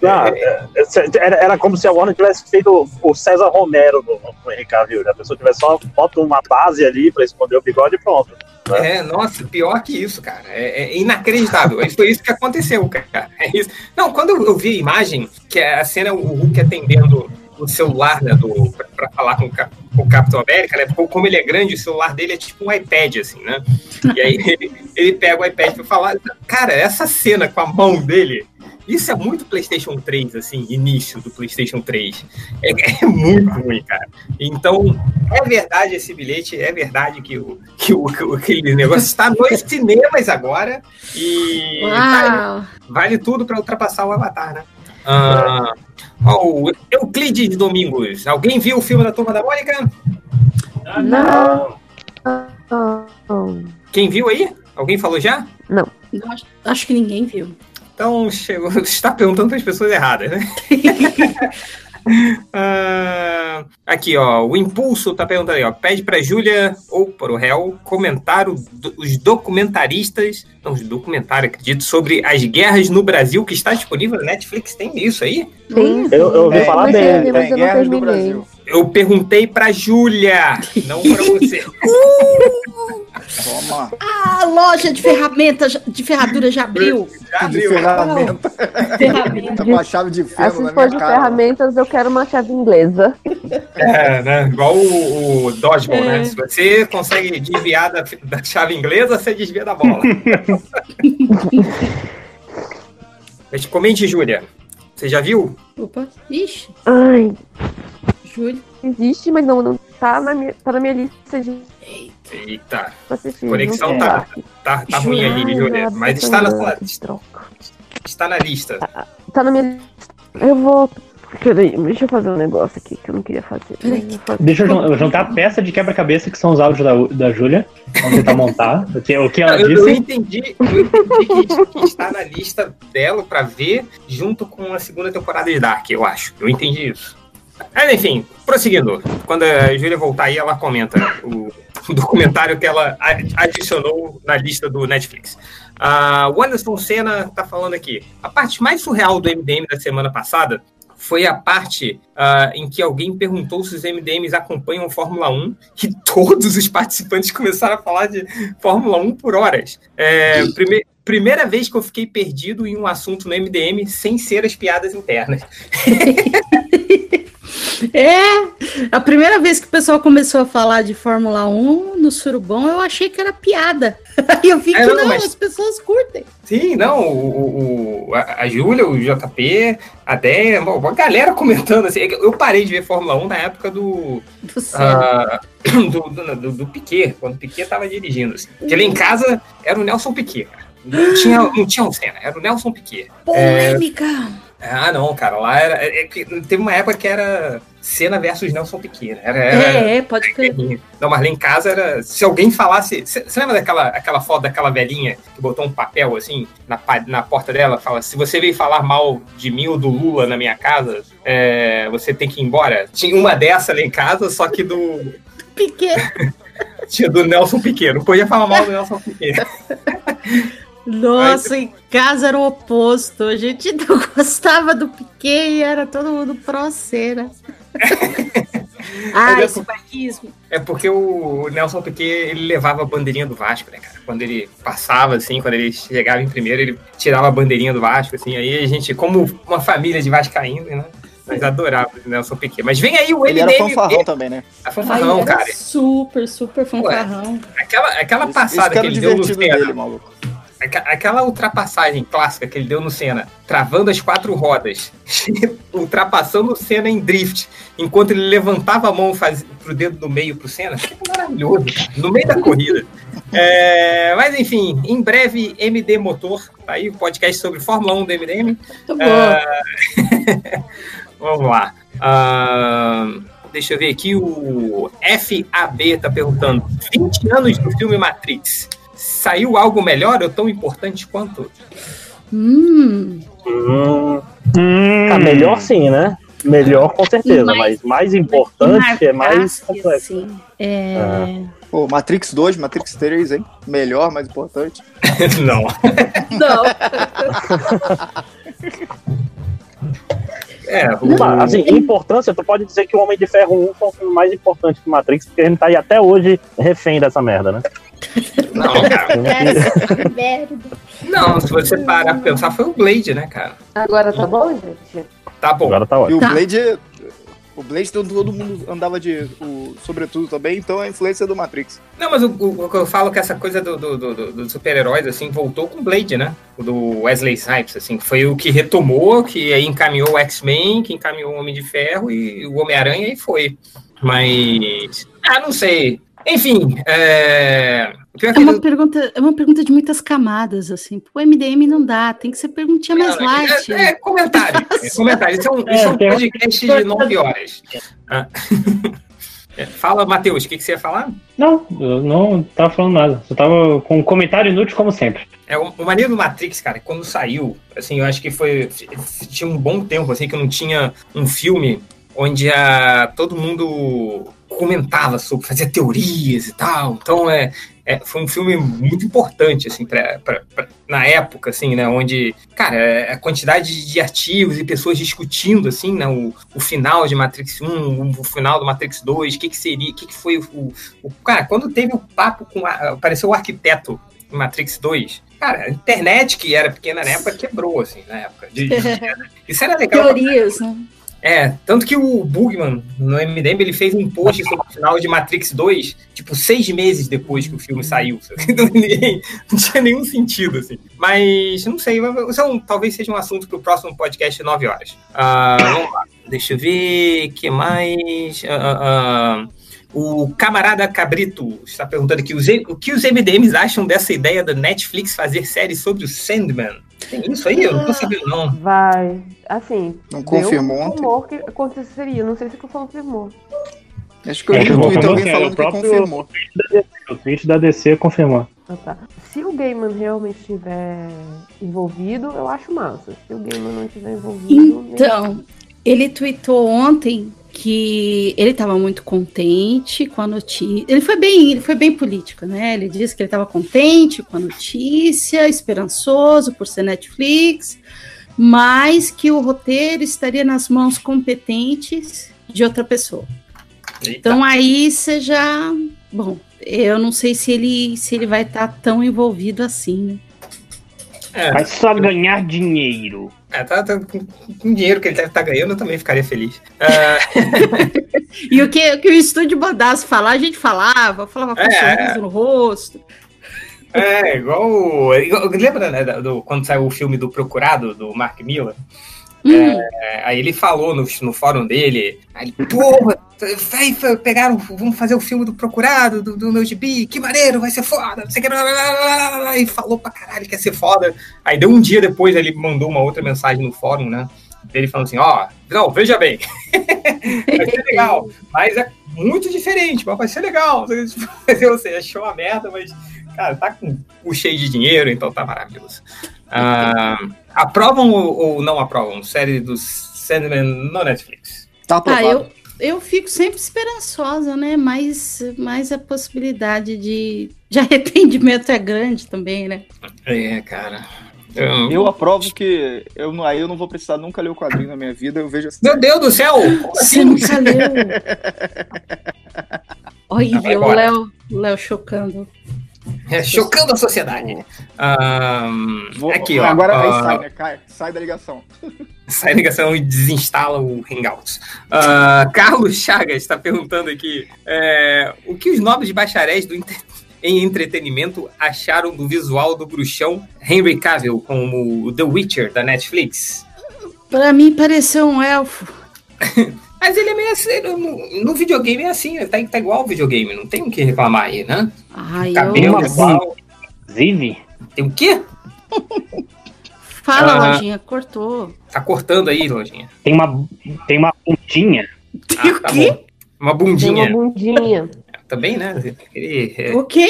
Não, é, é, era, era como se a Warner tivesse feito o César Romero no, no Henry Cavill. A pessoa tivesse só bota uma base ali para esconder o bigode e pronto. Né? É, nossa, pior que isso, cara. É, é inacreditável. Foi isso que aconteceu, cara. É. Não, quando eu vi a imagem, que é a cena, o Hulk atendendo o celular, né, do, pra, falar com o, Capitão América, né, como ele é grande, o celular dele é tipo um iPad, assim, né, e aí [LAUGHS] ele, ele pega o iPad pra falar, cara, essa cena com a mão dele, isso é muito PlayStation 3, assim, início do PlayStation 3. É, é, muito ruim, cara. Então, é verdade esse bilhete, é verdade que o, que o, que aquele negócio está nos cinemas agora e vale, vale, tudo para ultrapassar o Avatar, né? Ah, oh, Euclides Domingos. Alguém viu o filme da Turma da Mônica? Não. Quem viu aí? Alguém falou já? Não. Acho, acho que ninguém viu. Então, chegou, você [LAUGHS] está perguntando para as pessoas erradas, né? [LAUGHS] Uh, aqui, ó, o Impulso tá perguntando aí, ó, pede pra Júlia ou para o réu comentar o, os documentaristas, não, os documentários, acredito, sobre as guerras no Brasil que está disponível na Netflix. Tem isso aí? Sim. Eu, eu ouvi é, falar dele. Tem guerras no Brasil. Eu perguntei pra Júlia, [LAUGHS] não pra você. Toma. A loja de ferramentas, de ferradura já abriu. Já abriu. De ferramenta. ferramenta. uma chave de ferro assim, se for de cara. ferramentas, eu quero uma chave inglesa. É, né? Igual o, o Dodgeball, né? é. né? Se você consegue desviar da, da chave inglesa, você desvia da bola. [LAUGHS] Mas comente, Júlia. Você já viu? Opa, ixi. Ai. Júlia. Existe, mas não, não tá na minha, tá na minha lista de. Eita. Assistir, Conexão tá, tá, tá ruim ali, Júlia. Mas está na sua lista. Está na lista. Tá na minha lista. Eu vou. Peraí, deixa eu fazer um negócio aqui que eu não queria fazer. Deixa eu juntar a peça de quebra-cabeça que são os áudios da, da Júlia. Vamos tentar montar. O que, o que ela eu, disse. Eu entendi, eu entendi que, que, está na lista dela pra ver junto com a segunda temporada de Dark, eu acho. Eu entendi isso. Mas, enfim, prosseguindo. Quando a Júlia voltar aí, ela comenta o, documentário que ela adicionou na lista do Netflix. Uh, o Anderson Senna está falando aqui. A parte mais surreal do MDM da semana passada foi a parte uh, em que alguém perguntou se os MDMs acompanham Fórmula 1 e todos os participantes começaram a falar de Fórmula 1 por horas. É, prime primeira vez que eu fiquei perdido em um assunto no MDM sem ser as piadas internas. [LAUGHS] É, a primeira vez que o pessoal começou a falar de Fórmula 1 no Surubom, eu achei que era piada. Aí [LAUGHS] eu vi é, que não, não mas... as pessoas curtem. Sim, não, o, o a, a Júlia, o JP, a Déia, uma galera comentando assim. Eu parei de ver Fórmula 1 na época do. Do, uh, [COUGHS] do, do, do, do Piquet, quando o Piquet tava dirigindo. Assim. Porque lá em casa era o Nelson Piquet, cara. Não tinha, não tinha um cena, era o Nelson Piquet. Polêmica! É... Ah, não, cara, lá era. É, é, teve uma época que era Cena versus Nelson Piquet. Era, era, é, é, pode crer. Não, mas lá em casa era. Se alguém falasse. Você lembra daquela aquela foto daquela velhinha que botou um papel assim na, na porta dela? Fala: se você veio falar mal de mim ou do Lula na minha casa, é, você tem que ir embora. Tinha uma dessa lá em casa, só que do. Piquet. [LAUGHS] Tinha do Nelson Piquet. Não podia falar mal do Nelson Piquet. [LAUGHS] Nossa, em casa era o oposto. A gente [LAUGHS] não gostava do Piquet e era todo mundo pró-cera. [LAUGHS] Ah, Mas é esse bairrismo. É porque o Nelson Piquet, ele levava a bandeirinha do Vasco, né, cara? Quando ele passava, assim, quando ele chegava em primeiro, ele tirava a bandeirinha do Vasco, assim. Aí a gente, como uma família de vascaínos, né? Nós adorávamos o Nelson Piquet. Mas vem aí o Ele era MDM. fanfarrão também, né? A fanfarrão, Ai, era cara. Super, super fanfarrão. Aquela, aquela Esse- passada esse que era que ele deu no dele, maluco. Aquela ultrapassagem clássica que ele deu no Senna, travando as quatro rodas, [LAUGHS] ultrapassando o Senna em drift, enquanto ele levantava a mão faz... pro dedo do meio pro Senna, que maravilhoso, cara, no meio da corrida. É, mas enfim, em breve, MD Motor, tá aí o podcast sobre Fórmula 1 do MDM. Muito bom. Ah, [LAUGHS] vamos lá. Ah, deixa eu ver aqui, o FAB tá perguntando: 20 anos do filme Matrix. Saiu algo melhor ou tão importante quanto? Hum. Hum, ah, melhor sim, né? Melhor com certeza, Mas- mas mais importante é mais complexo. assim, é... Pô, Matrix 2, Matrix 3, hein? Melhor, mais importante. [LAUGHS] Não. Não. [LAUGHS] É, Mas, assim, em importância, tu pode dizer que o Homem de Ferro 1 foi um filme mais importante que o Matrix, porque a gente tá aí até hoje refém dessa merda, né? Não, [LAUGHS] cara. Não, se você parar pra pensar, foi o Blade, né, cara? Agora tá bom, gente? Tá bom. Agora tá E ótimo. o Tá. Blade. O Blade todo, todo mundo andava de. O, sobretudo também, então é a influência do Matrix. Não, mas o, o- eu falo é que essa coisa do, do, do- do- super-heróis, assim, voltou com o Blade, né? O do Wesley Snipes, assim, foi o que retomou, que aí encaminhou o X-Men, que encaminhou o Homem de Ferro e o Homem-Aranha e foi. Mas. Ah, não sei. Enfim, é. O É uma, pergunta, é uma pergunta de muitas camadas, assim. Pro MDM não dá, tem que ser perguntinha mais Não, light. É, é comentário. [LAUGHS] É comentário. Isso é um, É, isso é um tem- podcast de 9 horas. Ah. [LAUGHS] É, Fala, Matheus, o que, que você ia falar? Não, eu não tava falando nada. Só tava com um comentário inútil, como sempre. É, o, o maneiro do Matrix, cara, quando saiu, assim, eu acho que foi. Tinha um bom tempo, assim, que não tinha um filme onde a, todo mundo comentava sobre, fazia teorias e tal. Então, é, é, foi um filme muito importante, assim, pra, pra- pra- na época, assim, né, onde, cara, a quantidade de artigos e pessoas discutindo, assim, né, o, o final de Matrix 1, o, final do Matrix 2, o que que seria, o que que foi o, o- Cara, quando teve o papo com, a, apareceu o arquiteto em Matrix 2, cara, a internet, que era pequena na época, quebrou, assim, na época. De- de- [LAUGHS] isso era legal. Teorias, né? É, tanto que o Bugman, no MDM, ele fez um post sobre o final de Matrix 2, tipo, seis meses depois que o filme saiu. [LAUGHS] Então, ninguém- não tinha nenhum sentido, assim. Mas, não sei, isso é talvez seja um assunto para o próximo podcast 9 horas. Ah, vamos lá, deixa eu ver, que mais... Ah, ah, o camarada Cabrito está perguntando aqui o que os MDMs acham dessa ideia da Netflix fazer série sobre o Sandman. Tem isso aí? Eu não tô sabendo, não. Vai. Assim. Não confirmou um ontem? rumor que aconteceria. Não sei se confirmou. Acho que eu li no Twitter alguém falando que confirmou. O tweet da DC confirmou. Ah, tá. Se o Gaiman realmente estiver envolvido, eu acho massa. Se o Gaiman não estiver envolvido. Então, ele tweetou ontem que ele estava muito contente com a notícia. Ele foi bem, ele foi bem político, né? Ele disse que ele estava contente com a notícia, esperançoso por ser Netflix, mas que o roteiro estaria nas mãos competentes de outra pessoa. Então aí você já, bom, eu não sei se ele se ele vai estar tão envolvido assim, né? É. Vai só ganhar dinheiro. É, tá, tá- com com o dinheiro que ele deve estar ganhando, eu também ficaria feliz. Ah, [LAUGHS] E o que, o que o estúdio mandasse falar, a gente falava, falava com É. sorriso no rosto. é, igual, igual- Lembra, né, do, quando saiu o filme do Procurado, do Mark Miller? Hum. É, aí ele falou no, no fórum dele, aí ele, porra, vai, pegaram, vamos fazer o filme do Procurado, do, do meu gibi, que maneiro, vai ser foda, não sei o que, blá, blá, blá, e falou pra caralho que ia ser foda. Aí deu um dia depois, ele mandou uma outra mensagem no fórum, né, ele falando assim, ó, não, veja bem, [LAUGHS] vai ser legal, mas é muito diferente, mas vai ser legal. Você [LAUGHS] achou uma merda, mas, cara, tá com o cheio de dinheiro, então tá maravilhoso. Ah, aprovam ou, ou não aprovam série dos Sandman no Netflix? Tá Ah, eu, eu fico sempre esperançosa, né? Mas, mas a possibilidade de, de [LAUGHS] arrependimento é grande também, né? É, cara. Eu aprovo que eu, não- aí eu não vou precisar nunca ler o quadrinho na minha vida, eu vejo assim. Meu Deus do céu! Você assim? nunca leu? [LAUGHS] Olha, o. Léo, o Léo chocando. É, chocando a sociedade. Vou- aqui, ó. Agora ah, sai, né? Cai, sai da ligação. [LAUGHS] sai a ligação e desinstala o Hangouts. Ah, Carlos Chagas está perguntando aqui é, o que os nobres bacharéis do entre- em entretenimento acharam do visual do bruxão Henry Cavill como o The Witcher da Netflix. Pra mim pareceu um elfo. [LAUGHS] Mas ele é meio assim, no, no videogame é assim, tá, tá igual ao videogame, não tem o que reclamar aí, né? Ai, Cabelo eu... igual. Inclusive, Tem o quê? Fala, Ah. Lojinha, cortou. Tá cortando aí, Lojinha. tem uma, tem uma pontinha. Ah, tá bom. Uma Tem bundinha. uma bundinha. Também, né? Aquele, é, Ok.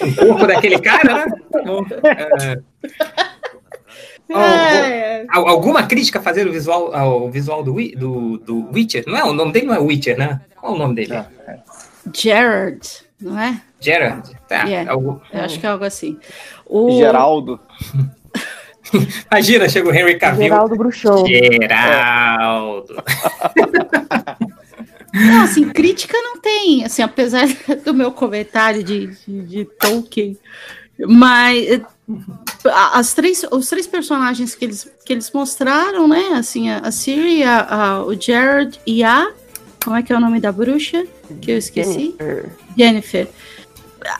o corpo daquele cara, né? Tá bom. É, É, al- alguma crítica a fazer o visual, ao visual do, do, do Witcher? Não é? O nome dele não é Witcher, né? Qual é o nome dele? Gerard, não é? Gerard. Tá. Yeah. Eu acho que é algo assim. O... Geraldo. [LAUGHS] Imagina, chega o Henry Cavill. Geraldo Bruxão. Geraldo. [LAUGHS] Não, assim, crítica não tem, assim, apesar [LAUGHS] do meu comentário de, de, de Tolkien, mas as três, os três personagens que eles, que eles mostraram, né, assim, a, a Ciri, a, a- o Jared e a, como é que é o nome da bruxa? Que eu esqueci? Jennifer. Jennifer.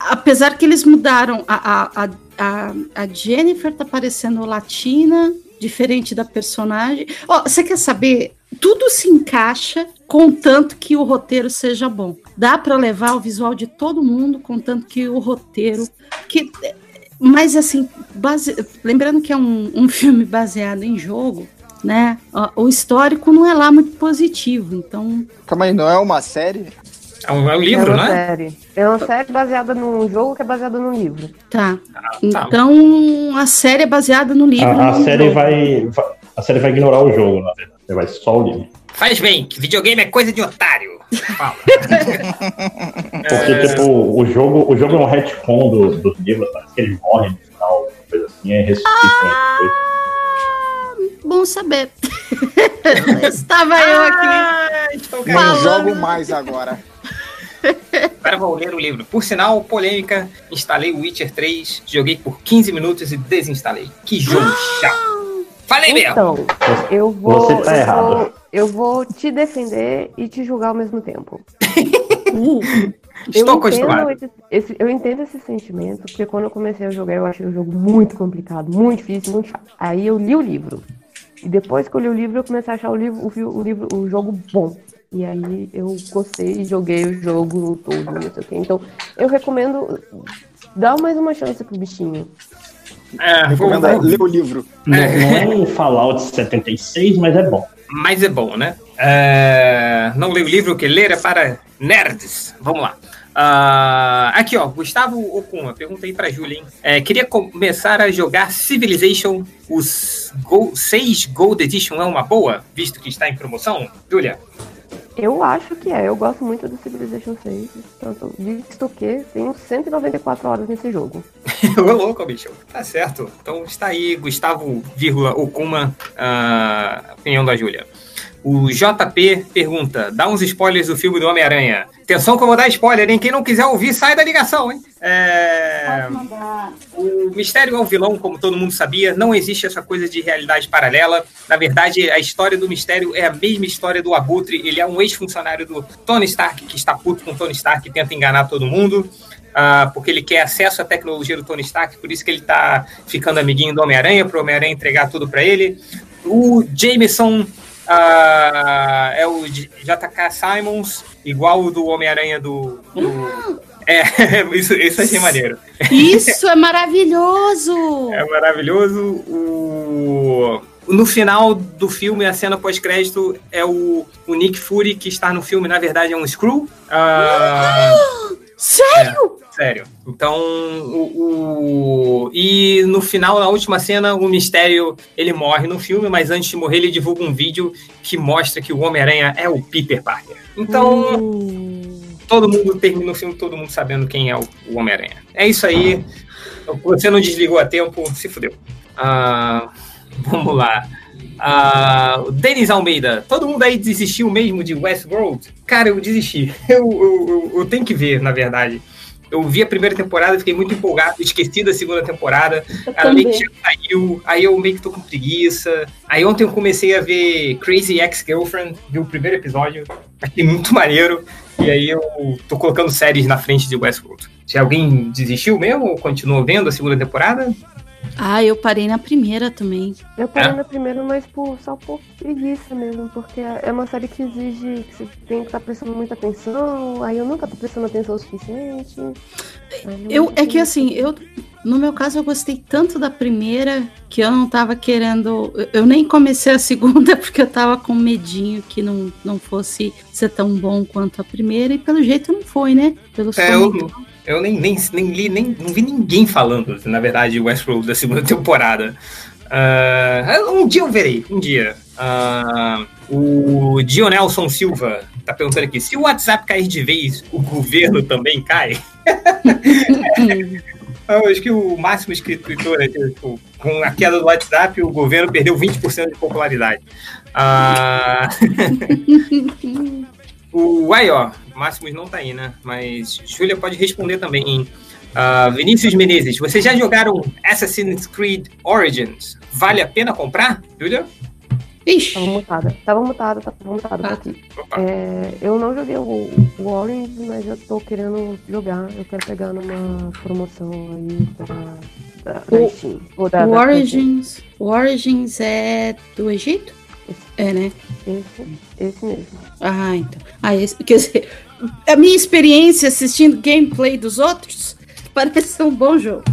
Apesar que eles mudaram, a, a, a, a, Jennifer tá parecendo latina, diferente da personagem. Ó, você quer saber? Tudo se encaixa contanto que o roteiro seja bom. Dá para levar o visual de todo mundo, contanto que o roteiro. Que, mas assim, base, lembrando que é um, um filme baseado em jogo, né? O histórico não é lá muito positivo, então. Calma aí, não é uma série? É um, é um É livro, uma né? série. É uma série baseada num jogo que é baseado num livro. Tá. tá. Então a série é baseada no livro. A, a série jogo. vai, vai- a série vai ignorar o jogo, na verdade. Vai só o livro. Faz bem, que videogame é coisa de otário. Fala. [LAUGHS] Porque, tipo, o jogo, o jogo é um retcon do, dos livros, parece que eles morrem no final, coisa assim, é ressuscitam depois. Bom saber. [LAUGHS] Estava eu aqui. Estou Não jogo mais agora. Agora vou ler o livro. Por sinal, polêmica, instalei o Witcher 3, joguei por 15 minutos e desinstalei. Que jogo chato. Falei mesmo. Então, eu vou. Você tá eu errado. Vou, eu vou te defender e te julgar ao mesmo tempo. [LAUGHS] Uh, Estou eu acostumado. Entendo esse, esse- eu entendo esse sentimento, porque quando eu comecei a jogar, eu achei o jogo muito complicado, muito difícil, muito chato. Aí eu li o livro. E depois que eu li o livro, eu comecei a achar o livro, o, o livro, o jogo bom. E aí eu gostei e joguei o jogo todo, não sei o quê. Então, eu recomendo dar mais uma chance pro bichinho. É, vou- ler o livro. Não, não é um Fallout 76, mas é bom. Mas é bom, né? É, Não leio o livro, que ler é para nerds. Vamos lá. Ah, aqui, ó, Gustavo Okuma, perguntei pra Júlia, hein? É, queria começar a jogar Civilization. Os Go- 6 Gold Edition é uma boa, visto que está em promoção? Júlia? Eu acho que é. Eu gosto muito do Civilization 6. Tanto, visto que tenho 194 horas nesse jogo. [LAUGHS] Ô, louco, bicho. Tá certo. Então está aí, Gustavo, vírgula, Okuma, a opinião da Júlia. O JP pergunta: dá uns spoilers do filme do Homem-Aranha. Atenção que eu vou dar spoiler, hein? Quem não quiser ouvir, sai da ligação, hein? É... O mistério é um vilão, como todo mundo sabia. Não existe essa coisa de realidade paralela. Na verdade, a história do mistério é a mesma história do Abutre. Ele é um ex-funcionário do Tony Stark que está puto com Tony Stark e tenta enganar todo mundo. ah, porque ele quer acesso à tecnologia do Tony Stark, por isso que ele tá ficando amiguinho do Homem-Aranha, para o Homem-Aranha entregar tudo para ele. O Jameson ah, é o JK Simons, igual o do Homem-Aranha do. do- É, [LAUGHS] isso, isso achei maneiro. Isso é maravilhoso! [LAUGHS] É maravilhoso. O... No final do filme, a cena pós-crédito é o, o Nick Fury, que está no filme, na verdade, é um Screw. Ah, Sério? Sério. Então, o, o- E no final, na última cena, o Mistério, ele morre no filme, mas antes de morrer, ele divulga um vídeo que mostra que o Homem-Aranha é o Peter Parker. Então, todo mundo termina o filme, todo mundo sabendo quem é o, o Homem-Aranha. É isso aí. Você não desligou a tempo, se fudeu. Ah, [LAUGHS] vamos lá. Ah, Denis Almeida, todo mundo aí desistiu mesmo de Westworld? Cara, eu desisti. [LAUGHS] Eu, eu, eu, eu tenho que ver, na verdade. Eu vi a primeira temporada, fiquei muito empolgado, esqueci da segunda temporada. A também. Lake já saiu, aí eu meio que tô com preguiça. Aí ontem eu comecei a ver Crazy Ex-Girlfriend, vi o primeiro episódio, achei muito maneiro. E aí eu tô colocando séries na frente de Westworld. Se alguém desistiu mesmo ou continuou vendo a segunda temporada? Ah, eu parei na primeira também. Eu parei É? na primeira, mas por, só por preguiça mesmo, porque é uma série que exige que você tem que estar prestando muita atenção, aí eu nunca tô prestando atenção o suficiente. Eu, é que assim, eu, no meu caso, eu gostei tanto da primeira que eu não tava querendo. eu- nem comecei a segunda [LAUGHS] porque eu tava com medinho que não, não fosse ser tão bom quanto a primeira, e pelo jeito não foi, né? Pelos É, eu. Eu nem, nem, nem li, nem não vi ninguém falando, na verdade, de Westworld da segunda [LAUGHS] temporada. Ah, um dia eu verei, um dia. Ah, o Dionelson Silva tá perguntando aqui: se o WhatsApp cair de vez, o governo também cai? [LAUGHS] Eu acho que o máximo escritor é tipo, com a queda do WhatsApp, o governo perdeu 20% de popularidade. Ah, [LAUGHS] o aí, ó, Máximos não tá aí, né? Mas Júlia pode responder também. Hein? Ah, Vinícius Menezes, vocês já jogaram Assassin's Creed Origins? Vale a pena comprar, Júlia? Ixi. Tava mutada, tava mutada, tava mutada, tô aqui. É, eu não joguei o, o Orange, mas eu tô querendo jogar. Eu quero pegar numa promoção aí da, da, da O- Steam. Da, O da Origins, o Origins é do Egito? É, né? Esse, esse mesmo. Ah, então. Ah, esse, quer dizer, a minha experiência assistindo gameplay dos outros [LAUGHS] parece ser um bom jogo.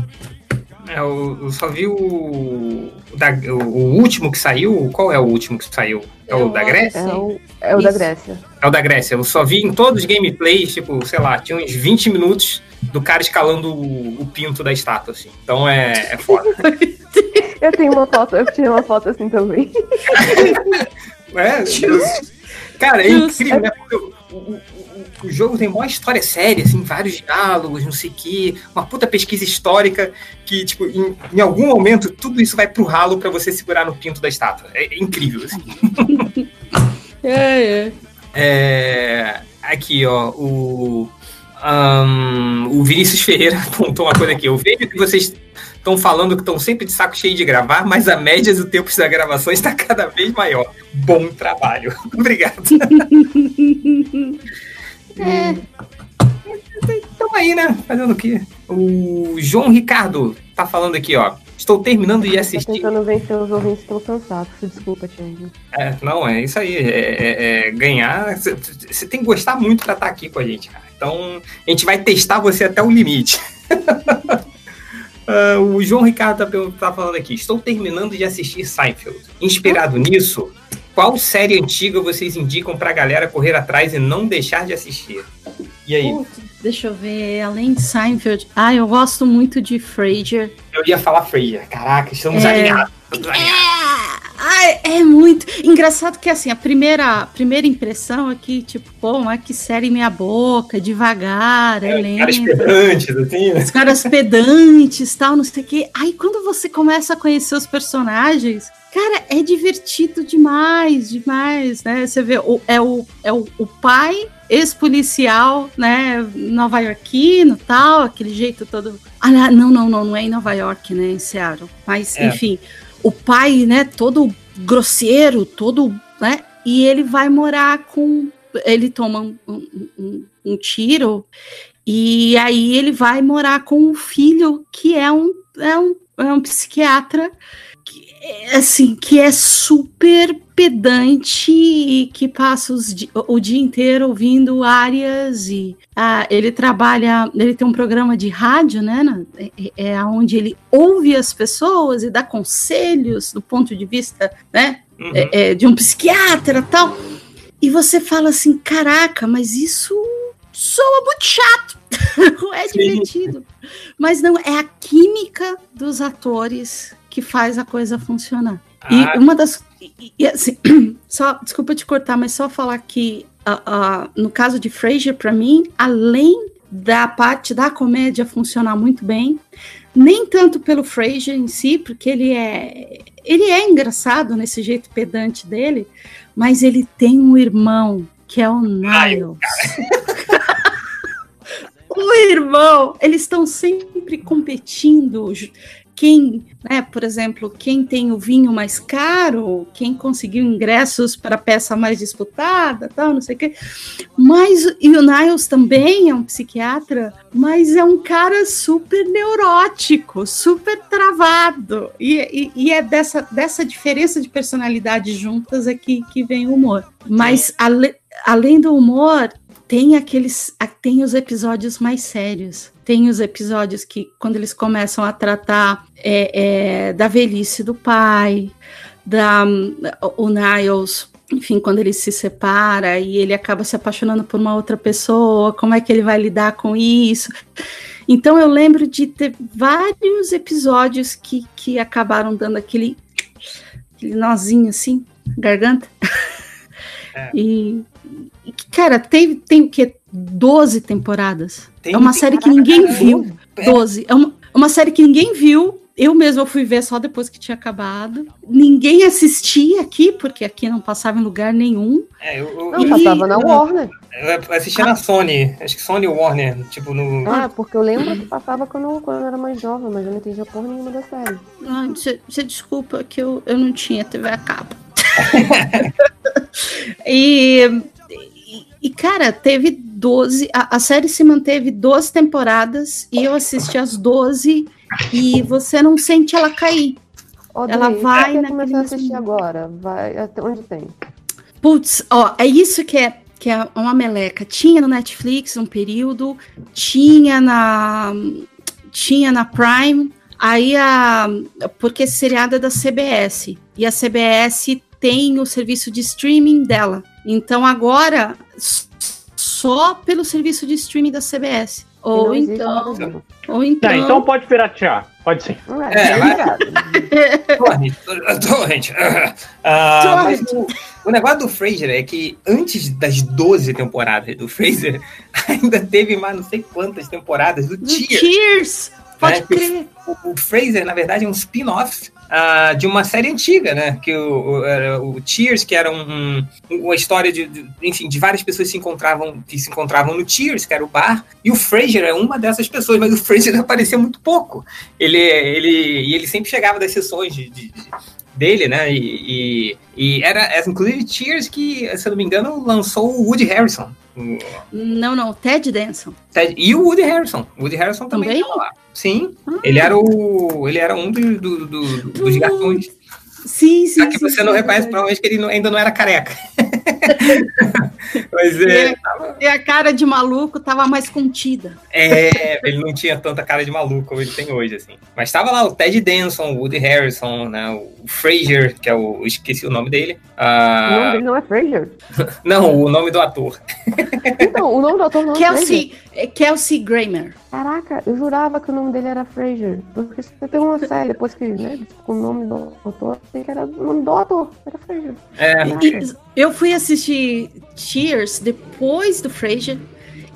É, eu, eu só vi o, o, da- o- o último que saiu. Qual é o último que saiu? É o da Grécia? É o, é o da. Grécia. É o da Grécia. Eu só vi em todos os gameplays, tipo, sei lá, tinha uns 20 minutos do cara escalando o, o pinto da estátua, assim. Então é, é foda. [LAUGHS] Eu tenho uma foto, eu tirei uma foto assim também. [LAUGHS] É, [LAUGHS] cara, é incrível, né? Porque o, o- o- o jogo tem uma história séria, assim, vários diálogos, não sei o quê, uma puta pesquisa histórica que, tipo, em, em algum momento tudo isso vai pro ralo pra você segurar no pinto da estátua. É, incrível, assim. [LAUGHS] É, é. É, aqui, ó, o, ahn, o Vinícius Ferreira [LAUGHS] apontou uma coisa aqui. Eu vejo que vocês estão falando que estão sempre de saco cheio de gravar, mas a média do tempo da gravação está cada vez maior. Bom trabalho. [LAUGHS] Obrigado. [LAUGHS] É. Estamos aí, né? Fazendo o quê? O João Ricardo tá falando aqui, ó. Estou terminando de Tô assistir. tentando vencer os ouvintes que estão cansados. Desculpa, Tiago. É, não, é isso aí. É, é- é ganhar. Você tem que gostar muito pra estar aqui com a gente, cara. Então, a gente vai testar você até o limite. [LAUGHS] Ah, o João Ricardo tá, pergun- tá falando aqui. Estou terminando de assistir Seinfeld. Inspirado nisso, qual série antiga vocês indicam pra galera correr atrás e não deixar de assistir? E aí? Deixa eu ver, além de Seinfeld. Ah, eu gosto muito de Frasier. Eu ia falar Frasier. Caraca, estamos É. alinhados. Ai, é muito engraçado que assim, a primeira, a primeira impressão é que, tipo, pô, mas que série meia boca, devagar, é, lenta. Caras pedantes, assim, né? Os caras pedantes, tal, não sei o quê. Aí quando você começa a conhecer os personagens, cara, é divertido demais, demais, né? Você vê, o, é, o, é o, o pai ex-policial, né, nova-iorquino, tal, aquele jeito todo... Ah, não, não, não, não é em Nova York, né, em Seattle. Mas, É. enfim, o pai, né, todo grosseiro, todo, né, e ele vai morar com... Ele toma um, um- um- tiro e aí ele vai morar com o filho, que é um, é um, é um psiquiatra, assim, que é super pedante e que passa di- o dia inteiro ouvindo áreas e ah, ele trabalha, ele tem um programa de rádio, né, na- é, é onde ele ouve as pessoas e dá conselhos do ponto de vista, né, Uhum. é- é, de um psiquiatra tal. E você fala assim, caraca, mas isso soa muito chato. [LAUGHS] Não é divertido. Mas não, é a química dos atores que faz a coisa funcionar. Ah. E uma das. e- e, assim, [CLEARS THROAT] só, desculpa te cortar, mas só falar que ah, ah, no caso de Frasier, para mim, além da parte da comédia funcionar muito bem, nem tanto pelo Frasier em si, porque ele é ele é engraçado nesse jeito pedante dele, mas ele tem um irmão que é o Niles. [LAUGHS] o irmão, eles estão sempre competindo. Quem, né, por exemplo, quem tem o vinho mais caro, quem conseguiu ingressos para a peça mais disputada, tal, não sei o quê. Mas e o Niles também é um psiquiatra, mas é um cara super neurótico, super travado. E, e, e é dessa, dessa diferença de personalidade juntas é que, que vem o humor. Mas ale, além do humor, tem aqueles tem os episódios mais sérios. Tem os episódios que quando eles começam a tratar é, é, da velhice do pai da o Niles enfim quando ele se separa e ele acaba se apaixonando por uma outra pessoa como é que ele vai lidar com isso? Então eu lembro de ter vários episódios que, que acabaram dando aquele aquele nozinho assim garganta. É. e Cara, tem, tem o quê? 12 temporadas. Tem, é uma série que ninguém viu. 12. É uma, uma série que ninguém viu. Eu mesma fui ver só depois que tinha acabado. Ninguém assistia aqui, porque aqui não passava em lugar nenhum. É, eu, eu, não, passava na Warner. Eu assistia ah. na Sony, acho que Sony Warner, tipo no. Ah, porque eu lembro que passava quando, quando eu era mais jovem, mas eu não entendia porra nenhuma da série. Você desculpa que eu, eu não tinha TV a cabo. [LAUGHS] e e, cara, teve 12. A, a, série se manteve 12 temporadas e eu assisti as 12 e você não sente ela cair. Ela vai na. começar a assistir agora. Vai até onde tem. Putz, ó, é isso que é que é uma meleca. Tinha no Netflix um período, tinha na tinha na Prime, aí a porque esse seriado é da CBS e a CBS tem o serviço de streaming dela. Então agora só pelo serviço de streaming da CBS. Ou então, ou então. então pode piratear. Pode ser. É, é Torrent. Torrent. Uh, mas o, o, negócio do Fraser é que antes das 12 temporadas do Fraser, [LAUGHS] ainda teve mais não sei quantas temporadas do, do Cheers. Cheers! Pode né? crer. O, o, Fraser, na verdade, é um spin-off uh, de uma série antiga, né? Que o, o, o Cheers, que era um, um, uma história de, de, enfim, de várias pessoas se encontravam, que se encontravam no Cheers, que era o bar, e o Fraser é uma dessas pessoas, mas o Fraser [LAUGHS] aparecia muito pouco. Ele, ele, ele sempre chegava das sessões de, de dele, né? E, e, e, era, inclusive, Cheers que, se eu não me engano, lançou o Woody Harrison. Não, não, Ted Danson. Ted, e o Woody Harrison. O Woody Harrison também, também? lá. Sim, ah. ele era o. Ele era um do, do, do, dos gatões. Sim, sim. Aqui sim, você sim, não reconhece, provavelmente, que ele ainda não era careca. [LAUGHS] Mas, é, e, a, cara de maluco tava mais contida. É, ele não tinha tanta cara de maluco como ele tem hoje, assim. Mas tava lá o Ted Danson, o Woody Harrison, né, o Fraser, que é o. Esqueci o nome dele. Uh, o nome dele não é Fraser? não, o nome do ator. então, o nome do ator não Kelsey, é Kelsey Grammer. Caraca, eu jurava que o nome dele era Fraser. Porque você tem uma série depois que, né, com o nome do ator, tem que era o nome do ator, era Fraser. É. E, eu fui assistir Cheers depois do Fraser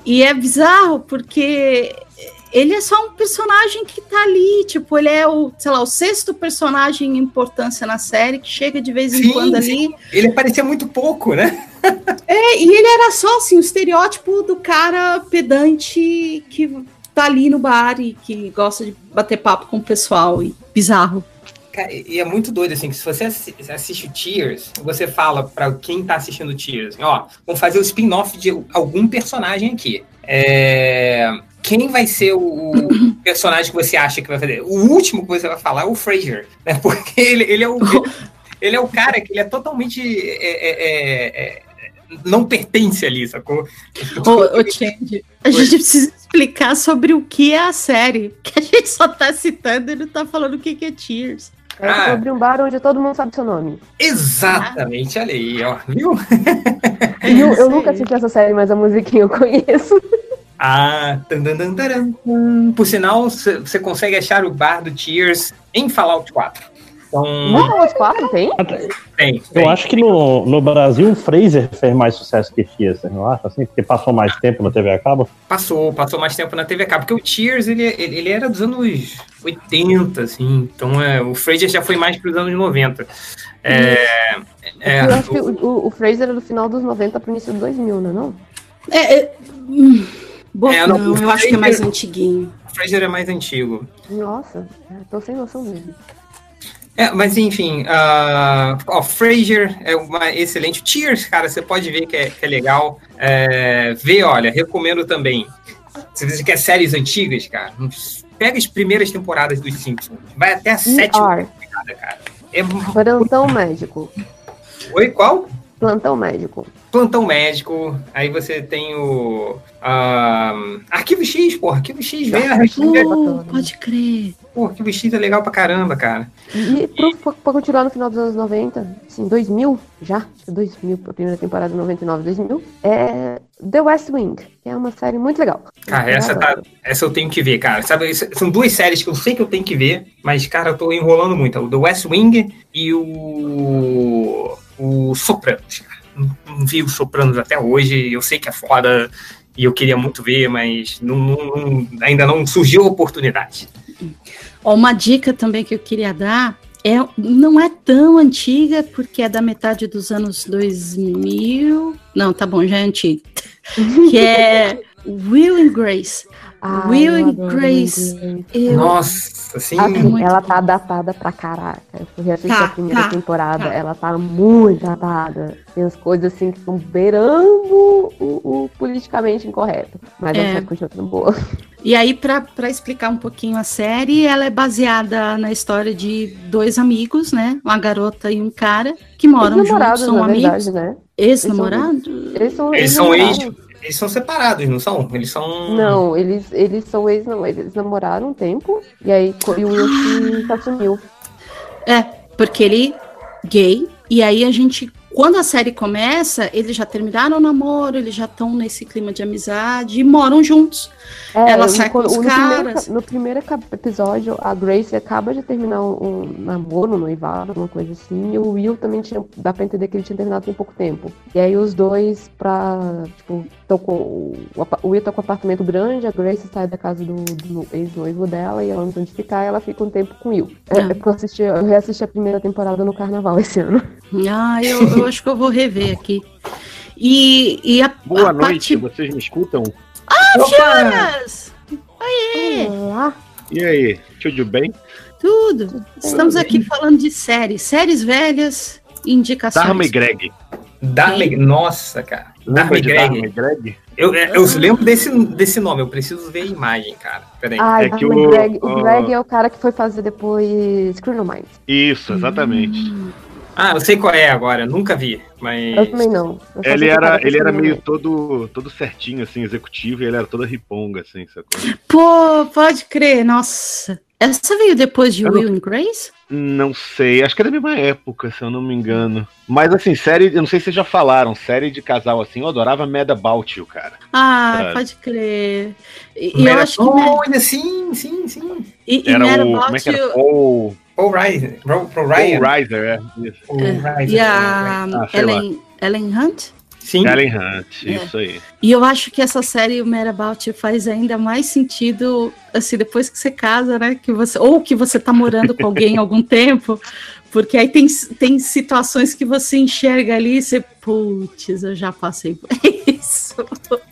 e é bizarro porque ele é só um personagem que tá ali, tipo, ele é o, sei lá, o sexto personagem em importância na série, que chega de vez em sim, quando sim. ali. Ele aparecia muito pouco, né? é, e ele era só, assim, o estereótipo do cara pedante que tá ali no bar e que gosta de bater papo com o pessoal e bizarro. E é muito doido, assim, que se você assiste o Tears, você fala para quem tá assistindo o Tears, ó, vamos fazer o spin-off de algum personagem aqui. É... Quem vai ser o [COUGHS] personagem que você acha que vai fazer? O último que você vai falar é o Fraser, né? [LAUGHS] Porque ele, ele é o. [LAUGHS] ele é o cara que ele é totalmente é, é, é, é não pertence ali, sacou? Ô, ô Change, a gente precisa explicar sobre o que é a série. Que a gente só tá citando e não tá falando o que é Tears. É ah, sobre um bar onde todo mundo sabe seu nome. Exatamente, ah. olha aí, ó. Viu? [LAUGHS] eu, eu nunca assisti essa série, mas a musiquinha eu conheço. [LAUGHS] Ah, tan, tan, tan, por sinal, você consegue achar o bar do Tears em Fallout 4. Então, Não, os quatro tem? tem, Eu acho que no, no Brasil o Fraser fez mais sucesso que Cheers, não acha assim? Porque passou mais tempo na TV a cabo. Passou, passou mais tempo na TV a cabo, porque o Cheers, ele, ele, ele era dos anos 80, assim, então é, o Frasier já foi mais pros anos 90. É, é, eu acho que o, o, o Fraser era do final dos 90 pro início dos 2000, não é não? É, é, hum, bom, É, não, não, o eu acho que é mais Fraser- antiguinho. o Frasier é mais antigo. Nossa, eu tô sem noção mesmo. É, mas enfim, uh, ó, Frasier é uma excelente. Cheers, cara, você pode ver que é, que é legal. É, vê, olha, recomendo também. Se você quer séries antigas, cara, pega as primeiras temporadas dos Simpsons. Vai até a sétima temporada, cara. É... Plantão médico. Oi, qual? Plantão médico. Plantão médico. Aí você tem o. ah, Arquivo X, pô. Arquivo X, vê. Arquivo. Oh, pode crer. Pô, Arquivo X é legal pra caramba, cara. E pra, pra continuar no final dos anos 90, assim, 2000 já, acho que 2000, a primeira temporada 99, 2000, é The West Wing, que é uma série muito legal. Cara, essa, tá, essa eu tenho que ver, cara. Sabe, são duas séries que eu sei que eu tenho que ver, mas, cara, eu tô enrolando muito. O The West Wing e o. O Sopranos, cara. Não, não vi o Sopranos até hoje. Eu sei que é foda e eu queria muito ver, mas não- não- ainda não surgiu a oportunidade. Uma dica também que eu queria dar é não é tão antiga porque é da metade dos anos 2000. Não, tá bom, já é antiga. [LAUGHS] que é Will and Grace. Ah, Will and Grace. Eu- Nossa, assim. Assim, ela tá datada pra caraca. Eu fui reassistir Tá, a primeira tá, temporada, tá. ela tá muito datada. Tem as coisas assim que estão beirando o, o politicamente incorreto. Mas É. a série continua sendo boa. E aí, pra pra explicar um pouquinho a série, ela é baseada na história de dois amigos, né? Uma garota e um cara que moram juntos, são na amigos. verdade, né? Ex-namorados? Eles são Eles são ex. ex-namorados. Eles são separados, não são? Eles são. Não, eles, eles são ex, não, eles namoraram um tempo, e aí e o Will se, assumiu. É, porque ele gay, e aí a gente, quando a série começa, eles já terminaram o namoro, eles já estão nesse clima de amizade e moram juntos. É, Ela no- sai com no, os primeiro, caras. ca- no primeiro episódio, a Grace acaba de terminar um, um namoro, um noivado, uma coisa assim, e o Will também tinha, dá pra entender que ele tinha terminado tem pouco tempo. E aí os dois, pra, tipo, tão com, o, Will tá com um apartamento grande, a Grace sai da casa do, do ex-noivo dela, e ela não tem onde ficar, e ela fica um tempo com o Will. É, é porque eu, assisti, eu reassisti a primeira temporada no carnaval esse ano. Ah, eu, eu acho que eu vou rever aqui. E, e a, Boa a noite, parte. vocês me escutam? Ah, Fioras! Oiê! Olá! E aí, tudo bem? Tudo! Estamos aqui falando de séries. Séries velhas indicações. Dharma e Greg. Darmy, nossa, cara. Lembra de Greg. Dharma e Greg? Eu, eu lembro desse, desse nome, eu preciso ver a imagem, cara. Peraí. Ai, É que o, o- Greg, o Greg é o cara que foi fazer depois Criminal Minds. Isso, exatamente. Ah, eu sei qual é agora, nunca vi, mas. Eu também não. Eu Ele era, ele era meio todo, todo certinho, assim, executivo, e ele era toda riponga, assim, sacou? Pô, pode crer, nossa. Essa veio depois de Eu não- Will and Grace? Não sei, acho que é da mesma época, se eu não me engano. Mas assim, série, eu não sei se vocês já falaram, série de casal assim, eu adorava Mad About You, cara. Ah, Sabe? pode crer. E, e eu acho que. Mad- sim, sim, sim. E, e Era Mad o. About Como é que era? You- Paul, Paul Ryan. Paul, Paul Paul Ryan. Reiser, é. Isso. Paul É, Ryan. E a Ah. Ellen, Ellen Hunt? Sim. Ellen Hunt, É. isso aí. E eu acho que essa série, o Mad About You, faz ainda mais sentido, assim, depois que você casa, né? Que você, ou que você tá morando com alguém [LAUGHS] há algum tempo, porque aí tem, tem situações que você enxerga ali e você, putz, eu já passei por [LAUGHS] isso.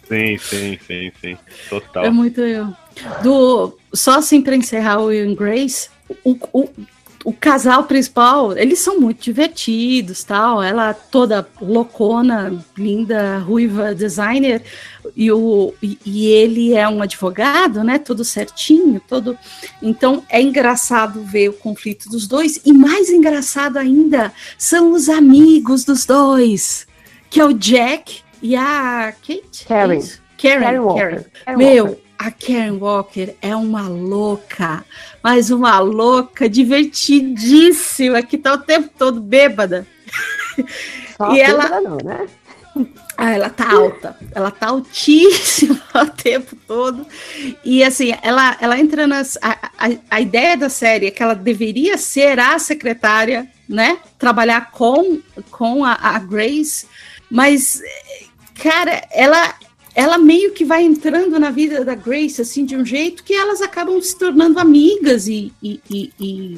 Sim, sim, sim, sim. Total. É muito eu. Do, só assim para encerrar o Will and Grace, o, o, o casal principal, eles são muito divertidos, tal. Ela toda loucona, linda, ruiva, designer, e, o, e, e ele é um advogado, né? Tudo certinho, todo. Então é engraçado ver o conflito dos dois, e mais engraçado ainda são os amigos dos dois, que é o Jack e a Kate. Karen. É? Karen, Karen Walker. Karen. Karen Meu, a Karen Walker é uma louca, mas uma louca divertidíssima, que tá o tempo todo bêbada. Só e ela- não, né? Ah, ela tá alta. Ela tá altíssima [LAUGHS] o tempo todo. E assim, ela, ela entra nas. A, a, a ideia da série é que ela deveria ser a secretária, né? Trabalhar com, com a, a Grace. Mas, cara, ela, ela meio que vai entrando na vida da Grace, assim, de um jeito que elas acabam se tornando amigas e. e, e, e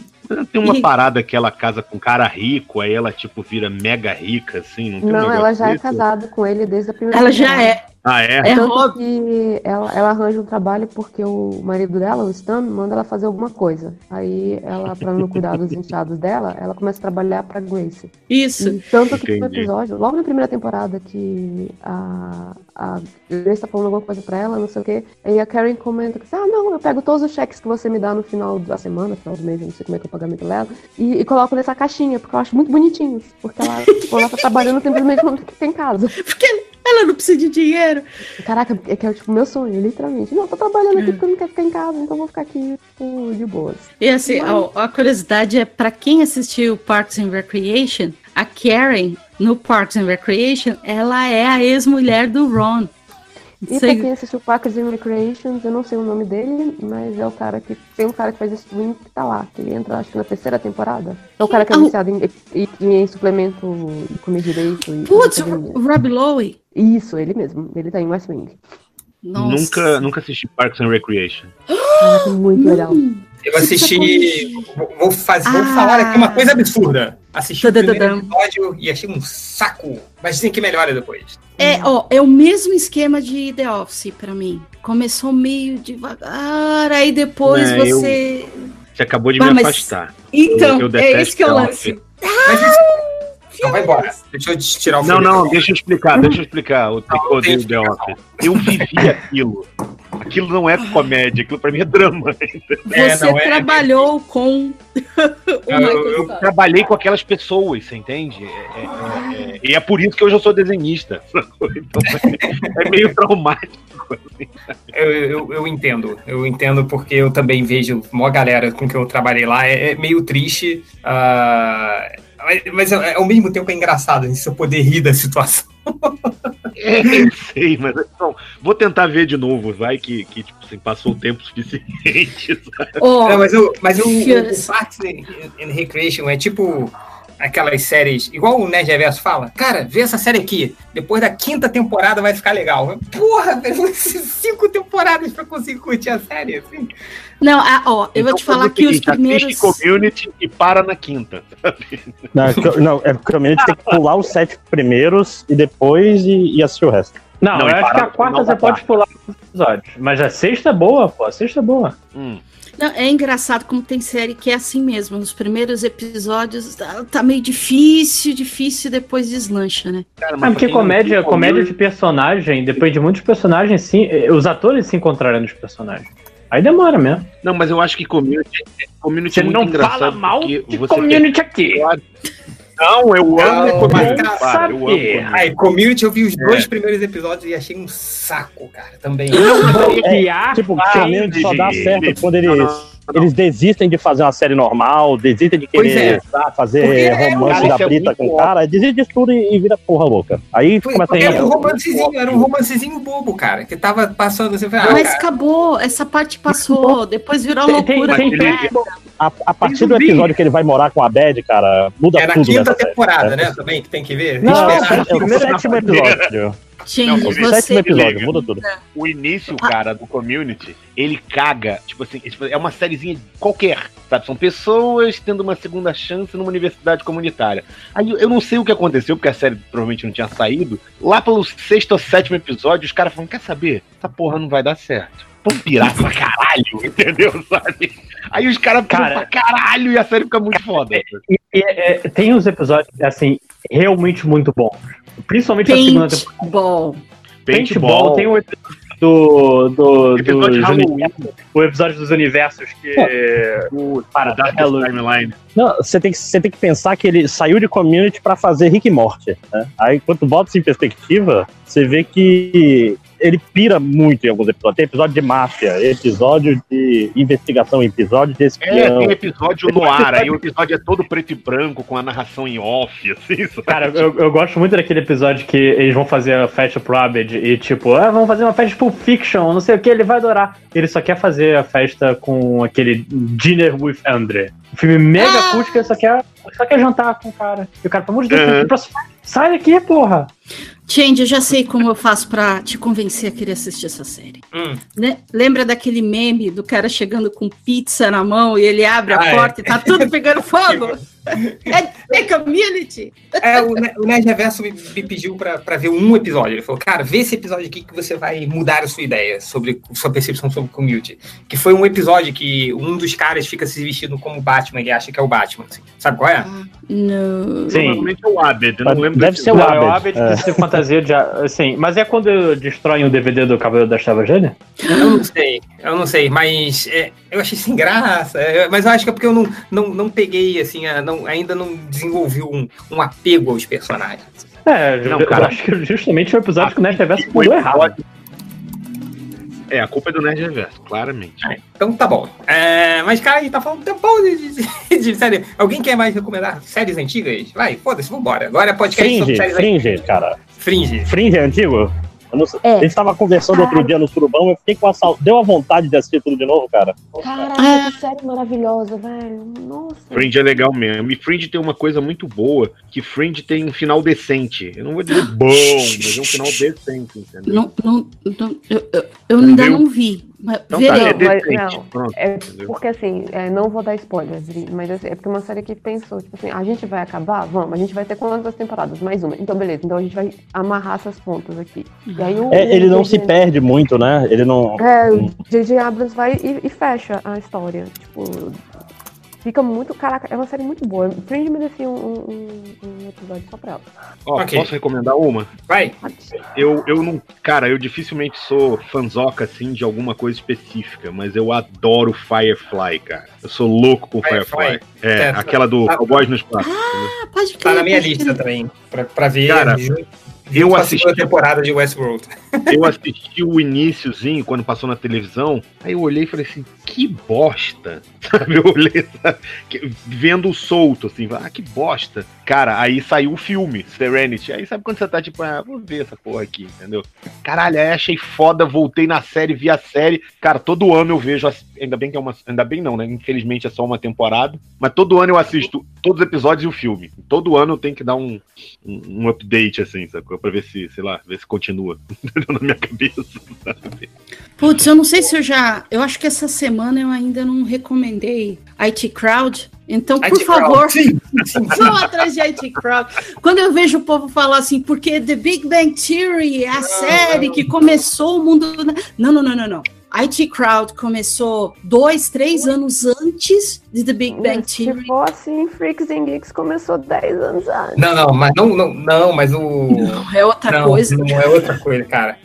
Tem uma e- parada que ela casa com um cara rico, aí ela, tipo, vira mega rica, assim. Não, tem Não, ela já é desse? casada com ele desde a primeira Ela já temporada. é. Ah, é? É Tanto óbvio. que ela, ela arranja um trabalho porque o marido dela, o Stan, manda ela fazer alguma coisa. Aí ela, pra não cuidar dos [LAUGHS] enteados dela, ela começa a trabalhar pra Grace. Isso. E tanto que no episódio, logo na primeira temporada, que a, a Grace tá falando alguma coisa pra ela, não sei o quê, aí a Karen comenta que, ah, não, eu pego todos os cheques que você me dá no final da semana, final do mês, eu não sei como é que é o pagamento dela, e, e coloco nessa caixinha, porque eu acho muito bonitinhos. Porque ela, tipo, ela tá trabalhando simplesmente não tem casa. [LAUGHS] Porque ela não precisa de dinheiro. Caraca, é que é tipo meu sonho, literalmente. Não, tô trabalhando aqui porque eu não quero ficar em casa, então eu vou ficar aqui tipo, de boas. E assim, a, a curiosidade é pra quem assistiu Parks and Recreation, a Karen no Parks and Recreation, ela é a ex-mulher do Ron. E Sei- pra quem assistiu Parks and Recreations, eu não sei o nome dele, mas é o cara que. Tem um cara que faz stream que tá lá, que ele entra acho que na terceira temporada. É o cara que é Ah, o- viciado em, em, em suplemento e comer direito. E Putz, o Rob Lowe. Isso, ele mesmo. Ele tá em West Wing. Nossa. Nunca, nunca assisti Parks and Recreation. Caraca, muito legal. Eu assisti. Vou, vou fazer, vou Ah. falar aqui uma coisa absurda. Assisti o primeiro episódio e achei um saco. Mas dizem que melhora depois. É, ó, é o mesmo esquema de The Office pra mim. Começou meio devagar, aí depois É, eu- você. Você acabou de Bah, me mas- afastar. Então, Eu- eu é esse que The lance. Isso... Então vai embora. Deixa eu te tirar o Não, não, deixa eu explicar, deixa eu explicar o eu tem odeio The Office. Eu vivi aquilo. Aquilo não é comédia, aquilo pra mim é drama. [LAUGHS] É, Você não, é- trabalhou com [LAUGHS] o Eu- Eu trabalhei com aquelas pessoas, você entende? É- é- é- é- e é por isso que hoje eu sou desenhista. [LAUGHS] Então é, é meio traumático. assim. Eu, eu, eu entendo, eu entendo porque eu também vejo uma galera com que eu trabalhei lá, é, é meio triste, ah, mas, mas é- ao mesmo tempo é engraçado, se eu poder rir da situação. É, eu sei, mas então, vou tentar ver de novo, vai que, que tipo assim, passou o tempo suficiente. sabe? Não, mas o, mas o, o, Parks and Recreation é tipo aquelas séries, igual o Nerd Reverso fala, cara, vê essa série aqui, depois da quinta temporada vai ficar legal. Porra, [LAUGHS] velho, cinco temporadas pra conseguir curtir a série, assim. Não, ah, ó, eu vou Então, te falar que os primeiros. Assiste community e para na quinta. [LAUGHS] sabe? Não, é não, é porque o Community tem que pular os sete primeiros e depois e, e assistir o resto. Não, Não, eu acho que a quarta você pode pular os episódios. Mas a sexta é boa, pô. A sexta é boa. Hum. Não, é engraçado como tem série que é assim mesmo. Nos primeiros episódios tá, tá meio difícil, difícil, depois deslancha, né? Cara, É mas porque comédia, comédia de personagem, depende de muitos personagens, sim. eh, Os atores se encontrarem nos personagens. Aí demora mesmo. Não, mas eu acho que community, community Você é muito não engraçado. fala mal de community aqui. Não, eu amo Não, community. mas para, eu amo community. Aí, Community eu vi os dois É. primeiros episódios e achei um saco, cara, também. É, Tipo, o Community só dá certo quando eles, Não, não, não. eles desistem de fazer uma série normal, desistem de querer é. tá, fazer é, romance cara, da é Brita muito com o cara, desiste disso tudo e, e vira porra louca. Aí Foi- começa a Era um romancezinho, era um romancezinho bobo, cara, que tava passando assim, ah, Mas cara, acabou, essa parte passou, depois virou Tem- tem- loucura. tem- completa. A, a partir Tem do episódio que ele vai morar com a Bad, cara, muda é na tudo quinta nessa série. temporada, É. né, também, que tem que ver. Não, é, o- é o primeiro sétimo episódio. Gente, Não, É o você. sétimo episódio, muda tudo. O início, cara, do community, ele caga. Tipo assim, tipo, é uma sériezinha qualquer, sabe? São pessoas tendo uma segunda chance numa universidade comunitária. Aí eu- não sei o que aconteceu, porque a série provavelmente não tinha saído. Lá pelo sexto ou sétimo episódio, os caras falam: quer saber? Essa porra não vai dar certo. Vamos pirar pra caralho, [LAUGHS] entendeu? Sabe? Aí os caras Cara- pra caralho e a série fica muito foda. E, e, é, tem uns episódios, assim, realmente muito bons. Principalmente a segunda temporada. Paintball. Paintball, tem o episódio do, do, Episódio dos universos, o episódio dos universos que O para Dark Halloween. Timeline. Não, você tem, que, você tem que pensar que ele saiu de community pra fazer Rick e Morty. Né? Aí, quando bota isso em perspectiva, você vê que ele pira muito em alguns episódios. Tem episódio de máfia, episódio de investigação, episódio de É, espião. tem episódio no ar, aí o episódio é todo preto e branco, com a narração em off, [LAUGHS] assim, sabe? Cara, eu, eu gosto muito daquele episódio que eles vão fazer a festa pro Abed e tipo, ah, vamos fazer uma festa pro Fiction, não sei o que, ele vai adorar. Ele só quer fazer a festa com aquele Dinner with Andre. Um filme mega Ah! acústico, ele só quer, só quer jantar com o cara. E o cara, pelo amor de Deus, Uhum. Sai daqui, porra. Change, eu já sei como eu faço pra te convencer a querer assistir essa série. Hum. Né? Lembra daquele meme do cara chegando com pizza na mão e ele abre a Ah, é. porta e tá tudo pegando [LAUGHS] fogo? É, é community. É, o, o Nerd Reverso me, me pediu pra, pra ver um episódio. Ele falou, cara, vê esse episódio aqui que você vai mudar a sua ideia sobre sua percepção sobre community. Que foi um episódio que um dos caras fica se vestindo como Batman e acha que é o Batman. assim. Sabe qual é? Não. Provavelmente é o Abed, eu não lembro Deve ser o Não, é o Abed. Abed que se fantasia de. Assim, mas é quando destroem o DVD do Cavaleiro Trevas dele? Eu não sei, eu não sei, mas é, eu achei sem graça. é, mas eu acho que é porque eu não, não, não peguei, assim, a- não- ainda não desenvolvi um, um apego aos personagens. É, Não, eu cara. acho que justamente o episódio que o Nerd Reverso pulou errado. É, a culpa é do Nerd Reverso, claramente. Então tá bom. É, mas, cara, a gente tá falando tempão de, de, [LAUGHS] de série. Alguém quer mais recomendar séries antigas? Vai, foda-se, vambora. Agora é podcast sobre Fringe, séries Fringe, cara. Fringe. Fringe é antigo? Não sei. É. A gente tava conversando outro dia no Surubão, eu fiquei com a sal... Deu a vontade de assistir tudo de novo, cara. Caraca, que série maravilhosa, velho. Nossa. Fringe é legal mesmo. E Fringe tem uma coisa muito boa, que Fringe tem um final decente. Eu não vou dizer bom, mas é um final decente, entendeu? Não, não, não, eu, eu, eu ainda não vi. Mas Então tá, é Não, mas- decente. não. Pronto, É entendeu? porque assim, é, não vou dar spoilers, mas assim, é porque uma série que pensou, tipo assim, a gente vai acabar? Vamos, a gente vai ter quantas temporadas? Mais uma. Então, beleza, então a gente vai amarrar essas pontas aqui. E aí o, É, ele o não se perde muito, né? Ele não. É, o J.J. Abrams vai e, e fecha a história. Tipo, fica muito. Caraca, é uma série muito boa. Fringe merecia um, um, um episódio só pra ela. Ó, Ok. posso recomendar uma? Vai. Eu, eu não. Cara, eu dificilmente sou fanzoca assim de alguma coisa específica, mas eu adoro Firefly, cara. Eu sou louco com Firefly? Firefly. É, É, aquela do tá- Cowboys no Espaço. Ah, pode Tá crer, na minha lista também, pra, pra ver Cara, eu a assisti- segunda temporada de Westworld. [LAUGHS] Eu assisti o iníciozinho, quando passou na televisão, aí eu olhei e falei assim, que bosta. [LAUGHS] Sabe, eu olhei, sabe, vendo solto, assim, ah, que bosta. Cara, aí saiu o filme, Serenity. Aí sabe quando você tá tipo, ah, vou ver essa porra aqui, entendeu? Caralho, aí achei foda, voltei na série, vi a série. Cara, todo ano eu vejo, ainda bem que é uma, ainda bem não, né? Infelizmente é só uma temporada, mas todo ano eu assisto todos os episódios e o filme. Todo ano eu tenho que dar um, um, um update, assim, sacou? Pra ver se, sei lá, ver se continua [LAUGHS] na minha cabeça, sabe? Putz, eu não sei se eu já. Eu acho que essa semana eu ainda não recomendei IT Crowd. Então, por IT favor, [LAUGHS] vão atrás de IT Crowd. Quando eu vejo o povo falar assim, porque The Big Bang Theory é a série que começou o mundo. Não, não, não, não, não. IT Crowd começou dois, três anos antes de The Big Bang Se Theory. for assim, Freaks and Geeks começou 10 anos antes. Não, não, mas não, não, não mas o. Não, é outra não, coisa. Não é outra coisa, cara.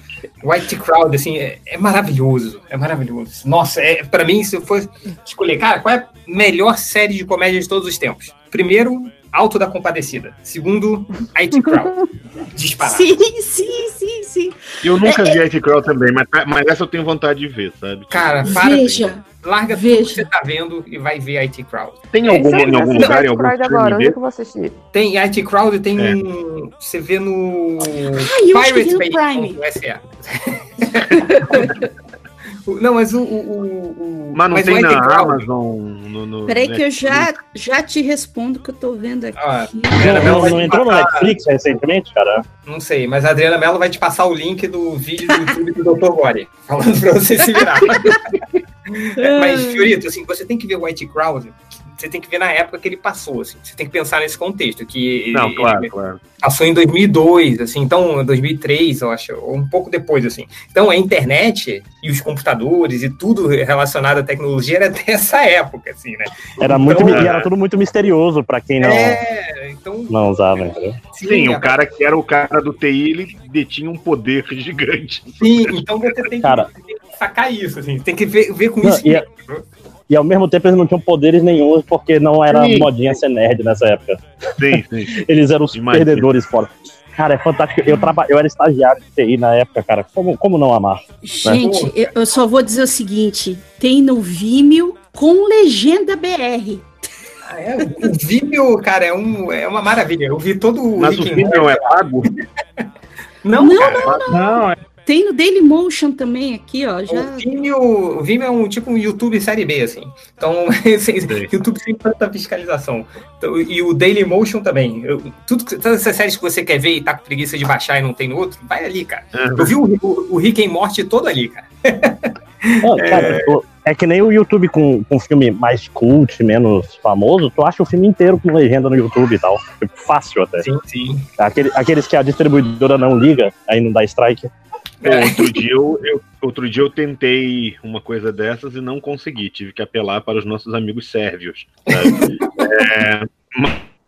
White Crowd, assim, é, é maravilhoso. É maravilhoso. Nossa, é, pra mim, se eu fosse escolher, cara, qual é a melhor série de comédia de todos os tempos? Primeiro, Alto da Compadecida. Segundo, IT Crowd. [LAUGHS] Disparado. Sim, sim, sim, sim. Eu nunca É, vi IT Crawl também, mas, mas essa eu tenho vontade de ver, sabe? Cara, para. Veja, Larga tudo veja. que você tá vendo e vai ver IT Crowd. Tem É algum, aí, em algum lugar, em algum agora, streaming onde é que eu vou assistir? Tem IT Crowd, tem É. um. Você vê no. Ah, eu acho que tem no Bay Prime. [LAUGHS] SE. Não, mas o. o, o- o- Mas não mas o tem IT na Amazon, no, no Peraí que eu já, já te respondo que eu tô vendo aqui. Ah, Não, não, não entrou no Netflix recentemente, cara? Não sei, mas a Adriana Mello vai te passar o link do vídeo do YouTube do Dr. Gore, [LAUGHS] falando pra você se virar. [LAUGHS] mas, Fiorito, assim, você tem que ver o White Crowd, você tem que ver na época que ele passou, assim, você tem que pensar nesse contexto, que Não, ele- claro, ele claro. passou em 2002, assim, então 2003, eu acho, ou um pouco depois, assim. Então a internet e os computadores e tudo relacionado à tecnologia era [LAUGHS] dessa época, assim, né? Era muito, Então, e era tudo muito misterioso pra quem não, É, então... não usava, entendeu? Sim, o cara que era o cara do TI, ele detinha um poder [LAUGHS] gigante. Sim, então você tem que, Cara. tem que sacar isso, assim, tem que ver, ver com Não, isso. e é- E ao mesmo tempo eles não tinham poderes nenhum, porque não era Sim. modinha ser nerd nessa época. Sim, sim. [LAUGHS] Eles eram os Imagina. perdedores fora. Cara, é fantástico. Eu, traba... eu era estagiário de TI na época, cara. Como, como não amar? né? Gente, eu, eu só vou dizer o seguinte: tem no Vimeo com legenda BR. Ah, é, o Vimeo, cara, é, um, é uma maravilha. Eu vi todo o Mas o Vimeo é pago? Não, Não, cara. não, não. Não, é- Tem no Dailymotion também aqui, ó. Já... O Vimeo, o Vimeo é um tipo um YouTube série B, assim. Então, [LAUGHS] YouTube sem tanta fiscalização. Então, e o Dailymotion também. Eu- tudo, todas essas séries que você quer ver e tá com preguiça de baixar e não tem no outro, vai ali, cara. Eu vi o, o, o Rick and Morty todo ali, cara. Não, cara, o- é que nem o YouTube com, com filme mais cult, menos famoso, tu acha o filme inteiro com legenda no YouTube e tal. Tipo, Fácil até. Sim, sim. Aquele, aqueles que a distribuidora não liga, aí não dá strike. Pô, outro, dia eu, eu- outro dia eu tentei uma coisa dessas e não consegui. Tive que apelar para os nossos amigos sérvios. É,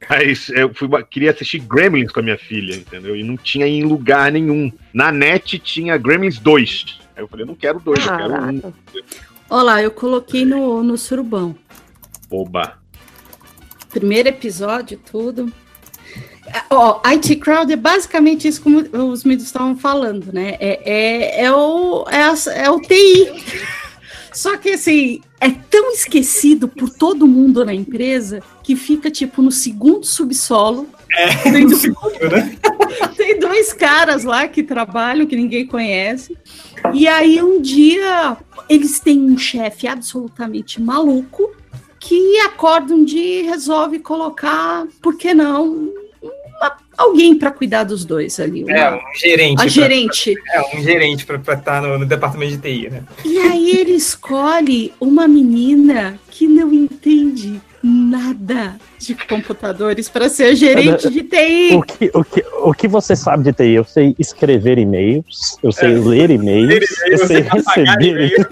mas eu fui, queria assistir Gremlins com a minha filha, entendeu? E não tinha em lugar nenhum. Na net tinha Gremlins 2. Aí eu falei, não quero dois, eu quero um. Olha lá, eu coloquei no, no surubão. Oba. Primeiro episódio, tudo. Ó, IT Crowd é basicamente isso como os meninos estavam falando, né? É, é, é, o, é, a- é o TI. Só que assim, é tão esquecido por todo mundo na empresa que fica tipo no segundo subsolo. É, no segundo, né? [LAUGHS] Tem dois caras lá que trabalham que ninguém conhece. E aí um dia eles têm um chefe absolutamente maluco que acorda um dia e resolve colocar, por que não, alguém para cuidar dos dois ali. É, uma- um gerente. A pra- gerente. É, um gerente pra estar no, no departamento de TI, né? E aí ele escolhe uma menina que não entende nada de computadores para ser gerente de TI. O que, o, que, o que você sabe de TI? Eu sei escrever e-mails, eu sei É. ler e-mails, eu e-mails, sei tá receber e-mail.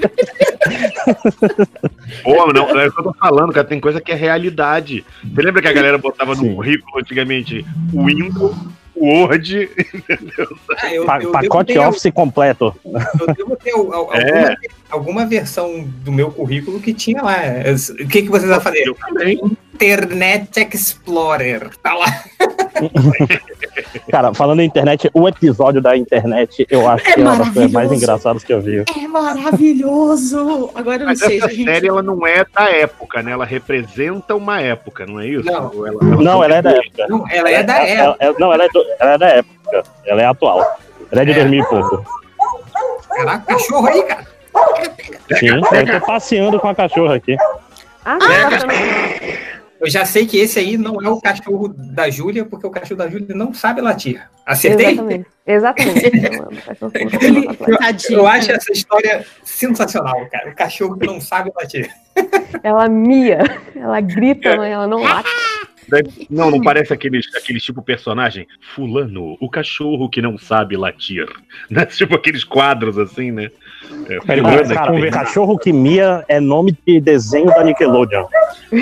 [LAUGHS] Pô, não, é o que eu tô falando, cara. Tem coisa que é realidade. Você lembra que a galera botava no currículo antigamente o Windows, o Word, [LAUGHS] entendeu? Ah, eu- Pa- eu pacote Office completo. Eu devo ter al- al- [LAUGHS] É. alguma, alguma versão do meu currículo que tinha lá. O que, que vocês vão fazer? Internet Explorer. Tá lá. [LAUGHS] Cara, falando em internet, o episódio da internet eu acho É que é uma das coisas mais engraçadas que eu vi. É maravilhoso! Agora eu não Mas sei. essa se a gente- série ela não é da época, né? Ela representa uma época, não é isso? Não. Ou ela- Não, ela é da época. Não, ela é da Ela- época. ela- não, ela é, do- ela é da época. Ela é atual. Ela é de É. 2000 e pouco. Caraca, cachorro aí, cara. Sim, eu tô passeando com a cachorra aqui. Ah, Eu já sei que esse aí não é o cachorro da Júlia, porque o cachorro da Júlia não sabe latir. Acertei? Exatamente. Exatamente. [LAUGHS] Ele- eu, eu acho essa história sensacional, cara. O cachorro que não sabe latir. [LAUGHS] Ela mia, ela grita, mas ela não late. Não, não parece aqueles, aqueles tipo personagem? Fulano, o cachorro que não sabe latir. [LAUGHS] Né? Tipo aqueles quadros assim, né? É, Cara, cara, cachorro que mia é nome de desenho da Nickelodeon.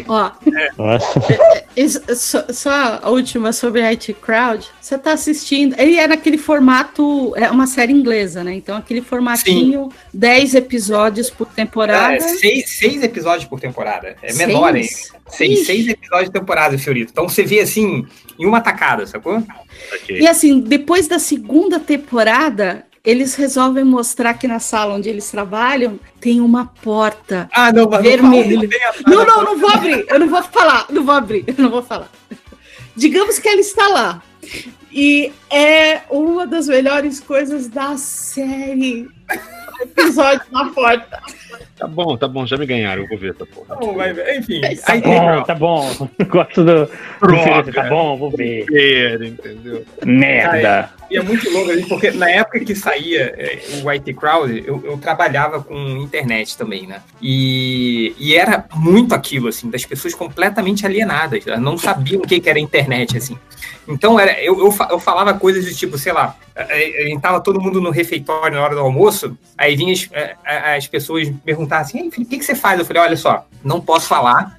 Ó, [LAUGHS] Isso- só, só a última sobre IT Crowd. Você tá assistindo. Ele é naquele formato. É uma série inglesa, né? Então, aquele formatinho, 10 episódios por temporada. É, seis, seis episódios por temporada. É menor ainda. Seis? Seis, Ixi. seis episódios por temporada, Fiorito. Então você vê assim, em uma tacada, sacou? E assim, depois da segunda temporada, eles resolvem mostrar que na sala onde eles trabalham tem uma porta Ah, não, vermelha. não Não, não, não vou abrir. Eu não vou falar. Não vou abrir. Eu não vou falar. Digamos que ela está lá. E é uma das melhores coisas da série. O Episódio na porta. Tá bom, tá bom, já me ganharam, eu vou ver essa porra. Não, vai ver. Enfim, Tá aí bom, tá bom. [LAUGHS] Gosto do. do Felipe, tá bom, vou ver. Ver, entendeu? Merda. E é muito louco porque na época que saía é, o White Crowd, eu, eu trabalhava com internet também, né? E, e era muito aquilo, assim, das pessoas completamente alienadas, elas não sabiam o que, que era internet, assim. Então, era, eu, eu, eu falava coisas do tipo, sei lá, a, a gente tava todo mundo no refeitório na hora do almoço, aí vinham as, as pessoas perguntar assim, "Ei, Felipe, o que, que você faz? Eu falei, olha só, não posso falar,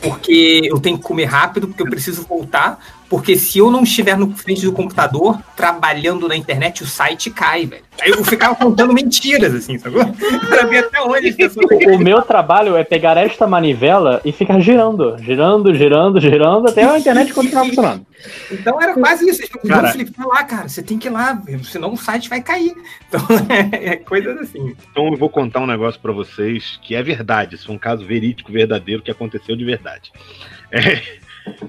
porque eu tenho que comer rápido, porque eu preciso voltar porque se eu não estiver no frente do computador, trabalhando na internet, o site cai, velho. Aí eu ficava contando mentiras, assim, sacou? [LAUGHS] Pra ver até onde as pessoas... O meu trabalho é pegar esta manivela e ficar girando, girando, girando, girando, até a internet continuar funcionando. Então era quase isso. Eles Cara. o Felipe lá, cara, você tem que ir lá, senão o site vai cair. Então [LAUGHS] é, coisas assim. Então eu vou contar um negócio pra vocês que é verdade. Isso foi um caso verídico, verdadeiro, que aconteceu de verdade. É,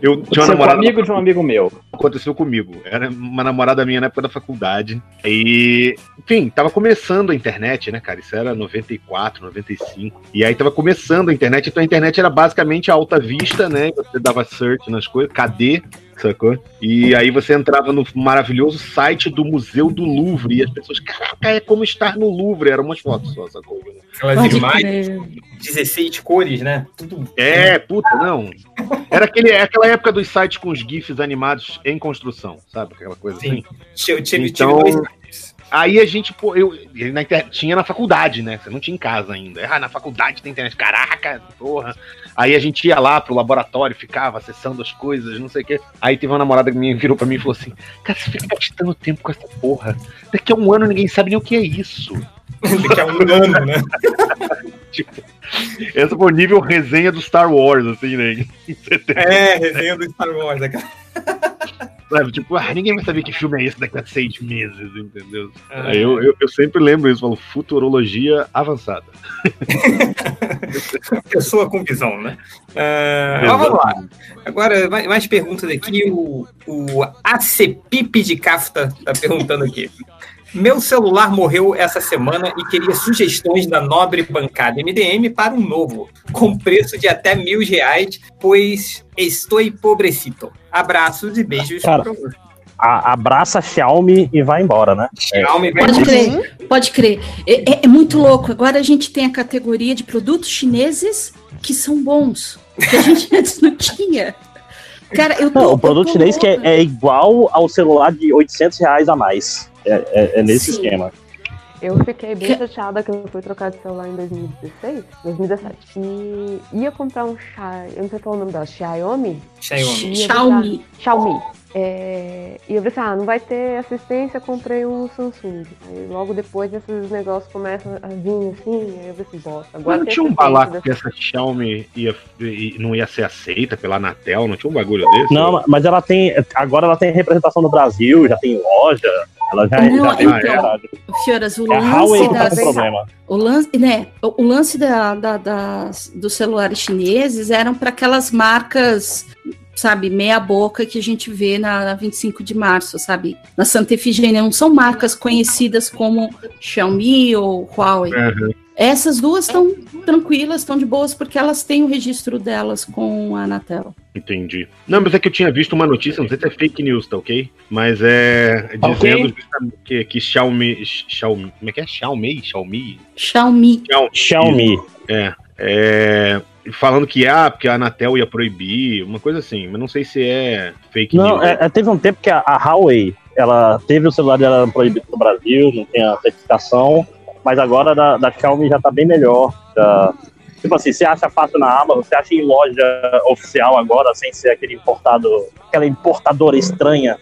eu tinha uma namorada. amigo de um amigo meu. Aconteceu comigo. Era uma namorada minha na época da faculdade. E, enfim, tava começando a internet, né, cara? Isso era 94, 95. E aí tava começando a internet. Então a internet era basicamente a alta vista, né? Você dava search nas coisas, cadê? Sacou? E aí você entrava no maravilhoso site do Museu do Louvre e as pessoas, caraca, é como estar no Louvre. Eram umas fotos só, sacou? Aquelas Pode imagens, crer. 16 cores, né? Tudo. É, puta, não. Era aquele, é aquela época dos sites com os GIFs animados em construção, sabe? Aquela coisa Sim. assim. Eu tive, Então, tive dois sites. Aí a gente, pô, eu na inter- tinha na faculdade, né? Você não tinha em casa ainda. Ah, na faculdade tem internet. Caraca, porra. Aí a gente ia lá pro laboratório, ficava acessando as coisas, não sei o quê. Aí teve uma namorada que me virou pra mim e falou assim: Cara, você fica gastando tempo com essa porra. Daqui a um ano ninguém sabe nem o que é isso. Daqui a um ano, né? [LAUGHS] Tipo, esse foi o nível resenha do Star Wars, assim, né? É, resenha do Star Wars, né, cara? Sabe, tipo, ah, ninguém vai saber que filme é esse daqui a seis meses, entendeu? Ah, Aí eu, eu, eu sempre lembro isso, falo futurologia avançada. [LAUGHS] Pessoa com visão, né? Ah, mas vamos lá. Agora, mais, mais perguntas aqui. O, o ACPIP de Kafta tá perguntando aqui. Meu celular morreu essa semana e queria sugestões da nobre bancada MDM para um novo, com preço de até mil reais, pois estou pobrecito. Abraços e beijos. Cara, A- abraça a Xiaomi e vai embora, né? Xiaomi vai Pode crer, pode crer. É, é- é muito louco. Agora a gente tem a categoria de produtos chineses que são bons, que a gente [LAUGHS] antes não tinha. Cara, eu tô. Não, o eu produto tô chinês que é, é igual ao celular de 800 reais a mais. É, é- é nesse Sim. esquema. Eu fiquei bem chateada que eu fui trocar de celular em 2016, 2017. E ia comprar um Xiaomi, eu não sei falar o nome dela, Xiaomi? Xiaomi. Xiaomi. Xiaomi. É, e eu pensei, ah, não vai ter assistência, comprei um Samsung. Aí logo depois esses negócios começam a vir assim, aí eu pensei, bosta, Mas agora não tinha um balaco dessa- que essa Xiaomi ia, e não ia ser aceita pela Anatel? Não tinha um bagulho desse? Não, mas ela tem. Agora ela tem representação no Brasil, já tem loja. Ela já, Não, já tem então, verdade. Fioras, o É lance tá das, com problema. o lance, né, o, o lance da, da- das, dos celulares chineses eram para aquelas marcas, sabe, meia boca que a gente vê na, na 25 de março, sabe, na Santa Efigênia. Não são marcas conhecidas como Xiaomi ou Huawei. Uhum. Essas duas estão tranquilas, estão de boas, porque elas têm o registro delas com a Anatel. Entendi. Não, mas é que eu tinha visto uma notícia, não sei se é fake news, tá ok? Mas é Ok. dizendo justamente que, que Xiaomi, Xiaomi. Como é que é? Xiaomi? Xiaomi? Xiaomi. Xiaomi. É. é falando que, ah, porque a Anatel ia proibir, uma coisa assim, mas não sei se é fake Não, news. é- é, teve um tempo que a, a Huawei, ela teve o celular dela proibido no Brasil, não tem a certificação, mas agora da, da Xiaomi já tá bem melhor. já- tipo assim, você acha fácil na Amazon, você acha em loja oficial agora, sem ser aquele importado, aquela importadora estranha,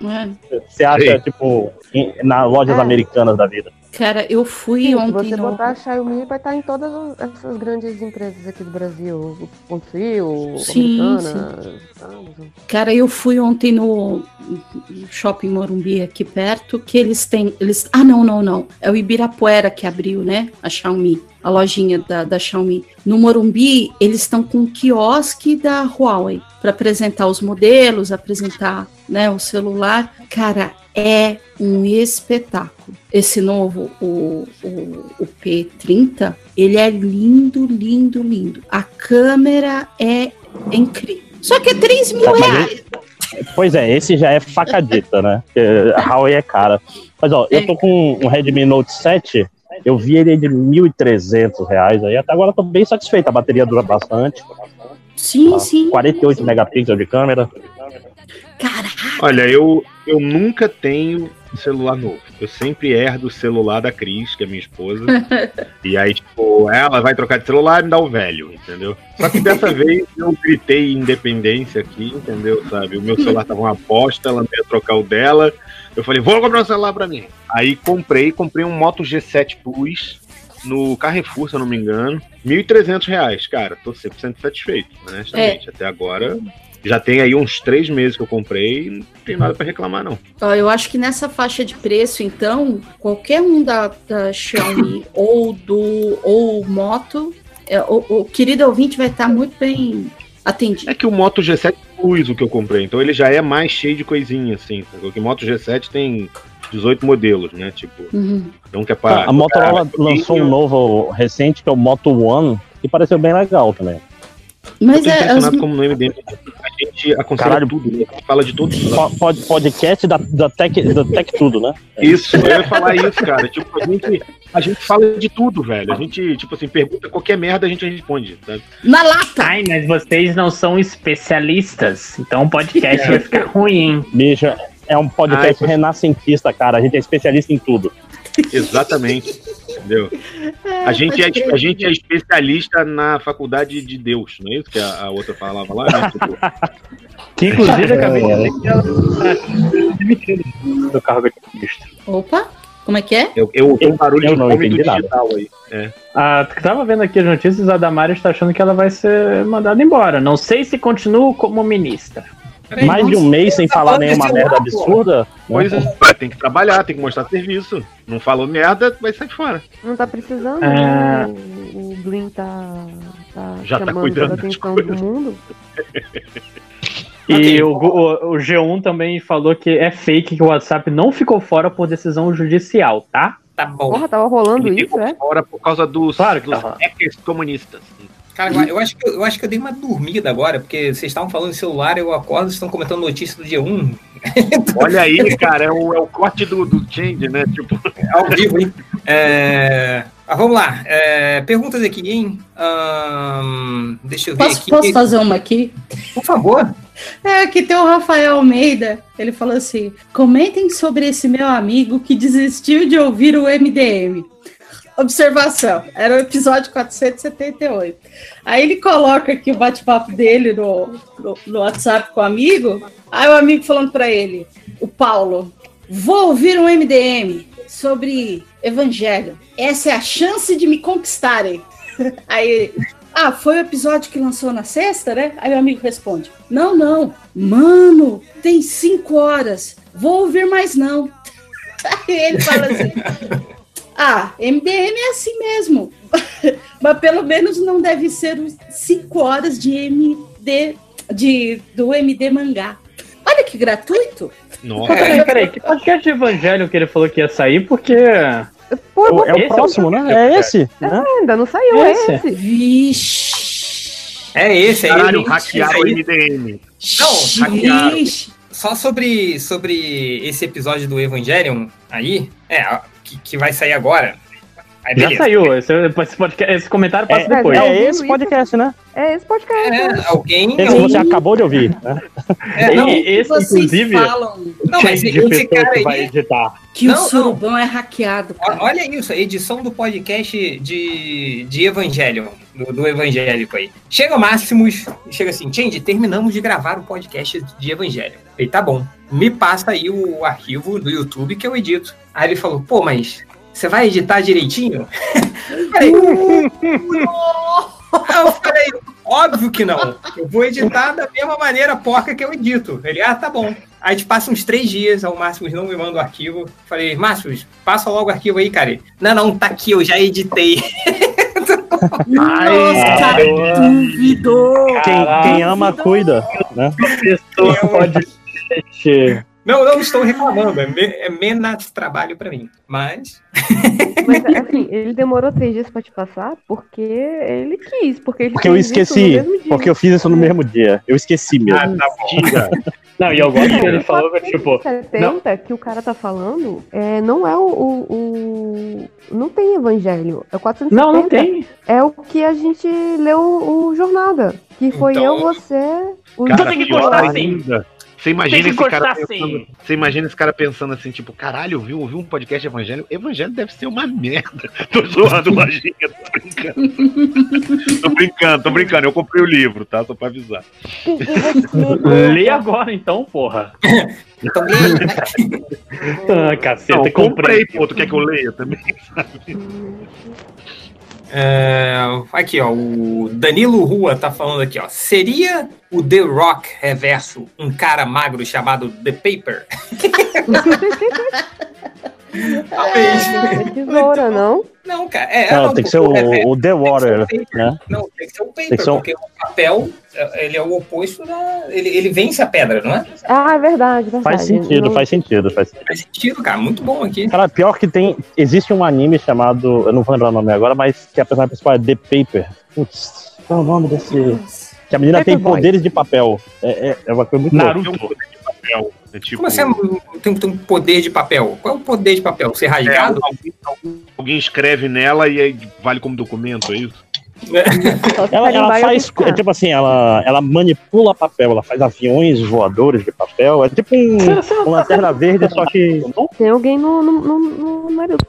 né? É. Você acha, Sei. tipo, em- nas lojas É. americanas da vida. Cara, eu fui Sim, se ontem você no... botar a Xiaomi, vai estar em todas as- essas grandes empresas aqui do Brasil. O Ponto Frio, Sim, Americana, Amazon. Cara, eu fui ontem no no shopping Morumbi aqui perto, que eles têm. Eles, ah, não, não, não. É o Ibirapuera que abriu, né? A Xiaomi, a lojinha da, da Xiaomi. No Morumbi, eles estão com um quiosque da Huawei para apresentar os modelos, apresentar né, o celular. Cara, é um espetáculo. Esse novo, o, o, o P30, ele é lindo, lindo, lindo. A câmera é incrível. Só que é 3 mil Mas reais. Pois é, esse já é facadita, né? A Huawei é cara. Mas ó, eu tô com um Redmi Note 7, eu vi ele de 1.300 reais aí. Até agora eu tô bem satisfeito, a bateria dura bastante. Sim, sim. 48 megapixels de câmera. Olha, eu, eu nunca tenho celular novo. Eu sempre herdo o celular da Cris, que é minha esposa. [LAUGHS] e aí, tipo, ela vai trocar de celular e me dá o velho, entendeu? Só que dessa [LAUGHS] vez eu gritei independência aqui, entendeu? Sabe? O meu celular tava uma bosta, ela não ia trocar o dela. Eu falei, vou comprar um celular pra mim. Aí comprei, comprei um Moto G7 Plus no Carrefour, se eu não me engano. 1.300 reais, cara. Tô 100% satisfeito, honestamente. Até agora, já tem aí uns três meses que eu comprei e não tem nada pra reclamar, não. Eu acho que nessa faixa de preço, então, qualquer um da, da Xiaomi [COUGHS] ou do ou Moto, é, o, o querido ouvinte vai estar muito bem atendido. É que o Moto G7 Plus, o que eu comprei, então ele já é mais cheio de coisinha, assim. Porque o Moto G7 tem 18 modelos, né? Tipo, Uhum. então que é pra. A Motorola lançou um novo recente, que é o Moto One, que pareceu bem legal também. Mas eu tô é, impressionado as- como no MDM a gente aconselha Caralho. tudo, né? Fala de todos os Po- pod- podcast da, da, tech, da Tech Tudo, né? Isso, eu ia falar isso, cara. Tipo, a gente, a gente fala de tudo, velho. A gente, tipo assim, pergunta qualquer merda, a gente responde, sabe? Na lata! Ai, mas vocês não são especialistas, então o podcast [LAUGHS] vai ficar ruim. Bicho, é um podcast Ai, renascentista, cara. A gente é especialista em tudo. Exatamente. Entendeu? A gente, é, a gente é especialista na faculdade de Deus, não é isso que a, a outra falava lá? Né? [LAUGHS] Que inclusive É. acabei de que ela tá demitido do cargo de ministro. Opa, como é que é? eu, eu ouvi um barulho Eu de não do entendi nada. digital aí. É. Ah, tava vendo aqui as notícias, a Damares tá achando que ela vai ser mandada embora. Não sei se continua como ministra. Mais de um mês sem falar nenhuma merda absurda. Pois é, tem que trabalhar, tem que mostrar serviço. Não falou merda, vai sair fora. Não tá precisando, É. né? O, o Green tá, tá Já tá chamando cuidando toda a atenção do mundo. [LAUGHS] E o, o, o G1 também falou que é fake que o WhatsApp não ficou fora por decisão judicial, tá? Tá bom. Porra, tava rolando Ele isso, ficou é? fora por causa dos, Claro que dos hackers comunistas. Cara, eu acho, que, eu acho que eu dei uma dormida agora, porque vocês estavam falando de celular, eu acordo, vocês estão comentando notícia do dia 1. [LAUGHS] Olha aí, cara, é o, é o corte do, do Change, né? Tipo, Ao vivo, hein? É, ah, vamos lá. É, perguntas aqui, hein? Deixa eu ver Posso, aqui. posso fazer uma aqui? Por favor. É, aqui tem o Rafael Almeida. Ele falou assim: comentem sobre esse meu amigo que desistiu de ouvir o MDM. Observação, era o episódio 478. Aí ele coloca aqui o bate-papo dele no, no, no WhatsApp com o amigo. Aí o amigo falando pra ele, o Paulo, vou ouvir um MDM sobre evangelho. Essa é a chance de me conquistarem. [LAUGHS] Aí ele, ah, foi o episódio que lançou na sexta, né? Aí o amigo responde: Não, não. Mano, tem cinco horas. Vou ouvir mais não. [LAUGHS] Aí ele fala assim: Ah, MDM é assim mesmo. [LAUGHS] Mas pelo menos não deve ser os cinco horas de MD de, do MD mangá. Olha que gratuito. nossa. Peraí, peraí, que podcast de evangelho que ele falou que ia sair, porque. Pô, O- você- esse É o próximo, né? É esse. né? ainda não saiu Esse? esse. Vixe. É esse, é Caralho, ele. hackearam o. MDM. Não, hackearam. Vixe. Só sobre, sobre esse episódio do Evangelion aí, é, que, que vai sair agora. Aí, Já saiu. Esse, esse podcast- esse comentário passa É, depois. é esse podcast, né? É esse podcast. né? É, alguém. Esse que você acabou de ouvir. Né? É, não, E esse, Vocês inclusive, falam não, mas de esse cara que aí. vai editar. que Não, o não. surubão é hackeado. Cara. Olha isso, a edição do podcast de, de Evangelion, do, do evangélico aí. Chega o Máximos, chega assim, Change, terminamos de gravar o podcast de Evangelion. Ele, tá bom, me passa aí o arquivo do YouTube que eu edito. Aí ele falou, pô, mas você vai editar direitinho? Eu [LAUGHS] falei, Aí eu falei, óbvio que não. Eu vou editar da mesma maneira porca que eu edito. Ele, ah, tá bom. Aí a gente passa uns três dias, ao Máximos não me manda o arquivo. Falei, Máximos, passa logo o arquivo aí, cara. Não, não, tá aqui, eu já editei. [LAUGHS] Nossa, duvidou. Quem, quem ama, cuida. Né? Pessoa podcast. Não, não estou reclamando, é, me, é menos trabalho pra mim. Mas. Mas assim, ele demorou três dias pra te passar porque ele quis. Porque, ele Porque eu esqueci. Porque eu fiz isso no mesmo dia. Eu esqueci mesmo. Ah, tá Tira. Não, e eu gosto que ele falou que, tipo. 70 que o cara tá falando é, não é o, o, o- Não tem evangelho. É o 470. Não, não tem. É o que a gente leu o Jornada. Que foi Então- eu, você. O Cara, tem que sim. ainda. Você imagina esse cara pensando, assim. Você imagina esse cara pensando assim, tipo, caralho, ouviu, ouviu um podcast evangelho? Evangelho deve ser uma merda. [LAUGHS] Tô zoando, lojinha, tô brincando. tô brincando, tô brincando. Eu comprei o livro, tá? Só pra avisar. Lê agora então, porra. ah, caceta, Não, eu comprei. comprei, pô. Tu quer que eu leia também? sabe? [LAUGHS] É, aqui, ó, o Danilo Rua tá falando aqui, ó. Seria o The Rock reverso um cara magro chamado The Paper? [LAUGHS] [LAUGHS] Talvez. É tesoura, não? Não, cara. É, Não, não, tem que ser o, reverso o The Water, né? Não, tem que ser o paper, Tem que ser um- porque o papel, é, ele é o oposto da... Ele, ele vence a pedra, não é? Ah, é verdade, verdade. Faz sentido, Não- faz sentido, faz sentido. Faz sentido, cara. Muito bom aqui. Cara, pior que tem. Existe um anime chamado. Eu não vou lembrar o nome agora, mas que a personagem principal é The Paper. Putz, qual é o nome desse. Que a menina tem Paperboy. poderes de papel. É, é, é uma coisa muito Naruto. louca. Papel. É tipo, Como assim tem, tem um poder de papel? Qual é o poder de papel? Ser é, rasgado? alguém, alguém- alguém escreve nela e aí vale como documento, é isso? Se Ela, ela faz. É tipo assim, ela, ela manipula papel, ela faz aviões voadores de papel. É tipo um, um lanterna verde, só que. Tem alguém no, no, no, no Naruto.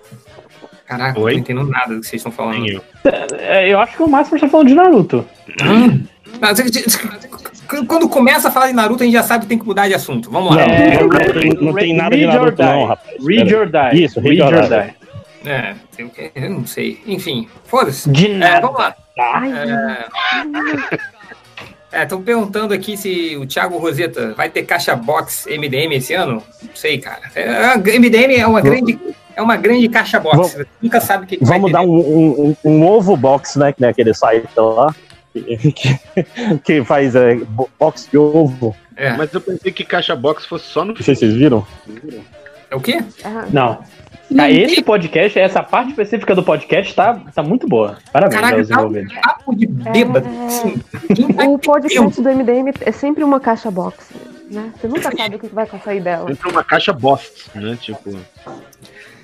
Caraca, Oi? eu não entendo nada do que vocês estão falando. Eu. É, eu acho que o máximo está falando de Naruto. Mas, Quando começa a falar de Naruto, a gente já sabe que tem que mudar de assunto. Vamos lá. É, não, tem, não tem nada de Read Naruto, die. não, rapaz. Read or die. Isso, read or die. É, tem o que- eu não sei. Enfim, foda-se. De É, nada. vamos lá. Ai, É, estão perguntando aqui se o Thiago Roseta vai ter caixa box MDM esse ano. Não sei, cara. É, MDM é uma grande, é uma grande caixa box. Vamos- nunca sabe o que, que vai Vamos ter dar um, um, um, um ovo box, né? Que nem aquele site lá. [LAUGHS] Que, que- faz é, bo- box de ovo. É. Mas eu pensei que caixa box fosse só no Não sei se vocês viram. É o quê? ah, Não. Ah, esse podcast, essa parte específica do podcast tá, tá muito boa. Parabéns Caraca, aos tá um envolvidos. papo de bêbado. assim. O podcast do MDM é sempre uma caixa box, né? Você nunca sabe o que vai sair dela. Entre uma caixa box, né? Tipo.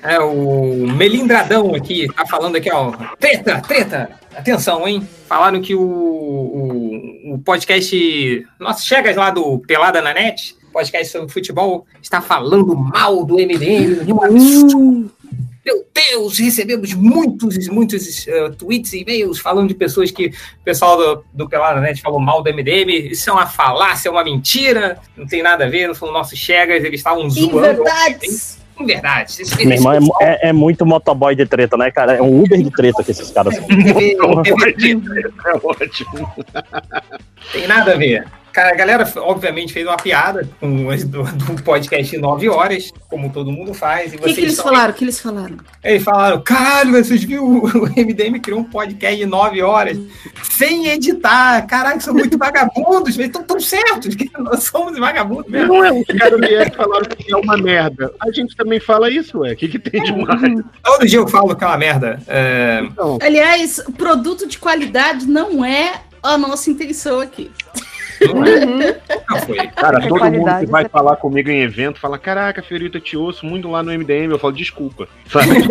É, o Melindradão aqui tá falando aqui, ó. Treta, treta! Atenção, hein? Falaram que o, o, o podcast. Nossa, chegas lá do Pelada na Net, podcast sobre futebol, está falando mal do MDM, de. Meu Deus, recebemos muitos, muitos eh, tweets e e-mails falando de pessoas que o pessoal do, do Pelada na Net falou mal do MDM. Isso é uma falácia, é uma mentira, não tem nada a ver, não são nossos chegas, eles estavam zoando. Inverdades. Verdade. Esse- Meu irmão é, é, é muito motoboy de treta, né, cara? É um Uber de treta que esses caras são. [LAUGHS] TV, É ótimo. Tem nada a ver. Cara, a galera, obviamente, fez uma piada com do, do podcast 9 horas, como todo mundo faz. O que, que eles só- falaram? O que eles falaram? Eles falaram, caralho, vocês viram? O [LAUGHS] MDM criou um podcast de 9 horas sem editar. Caralho, são muito vagabundos. Eles estão tão certos que nós somos vagabundos mesmo. Não é os caras vieram falaram que é uma merda. A gente também fala isso, ué. O que, que tem de mais? Todo dia eu falo que é uma merda. É, Então, Aliás, produto de qualidade não é a nossa intenção aqui. Não é. Nunca foi. cara, Essa todo mundo que vai falar comigo em evento fala: Caraca, Fiorito, eu te ouço muito lá no MDM. Eu falo: Desculpa. Sabe? [LAUGHS]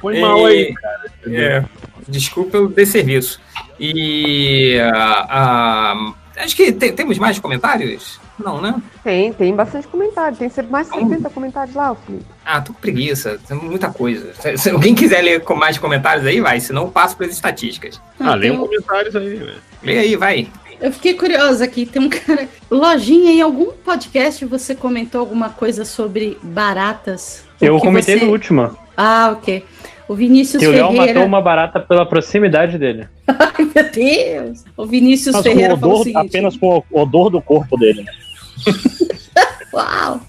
Foi mal aí, cara. É, desculpa pelo desserviço. E. ah, ah, acho que te- temos mais comentários? Não, né? Tem, tem bastante comentário. Tem sempre mais de 70 comentários lá, Felipe. Ah, tô com preguiça. Tem muita coisa. Se, se alguém quiser ler com mais comentários aí, vai. Senão eu passo para as estatísticas. Ah, lê tem um comentários aí, velho. Lê aí, vai. Eu fiquei curiosa aqui. Tem um [LAUGHS] cara. Lojinha, em algum podcast você comentou alguma coisa sobre baratas? Eu O comentei você- no último. Ah, ok. O Vinícius Que o Léo Ferreira. matou uma barata pela proximidade dele. [LAUGHS] Ai, meu Deus! O Vinícius Mas Ferreira o falou o odor, seguinte. apenas com o odor do corpo dele. [LAUGHS] Uau!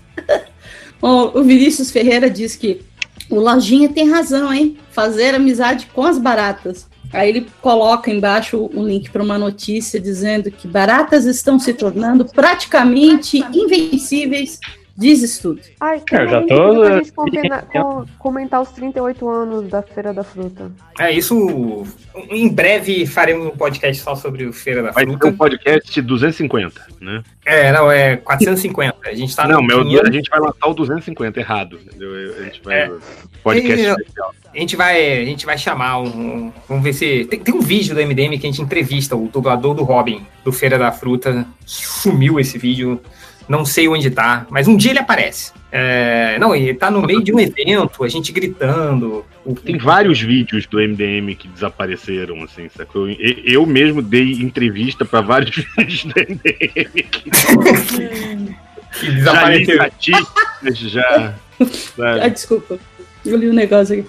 Bom, o Vinícius Ferreira diz que o Lojinha tem razão, hein? Fazer amizade com as baratas. Aí ele coloca embaixo um link para uma notícia dizendo que baratas estão se tornando praticamente invencíveis, diz estudo. Ai, É, eu já tô, pra eh, gente combina- [LAUGHS] co- comentar os 38 anos da Feira da Fruta. É isso. Em breve faremos um podcast só sobre o Feira da Vai ter Fruta. um podcast 250, né? É, não, é 450. A gente tá não, no meu, 500. a gente vai lançar o 250 errado. Entendeu? A gente vai. É. Podcast E- especial. A gente vai, a gente vai chamar um. Vamos ver se. Tem, tem um vídeo do MDM que a gente entrevista o dublador do Robin, do Feira da Fruta. Sumiu esse vídeo. Não sei onde tá, mas um dia ele aparece. É, não, ele tá no meio de um evento, a gente gritando. Tem vários vídeos do MDM que desapareceram, assim, sacou? E- Eu mesmo dei entrevista pra vários [LAUGHS] vídeos do MDM que, [LAUGHS] que já li desapareceram. já. [LAUGHS] Ah, desculpa. Eu li um negócio aqui.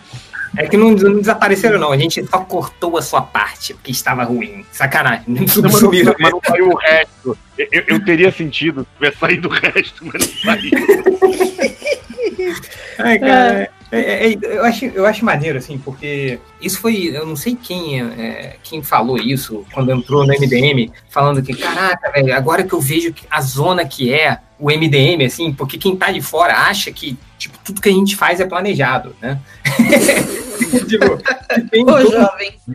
É que não, não desapareceram, não. A gente só cortou a sua parte, porque estava ruim. Sacanagem. Não Não, mas, não, sumiram. mas não saiu o resto. Eu, eu teria sentido se tivesse saído o resto, mas não saiu. [LAUGHS] Ai, cara, é, é, é, eu, acho, eu acho maneiro, assim, porque isso foi. Eu não sei quem, é, quem falou isso quando entrou no MDM, falando que, caraca, velho, agora que eu vejo a zona que é o MDM, assim, porque quem tá de fora acha que tipo, tudo que a gente faz é planejado, né? [LAUGHS] tipo, [LAUGHS] que tem todo-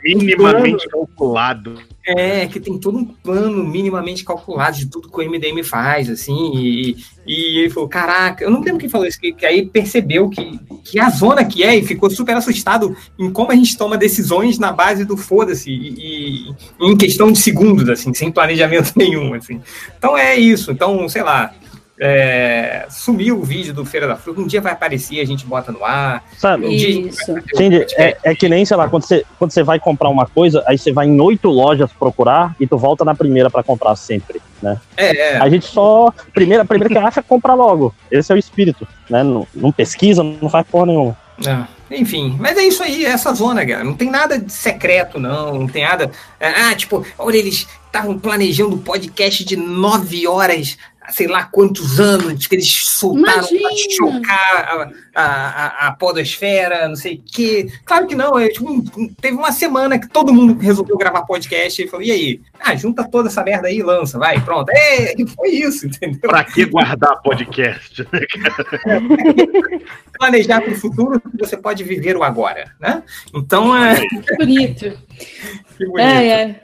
Minimamente calculado. É, que tem todo um plano minimamente calculado de tudo que o MDM faz, assim, e, e ele falou, caraca, eu não lembro quem falou isso, que, que aí percebeu que, que a zona que é, e ficou super assustado em como a gente toma decisões na base do foda-se, e, e em questão de segundos, assim, sem planejamento [LAUGHS] nenhum, assim. Então é isso, então, sei lá, é, sumiu o vídeo do Feira da Fruta, um dia vai aparecer, a gente bota no ar. Sabe? Um fazer Cindy, é, é que nem, sei lá, quando você, quando você vai comprar uma coisa, aí você vai em oito lojas procurar e tu volta na primeira pra comprar sempre, né? É, é. A gente só. Primeira, primeira que acha, compra logo. Esse é o espírito, né? Não, não pesquisa, não faz porra nenhuma. É, enfim, mas é isso aí, é essa zona, cara. Não tem nada de secreto, não. Não tem nada. Ah, tipo, olha, eles estavam planejando um podcast de nove horas, sei lá quantos anos, que eles soltaram pra Imagina! chocar a, a, a, a podosfera, não sei o quê. Claro que não, é, tipo, teve uma semana que todo mundo resolveu gravar podcast e falou: e aí? Ah, junta toda essa merda aí e lança, vai, pronto. É, e [LAUGHS] foi isso, entendeu? Pra que guardar podcast? né, [LAUGHS] planejar para o futuro você pode viver o agora, né? Então é. Que bonito. [LAUGHS] Que bonito. É, é.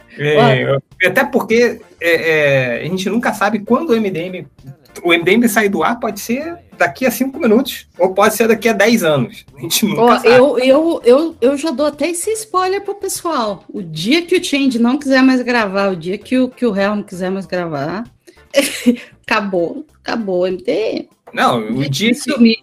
É, até porque é, é, a gente nunca sabe quando o MDM. O MDM sair do ar pode ser daqui a cinco minutos, ou pode ser daqui a 10 anos. A gente nunca Ó, sabe. eu, eu, eu, eu já dou até esse spoiler pro pessoal. O dia que o Change não quiser mais gravar, o dia que o, que o Real não quiser mais gravar, [LAUGHS] acabou. Acabou o MDM. Não, o dia que.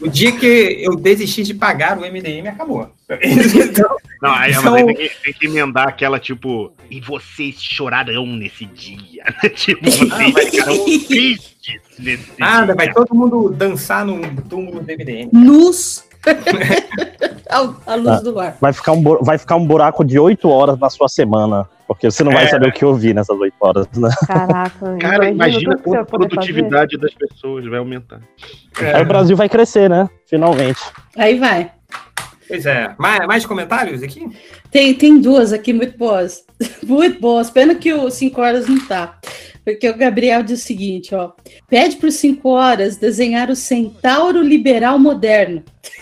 O dia que eu desisti de pagar o MDM acabou. Então, [LAUGHS] Não, aí, Então- mas aí tem, que, tem que emendar aquela tipo. E vocês chorarão nesse dia. [LAUGHS] tipo, vocês ficarão tristes nesse nada, dia. vai todo mundo dançar no túmulo do MDM. Luz. A, [LAUGHS] a luz Ah, do lar. Vai ficar, um, vai ficar um buraco de oito horas na sua semana. Porque você não vai É. saber o que ouvir nessas oito horas, né? Caraca, Cara, imagina quanto a produtividade das pessoas vai aumentar. Aí o Brasil vai crescer, né? Finalmente. Aí vai. Pois é. Mais, mais comentários aqui? Tem, tem duas aqui muito boas. [LAUGHS] Muito boas. Pena que o 5 horas não tá. Porque o Gabriel diz o seguinte, ó. Pede para os 5 horas desenhar o centauro liberal moderno. [LAUGHS]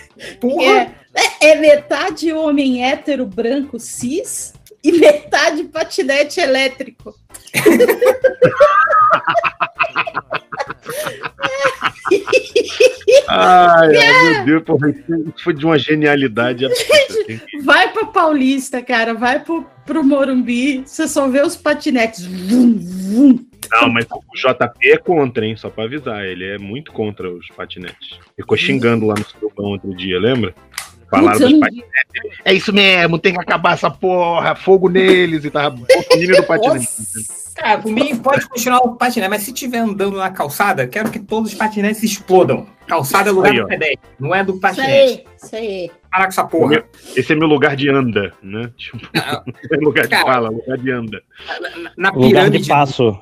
É, é, é metade homem hétero branco cis e metade patinete elétrico. [LAUGHS] Ai, ai, meu Deus, porra, isso foi de uma genialidade absurda. Vai pra Paulista, cara. Vai pro, pro Morumbi. Você só vê os patinetes. Vum, vum. Não, mas o JP é contra, hein? Só pra avisar. Ele é muito contra os patinetes. Ficou xingando lá no Surubão outro dia, lembra? Falaram dos não patinetes. É isso mesmo, tem que acabar essa porra, fogo neles e tava bolsominion do patinete. Cara, por mim pode continuar o patinete, mas se estiver andando na calçada, quero que todos os patinetes explodam. Calçada é lugar Aí, do pedestre, não é do Isso patinete. aí, isso aí. Para com essa porra. Esse é meu lugar de anda, né? [LAUGHS] Tipo, [LAUGHS] é lugar de Cara. fala, lugar de anda. Na Lugar pirâmide, de passo,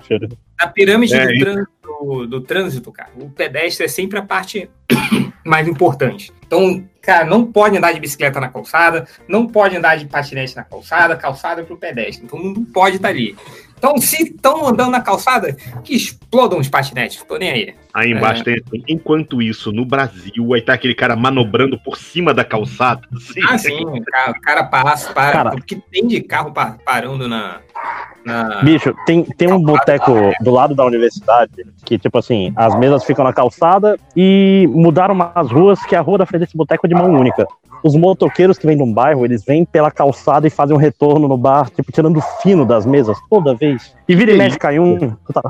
na pirâmide É, do, trânsito, do trânsito, cara, o pedestre é sempre a parte [COUGHS] mais importante. Então, cara, não pode andar de bicicleta na calçada, não pode andar de patinete na calçada, calçada é pro pedestre. Então não pode estar ali. Então, se estão andando na calçada, que explodam os patinetes, tô nem aí. Aí embaixo É. tem assim, enquanto isso, no Brasil, aí tá aquele cara manobrando por cima da calçada. Assim, Ah, sim, o cara, o cara passa, para. Cara. Porque tem de carro pa- parando na. na... Bicho, tem, tem um boteco do lado da universidade que, tipo assim, as mesas ficam na calçada e mudaram umas ruas que a rua da frente desse boteco é de mão única. Os motoqueiros que vêm de um bairro, eles vêm pela calçada e fazem um retorno no bar, tipo, tirando o fino das mesas toda vez. E vira e mexe, cai um. tá-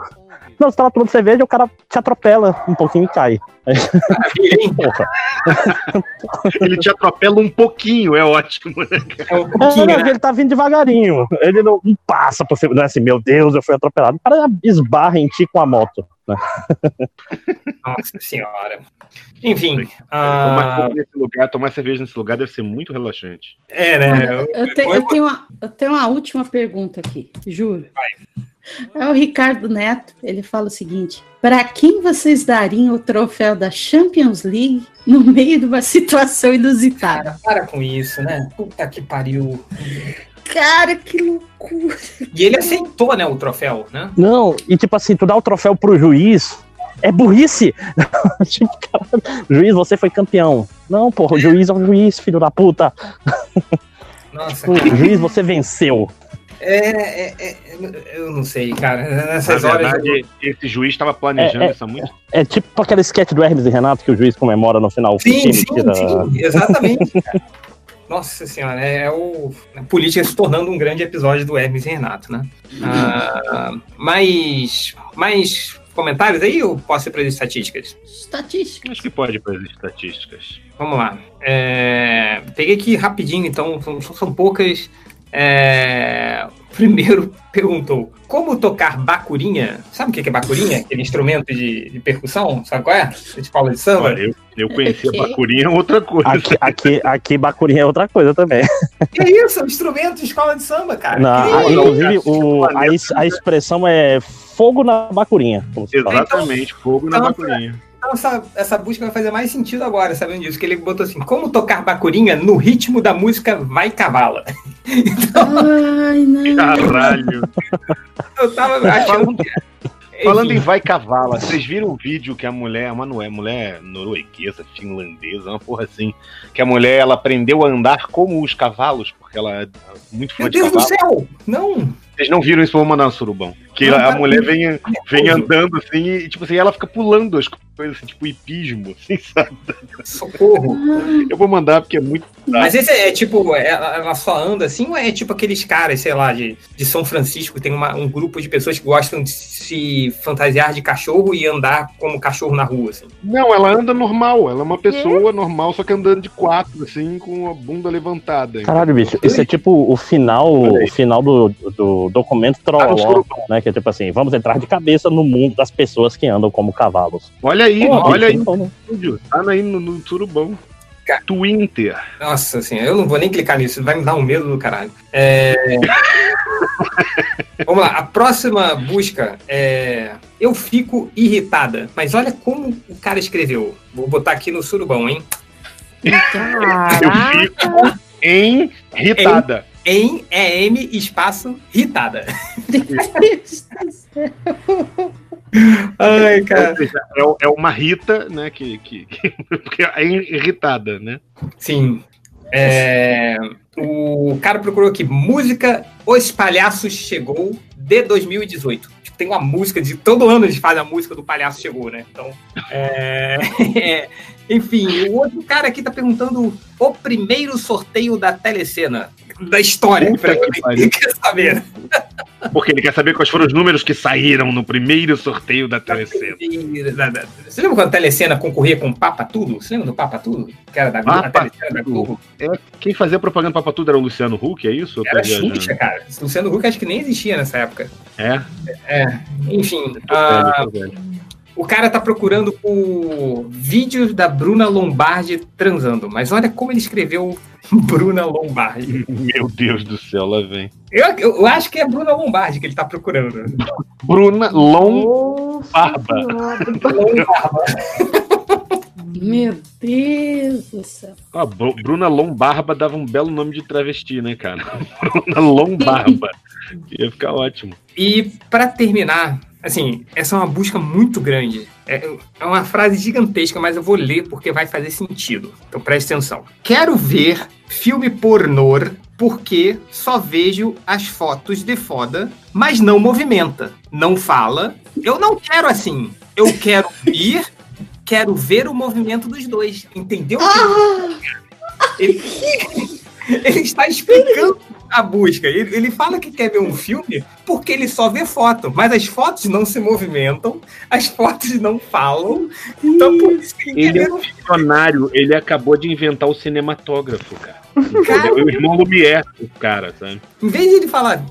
Não, você tava tomando cerveja, o cara te atropela um pouquinho e cai. [LAUGHS] Ele te atropela um pouquinho, é ótimo, né? É um É, não, ele tá vindo devagarinho. Ele não, não passa por cima, não é assim, meu Deus, eu fui atropelado. O cara esbarra em ti com a moto. Nossa senhora. Enfim. Tomar, ah, coco nesse lugar, tomar cerveja nesse lugar deve ser muito relaxante. é, né? Eu, eu te- eu tenho uma, eu tenho uma última pergunta aqui, juro. É o Ricardo Neto, ele fala o seguinte: para quem vocês dariam o troféu da Champions League no meio de uma [LAUGHS] situação inusitada? Para com isso, né? Puta que pariu. Cara, que loucura. E ele aceitou, né, o troféu, né? Não, e tipo assim, tu dá o troféu pro juiz, é burrice. [LAUGHS] tipo, juiz, você foi campeão. Não, porra, o juiz é o juiz, filho da puta. Nossa, O juiz, você venceu. é, é, é, eu não sei, cara. Na Nessas horas. verdade, esse juiz estava planejando É, é. isso há muito É tipo aquele sketch do Hermes e Renato que o juiz comemora no final. Sim, sim, tira- sim, exatamente. Nossa senhora, é, o a política se tornando um grande episódio do Hermes e Renato, né? Ah, mais, mais comentários aí ou posso ir para as estatísticas? Estatística. Acho que pode ir para as estatísticas. Vamos lá. É, peguei aqui rapidinho, então, são, são poucas. É, primeiro perguntou: como tocar bacurinha? Sabe o que é bacurinha? Aquele instrumento de, de percussão? Sabe qual é? De escola de samba? Olha, eu, eu conhecia Ok. Bacurinha outra coisa. Aqui, aqui, aqui Bacurinha é outra coisa também. Que isso? Um instrumento de escola de samba, cara. Isso? inclusive, o, a, a expressão é fogo na Bacurinha. Exatamente, fogo na Então, Bacurinha. Então essa, essa busca vai fazer mais sentido agora, sabendo disso. Que ele botou assim: como tocar bacurinha no ritmo da música Vai Cavala. Ai, não. Caralho. Eu tava achando que. Falando em vai cavala, vocês viram o vídeo que a mulher, uma não é mulher norueguesa, finlandesa, uma porra assim, que a mulher ela aprendeu a andar como os cavalos, porque ela é muito fã Meu de Deus do cavalo. céu! Não! Vocês não viram isso, vou mandar no surubão. Que a tá- mulher vem, vem andando assim e, tipo assim, ela fica pulando as coisas, assim, tipo hipismo, assim, [LAUGHS] sabe? Socorro! Eu vou mandar porque é muito. Mas esse é tipo, ela, ela só anda assim, ou é tipo aqueles caras, sei lá, de, de São Francisco, tem uma- um grupo de pessoas que gostam de se fantasiar de cachorro e andar como cachorro na rua, assim. Não, ela anda normal, ela é uma pessoa normal, só que andando de quatro, assim, com a bunda levantada. Caralho, bicho, isso é tipo o final, o final do, do documento Ah, Trolló, né? Que é tipo assim, vamos entrar de cabeça no mundo das pessoas que andam como cavalos. Olha aí, Pô, olha aí bicho, no vídeo, tá aí no, no surubão. Twitter. Nossa, assim, eu não vou nem clicar nisso, vai me dar um medo do caralho. É... [LAUGHS] Vamos lá, a próxima busca é. Eu fico irritada. Mas olha como o cara escreveu. Vou botar aqui no surubão, hein? Eu fico irritada. Em EM espaço irritada. Ai, cara. É, é uma Rita, né? Que, que, que [LAUGHS] é irritada, né? Sim. É, o cara procurou aqui música Os Palhaços Chegou de 2018. Tipo, tem uma música de todo ano eles fazem a música do Palhaço Chegou, né? Então, é, [LAUGHS] é, enfim, o outro cara aqui tá perguntando o primeiro sorteio da telecena da história. Puta que. Ele quer saber. Porque ele quer saber quais foram os números que saíram no primeiro sorteio da telecena. Você lembra quando a telecena concorria com Papa Tudo? Você lembra do Papa Tudo? Que era da Papa da Globo. É, quem fazia propaganda pra tudo era o Luciano Huck, é isso? Era. Xuxa, cara. Luciano Huck acho que nem existia nessa época. É? É, enfim. Tô ah, velho, tô velho. O cara tá procurando por vídeos da Bruna Lombardi transando. Mas olha como ele escreveu [LAUGHS] Bruna Lombardi. Meu Deus do céu, lá vem. Eu, eu, acho que é Bruna Lombardi que ele tá procurando. Bruna Lom Barba. Meu Deus do céu. Ah, Bru- Bruna Lombarba dava um belo nome de travesti, né, cara? [LAUGHS] Bruna Lombarba. [LAUGHS] Ia ficar ótimo. E pra terminar, assim, essa é uma busca muito grande. É, é uma frase gigantesca, mas eu vou ler porque vai fazer sentido. Então preste atenção. Quero ver filme pornô porque só vejo as fotos de foda, mas não movimenta, não fala. Eu não quero assim. Eu quero ir, quero ver o movimento dos dois. Entendeu? Ele, [LAUGHS] ele está explicando a busca. Ele, ele fala que quer ver um filme porque ele só vê foto, mas as fotos não se movimentam, as fotos não falam. Então, por isso que ele, Ele quer é um visionário, ele acabou de inventar o cinematógrafo, cara. Cara? O irmão Lumière, o cara, sabe? Em vez de ele falar,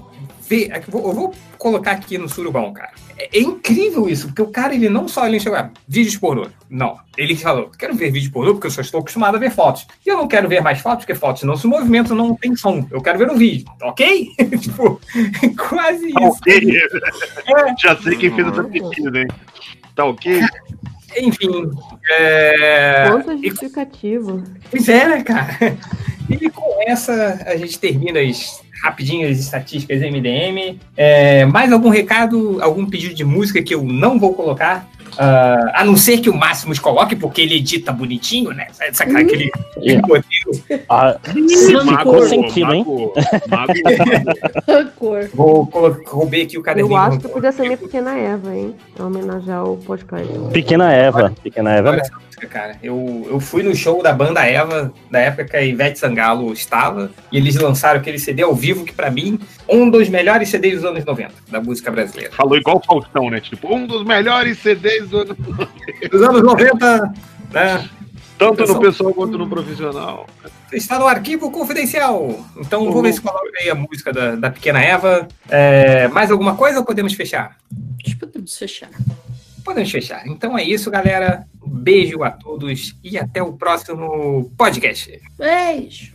vê, eu vou colocar aqui no surubão, cara. É, é incrível isso, porque o cara, ele não só ele chegou, ah, vídeos pornô. Não. Ele falou, quero ver vídeo pornô porque eu só estou acostumado a ver fotos. E eu não quero ver mais fotos, porque fotos não se movimentam, não tem som. Eu quero ver um vídeo, ok? [LAUGHS] tipo, quase Tá isso. ok. Já sei quem fez essa pesquisa, hein? Tá ok? Enfim. É... Quanto justificativo. Pois é, né, cara? E com essa, a gente termina as rapidinhas estatísticas MDM. É, mais algum recado, algum pedido de música que eu não vou colocar? Ah, a não ser que o Máximos coloque, porque ele edita bonitinho, né? Sabe aquele, aquele roteiro? Ah, Mago, ficou sentido, hein? Rancor. Vou roubei aqui o caderninho. Eu acho que podia ser minha pequena Eva, hein? Pra homenagear o podcast. Pequena Eva. Pequena Eva. Olha essa música, cara. Eu, eu fui no show da banda Eva, da época que a Ivete Sangalo estava, e eles lançaram aquele CD ao vivo, que pra mim, um dos melhores CDs dos anos 90, da música brasileira. Falou igual o Faustão, né? Tipo, um dos melhores CDs do ano. Dos anos 90, né? Tanto Pessoal- no pessoal quanto no profissional. Está no arquivo confidencial. Então vou ver se coloca aí a música da, da Pequena Eva. É, mais alguma coisa ou podemos fechar? Acho que podemos fechar. Podemos fechar. Então é isso, galera. Um beijo a todos e até o próximo podcast. Beijo.